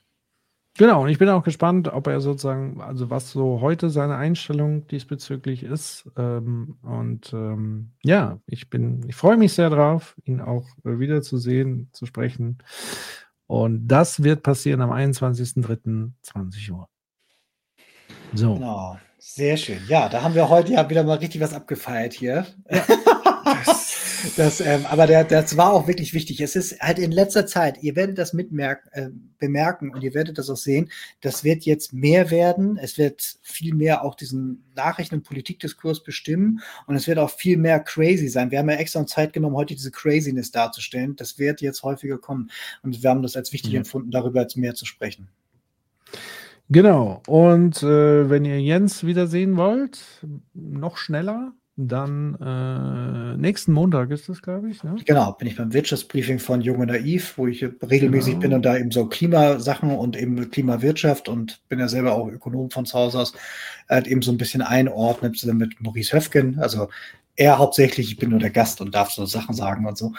Genau, und ich bin auch gespannt, ob er sozusagen, also was so heute seine Einstellung diesbezüglich ist. Ähm, und ähm, ja, ich bin, ich freue mich sehr drauf, ihn auch wiederzusehen, zu sprechen. Und das wird passieren am 21.03.20 Uhr. So. Genau. Sehr schön. Ja, da haben wir heute ja wieder mal richtig was abgefeiert hier. Ja. das, ähm, aber der, das war auch wirklich wichtig. Es ist halt in letzter Zeit, ihr werdet das mitmerken, äh, bemerken und ihr werdet das auch sehen, das wird jetzt mehr werden. Es wird viel mehr auch diesen Nachrichten- und Politikdiskurs bestimmen und es wird auch viel mehr crazy sein. Wir haben ja extra Zeit genommen, heute diese Craziness darzustellen. Das wird jetzt häufiger kommen und wir haben das als wichtig ja. empfunden, darüber jetzt mehr zu sprechen. Genau. Und äh, wenn ihr Jens wiedersehen wollt, noch schneller, dann äh, nächsten Montag ist das, glaube ich. Ne? Genau, bin ich beim Wirtschaftsbriefing von Jung und Naiv, wo ich regelmäßig genau. bin und da eben so Klimasachen und eben Klimawirtschaft und bin ja selber auch Ökonom von zu Hause aus, halt eben so ein bisschen einordnet, zusammen mit Maurice Höfgen. Also er hauptsächlich, ich bin nur der Gast und darf so Sachen sagen und so.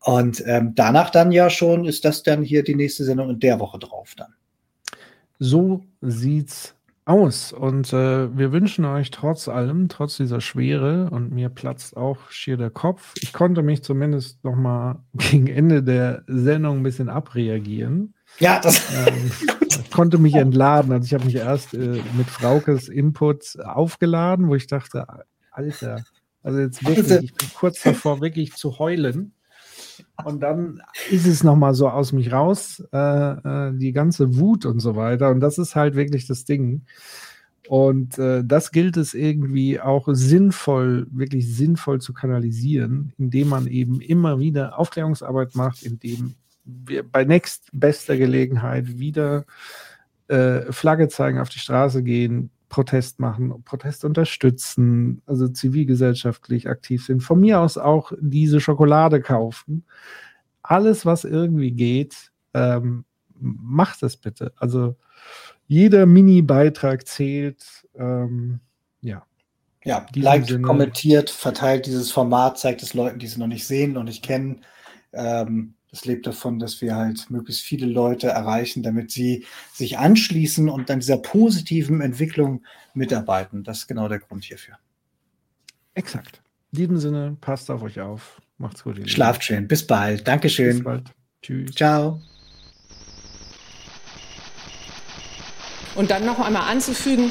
Und ähm, danach dann ja schon ist das dann hier die nächste Sendung und der Woche drauf dann. So sieht's aus. Und äh, wir wünschen euch trotz allem, trotz dieser Schwere, und mir platzt auch schier der Kopf. Ich konnte mich zumindest noch mal gegen Ende der Sendung ein bisschen abreagieren. Ja, das ähm, konnte mich entladen. Also ich habe mich erst äh, mit Fraukes Input aufgeladen, wo ich dachte, Alter, also jetzt wirklich, ich bin kurz davor, wirklich zu heulen. Und dann ist es nochmal so aus mich raus, äh, äh, die ganze Wut und so weiter. Und das ist halt wirklich das Ding. Und äh, das gilt es irgendwie auch sinnvoll, wirklich sinnvoll zu kanalisieren, indem man eben immer wieder Aufklärungsarbeit macht, indem wir bei nächstbester Gelegenheit wieder äh, Flagge zeigen, auf die Straße gehen, Protest machen, Protest unterstützen, also zivilgesellschaftlich aktiv sind. Von mir aus auch diese Schokolade kaufen. Alles, was irgendwie geht, ähm, macht es bitte. Also jeder Mini-Beitrag zählt. Ähm, ja. Ja, liked, Sinne. kommentiert, verteilt dieses Format, zeigt es Leuten, die es noch nicht sehen, noch nicht kennen. Ähm, das lebt davon, dass wir halt möglichst viele Leute erreichen, damit sie sich anschließen und an dieser positiven Entwicklung mitarbeiten. Das ist genau der Grund hierfür. Exakt. In diesem Sinne, passt auf euch auf. Macht's gut. Schlaft schön. Bis bald. Dankeschön. Bis bald. Tschüss. Ciao. Und dann noch einmal anzufügen,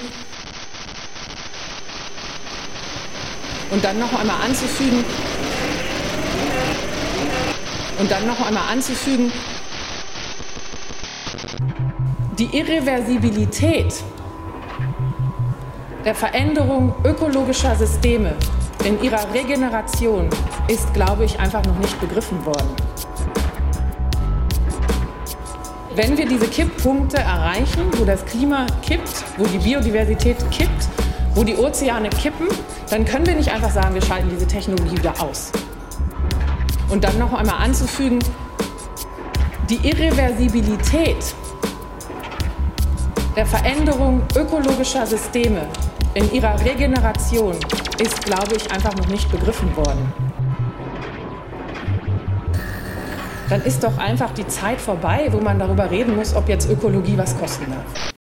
und dann noch einmal anzufügen, und dann noch einmal anzufügen, die Irreversibilität der Veränderung ökologischer Systeme in ihrer Regeneration ist, glaube ich, einfach noch nicht begriffen worden. Wenn wir diese Kipppunkte erreichen, wo das Klima kippt, wo die Biodiversität kippt, wo die Ozeane kippen, dann können wir nicht einfach sagen, wir schalten diese Technologie wieder aus. Und dann noch einmal anzufügen, die Irreversibilität der Veränderung ökologischer Systeme in ihrer Regeneration ist, glaube ich, einfach noch nicht begriffen worden. Dann ist doch einfach die Zeit vorbei, wo man darüber reden muss, ob jetzt Ökologie was kosten darf.